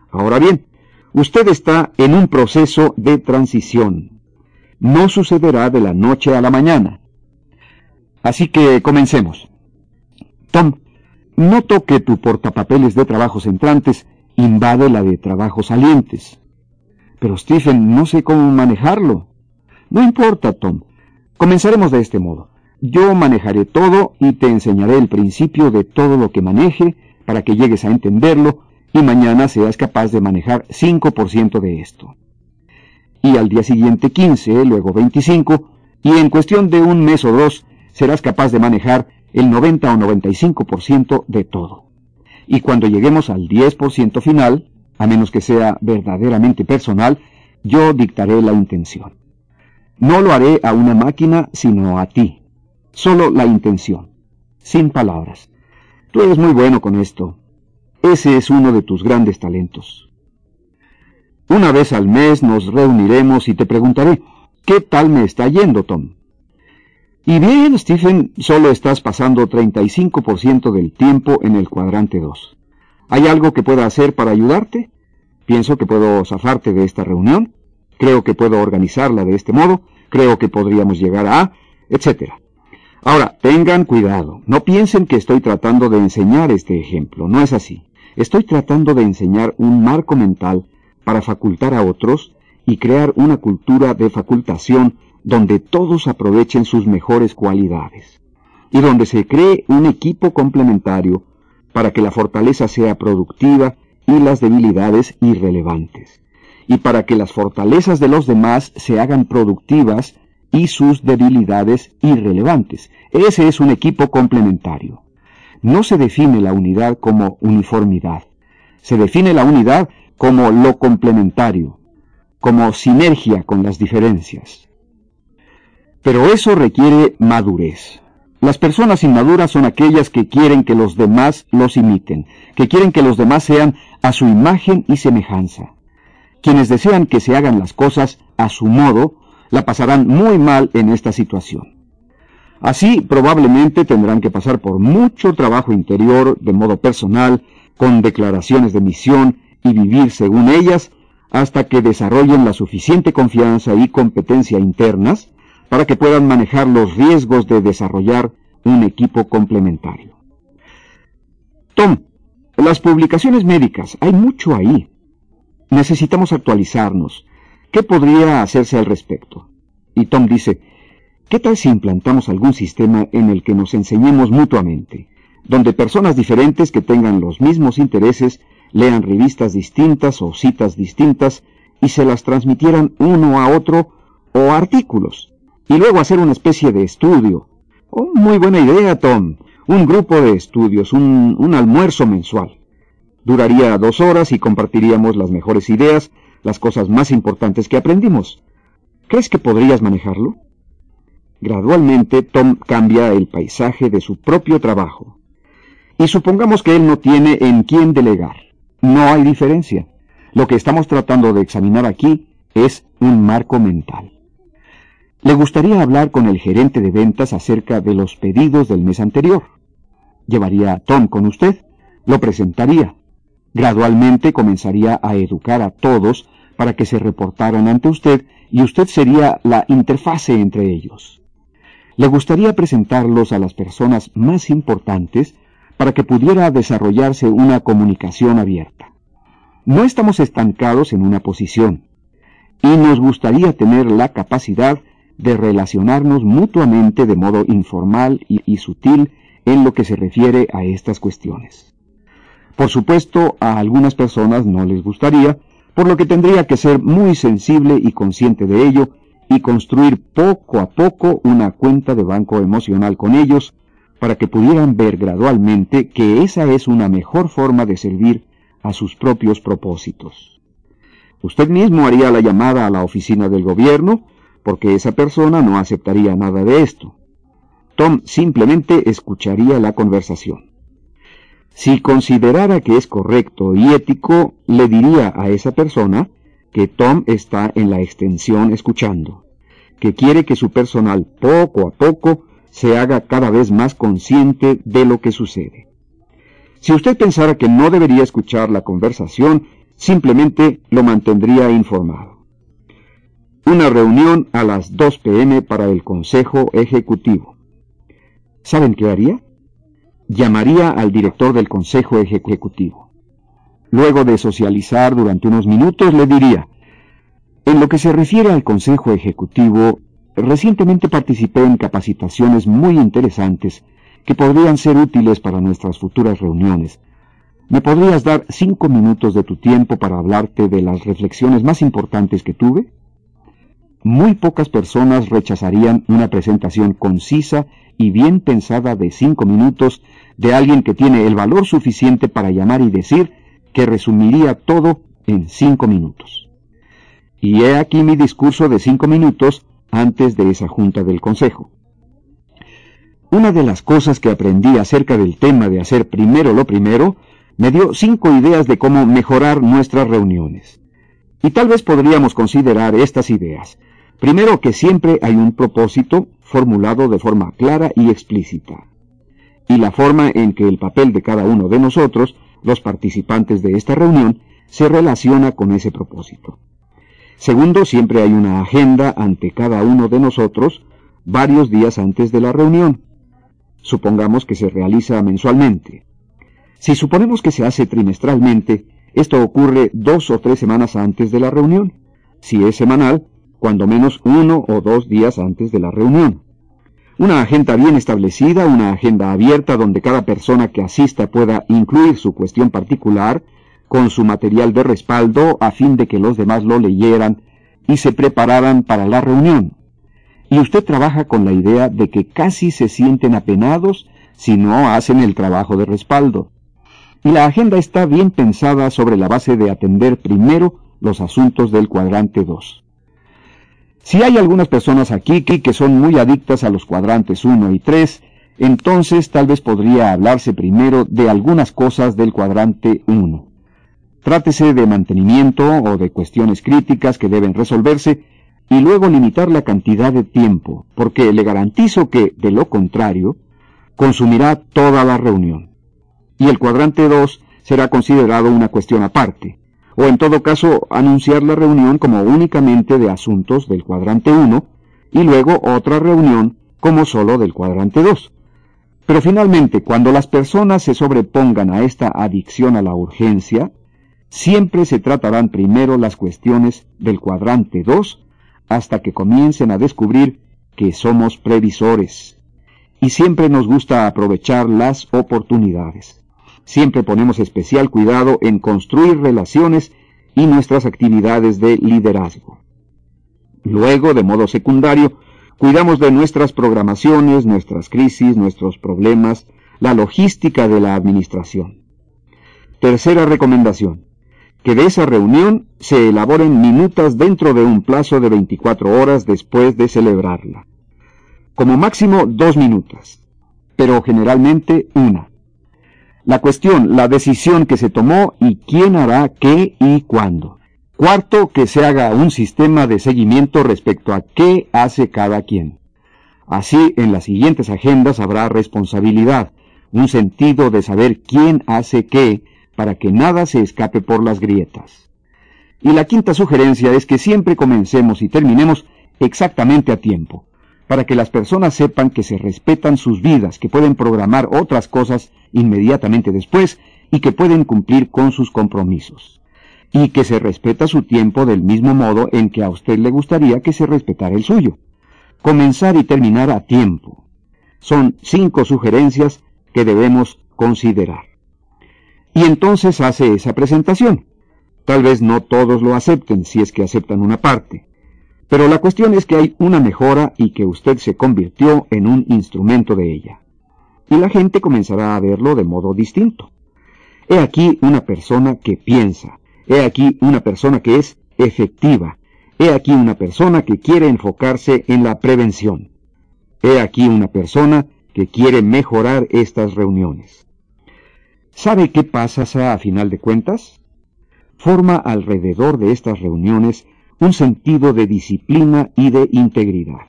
Ahora bien, usted está en un proceso de transición. No sucederá de la noche a la mañana. Así que comencemos. Tom, Noto que tu portapapeles de trabajos entrantes invade la de trabajos salientes. Pero Stephen, no sé cómo manejarlo. No importa, Tom. Comenzaremos de este modo. Yo manejaré todo y te enseñaré el principio de todo lo que maneje para que llegues a entenderlo y mañana seas capaz de manejar 5% de esto. Y al día siguiente 15, luego 25, y en cuestión de un mes o dos serás capaz de manejar el 90 o 95% de todo. Y cuando lleguemos al 10% final, a menos que sea verdaderamente personal, yo dictaré la intención. No lo haré a una máquina, sino a ti. Solo la intención, sin palabras. Tú eres muy bueno con esto. Ese es uno de tus grandes talentos. Una vez al mes nos reuniremos y te preguntaré, ¿qué tal me está yendo, Tom? Y bien, Stephen, solo estás pasando 35% del tiempo en el cuadrante 2. ¿Hay algo que pueda hacer para ayudarte? Pienso que puedo zafarte de esta reunión. Creo que puedo organizarla de este modo. Creo que podríamos llegar a... etc. Ahora, tengan cuidado. No piensen que estoy tratando de enseñar este ejemplo. No es así. Estoy tratando de enseñar un marco mental para facultar a otros y crear una cultura de facultación donde todos aprovechen sus mejores cualidades y donde se cree un equipo complementario para que la fortaleza sea productiva y las debilidades irrelevantes, y para que las fortalezas de los demás se hagan productivas y sus debilidades irrelevantes. Ese es un equipo complementario. No se define la unidad como uniformidad. Se define la unidad como lo complementario, como sinergia con las diferencias. Pero eso requiere madurez. Las personas inmaduras son aquellas que quieren que los demás los imiten, que quieren que los demás sean a su imagen y semejanza. Quienes desean que se hagan las cosas a su modo, la pasarán muy mal en esta situación. Así probablemente tendrán que pasar por mucho trabajo interior de modo personal, con declaraciones de misión y vivir según ellas, hasta que desarrollen la suficiente confianza y competencia internas para que puedan manejar los riesgos de desarrollar un equipo complementario. Tom, las publicaciones médicas, hay mucho ahí. Necesitamos actualizarnos. ¿Qué podría hacerse al respecto? Y Tom dice, ¿Qué tal si implantamos algún sistema en el que nos enseñemos mutuamente, donde personas diferentes que tengan los mismos intereses lean revistas distintas o citas distintas y se las transmitieran uno a otro o artículos, y luego hacer una especie de estudio? Oh, muy buena idea, Tom. Un grupo de estudios, un, un almuerzo mensual. Duraría dos horas y compartiríamos las mejores ideas, las cosas más importantes que aprendimos. ¿Crees que podrías manejarlo? Gradualmente Tom cambia el paisaje de su propio trabajo. Y supongamos que él no tiene en quién delegar. No hay diferencia. Lo que estamos tratando de examinar aquí es un marco mental. Le gustaría hablar con el gerente de ventas acerca de los pedidos del mes anterior. Llevaría a Tom con usted, lo presentaría. Gradualmente comenzaría a educar a todos para que se reportaran ante usted y usted sería la interfase entre ellos le gustaría presentarlos a las personas más importantes para que pudiera desarrollarse una comunicación abierta. No estamos estancados en una posición y nos gustaría tener la capacidad de relacionarnos mutuamente de modo informal y, sutil en lo que se refiere a estas cuestiones. Por supuesto, a algunas personas no les gustaría, por lo que tendría que ser muy sensible y consciente de ello y construir poco a poco una cuenta de banco emocional con ellos para que pudieran ver gradualmente que esa es una mejor forma de servir a sus propios propósitos. Usted mismo haría la llamada a la oficina del gobierno porque esa persona no aceptaría nada de esto. Tom simplemente escucharía la conversación. Si considerara que es correcto y ético, le diría a esa persona que Tom está en la extensión escuchando, que quiere que su personal poco a poco se haga cada vez más consciente de lo que sucede. Si usted pensara que no debería escuchar la conversación, simplemente lo mantendría informado. Una reunión a las 2 pm para el Consejo Ejecutivo. ¿Saben qué haría? Llamaría al director del Consejo Ejecutivo. Luego de socializar durante unos minutos, le diría, en lo que se refiere al Consejo Ejecutivo, recientemente participé en capacitaciones muy interesantes que podrían ser útiles para nuestras futuras reuniones. ¿Me podrías dar cinco minutos de tu tiempo para hablarte de las reflexiones más importantes que tuve? Muy pocas personas rechazarían una presentación concisa y bien pensada de cinco minutos de alguien que tiene el valor suficiente para llamar y decir que resumiría todo en cinco minutos. Y he aquí mi discurso de cinco minutos antes de esa junta del Consejo. Una de las cosas que aprendí acerca del tema de hacer primero lo primero me dio cinco ideas de cómo mejorar nuestras reuniones. Y tal vez podríamos considerar estas ideas. Primero, que siempre hay un propósito formulado de forma clara y explícita. Y la forma en que el papel de cada uno de nosotros los participantes de esta reunión, se relaciona con ese propósito. Segundo, siempre hay una agenda ante cada uno de nosotros varios días antes de la reunión. Supongamos que se realiza mensualmente. Si suponemos que se hace trimestralmente, esto ocurre dos o tres semanas antes de la reunión. Si es semanal, cuando menos uno o dos días antes de la reunión. Una agenda bien establecida, una agenda abierta donde cada persona que asista pueda incluir su cuestión particular con su material de respaldo a fin de que los demás lo leyeran y se prepararan para la reunión. Y usted trabaja con la idea de que casi se sienten apenados si no hacen el trabajo de respaldo. Y la agenda está bien pensada sobre la base de atender primero los asuntos del cuadrante 2. Si hay algunas personas aquí que son muy adictas a los cuadrantes 1 y 3, entonces tal vez podría hablarse primero de algunas cosas del cuadrante 1. Trátese de mantenimiento o de cuestiones críticas que deben resolverse y luego limitar la cantidad de tiempo, porque le garantizo que, de lo contrario, consumirá toda la reunión. Y el cuadrante 2 será considerado una cuestión aparte, o en todo caso anunciar la reunión como únicamente de asuntos del cuadrante 1 y luego otra reunión como solo del cuadrante 2. Pero finalmente, cuando las personas se sobrepongan a esta adicción a la urgencia, siempre se tratarán primero las cuestiones del cuadrante 2 hasta que comiencen a descubrir que somos previsores. Y siempre nos gusta aprovechar las oportunidades. Siempre ponemos especial cuidado en construir relaciones y nuestras actividades de liderazgo. Luego, de modo secundario, cuidamos de nuestras programaciones, nuestras crisis, nuestros problemas, la logística de la administración. Tercera recomendación que de esa reunión se elaboren minutas dentro de un plazo de 24 horas después de celebrarla. Como máximo dos minutas, pero generalmente una. La cuestión, la decisión que se tomó y quién hará qué y cuándo. Cuarto, que se haga un sistema de seguimiento respecto a qué hace cada quien. Así, en las siguientes agendas habrá responsabilidad, un sentido de saber quién hace qué, para que nada se escape por las grietas. Y la quinta sugerencia es que siempre comencemos y terminemos exactamente a tiempo, para que las personas sepan que se respetan sus vidas, que pueden programar otras cosas inmediatamente después y que pueden cumplir con sus compromisos, y que se respeta su tiempo del mismo modo en que a usted le gustaría que se respetara el suyo. Comenzar y terminar a tiempo. Son cinco sugerencias que debemos considerar y entonces hace esa presentación. Tal vez no todos lo acepten si es que aceptan una parte, pero la cuestión es que hay una mejora y que usted se convirtió en un instrumento de ella. Y la gente comenzará a verlo de modo distinto. He aquí una persona que piensa, he aquí una persona que es efectiva, he aquí una persona que quiere enfocarse en la prevención, he aquí una persona que quiere mejorar estas reuniones. ¿Sabe qué pasa a final de cuentas? Forma alrededor de estas reuniones un sentido de disciplina y de integridad.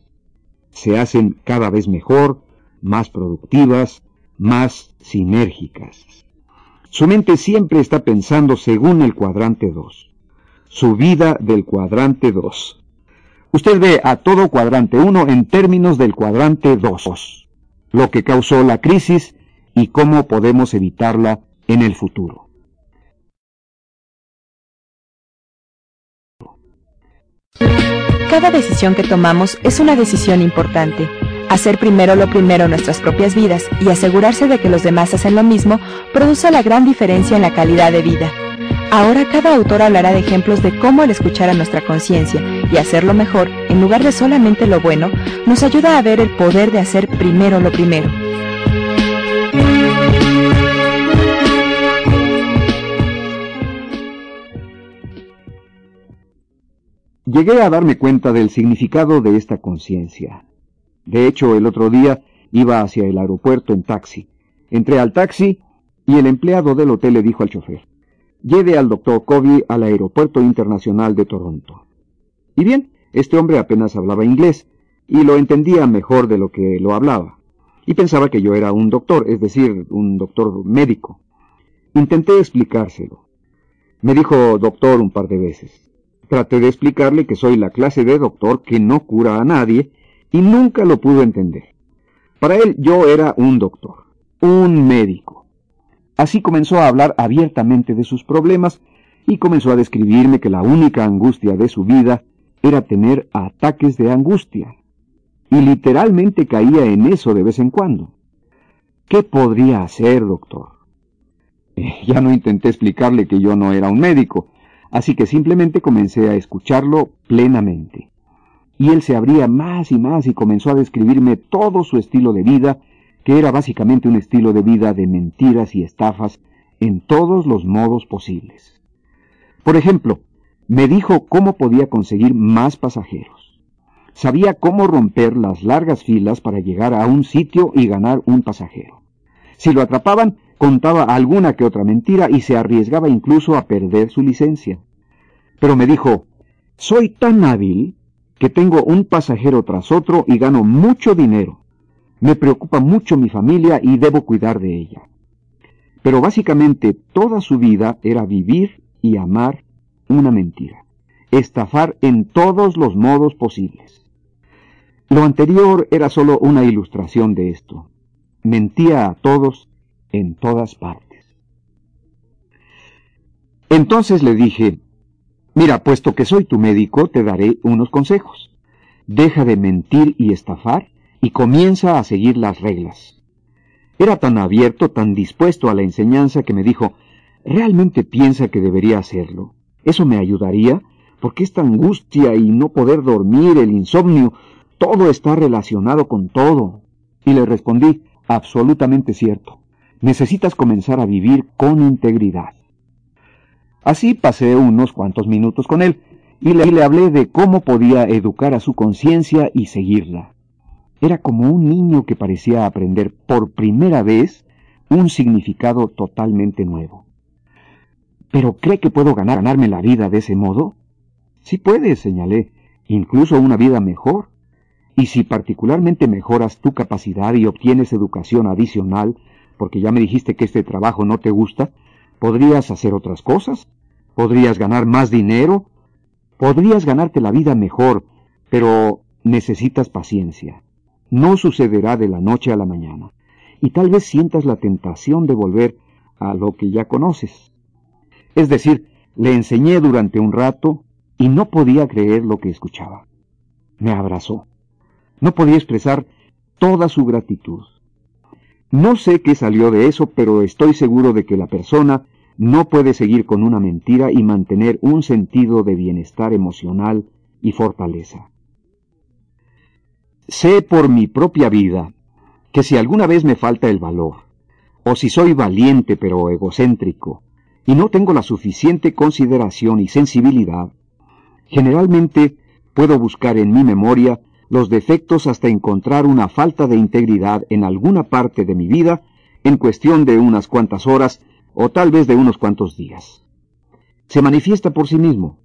Se hacen cada vez mejor, más productivas, más sinérgicas. Su mente siempre está pensando según el cuadrante 2. Su vida del cuadrante 2. Usted ve a todo cuadrante 1 en términos del cuadrante 2, lo que causó la crisis y cómo podemos evitarla en el futuro. Cada decisión que tomamos es una decisión importante. Hacer primero lo primero nuestras propias vidas y asegurarse de que los demás hacen lo mismo produce la gran diferencia en la calidad de vida. Ahora cada autor hablará de ejemplos de cómo el escuchar a nuestra conciencia y hacerlo mejor, en lugar de solamente lo bueno, nos ayuda a ver el poder de hacer primero lo primero. Llegué a darme cuenta del significado de esta conciencia. De hecho, el otro día iba hacia el aeropuerto en taxi. Entré al taxi y el empleado del hotel le dijo al chofer, lleve al doctor Covey al aeropuerto internacional de Toronto. Y bien, este hombre apenas hablaba inglés y lo entendía mejor de lo que lo hablaba. Y pensaba que yo era un doctor, es decir, un doctor médico. Intenté explicárselo. Me dijo doctor un par de veces. Traté de explicarle que soy la clase de doctor que no cura a nadie y nunca lo pudo entender. Para él yo era un doctor, un médico. Así comenzó a hablar abiertamente de sus problemas y comenzó a describirme que la única angustia de su vida era tener ataques de angustia. Y literalmente caía en eso de vez en cuando. ¿Qué podría hacer, doctor? ya no intenté explicarle que yo no era un médico, Así que simplemente comencé a escucharlo plenamente. Y él se abría más y más y comenzó a describirme todo su estilo de vida, que era básicamente un estilo de vida de mentiras y estafas, en todos los modos posibles. Por ejemplo, me dijo cómo podía conseguir más pasajeros. Sabía cómo romper las largas filas para llegar a un sitio y ganar un pasajero. Si lo atrapaban, contaba alguna que otra mentira y se arriesgaba incluso a perder su licencia. Pero me dijo, soy tan hábil que tengo un pasajero tras otro y gano mucho dinero. Me preocupa mucho mi familia y debo cuidar de ella. Pero básicamente toda su vida era vivir y amar una mentira, estafar en todos los modos posibles. Lo anterior era solo una ilustración de esto. Mentía a todos en todas partes. Entonces le dije, mira, puesto que soy tu médico, te daré unos consejos. Deja de mentir y estafar y comienza a seguir las reglas. Era tan abierto, tan dispuesto a la enseñanza que me dijo, ¿realmente piensa que debería hacerlo? ¿Eso me ayudaría? Porque esta angustia y no poder dormir, el insomnio, todo está relacionado con todo. Y le respondí, absolutamente cierto. Necesitas comenzar a vivir con integridad. Así pasé unos cuantos minutos con él y le, hablé de cómo podía educar a su conciencia y seguirla. Era como un niño que parecía aprender por primera vez un significado totalmente nuevo. ¿Pero cree que puedo ganar, ganarme la vida de ese modo? Sí puede, señalé, incluso una vida mejor. Y si particularmente mejoras tu capacidad y obtienes educación adicional, porque ya me dijiste que este trabajo no te gusta, podrías hacer otras cosas, podrías ganar más dinero, podrías ganarte la vida mejor, pero necesitas paciencia. No sucederá de la noche a la mañana, y tal vez sientas la tentación de volver a lo que ya conoces. Es decir, le enseñé durante un rato y no podía creer lo que escuchaba. Me abrazó. No podía expresar toda su gratitud. No sé qué salió de eso, pero estoy seguro de que la persona no puede seguir con una mentira y mantener un sentido de bienestar emocional y fortaleza. Sé por mi propia vida que si alguna vez me falta el valor, o si soy valiente pero egocéntrico, y no tengo la suficiente consideración y sensibilidad, generalmente puedo buscar en mi memoria los defectos hasta encontrar una falta de integridad en alguna parte de mi vida en cuestión de unas cuantas horas o tal vez de unos cuantos días. Se manifiesta por sí mismo,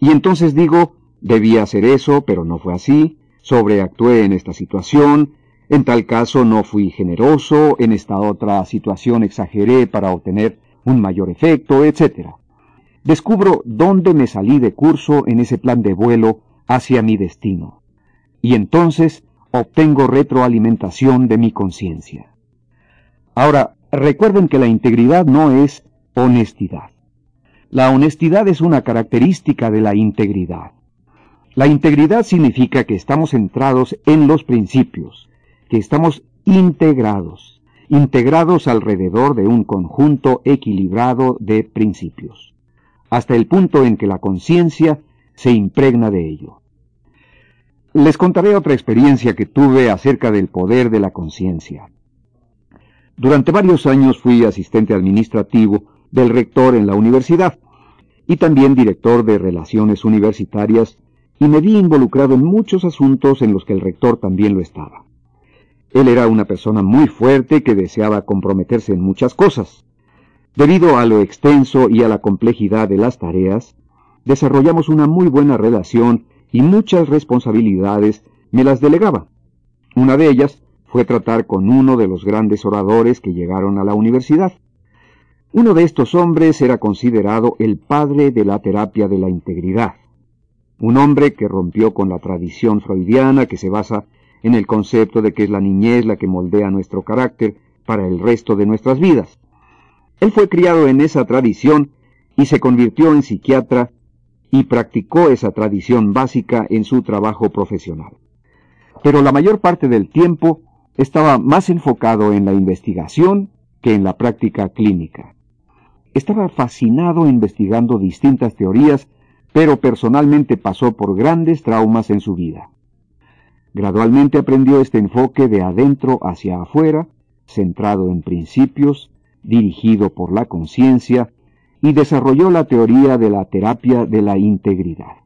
y entonces digo, debía hacer eso, pero no fue así, sobreactué en esta situación, en tal caso no fui generoso, en esta otra situación exageré para obtener un mayor efecto, etc. Descubro dónde me salí de curso en ese plan de vuelo hacia mi destino. Y entonces obtengo retroalimentación de mi conciencia. Ahora, recuerden que la integridad no es honestidad. La honestidad es una característica de la integridad. La integridad significa que estamos centrados en los principios, que estamos integrados, integrados alrededor de un conjunto equilibrado de principios, hasta el punto en que la conciencia se impregna de ello. Les contaré otra experiencia que tuve acerca del poder de la conciencia. Durante varios años fui asistente administrativo del rector en la universidad y también director de relaciones universitarias y me vi involucrado en muchos asuntos en los que el rector también lo estaba. Él era una persona muy fuerte que deseaba comprometerse en muchas cosas. Debido a lo extenso y a la complejidad de las tareas, desarrollamos una muy buena relación y muchas responsabilidades me las delegaba. Una de ellas fue tratar con uno de los grandes oradores que llegaron a la universidad. Uno de estos hombres era considerado el padre de la terapia de la integridad un hombre que rompió con la tradición freudiana que se basa en el concepto de que es la niñez la que moldea nuestro carácter para el resto de nuestras vidas. Él fue criado en esa tradición y se convirtió en psiquiatra y practicó esa tradición básica en su trabajo profesional. Pero la mayor parte del tiempo estaba más enfocado en la investigación que en la práctica clínica. Estaba fascinado investigando distintas teorías pero personalmente pasó por grandes traumas en su vida. Gradualmente aprendió este enfoque de adentro hacia afuera, centrado en principios, dirigido por la conciencia, y desarrolló la teoría de la terapia de la integridad.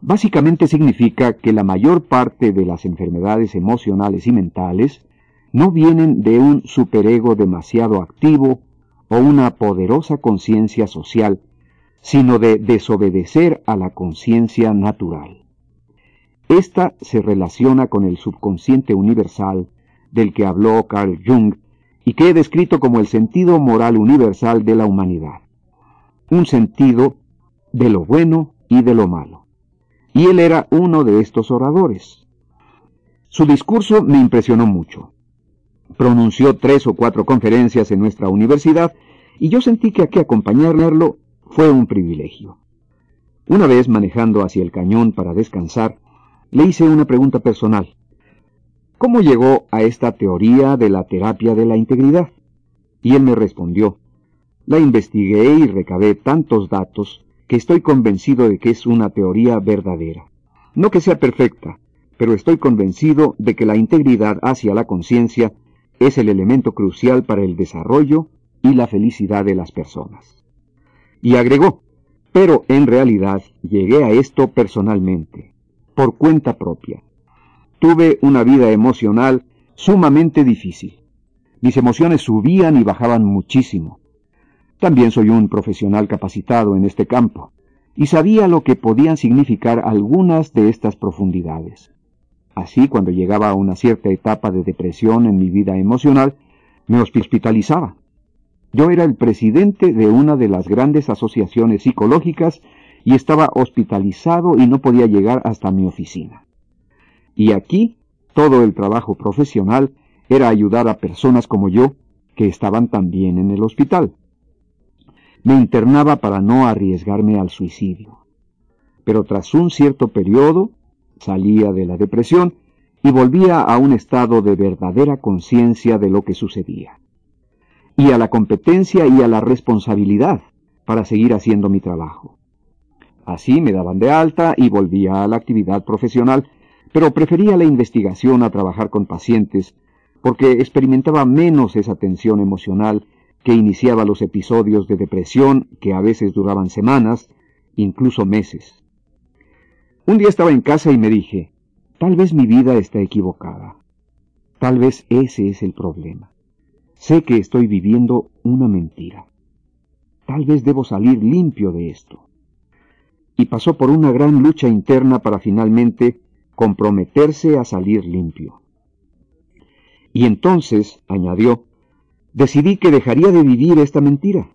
Básicamente significa que la mayor parte de las enfermedades emocionales y mentales no vienen de un superego demasiado activo o una poderosa conciencia social, sino de desobedecer a la conciencia natural. Esta se relaciona con el subconsciente universal del que habló Carl Jung y que he descrito como el sentido moral universal de la humanidad. Un sentido de lo bueno y de lo malo. Y él era uno de estos oradores. Su discurso me impresionó mucho. Pronunció tres o cuatro conferencias en nuestra universidad y yo sentí que aquí acompañarlo fue un privilegio. Una vez manejando hacia el cañón para descansar, le hice una pregunta personal. ¿Cómo llegó a esta teoría de la terapia de la integridad? Y él me respondió, la investigué y recabé tantos datos que estoy convencido de que es una teoría verdadera. No que sea perfecta, pero estoy convencido de que la integridad hacia la conciencia es el elemento crucial para el desarrollo y la felicidad de las personas. Y agregó, pero en realidad llegué a esto personalmente, por cuenta propia tuve una vida emocional sumamente difícil. Mis emociones subían y bajaban muchísimo. También soy un profesional capacitado en este campo, y sabía lo que podían significar algunas de estas profundidades. Así, cuando llegaba a una cierta etapa de depresión en mi vida emocional, me hospitalizaba. Yo era el presidente de una de las grandes asociaciones psicológicas y estaba hospitalizado y no podía llegar hasta mi oficina. Y aquí todo el trabajo profesional era ayudar a personas como yo que estaban también en el hospital. Me internaba para no arriesgarme al suicidio. Pero tras un cierto periodo salía de la depresión y volvía a un estado de verdadera conciencia de lo que sucedía. Y a la competencia y a la responsabilidad para seguir haciendo mi trabajo. Así me daban de alta y volvía a la actividad profesional pero prefería la investigación a trabajar con pacientes porque experimentaba menos esa tensión emocional que iniciaba los episodios de depresión que a veces duraban semanas, incluso meses. Un día estaba en casa y me dije, tal vez mi vida está equivocada. Tal vez ese es el problema. Sé que estoy viviendo una mentira. Tal vez debo salir limpio de esto. Y pasó por una gran lucha interna para finalmente comprometerse a salir limpio. Y entonces, añadió, decidí que dejaría de vivir esta mentira,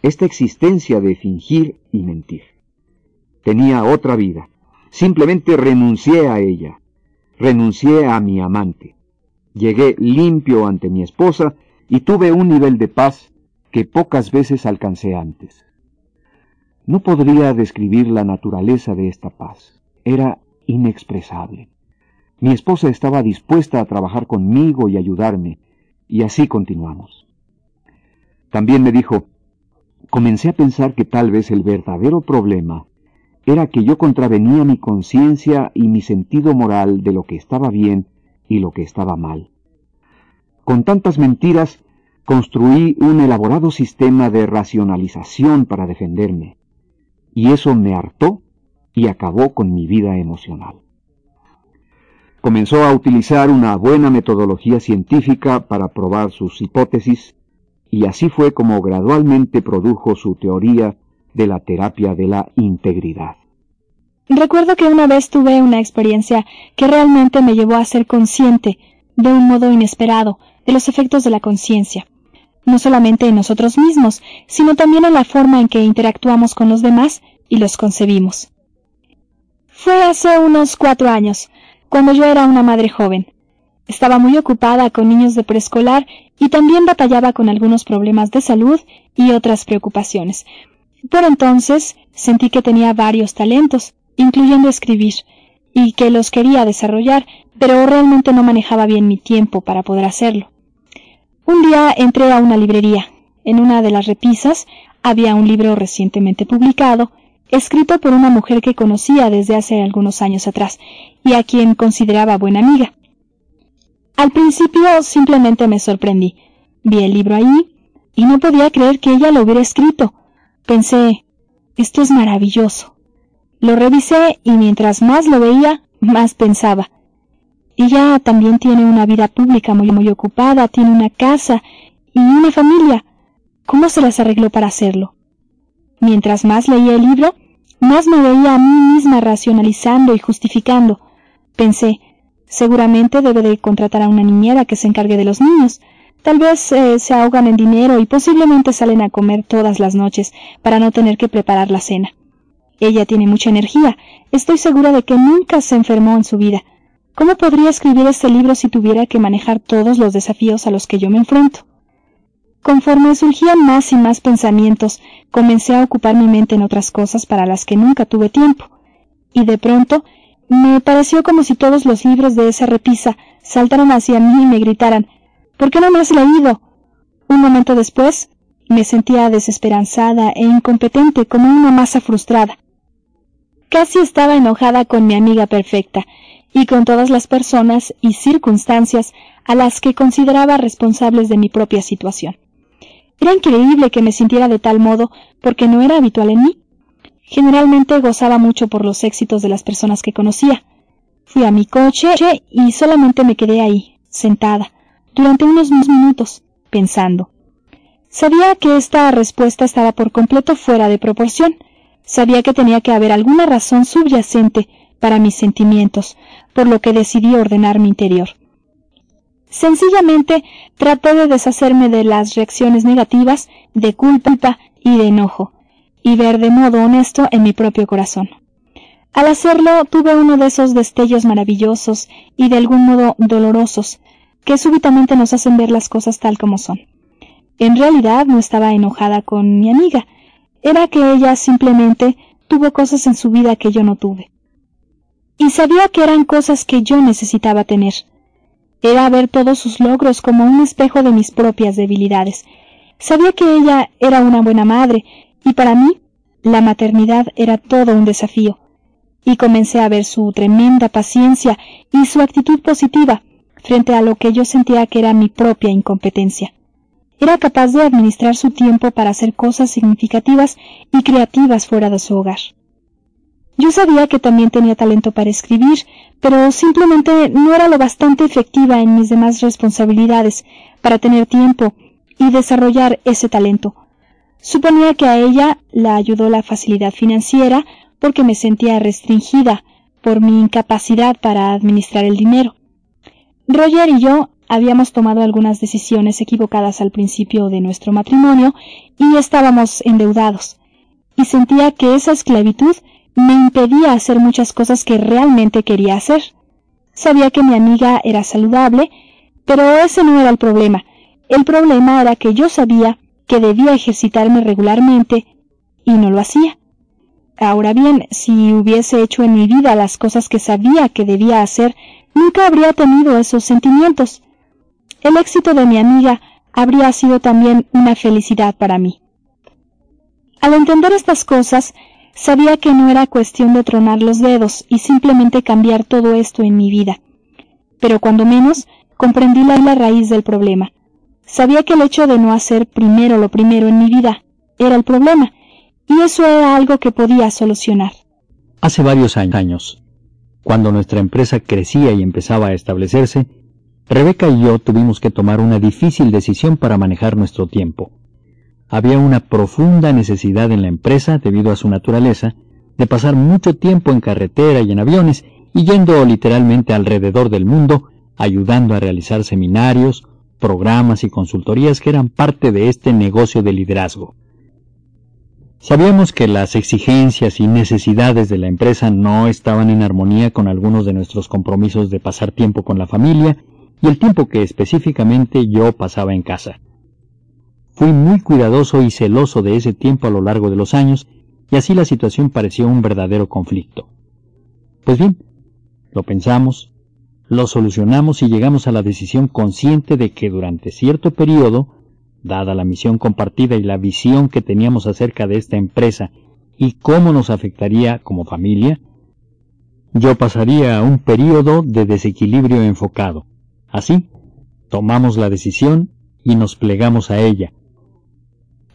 esta existencia de fingir y mentir. Tenía otra vida. Simplemente renuncié a ella. Renuncié a mi amante. Llegué limpio ante mi esposa y tuve un nivel de paz que pocas veces alcancé antes. No podría describir la naturaleza de esta paz. Era inexpresable. Mi esposa estaba dispuesta a trabajar conmigo y ayudarme, y así continuamos. También me dijo, comencé a pensar que tal vez el verdadero problema era que yo contravenía mi conciencia y mi sentido moral de lo que estaba bien y lo que estaba mal. Con tantas mentiras, construí un elaborado sistema de racionalización para defenderme, y eso me hartó y acabó con mi vida emocional. Comenzó a utilizar una buena metodología científica para probar sus hipótesis y así fue como gradualmente produjo su teoría de la terapia de la integridad. Recuerdo que una vez tuve una experiencia que realmente me llevó a ser consciente, de un modo inesperado, de los efectos de la conciencia, no solamente en nosotros mismos, sino también en la forma en que interactuamos con los demás y los concebimos. Fue hace unos cuatro años, cuando yo era una madre joven. Estaba muy ocupada con niños de preescolar y también batallaba con algunos problemas de salud y otras preocupaciones. Por entonces sentí que tenía varios talentos, incluyendo escribir, y que los quería desarrollar, pero realmente no manejaba bien mi tiempo para poder hacerlo. Un día entré a una librería. En una de las repisas había un libro recientemente publicado escrito por una mujer que conocía desde hace algunos años atrás y a quien consideraba buena amiga. Al principio simplemente me sorprendí. Vi el libro ahí, y no podía creer que ella lo hubiera escrito. Pensé, esto es maravilloso. Lo revisé y mientras más lo veía, más pensaba. Ella también tiene una vida pública muy, muy ocupada, tiene una casa y una familia. ¿Cómo se las arregló para hacerlo? Mientras más leía el libro, más me veía a mí misma racionalizando y justificando. Pensé, seguramente debe de contratar a una niñera que se encargue de los niños. Tal vez eh, se ahogan en dinero y posiblemente salen a comer todas las noches para no tener que preparar la cena. Ella tiene mucha energía. Estoy segura de que nunca se enfermó en su vida. ¿Cómo podría escribir este libro si tuviera que manejar todos los desafíos a los que yo me enfrento? Conforme surgían más y más pensamientos, comencé a ocupar mi mente en otras cosas para las que nunca tuve tiempo, y de pronto me pareció como si todos los libros de esa repisa saltaran hacia mí y me gritaran ¿Por qué no me has leído? Un momento después me sentía desesperanzada e incompetente como una masa frustrada. Casi estaba enojada con mi amiga perfecta y con todas las personas y circunstancias a las que consideraba responsables de mi propia situación. Era increíble que me sintiera de tal modo porque no era habitual en mí. Generalmente gozaba mucho por los éxitos de las personas que conocía. Fui a mi coche y solamente me quedé ahí, sentada, durante unos minutos, pensando. Sabía que esta respuesta estaba por completo fuera de proporción. Sabía que tenía que haber alguna razón subyacente para mis sentimientos, por lo que decidí ordenar mi interior. Sencillamente traté de deshacerme de las reacciones negativas, de culpa y de enojo, y ver de modo honesto en mi propio corazón. Al hacerlo tuve uno de esos destellos maravillosos y de algún modo dolorosos, que súbitamente nos hacen ver las cosas tal como son. En realidad no estaba enojada con mi amiga, era que ella simplemente tuvo cosas en su vida que yo no tuve. Y sabía que eran cosas que yo necesitaba tener, era ver todos sus logros como un espejo de mis propias debilidades. Sabía que ella era una buena madre, y para mí la maternidad era todo un desafío. Y comencé a ver su tremenda paciencia y su actitud positiva frente a lo que yo sentía que era mi propia incompetencia. Era capaz de administrar su tiempo para hacer cosas significativas y creativas fuera de su hogar. Yo sabía que también tenía talento para escribir, pero simplemente no era lo bastante efectiva en mis demás responsabilidades para tener tiempo y desarrollar ese talento. Suponía que a ella la ayudó la facilidad financiera porque me sentía restringida por mi incapacidad para administrar el dinero. Roger y yo habíamos tomado algunas decisiones equivocadas al principio de nuestro matrimonio y estábamos endeudados, y sentía que esa esclavitud me impedía hacer muchas cosas que realmente quería hacer. Sabía que mi amiga era saludable, pero ese no era el problema. El problema era que yo sabía que debía ejercitarme regularmente y no lo hacía. Ahora bien, si hubiese hecho en mi vida las cosas que sabía que debía hacer, nunca habría tenido esos sentimientos. El éxito de mi amiga habría sido también una felicidad para mí. Al entender estas cosas, Sabía que no era cuestión de tronar los dedos y simplemente cambiar todo esto en mi vida. Pero cuando menos comprendí la, la raíz del problema. Sabía que el hecho de no hacer primero lo primero en mi vida era el problema, y eso era algo que podía solucionar. Hace varios años, cuando nuestra empresa crecía y empezaba a establecerse, Rebeca y yo tuvimos que tomar una difícil decisión para manejar nuestro tiempo había una profunda necesidad en la empresa, debido a su naturaleza, de pasar mucho tiempo en carretera y en aviones, y yendo literalmente alrededor del mundo, ayudando a realizar seminarios, programas y consultorías que eran parte de este negocio de liderazgo. Sabíamos que las exigencias y necesidades de la empresa no estaban en armonía con algunos de nuestros compromisos de pasar tiempo con la familia y el tiempo que específicamente yo pasaba en casa. Fui muy cuidadoso y celoso de ese tiempo a lo largo de los años, y así la situación pareció un verdadero conflicto. Pues bien, lo pensamos, lo solucionamos y llegamos a la decisión consciente de que durante cierto periodo, dada la misión compartida y la visión que teníamos acerca de esta empresa y cómo nos afectaría como familia, yo pasaría a un periodo de desequilibrio enfocado. Así, tomamos la decisión y nos plegamos a ella,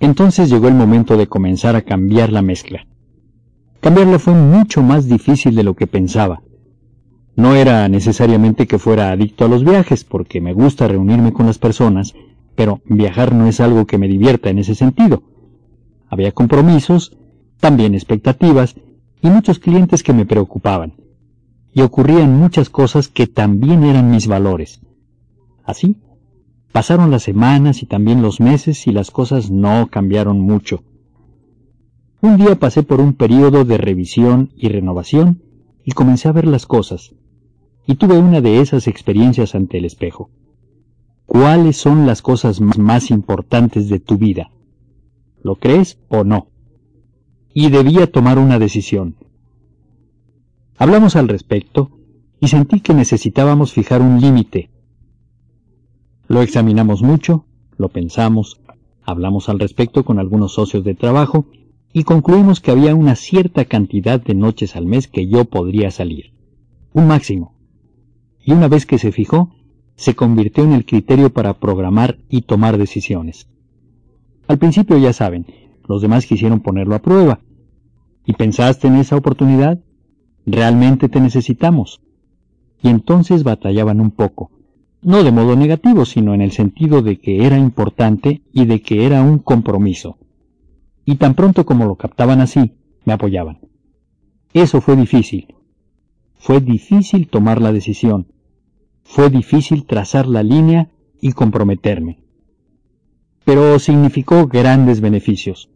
Entonces llegó el momento de comenzar a cambiar la mezcla. Cambiarla fue mucho más difícil de lo que pensaba. No era necesariamente que fuera adicto a los viajes, porque me gusta reunirme con las personas, pero viajar no es algo que me divierta en ese sentido. Había compromisos, también expectativas, y muchos clientes que me preocupaban. Y ocurrían muchas cosas que también eran mis valores. Así, pasaron las semanas y también los meses y las cosas no cambiaron mucho. Un día pasé por un periodo de revisión y renovación y comencé a ver las cosas, y tuve una de esas experiencias ante el espejo. ¿Cuáles son las cosas más importantes de tu vida? ¿Lo crees o no? Y debía tomar una decisión. Hablamos al respecto y sentí que necesitábamos fijar un límite. Lo examinamos mucho, lo pensamos, hablamos al respecto con algunos socios de trabajo y concluimos que había una cierta cantidad de noches al mes que yo podría salir. Un máximo. Y una vez que se fijó, se convirtió en el criterio para programar y tomar decisiones. Al principio ya saben, los demás quisieron ponerlo a prueba. ¿Y pensaste en esa oportunidad? Realmente te necesitamos. Y entonces batallaban un poco, no de modo negativo, sino en el sentido de que era importante y de que era un compromiso. Y tan pronto como lo captaban así, me apoyaban. Eso fue difícil. Fue difícil tomar la decisión. Fue difícil trazar la línea y comprometerme. Pero significó grandes beneficios.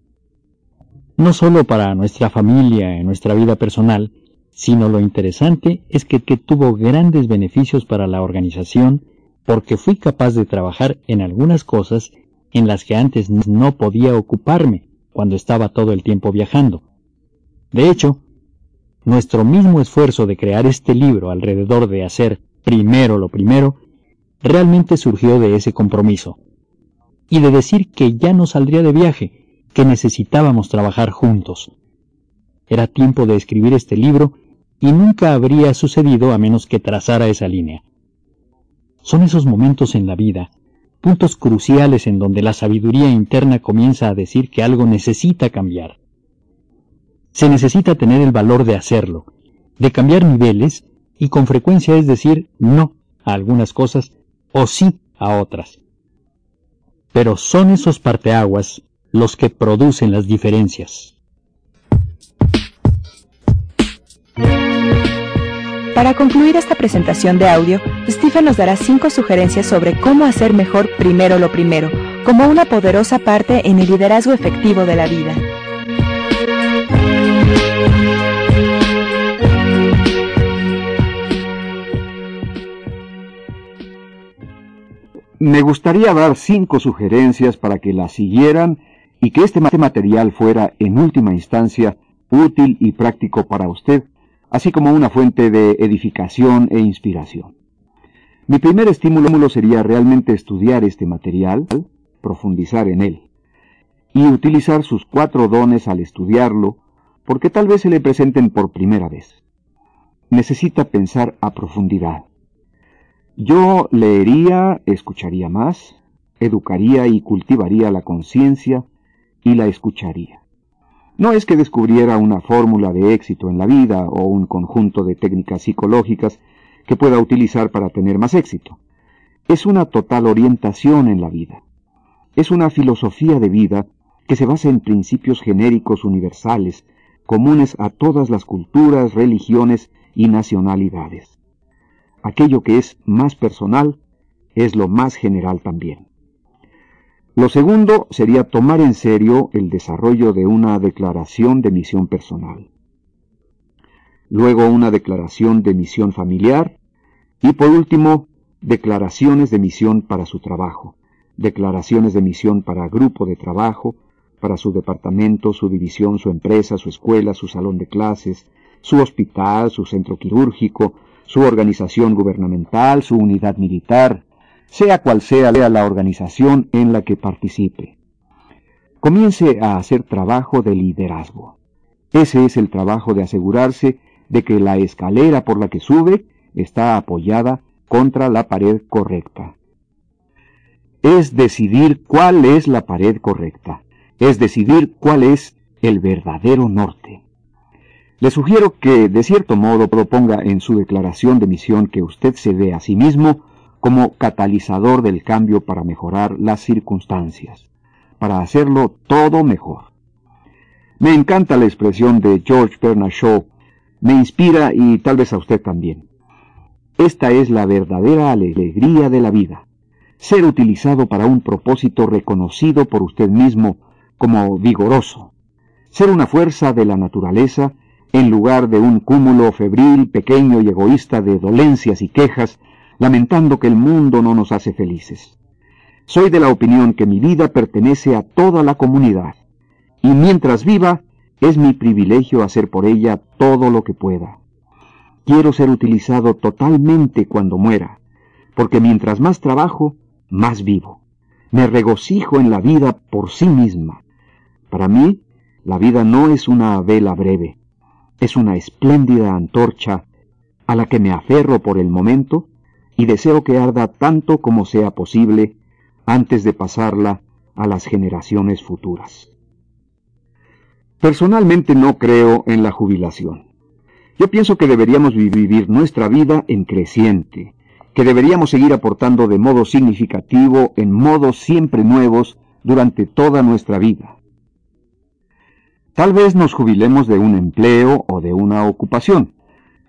No solo para nuestra familia y nuestra vida personal, sino lo interesante es que, que tuvo grandes beneficios para la organización porque fui capaz de trabajar en algunas cosas en las que antes no podía ocuparme cuando estaba todo el tiempo viajando. De hecho, nuestro mismo esfuerzo de crear este libro alrededor de hacer primero lo primero realmente surgió de ese compromiso y de decir que ya no saldría de viaje, que necesitábamos trabajar juntos. Era tiempo de escribir este libro y nunca habría sucedido a menos que trazara esa línea. Son esos momentos en la vida, puntos cruciales en donde la sabiduría interna comienza a decir que algo necesita cambiar. Se necesita tener el valor de hacerlo, de cambiar niveles y con frecuencia es decir no a algunas cosas o sí a otras. Pero son esos parteaguas los que producen las diferencias. Para concluir esta presentación de audio, Stephen nos dará cinco sugerencias sobre cómo hacer mejor primero lo primero, como una poderosa parte en el liderazgo efectivo de la vida. Me gustaría dar cinco sugerencias para que las siguieran y que este material fuera, en última instancia, útil y práctico para usted así como una fuente de edificación e inspiración. Mi primer estímulo sería realmente estudiar este material, profundizar en él, y utilizar sus cuatro dones al estudiarlo, porque tal vez se le presenten por primera vez. Necesita pensar a profundidad. Yo leería, escucharía más, educaría y cultivaría la conciencia y la escucharía. No es que descubriera una fórmula de éxito en la vida o un conjunto de técnicas psicológicas que pueda utilizar para tener más éxito. Es una total orientación en la vida. Es una filosofía de vida que se basa en principios genéricos universales, comunes a todas las culturas, religiones y nacionalidades. Aquello que es más personal es lo más general también. Lo segundo sería tomar en serio el desarrollo de una declaración de misión personal. Luego una declaración de misión familiar. Y por último declaraciones de misión para su trabajo, declaraciones de misión para grupo de trabajo, para su departamento, su división, su empresa, su escuela, su salón de clases, su hospital, su centro quirúrgico, su organización gubernamental, su unidad militar, sea cual sea la organización en la que participe. Comience a hacer trabajo de liderazgo. Ese es el trabajo de asegurarse de que la escalera por la que sube está apoyada contra la pared correcta. Es decidir cuál es la pared correcta es decidir cuál es el verdadero norte. Le sugiero que, de cierto modo, proponga en su declaración de misión que usted se ve a sí mismo como catalizador del cambio para mejorar las circunstancias, para hacerlo todo mejor. Me encanta la expresión de George Bernard Shaw, me inspira y tal vez a usted también. Esta es la verdadera alegría de la vida, ser utilizado para un propósito reconocido por usted mismo como vigoroso, ser una fuerza de la naturaleza en lugar de un cúmulo febril, pequeño y egoísta de dolencias y quejas, lamentando que el mundo no nos hace felices. Soy de la opinión que mi vida pertenece a toda la comunidad, y mientras viva, es mi privilegio hacer por ella todo lo que pueda. Quiero ser utilizado totalmente cuando muera, porque mientras más trabajo, más vivo. Me regocijo en la vida por sí misma. Para mí, la vida no es una vela breve, es una espléndida antorcha a la que me aferro por el momento y deseo que arda tanto como sea posible antes de pasarla a las generaciones futuras. Personalmente no creo en la jubilación. Yo pienso que deberíamos vivir nuestra vida en creciente, que deberíamos seguir aportando de modo significativo en modos siempre nuevos durante toda nuestra vida. Tal vez nos jubilemos de un empleo o de una ocupación,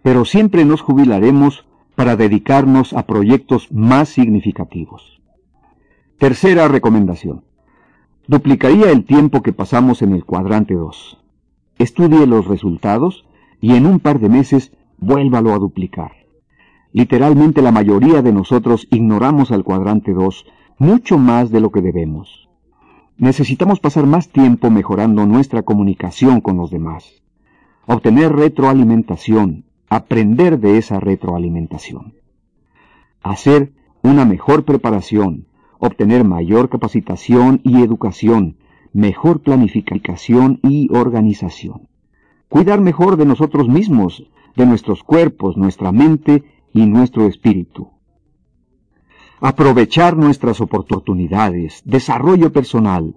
pero siempre nos jubilaremos para dedicarnos a proyectos más significativos. Tercera recomendación. Duplicaría el tiempo que pasamos en el cuadrante 2. Estudie los resultados y en un par de meses vuélvalo a duplicar. Literalmente la mayoría de nosotros ignoramos al cuadrante 2 mucho más de lo que debemos. Necesitamos pasar más tiempo mejorando nuestra comunicación con los demás, obtener retroalimentación, aprender de esa retroalimentación, hacer una mejor preparación, obtener mayor capacitación y educación, mejor planificación y organización. Cuidar mejor de nosotros mismos, de nuestros cuerpos, nuestra mente y nuestro espíritu. Aprovechar nuestras oportunidades, desarrollo personal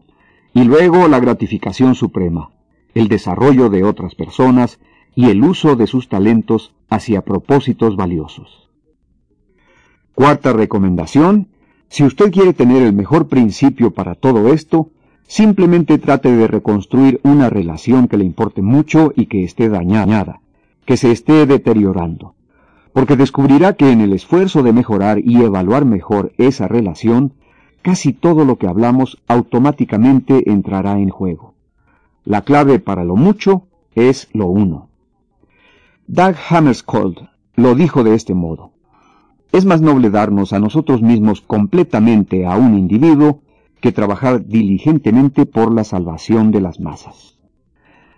y luego la gratificación suprema, el desarrollo de otras personas y el uso de sus talentos hacia propósitos valiosos. Cuarta recomendación, si usted quiere tener el mejor principio para todo esto, simplemente trate de reconstruir una relación que le importe mucho y que esté dañada, que se esté deteriorando, porque descubrirá que en el esfuerzo de mejorar y evaluar mejor esa relación, casi todo lo que hablamos automáticamente entrará en juego. La clave para lo mucho es lo uno. Doug Hammarskjöld lo dijo de este modo. Es más noble darnos a nosotros mismos completamente a un individuo que trabajar diligentemente por la salvación de las masas.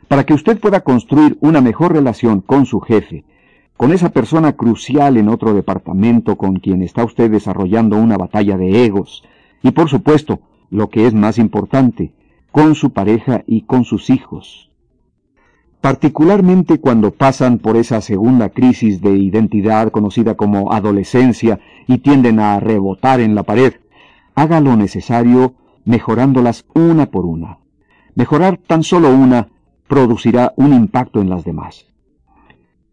Para que usted pueda construir una mejor relación con su jefe, con esa persona crucial en otro departamento con quien está usted desarrollando una batalla de egos, y por supuesto, lo que es más importante, con su pareja y con sus hijos particularmente cuando pasan por esa segunda crisis de identidad conocida como adolescencia y tienden a rebotar en la pared, haga lo necesario mejorándolas una por una. Mejorar tan solo una producirá un impacto en las demás.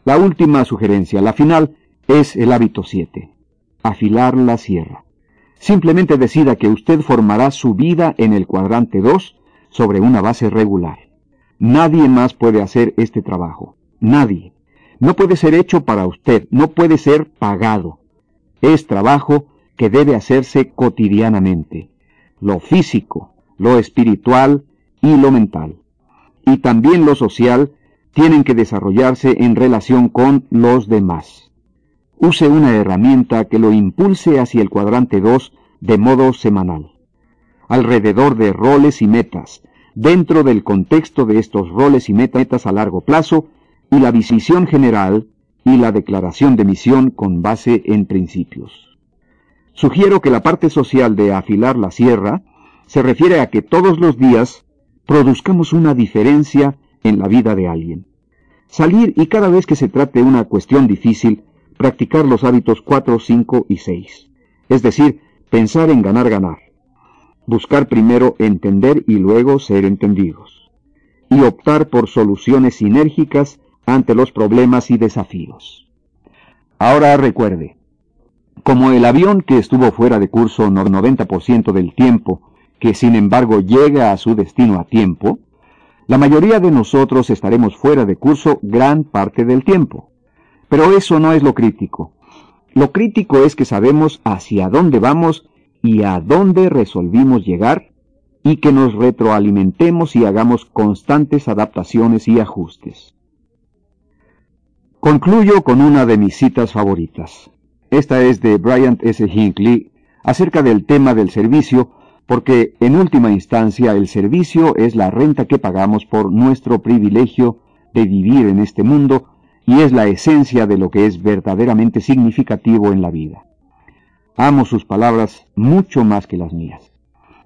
La última sugerencia, la final, es el hábito 7. Afilar la sierra. Simplemente decida que usted formará su vida en el cuadrante 2 sobre una base regular. Nadie más puede hacer este trabajo. Nadie. No puede ser hecho para usted, no puede ser pagado. Es trabajo que debe hacerse cotidianamente. Lo físico, lo espiritual y lo mental. Y también lo social tienen que desarrollarse en relación con los demás. Use una herramienta que lo impulse hacia el cuadrante 2 de modo semanal. Alrededor de roles y metas, dentro del contexto de estos roles y metas a largo plazo y la visión general y la declaración de misión con base en principios. Sugiero que la parte social de afilar la sierra se refiere a que todos los días produzcamos una diferencia en la vida de alguien. Salir y cada vez que se trate una cuestión difícil, practicar los hábitos 4, 5 y 6. Es decir, pensar en ganar, ganar buscar primero entender y luego ser entendidos, y optar por soluciones sinérgicas ante los problemas y desafíos. Ahora recuerde, como el avión que estuvo fuera de curso 90% del tiempo, que sin embargo llega a su destino a tiempo, la mayoría de nosotros estaremos fuera de curso gran parte del tiempo. Pero eso no es lo crítico. Lo crítico es que sabemos hacia dónde vamos y a dónde resolvimos llegar y que nos retroalimentemos y hagamos constantes adaptaciones y ajustes. Concluyo con una de mis citas favoritas. Esta es de Bryant S. Hinckley acerca del tema del servicio, porque en última instancia el servicio es la renta que pagamos por nuestro privilegio de vivir en este mundo y es la esencia de lo que es verdaderamente significativo en la vida. Amo sus palabras mucho más que las mías.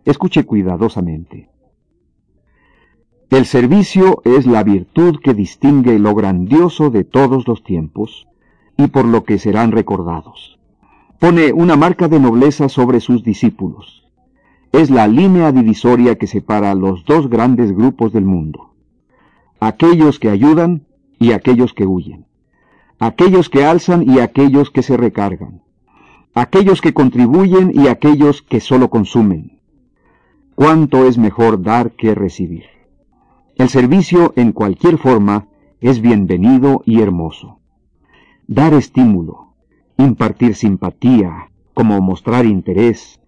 Escuche cuidadosamente. El servicio es la virtud que distingue lo grandioso de todos los tiempos y por lo que serán recordados. Pone una marca de nobleza sobre sus discípulos. Es la línea divisoria que separa los dos grandes grupos del mundo. Aquellos que ayudan y aquellos que huyen. Aquellos que alzan y aquellos que se recargan. Aquellos que contribuyen y aquellos que solo consumen. ¿Cuánto es mejor dar que recibir? El servicio en cualquier forma es bienvenido y hermoso dar estímulo, impartir simpatía, como mostrar interés,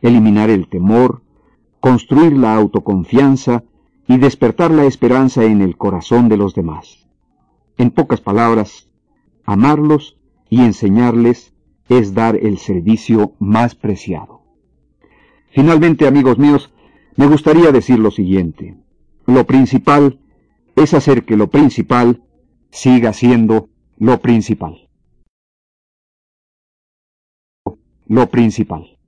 eliminar el temor, construir la autoconfianza y despertar la esperanza en el corazón de los demás. En pocas palabras, amarlos y enseñarles es dar el servicio más preciado. Finalmente, amigos míos, me gustaría decir lo siguiente. Lo principal es hacer que lo principal siga siendo lo principal. Lo principal.